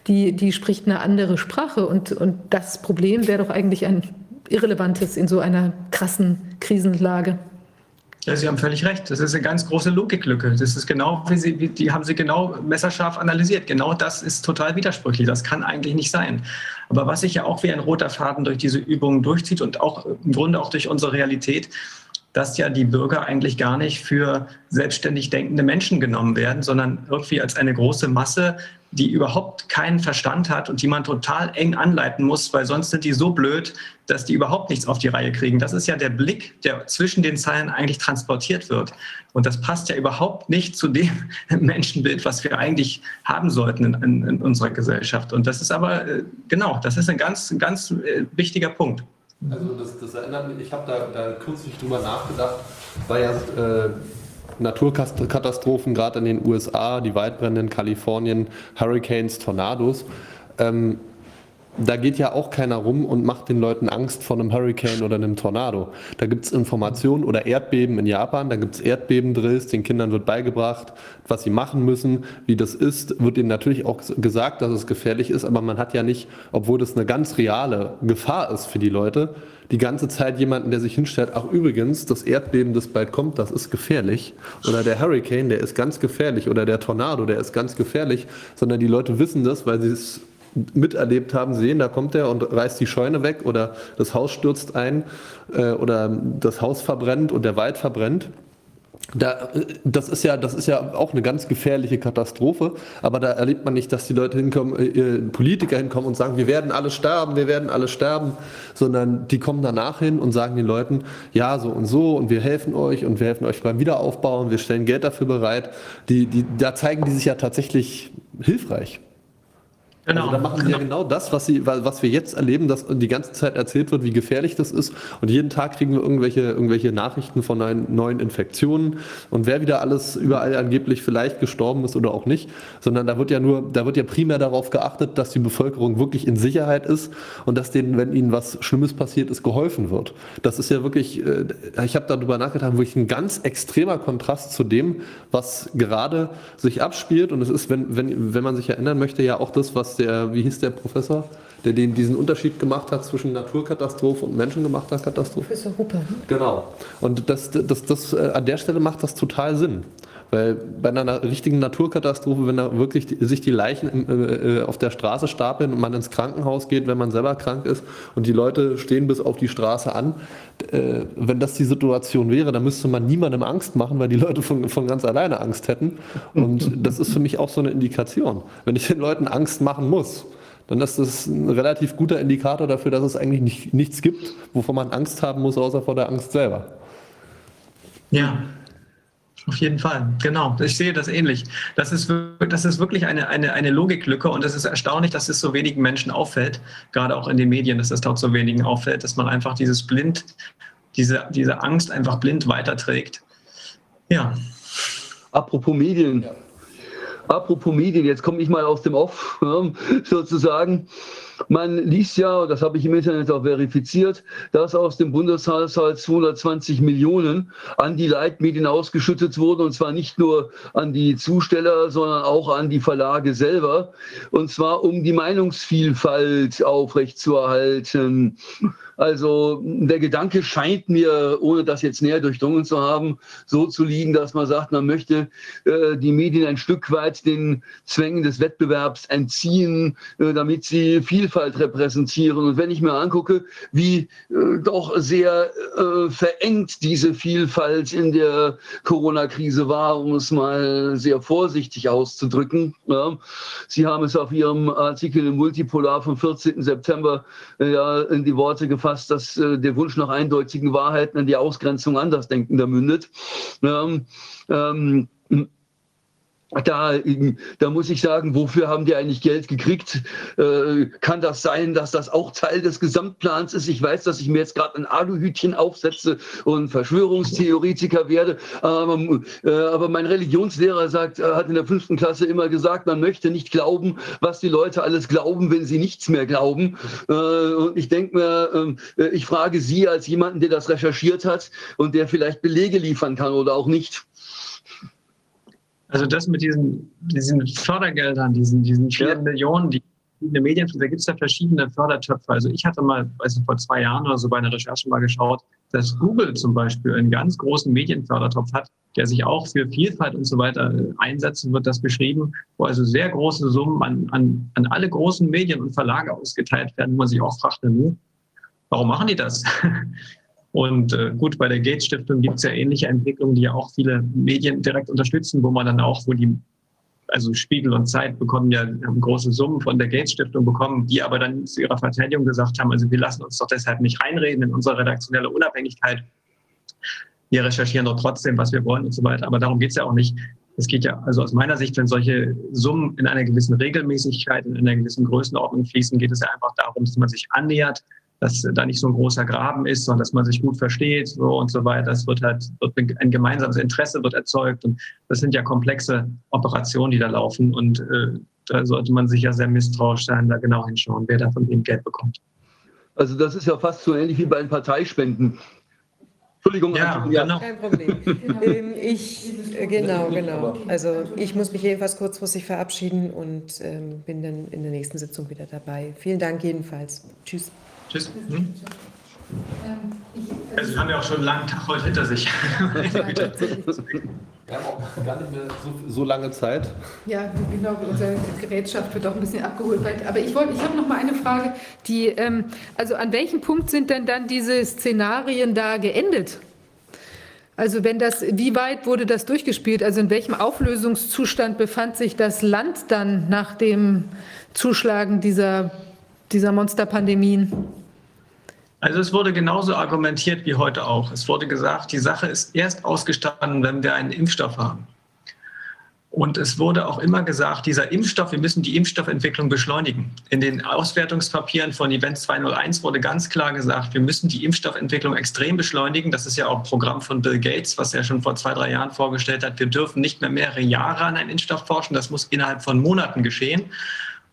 die, die spricht eine andere Sprache. Und, und das Problem wäre doch eigentlich ein irrelevantes in so einer krassen Krisenlage.
Ja, Sie haben völlig recht. Das ist eine ganz große Logiklücke. Das ist genau, wie Sie, die haben Sie genau messerscharf analysiert. Genau das ist total widersprüchlich. Das kann eigentlich nicht sein. Aber was sich ja auch wie ein roter Faden durch diese Übungen durchzieht und auch im Grunde auch durch unsere Realität, dass ja die Bürger eigentlich gar nicht für selbstständig denkende Menschen genommen werden, sondern irgendwie als eine große Masse, die überhaupt keinen Verstand hat und die man total eng anleiten muss, weil sonst sind die so blöd, dass die überhaupt nichts auf die Reihe kriegen. Das ist ja der Blick, der zwischen den Zeilen eigentlich transportiert wird. Und das passt ja überhaupt nicht zu dem Menschenbild, was wir eigentlich haben sollten in, in, in unserer Gesellschaft. Und das ist aber, äh, genau, das ist ein ganz, ganz äh, wichtiger Punkt.
Also das, das erinnert mich, ich habe da, da kürzlich drüber nachgedacht, weil ja äh, Naturkatastrophen gerade in den USA, die Waldbrände in Kalifornien, Hurricanes, Tornados. Ähm, da geht ja auch keiner rum und macht den Leuten Angst vor einem Hurricane oder einem Tornado. Da gibt es Informationen oder Erdbeben in Japan, da gibt es Erdbebendrills, den Kindern wird beigebracht, was sie machen müssen, wie das ist, wird ihnen natürlich auch gesagt, dass es gefährlich ist, aber man hat ja nicht, obwohl das eine ganz reale Gefahr ist für die Leute, die ganze Zeit jemanden, der sich hinstellt, ach übrigens, das Erdbeben, das bald kommt, das ist gefährlich. Oder der Hurricane, der ist ganz gefährlich. Oder der Tornado, der ist ganz gefährlich. Sondern die Leute wissen das, weil sie es miterlebt haben, sehen, da kommt er und reißt die Scheune weg oder das Haus stürzt ein äh, oder das Haus verbrennt und der Wald verbrennt. da, das, ist ja, das ist ja auch eine ganz gefährliche Katastrophe, aber da erlebt man nicht, dass die Leute hinkommen, äh, Politiker hinkommen und sagen, wir werden alle sterben, wir werden alle sterben, sondern die kommen danach hin und sagen den Leuten, ja, so und so und wir helfen euch und wir helfen euch beim Wiederaufbau und wir stellen Geld dafür bereit. Die, die, da zeigen die sich ja tatsächlich hilfreich. Genau. Also da machen sie ja genau das, was, sie, was wir jetzt erleben, dass die ganze Zeit erzählt wird, wie gefährlich das ist. Und jeden Tag kriegen wir irgendwelche, irgendwelche Nachrichten von neuen Infektionen und wer wieder alles überall angeblich vielleicht gestorben ist oder auch nicht. Sondern da wird ja nur, da wird ja primär darauf geachtet, dass die Bevölkerung wirklich in Sicherheit ist und dass denen, wenn ihnen was Schlimmes passiert ist, geholfen wird. Das ist ja wirklich, äh, ich habe darüber nachgedacht, wirklich ein ganz extremer Kontrast zu dem, was gerade sich abspielt. Und es ist, wenn, wenn, wenn man sich erinnern möchte, ja auch das, was der, wie hieß der Professor, der den, diesen Unterschied gemacht hat zwischen Naturkatastrophe und menschengemachter Katastrophe?
Professor Hupper. Ne?
Genau. Und das, das, das, äh, an der Stelle macht das total Sinn. Weil bei einer richtigen Naturkatastrophe, wenn da wirklich die, sich die Leichen äh, äh, auf der Straße stapeln und man ins Krankenhaus geht, wenn man selber krank ist und die Leute stehen bis auf die Straße an, äh, wenn das die Situation wäre, dann müsste man niemandem Angst machen, weil die Leute von, von ganz alleine Angst hätten. Und das ist für mich auch so eine Indikation. Wenn ich den Leuten Angst machen muss, dann ist das ein relativ guter Indikator dafür, dass es eigentlich nicht, nichts gibt, wovon man Angst haben muss, außer vor der Angst selber.
Ja, auf jeden Fall, genau. Ich sehe das ähnlich. Das ist, das ist wirklich eine, eine, eine Logiklücke und es ist erstaunlich, dass es so wenigen Menschen auffällt, gerade auch in den Medien, dass es dort so wenigen auffällt, dass man einfach dieses blind, diese, diese Angst einfach blind weiterträgt. Ja.
Apropos Medien. Apropos Medien, jetzt komme ich mal aus dem Off sozusagen. Man liest ja, das habe ich im Internet auch verifiziert, dass aus dem Bundeshaushalt 220 Millionen an die Leitmedien ausgeschüttet wurden und zwar nicht nur an die Zusteller, sondern auch an die Verlage selber und zwar um die Meinungsvielfalt aufrechtzuerhalten. Also der Gedanke scheint mir, ohne das jetzt näher durchdrungen zu haben, so zu liegen, dass man sagt, man möchte äh, die Medien ein Stück weit den Zwängen des Wettbewerbs entziehen, äh, damit sie Vielfalt repräsentieren. Und wenn ich mir angucke, wie äh, doch sehr äh, verengt diese Vielfalt in der Corona-Krise war, um es mal sehr vorsichtig auszudrücken. Ja. Sie haben es auf Ihrem Artikel im Multipolar vom 14. September äh, ja, in die Worte gefasst, fast, dass äh, der Wunsch nach eindeutigen Wahrheiten an die Ausgrenzung Andersdenkender mündet. Ähm, ähm, da, da muss ich sagen, wofür haben die eigentlich Geld gekriegt? Äh, kann das sein, dass das auch Teil des Gesamtplans ist? Ich weiß, dass ich mir jetzt gerade ein Aluhütchen aufsetze und Verschwörungstheoretiker werde, aber, äh, aber mein Religionslehrer sagt, äh, hat in der fünften Klasse immer gesagt, man möchte nicht glauben, was die Leute alles glauben, wenn sie nichts mehr glauben. Äh, und ich denke mir, ähm, äh, ich frage Sie als jemanden, der das recherchiert hat und der vielleicht Belege liefern kann oder auch nicht.
Also das mit diesen, diesen Fördergeldern, diesen, diesen vielen ja. Millionen, die verschiedene Medien, da gibt es ja verschiedene Fördertöpfe. Also ich hatte mal, weiß ich, vor zwei Jahren oder so bei einer Recherche mal geschaut, dass Google zum Beispiel einen ganz großen Medienfördertopf hat, der sich auch für Vielfalt und so weiter einsetzen wird, das beschrieben, wo also sehr große Summen an, an, an alle großen Medien und Verlage ausgeteilt werden, wo man sich auch fragt, warum machen die das? Und äh, gut, bei der Gates Stiftung gibt es ja ähnliche Entwicklungen, die ja auch viele Medien direkt unterstützen, wo man dann auch, wo die, also Spiegel und Zeit bekommen ja haben große Summen von der Gates Stiftung bekommen, die aber dann zu ihrer Verteidigung gesagt haben, also wir lassen uns doch deshalb nicht reinreden in unsere redaktionelle Unabhängigkeit. Wir recherchieren doch trotzdem, was wir wollen und so weiter. Aber darum geht es ja auch nicht. Es geht ja, also aus meiner Sicht, wenn solche Summen in einer gewissen Regelmäßigkeit, in einer gewissen Größenordnung fließen, geht es ja einfach darum, dass man sich annähert dass da nicht so ein großer Graben ist, sondern dass man sich gut versteht so und so weiter. Es wird halt wird ein gemeinsames Interesse wird erzeugt und das sind ja komplexe Operationen, die da laufen und äh, da sollte man sich ja sehr misstrauisch sein, da genau hinschauen, wer da von wem Geld bekommt.
Also das ist ja fast so ähnlich wie bei den Parteispenden.
Entschuldigung, ja, ja. Genau. kein Problem. ähm, ich, äh, genau, genau. Also ich muss mich jedenfalls kurzfristig verabschieden und ähm, bin dann in der nächsten Sitzung wieder dabei. Vielen Dank jedenfalls. Tschüss. Tschüss. Hm?
Also, Sie haben ja auch schon einen langen Tag heute hinter sich.
Wir haben auch gar nicht mehr so, so, lange Zeit.
Ja, genau, unsere Gerätschaft wird auch ein bisschen abgeholt. Aber ich, wollte, ich habe noch mal eine Frage, die, ähm, also an welchem Punkt sind denn dann diese Szenarien da geendet? Also wenn das, wie weit wurde das durchgespielt? Also in welchem Auflösungszustand befand sich das Land dann nach dem Zuschlagen dieser, dieser Monsterpandemien?
Also es wurde genauso argumentiert wie heute auch. Es wurde gesagt, die Sache ist erst ausgestanden, wenn wir einen Impfstoff haben. Und es wurde auch immer gesagt, dieser Impfstoff, wir müssen die Impfstoffentwicklung beschleunigen. In den Auswertungspapieren von Event 201 wurde ganz klar gesagt, wir müssen die Impfstoffentwicklung extrem beschleunigen. Das ist ja auch Programm von Bill Gates, was er schon vor zwei, drei Jahren vorgestellt hat. Wir dürfen nicht mehr mehrere Jahre an einem Impfstoff forschen. Das muss innerhalb von Monaten geschehen.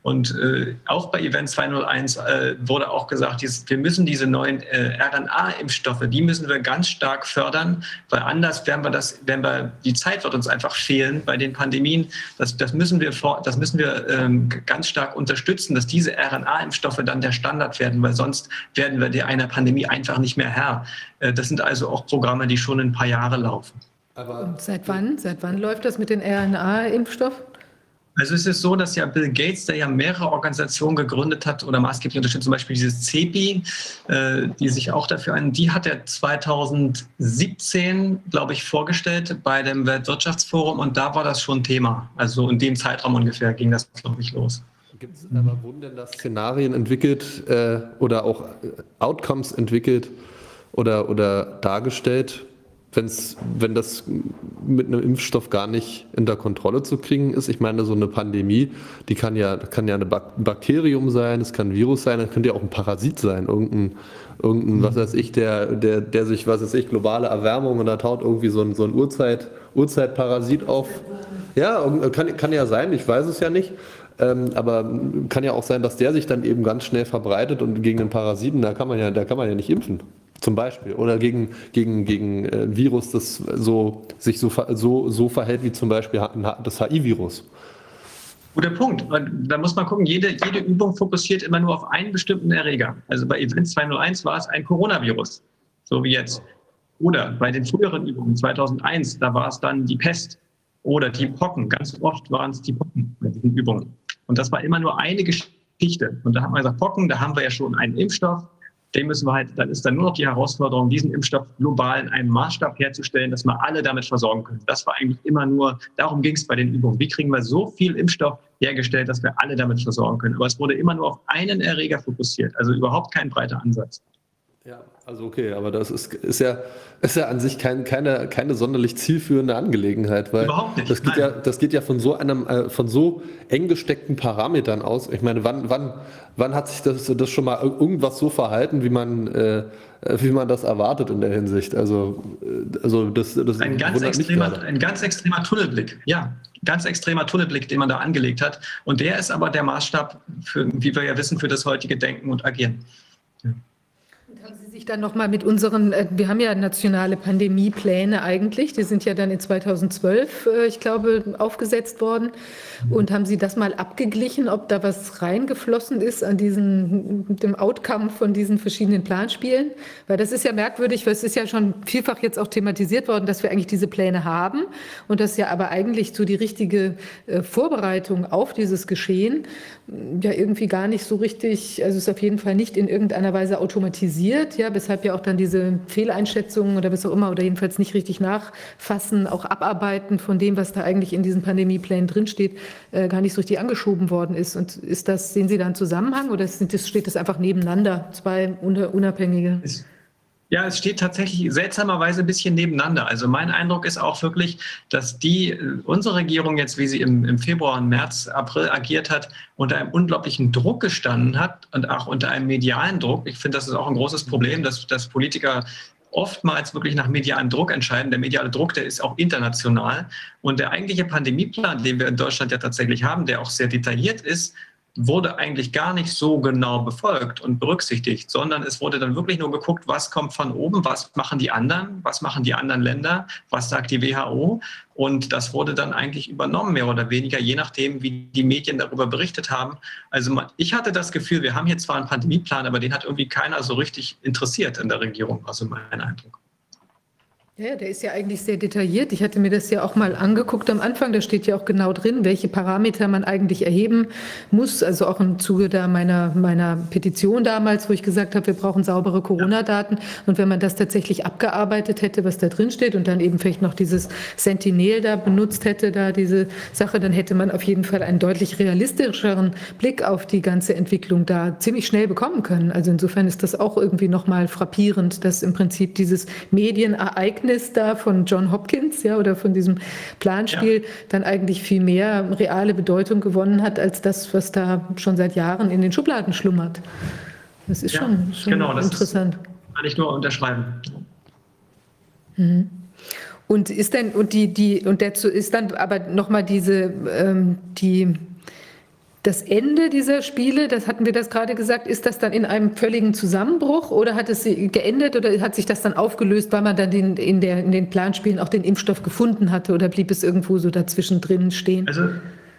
Und äh, auch bei Event 201 äh, wurde auch gesagt, dieses, wir müssen diese neuen äh, RNA-Impfstoffe, die müssen wir ganz stark fördern, weil anders werden wir das, wenn wir, die Zeit wird uns einfach fehlen bei den Pandemien. Das, das müssen wir, das müssen wir ähm, ganz stark unterstützen, dass diese RNA-Impfstoffe dann der Standard werden, weil sonst werden wir der einer Pandemie einfach nicht mehr Herr. Äh, das sind also auch Programme, die schon ein paar Jahre laufen.
Aber seit wann? Seit wann läuft das mit den RNA-Impfstoffen?
Also es ist so, dass ja Bill Gates, der ja mehrere Organisationen gegründet hat oder maßgeblich unterstützt, zum Beispiel dieses CEPI, äh, die sich auch dafür ein, die hat er 2017, glaube ich, vorgestellt bei dem Weltwirtschaftsforum und da war das schon Thema. Also in dem Zeitraum ungefähr ging das, glaube ich, los.
Gibt es aber, wurden denn das Szenarien entwickelt äh, oder auch äh, Outcomes entwickelt oder, oder dargestellt, wenn's, wenn das mit einem Impfstoff gar nicht unter Kontrolle zu kriegen ist. Ich meine, so eine Pandemie, die kann ja, kann ja ein Bakterium sein, es kann ein Virus sein, es könnte ja auch ein Parasit sein, irgendein, irgendein was weiß ich, der, der, der sich, was weiß ich, globale Erwärmung und da taut irgendwie so ein, so ein Urzeit, Urzeitparasit auf. Ja, kann, kann ja sein, ich weiß es ja nicht. Ähm, aber kann ja auch sein, dass der sich dann eben ganz schnell verbreitet und gegen den Parasiten, da kann man ja, da kann man ja nicht impfen. Zum Beispiel. Oder gegen, gegen, gegen ein äh, Virus, das so, sich so, so, so verhält wie zum Beispiel das HIV-Virus.
Guter Punkt. Da muss man gucken, jede, jede Übung fokussiert immer nur auf einen bestimmten Erreger. Also bei Event 201 war es ein Coronavirus, so wie jetzt. Oder bei den früheren Übungen 2001, da war es dann die Pest oder die Pocken. Ganz oft waren es die Pocken bei diesen Übungen. Und das war immer nur eine Geschichte. Und da hat man gesagt, Pocken, da haben wir ja schon einen Impfstoff dem müssen wir halt, dann ist dann nur noch die Herausforderung, diesen Impfstoff global in einem Maßstab herzustellen, dass wir alle damit versorgen können. Das war eigentlich immer nur, darum ging es bei den Übungen. Wie kriegen wir so viel Impfstoff hergestellt, dass wir alle damit versorgen können? Aber es wurde immer nur auf einen Erreger fokussiert, also überhaupt kein breiter Ansatz.
Also okay, aber das ist, ist, ja, ist ja an sich kein, keine, keine sonderlich zielführende Angelegenheit, weil
Überhaupt nicht,
das geht ja, das geht ja von so einem, äh, von so eng gesteckten Parametern aus. Ich meine, wann, wann, wann hat sich das, das schon mal irgendwas so verhalten, wie man, äh, wie man das erwartet in der Hinsicht? Also, äh, also das, das
ein ganz extremer, ein ganz extremer Tunnelblick, ja, ganz extremer Tunnelblick, den man da angelegt hat. Und der ist aber der Maßstab, für, wie wir ja wissen, für das heutige Denken und Agieren.
Sich dann nochmal mit unseren, äh, wir haben ja nationale Pandemiepläne eigentlich, die sind ja dann in 2012, äh, ich glaube, aufgesetzt worden. Und haben Sie das mal abgeglichen, ob da was reingeflossen ist an diesen, dem Outcome von diesen verschiedenen Planspielen? Weil das ist ja merkwürdig, weil es ist ja schon vielfach jetzt auch thematisiert worden, dass wir eigentlich diese Pläne haben und dass ja aber eigentlich so die richtige äh, Vorbereitung auf dieses Geschehen ja irgendwie gar nicht so richtig, also ist auf jeden Fall nicht in irgendeiner Weise automatisiert, ja, weshalb ja auch dann diese Fehleinschätzungen oder was auch immer oder jedenfalls nicht richtig nachfassen, auch abarbeiten von dem, was da eigentlich in diesen Pandemieplänen drinsteht, äh, gar nicht so richtig angeschoben worden ist. Und ist das, sehen Sie da einen Zusammenhang oder sind das, steht das einfach nebeneinander, zwei unabhängige?
Ist ja, es steht tatsächlich seltsamerweise ein bisschen nebeneinander. Also mein Eindruck ist auch wirklich, dass die, äh, unsere Regierung jetzt, wie sie im, im Februar und März, April agiert hat, unter einem unglaublichen Druck gestanden hat und auch unter einem medialen Druck. Ich finde, das ist auch ein großes Problem, dass, dass Politiker oftmals wirklich nach medialem Druck entscheiden. Der mediale Druck, der ist auch international. Und der eigentliche Pandemieplan, den wir in Deutschland ja tatsächlich haben, der auch sehr detailliert ist, wurde eigentlich gar nicht so genau befolgt und berücksichtigt, sondern es wurde dann wirklich nur geguckt, was kommt von oben, was machen die anderen, was machen die anderen Länder, was sagt die WHO. Und das wurde dann eigentlich übernommen, mehr oder weniger, je nachdem, wie die Medien darüber berichtet haben. Also ich hatte das Gefühl, wir haben hier zwar einen Pandemieplan, aber den hat irgendwie keiner so richtig interessiert in der Regierung, also mein Eindruck.
Ja, der ist ja eigentlich sehr detailliert. Ich hatte mir das ja auch mal angeguckt am Anfang. Da steht ja auch genau drin, welche Parameter man eigentlich erheben muss. Also auch im Zuge da meiner, meiner Petition damals, wo ich gesagt habe, wir brauchen saubere Corona-Daten. Und wenn man das tatsächlich abgearbeitet hätte, was da drin steht und dann eben vielleicht noch dieses Sentinel da benutzt hätte, da diese Sache, dann hätte man auf jeden Fall einen deutlich realistischeren Blick auf die ganze Entwicklung da ziemlich schnell bekommen können. Also insofern ist das auch irgendwie nochmal frappierend, dass im Prinzip dieses Medienereignis Erkenntnis da von John Hopkins, ja, oder von diesem Planspiel ja. dann eigentlich viel mehr reale Bedeutung gewonnen hat, als das, was da schon seit Jahren in den Schubladen schlummert. Das ist ja, schon, schon genau, interessant.
Ist, kann ich nur unterschreiben.
Mhm. Und ist denn, und die, die, und dazu ist dann aber nochmal diese, ähm, die, das Ende dieser Spiele, das hatten wir das gerade gesagt, ist das dann in einem völligen Zusammenbruch oder hat es geendet oder hat sich das dann aufgelöst, weil man dann den, in, der, in den Planspielen auch den Impfstoff gefunden hatte oder blieb es irgendwo so dazwischen drin stehen?
Also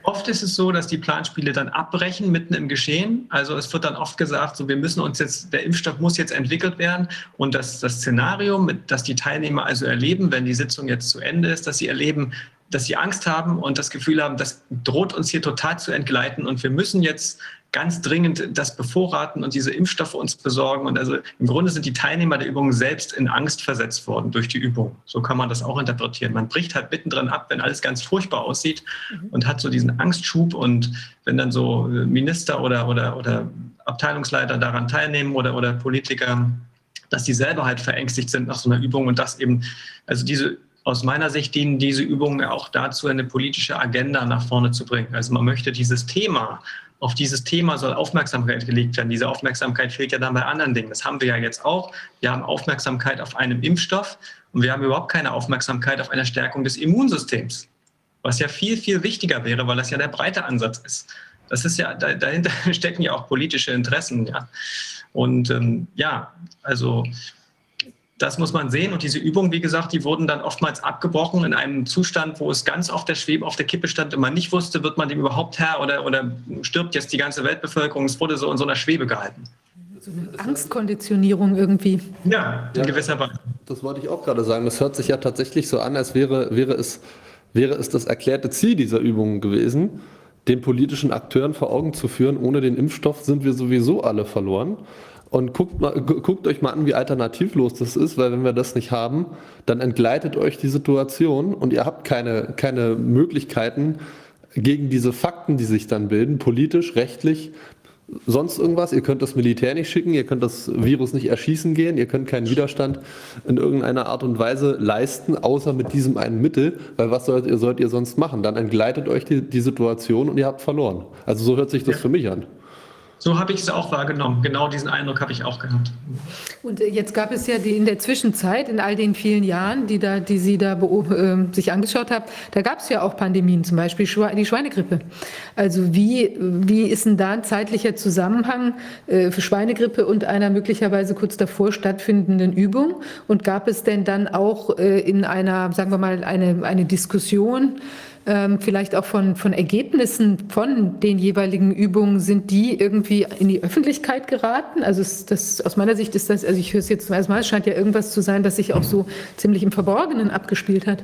oft ist es so, dass die Planspiele dann abbrechen mitten im Geschehen. Also es wird dann oft gesagt, so wir müssen uns jetzt, der Impfstoff muss jetzt entwickelt werden und das, das Szenario, das die Teilnehmer also erleben, wenn die Sitzung jetzt zu Ende ist, dass sie erleben, dass sie Angst haben und das Gefühl haben, das droht uns hier total zu entgleiten und wir müssen jetzt ganz dringend das bevorraten und diese Impfstoffe uns besorgen. Und also im Grunde sind die Teilnehmer der Übung selbst in Angst versetzt worden durch die Übung. So kann man das auch interpretieren. Man bricht halt mittendrin ab, wenn alles ganz furchtbar aussieht mhm. und hat so diesen Angstschub. Und wenn dann so Minister oder, oder, oder Abteilungsleiter daran teilnehmen oder, oder Politiker, dass die selber halt verängstigt sind nach so einer Übung und das eben, also diese aus meiner Sicht dienen diese Übungen auch dazu, eine politische Agenda nach vorne zu bringen. Also man möchte dieses Thema, auf dieses Thema soll Aufmerksamkeit gelegt werden. Diese Aufmerksamkeit fehlt ja dann bei anderen Dingen. Das haben wir ja jetzt auch. Wir haben Aufmerksamkeit auf einem Impfstoff und wir haben überhaupt keine Aufmerksamkeit auf eine Stärkung des Immunsystems, was ja viel, viel wichtiger wäre, weil das ja der breite Ansatz ist. Das ist ja, dahinter stecken ja auch politische Interessen, ja. Und ähm, ja, also das muss man sehen. Und diese Übungen, wie gesagt, die wurden dann oftmals abgebrochen in einem Zustand, wo es ganz auf der Schwebe, auf der Kippe stand und man nicht wusste, wird man dem überhaupt Herr oder, oder stirbt jetzt die ganze Weltbevölkerung. Es wurde so in so einer Schwebe gehalten.
So eine Angstkonditionierung irgendwie.
Ja, in gewisser Weise.
Das wollte ich auch gerade sagen. Das hört sich ja tatsächlich so an, als wäre, wäre, es, wäre es das erklärte Ziel dieser Übungen gewesen, den politischen Akteuren vor Augen zu führen, ohne den Impfstoff sind wir sowieso alle verloren. Und guckt, mal, guckt euch mal an, wie alternativlos das ist, weil wenn wir das nicht haben, dann entgleitet euch die Situation und ihr habt keine, keine Möglichkeiten gegen diese Fakten, die sich dann bilden, politisch, rechtlich, sonst irgendwas. Ihr könnt das Militär nicht schicken, ihr könnt das Virus nicht erschießen gehen, ihr könnt keinen Widerstand in irgendeiner Art und Weise leisten, außer mit diesem einen Mittel, weil was sollt ihr, sollt ihr sonst machen? Dann entgleitet euch die, die Situation und ihr habt verloren. Also so hört sich das für mich an.
So habe ich es auch wahrgenommen. Genau diesen Eindruck habe ich auch gehabt.
Und äh, jetzt gab es ja die, in der Zwischenzeit, in all den vielen Jahren, die, da, die Sie da äh, sich angeschaut haben, da gab es ja auch Pandemien, zum Beispiel die Schweinegrippe. Also wie, wie ist denn da ein zeitlicher Zusammenhang äh, für Schweinegrippe und einer möglicherweise kurz davor stattfindenden Übung? Und gab es denn dann auch äh, in einer, sagen wir mal, eine, eine Diskussion, ähm, vielleicht auch von, von Ergebnissen von den jeweiligen Übungen, sind die irgendwie in die Öffentlichkeit geraten? Also das, aus meiner Sicht ist das, also ich höre es jetzt zum ersten Mal, es scheint ja irgendwas zu sein, das sich auch so ziemlich im Verborgenen abgespielt hat.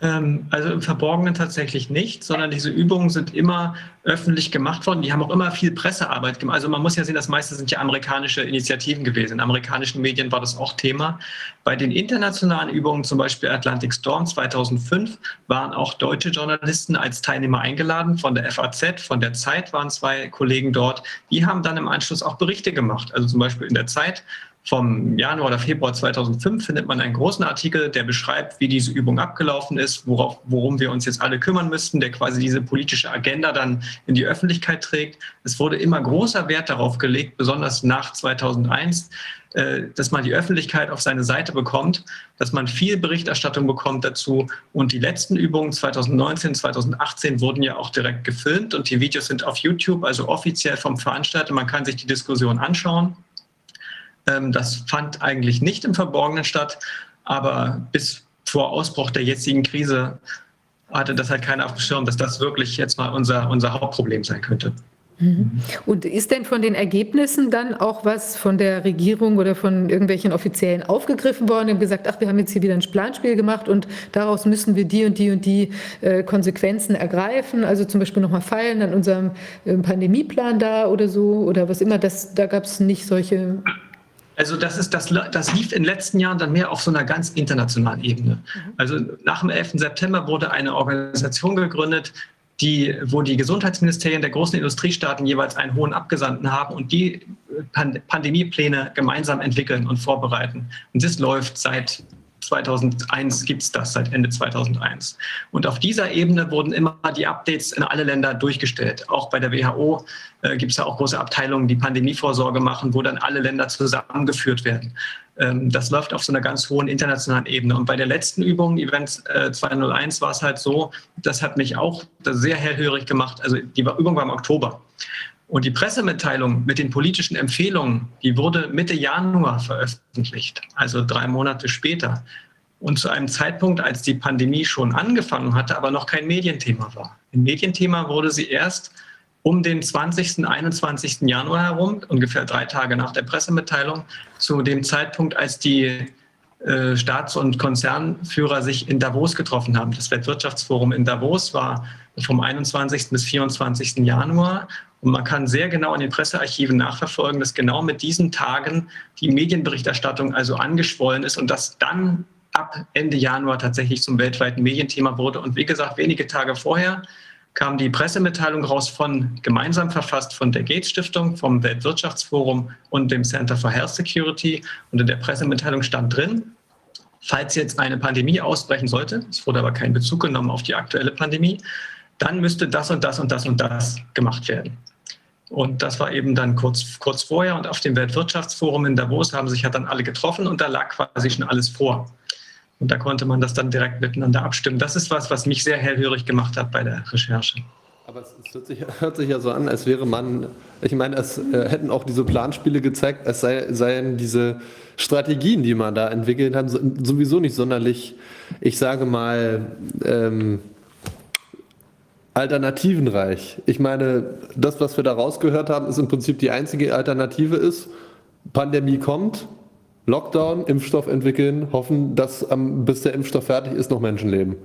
Ähm, also im Verborgenen tatsächlich nicht, sondern diese Übungen sind immer öffentlich gemacht worden. Die haben auch immer viel Pressearbeit gemacht. Also man muss ja sehen, das meiste sind ja amerikanische Initiativen gewesen. In amerikanischen Medien war das auch Thema. Bei den internationalen Übungen, zum Beispiel Atlantic Storm 2005, waren auch deutsche Journalisten als Teilnehmer eingeladen. Von der FAZ, von der Zeit waren zwei Kollegen dort. Die haben dann im Anschluss auch Berichte gemacht. Also zum Beispiel in der Zeit vom Januar oder Februar 2005 findet man einen großen Artikel, der beschreibt, wie diese Übung abgelaufen ist, worauf, worum wir uns jetzt alle kümmern müssten, der quasi diese politische Agenda dann in die Öffentlichkeit trägt. Es wurde immer großer Wert darauf gelegt, besonders nach 2001, äh, dass man die Öffentlichkeit auf seine Seite bekommt, dass man viel Berichterstattung bekommt dazu. Und die letzten Übungen 2019, 2018 wurden ja auch direkt gefilmt und die Videos sind auf YouTube, also offiziell vom Veranstalter. Man kann sich die Diskussion anschauen. Ähm, das fand eigentlich nicht im Verborgenen statt, aber bis vor Ausbruch der jetzigen Krise hatte das halt keiner auf dem Schirm, dass das wirklich jetzt mal unser, unser Hauptproblem sein könnte.
Mhm. Und ist denn von den Ergebnissen dann auch was von der Regierung oder von irgendwelchen Offiziellen aufgegriffen worden und gesagt, ach, wir haben jetzt hier wieder ein Planspiel gemacht und daraus müssen wir die und die und die äh, Konsequenzen ergreifen, also zum Beispiel nochmal feilen an unserem äh, Pandemieplan da oder so oder was immer, das, da gab es nicht solche
also das, ist, das, das lief in den letzten Jahren dann mehr auf so einer ganz internationalen Ebene. Mhm. Also nach dem 11. September wurde eine Organisation gegründet, die, wo die Gesundheitsministerien der großen Industriestaaten jeweils einen hohen Abgesandten haben und die Pand Pandemiepläne gemeinsam entwickeln und vorbereiten. Und das läuft seit 2001 gibt es das seit Ende 2001. Und auf dieser Ebene wurden immer die Updates in alle Länder durchgestellt. Auch bei der WHO äh, gibt es ja auch große Abteilungen, die Pandemievorsorge machen, wo dann alle Länder zusammengeführt werden. Ähm, das läuft auf so einer ganz hohen internationalen Ebene. Und bei der letzten Übung, Event äh, 201, war es halt so, das hat mich auch sehr hellhörig gemacht. Also die Übung war im Oktober. Und die Pressemitteilung mit den politischen Empfehlungen, die wurde Mitte Januar veröffentlicht, also drei Monate später. Und zu einem Zeitpunkt, als die Pandemie schon angefangen hatte, aber noch kein Medienthema war. Ein Medienthema wurde sie erst um den 20., 21. Januar herum, ungefähr drei Tage nach der Pressemitteilung, zu dem Zeitpunkt, als die äh, Staats- und Konzernführer sich in Davos getroffen haben. Das Weltwirtschaftsforum in Davos war vom 21. bis 24. Januar. Und man kann sehr genau in den Pressearchiven nachverfolgen, dass genau mit diesen Tagen die Medienberichterstattung also angeschwollen ist und das dann ab Ende Januar tatsächlich zum weltweiten Medienthema wurde. Und wie gesagt, wenige Tage vorher kam die Pressemitteilung raus von, gemeinsam verfasst von der Gates Stiftung, vom Weltwirtschaftsforum und dem Center for Health Security. Und in der Pressemitteilung stand drin, falls jetzt eine Pandemie ausbrechen sollte, es wurde aber kein Bezug genommen auf die aktuelle Pandemie, dann müsste das und das und das und das gemacht werden. Und das war eben dann kurz, kurz vorher. Und auf dem Weltwirtschaftsforum in Davos haben sich ja dann alle getroffen und da lag quasi schon alles vor. Und da konnte man das dann direkt miteinander abstimmen. Das ist was, was mich sehr hellhörig gemacht hat bei der Recherche.
Aber es hört sich, hört sich, ja so an, als wäre man, ich meine, es äh, hätten auch diese Planspiele gezeigt, es sei, seien diese Strategien, die man da entwickelt hat, sowieso nicht sonderlich, ich sage mal, ähm, alternativenreich. Ich meine, das, was wir da rausgehört haben, ist im Prinzip die einzige Alternative ist, Pandemie kommt, Lockdown, Impfstoff entwickeln, hoffen, dass ähm, bis der Impfstoff fertig ist, noch Menschen leben.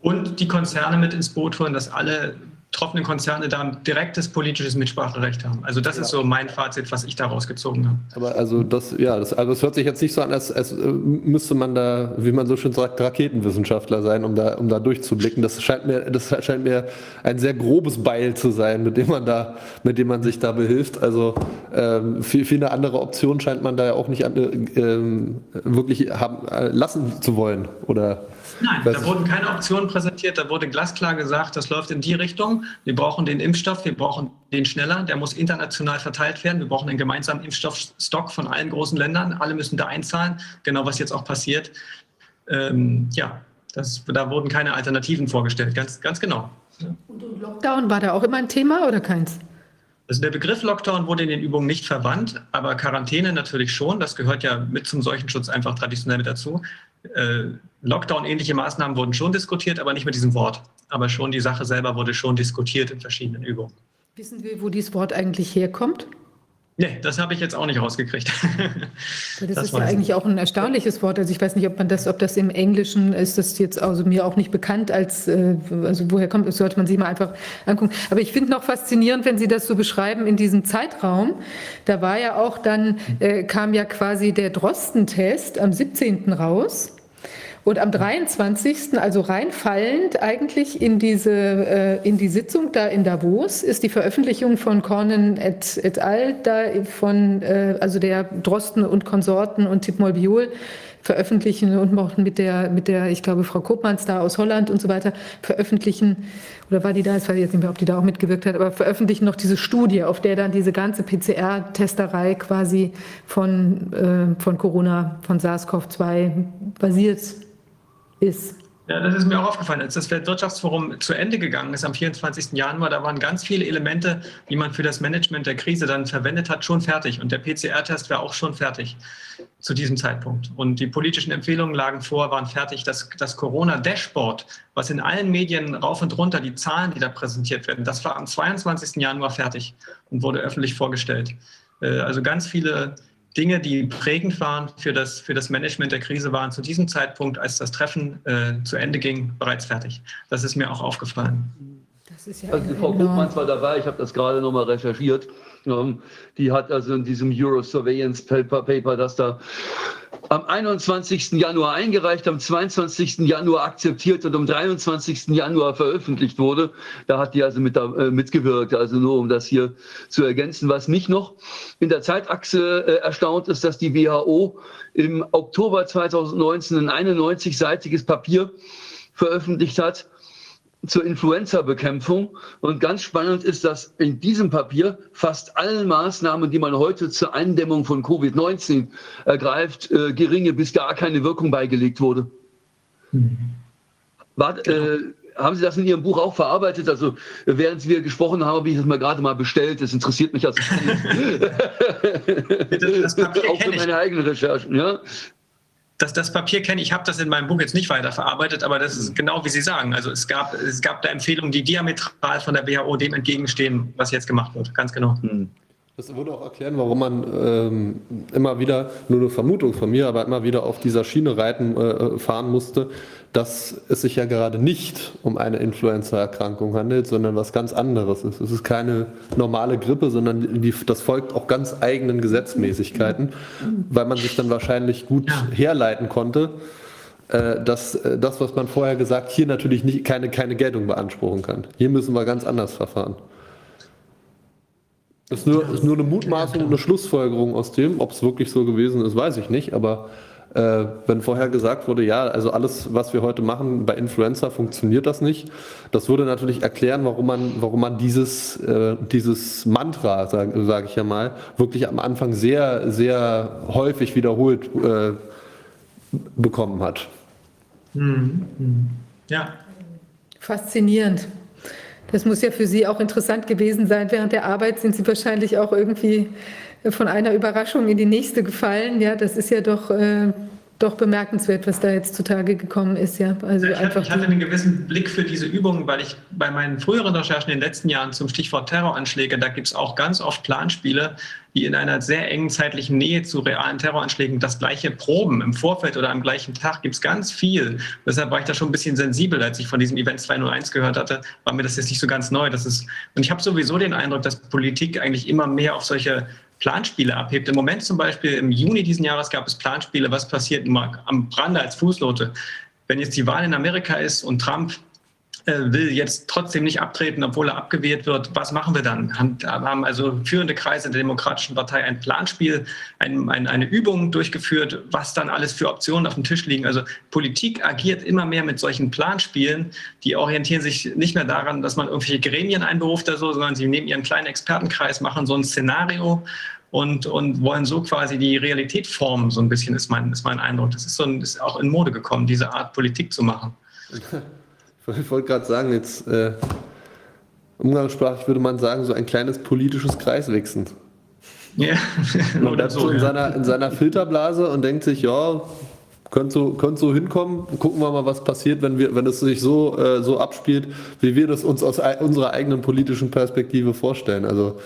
Und die Konzerne mit ins Boot holen, dass alle betroffenen Konzerne da ein direktes politisches Mitspracherecht haben. Also das ja. ist so mein Fazit, was ich daraus gezogen habe.
Aber also das, ja, das, also es hört sich jetzt nicht so an, als, als äh, müsste man da, wie man so schön sagt, Raketenwissenschaftler sein, um da, um da durchzublicken. Das scheint mir, das scheint mir ein sehr grobes Beil zu sein, mit dem man da, mit dem man sich da behilft. Also ähm, viel, viel eine andere Option scheint man da ja auch nicht an, äh, ähm, wirklich haben, äh, lassen zu wollen, oder?
Nein, da wurden keine Optionen präsentiert, da wurde glasklar gesagt, das läuft in die Richtung. Wir brauchen den Impfstoff, wir brauchen den schneller, der muss international verteilt werden. Wir brauchen einen gemeinsamen Impfstoffstock von allen großen Ländern. Alle müssen da einzahlen, genau was jetzt auch passiert. Ähm, ja, das, da wurden keine Alternativen vorgestellt, ganz, ganz genau.
Und Lockdown war da auch immer ein Thema oder keins?
Also der Begriff Lockdown wurde in den Übungen nicht verwandt, aber Quarantäne natürlich schon. Das gehört ja mit zum Seuchenschutz einfach traditionell mit dazu. Äh, Lockdown-ähnliche Maßnahmen wurden schon diskutiert, aber nicht mit diesem Wort. Aber schon die Sache selber wurde schon diskutiert in verschiedenen Übungen.
Wissen wir, wo dieses Wort eigentlich herkommt?
Nee, das habe ich jetzt auch nicht rausgekriegt.
das, das ist ja eigentlich nicht. auch ein erstaunliches Wort. Also ich weiß nicht, ob man das, ob das im Englischen ist, das jetzt also mir auch nicht bekannt als, äh, also woher kommt, das sollte man sich mal einfach angucken. Aber ich finde noch faszinierend, wenn Sie das so beschreiben in diesem Zeitraum. Da war ja auch dann, äh, kam ja quasi der Drosten-Test am 17. raus. Und am 23., also reinfallend eigentlich in, diese, äh, in die Sitzung da in Davos, ist die Veröffentlichung von Cornen et, et al., da von, äh, also der Drosten und Konsorten und Tipmol Biol veröffentlichen und auch mit der, mit der, ich glaube, Frau Kopmanns da aus Holland und so weiter veröffentlichen, oder war die da, ich weiß jetzt nicht mehr, ob die da auch mitgewirkt hat, aber veröffentlichen noch diese Studie, auf der dann diese ganze PCR-Testerei quasi von, äh, von Corona, von SARS-CoV-2 basiert ist.
Ja, das ist mir auch aufgefallen. Als das Weltwirtschaftsforum zu Ende gegangen ist am 24. Januar, da waren ganz viele Elemente, die man für das Management der Krise dann verwendet hat, schon fertig. Und der PCR-Test war auch schon fertig zu diesem Zeitpunkt. Und die politischen Empfehlungen lagen vor, waren fertig. Das, das Corona-Dashboard, was in allen Medien rauf und runter, die Zahlen, die da präsentiert werden, das war am 22. Januar fertig und wurde öffentlich vorgestellt. Äh, also ganz viele Dinge, die prägend waren für das, für das Management der Krise, waren zu diesem Zeitpunkt, als das Treffen äh, zu Ende ging, bereits fertig. Das ist mir auch aufgefallen.
Ja also die Frau Gutmanns war dabei, ich habe das gerade nochmal recherchiert. Die hat also in diesem Euro Surveillance Paper, Paper das da am 21. Januar eingereicht, am 22. Januar akzeptiert und am 23. Januar veröffentlicht wurde. Da hat die also mit, äh, mitgewirkt, also nur um das hier zu ergänzen. Was mich noch in der Zeitachse äh, erstaunt ist, dass die WHO im Oktober 2019 ein 91-seitiges Papier veröffentlicht hat, zur Influenza-Bekämpfung. Und ganz spannend ist, dass in diesem Papier fast allen Maßnahmen, die man heute zur Eindämmung von Covid-19 ergreift, äh, geringe bis gar keine Wirkung beigelegt wurde. Mhm. War, äh, haben Sie das in Ihrem Buch auch verarbeitet? Also während wir gesprochen haben, habe ich das mal gerade mal bestellt. Das interessiert mich also das, das auch für meine eigenen Recherchen. Ja?
Das, das Papier kenne ich, ich habe das in meinem Buch jetzt nicht weiterverarbeitet, aber das ist mhm. genau wie Sie sagen. Also es gab, es gab da Empfehlungen, die diametral von der WHO dem entgegenstehen, was jetzt gemacht wird. Ganz genau. Mhm.
Das würde auch erklären, warum man ähm, immer wieder, nur eine Vermutung von mir, aber immer wieder auf dieser Schiene reiten äh, fahren musste, dass es sich ja gerade nicht um eine Influenza-Erkrankung handelt, sondern was ganz anderes ist. Es ist keine normale Grippe, sondern die, das folgt auch ganz eigenen Gesetzmäßigkeiten, weil man sich dann wahrscheinlich gut herleiten konnte, äh, dass äh, das, was man vorher gesagt, hier natürlich nicht, keine, keine Geltung beanspruchen kann. Hier müssen wir ganz anders verfahren. Das ist nur, ist nur eine Mutmaßung, eine Schlussfolgerung aus dem. Ob es wirklich so gewesen ist, weiß ich nicht. Aber äh, wenn vorher gesagt wurde, ja, also alles, was wir heute machen bei Influenza, funktioniert das nicht, das würde natürlich erklären, warum man, warum man dieses, äh, dieses Mantra, sage sag ich ja mal, wirklich am Anfang sehr, sehr häufig wiederholt äh, bekommen hat.
Mhm. Ja. Faszinierend. Das muss ja für Sie auch interessant gewesen sein. Während der Arbeit sind Sie wahrscheinlich auch irgendwie von einer Überraschung in die nächste gefallen. Ja, das ist ja doch, äh, doch bemerkenswert, was da jetzt zutage gekommen ist. Ja,
also ich, einfach hatte, ich hatte einen gewissen Blick für diese Übungen, weil ich bei meinen früheren Recherchen in den letzten Jahren zum Stichwort Terroranschläge, da gibt es auch ganz oft Planspiele, die in einer sehr engen zeitlichen Nähe zu realen Terroranschlägen das gleiche proben. Im Vorfeld oder am gleichen Tag gibt es ganz viel. Deshalb war ich da schon ein bisschen sensibel, als ich von diesem Event 201 gehört hatte, war mir das jetzt nicht so ganz neu. Das ist, und ich habe sowieso den Eindruck, dass Politik eigentlich immer mehr auf solche Planspiele abhebt. Im Moment zum Beispiel im Juni diesen Jahres gab es Planspiele, was passiert am Brande als Fußnote. Wenn jetzt die Wahl in Amerika ist und Trump will jetzt trotzdem nicht abtreten, obwohl er abgewählt wird. Was machen wir dann? Haben also führende Kreise der Demokratischen Partei ein Planspiel, ein, ein, eine Übung durchgeführt, was dann alles für Optionen auf dem Tisch liegen. Also Politik agiert immer mehr mit solchen Planspielen. Die orientieren sich nicht mehr daran, dass man irgendwelche Gremien einberuft oder so, sondern sie nehmen ihren kleinen Expertenkreis, machen so ein Szenario und, und wollen so quasi die Realität formen, so ein bisschen ist mein, ist mein Eindruck. Das ist, so ein, ist auch in Mode gekommen, diese Art Politik zu machen.
Ich wollte gerade sagen, jetzt äh, umgangssprachlich würde man sagen, so ein kleines politisches Kreiswechseln. Ja, man bleibt so, in, ja. seiner, in seiner Filterblase und denkt sich, ja, könnte so, könnte so hinkommen. Gucken wir mal, was passiert, wenn, wir, wenn es sich so, äh, so abspielt, wie wir das uns aus unserer eigenen politischen Perspektive vorstellen. Also,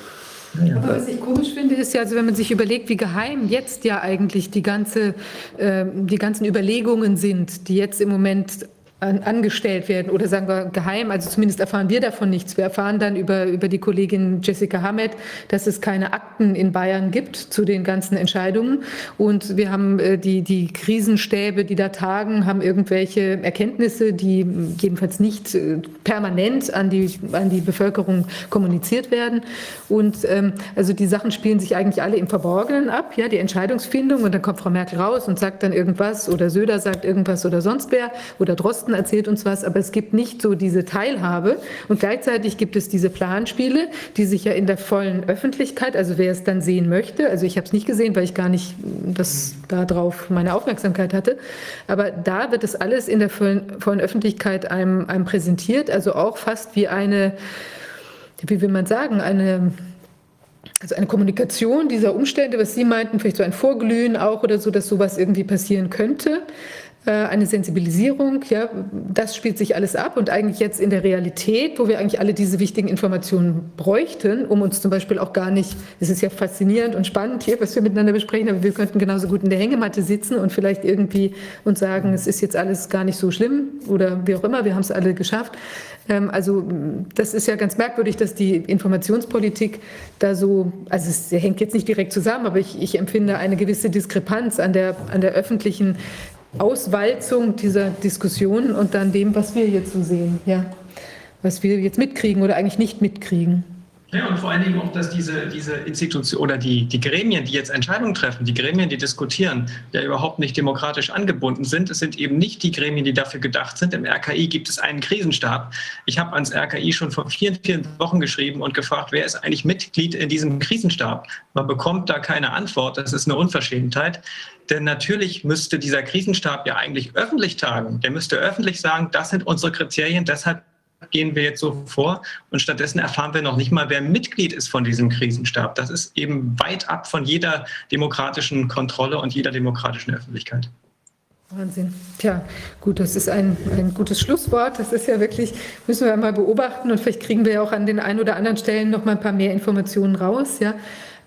aber was ich komisch finde, ist ja, also wenn man sich überlegt, wie geheim jetzt ja eigentlich die, ganze, äh, die ganzen Überlegungen sind, die jetzt im Moment an, angestellt werden oder sagen wir geheim, also zumindest erfahren wir davon nichts. Wir erfahren dann über, über die Kollegin Jessica Hamed, dass es keine Akten in Bayern gibt zu den ganzen Entscheidungen. Und wir haben äh, die, die Krisenstäbe, die da tagen, haben irgendwelche Erkenntnisse, die jedenfalls nicht äh, permanent an die, an die Bevölkerung kommuniziert werden. Und ähm, also die Sachen spielen sich eigentlich alle im Verborgenen ab, ja, die Entscheidungsfindung. Und dann kommt Frau Merkel raus und sagt dann irgendwas oder Söder sagt irgendwas oder sonst wer oder Drosten Drosten erzählt uns was, aber es gibt nicht so diese Teilhabe. Und gleichzeitig gibt es diese Planspiele, die sich ja in der vollen Öffentlichkeit, also wer es dann sehen möchte, also ich habe es nicht gesehen, weil ich gar nicht das darauf meine Aufmerksamkeit hatte, aber da wird es alles in der vollen, vollen Öffentlichkeit einem, einem präsentiert, also auch fast wie eine, wie will man sagen, eine also eine Kommunikation dieser Umstände, was Sie meinten, vielleicht so ein Vorglühen auch oder so, dass sowas irgendwie passieren könnte. Äh, eine Sensibilisierung, ja, das spielt sich alles ab und eigentlich jetzt in der Realität, wo wir eigentlich alle diese wichtigen Informationen bräuchten, um uns zum Beispiel auch gar nicht, es ist ja faszinierend und spannend hier, was wir miteinander besprechen, aber wir könnten genauso gut in der Hängematte sitzen und vielleicht irgendwie uns sagen, es ist jetzt alles gar nicht so schlimm oder wie auch immer, wir haben es alle geschafft. Ähm, also das ist ja ganz merkwürdig, dass die Informationspolitik da so, also es hängt jetzt nicht direkt zusammen, aber ich, ich empfinde eine gewisse Diskrepanz an der, an der öffentlichen Auswalzung dieser Diskussionen und dann dem, was wir jetzt so sehen, ja, was wir jetzt mitkriegen oder eigentlich nicht mitkriegen.
Ja, und vor allen Dingen auch, dass diese, diese Institution oder die, die Gremien, die jetzt Entscheidungen treffen, die Gremien, die diskutieren, ja überhaupt nicht demokratisch angebunden sind. Es sind eben nicht die Gremien, die dafür gedacht sind. Im RKI gibt es einen Krisenstab. Ich habe ans RKI schon vor vielen, vielen Wochen geschrieben und gefragt, wer ist eigentlich Mitglied in diesem Krisenstab? Man bekommt da keine Antwort. Das ist eine Unverschämtheit. Denn natürlich müsste dieser Krisenstab ja eigentlich öffentlich tagen. Der müsste öffentlich sagen, das sind unsere Kriterien, deshalb gehen wir jetzt so vor und stattdessen erfahren wir noch nicht mal, wer Mitglied ist von diesem Krisenstab. Das ist eben weit ab von jeder demokratischen Kontrolle und jeder demokratischen Öffentlichkeit.
Wahnsinn. Tja, gut, das ist ein, ein gutes Schlusswort. Das ist ja wirklich, müssen wir mal beobachten und vielleicht kriegen wir ja auch an den ein oder anderen Stellen noch mal ein paar mehr Informationen raus. Ja,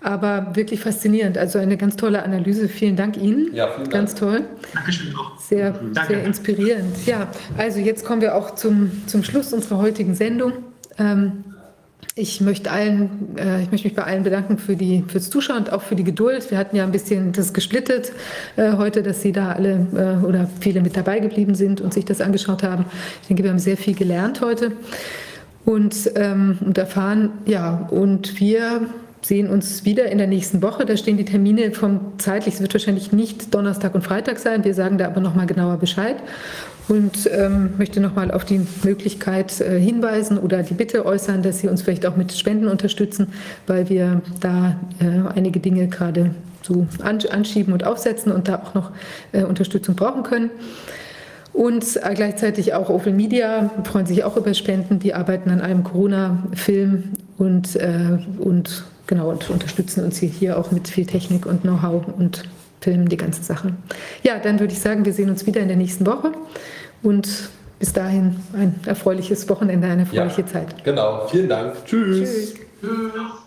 aber wirklich faszinierend. Also eine ganz tolle Analyse. Vielen Dank Ihnen. Ja, vielen Dank. Ganz toll.
Dankeschön auch.
Sehr, Danke. sehr inspirierend. Ja, also jetzt kommen wir auch zum, zum Schluss unserer heutigen Sendung. Ähm, ich möchte, allen, äh, ich möchte mich bei allen bedanken für die, fürs Zuschauen und auch für die Geduld. Wir hatten ja ein bisschen das gesplittet äh, heute, dass Sie da alle äh, oder viele mit dabei geblieben sind und sich das angeschaut haben. Ich denke, wir haben sehr viel gelernt heute und, ähm, und erfahren. Ja, und wir sehen uns wieder in der nächsten Woche. Da stehen die Termine vom zeitlich. Es wird wahrscheinlich nicht Donnerstag und Freitag sein. Wir sagen da aber noch mal genauer Bescheid und ähm, möchte noch mal auf die Möglichkeit äh, hinweisen oder die Bitte äußern, dass Sie uns vielleicht auch mit Spenden unterstützen, weil wir da äh, einige Dinge gerade so anschieben und aufsetzen und da auch noch äh, Unterstützung brauchen können. Und äh, gleichzeitig auch Open Media freuen sich auch über Spenden. Die arbeiten an einem Corona-Film und, äh, und genau, und unterstützen uns hier auch mit viel Technik und Know-how und filmen die ganze Sache. Ja, dann würde ich sagen, wir sehen uns wieder in der nächsten Woche und bis dahin ein erfreuliches Wochenende, eine erfreuliche ja, Zeit.
Genau, vielen Dank. Tschüss. Tschüss.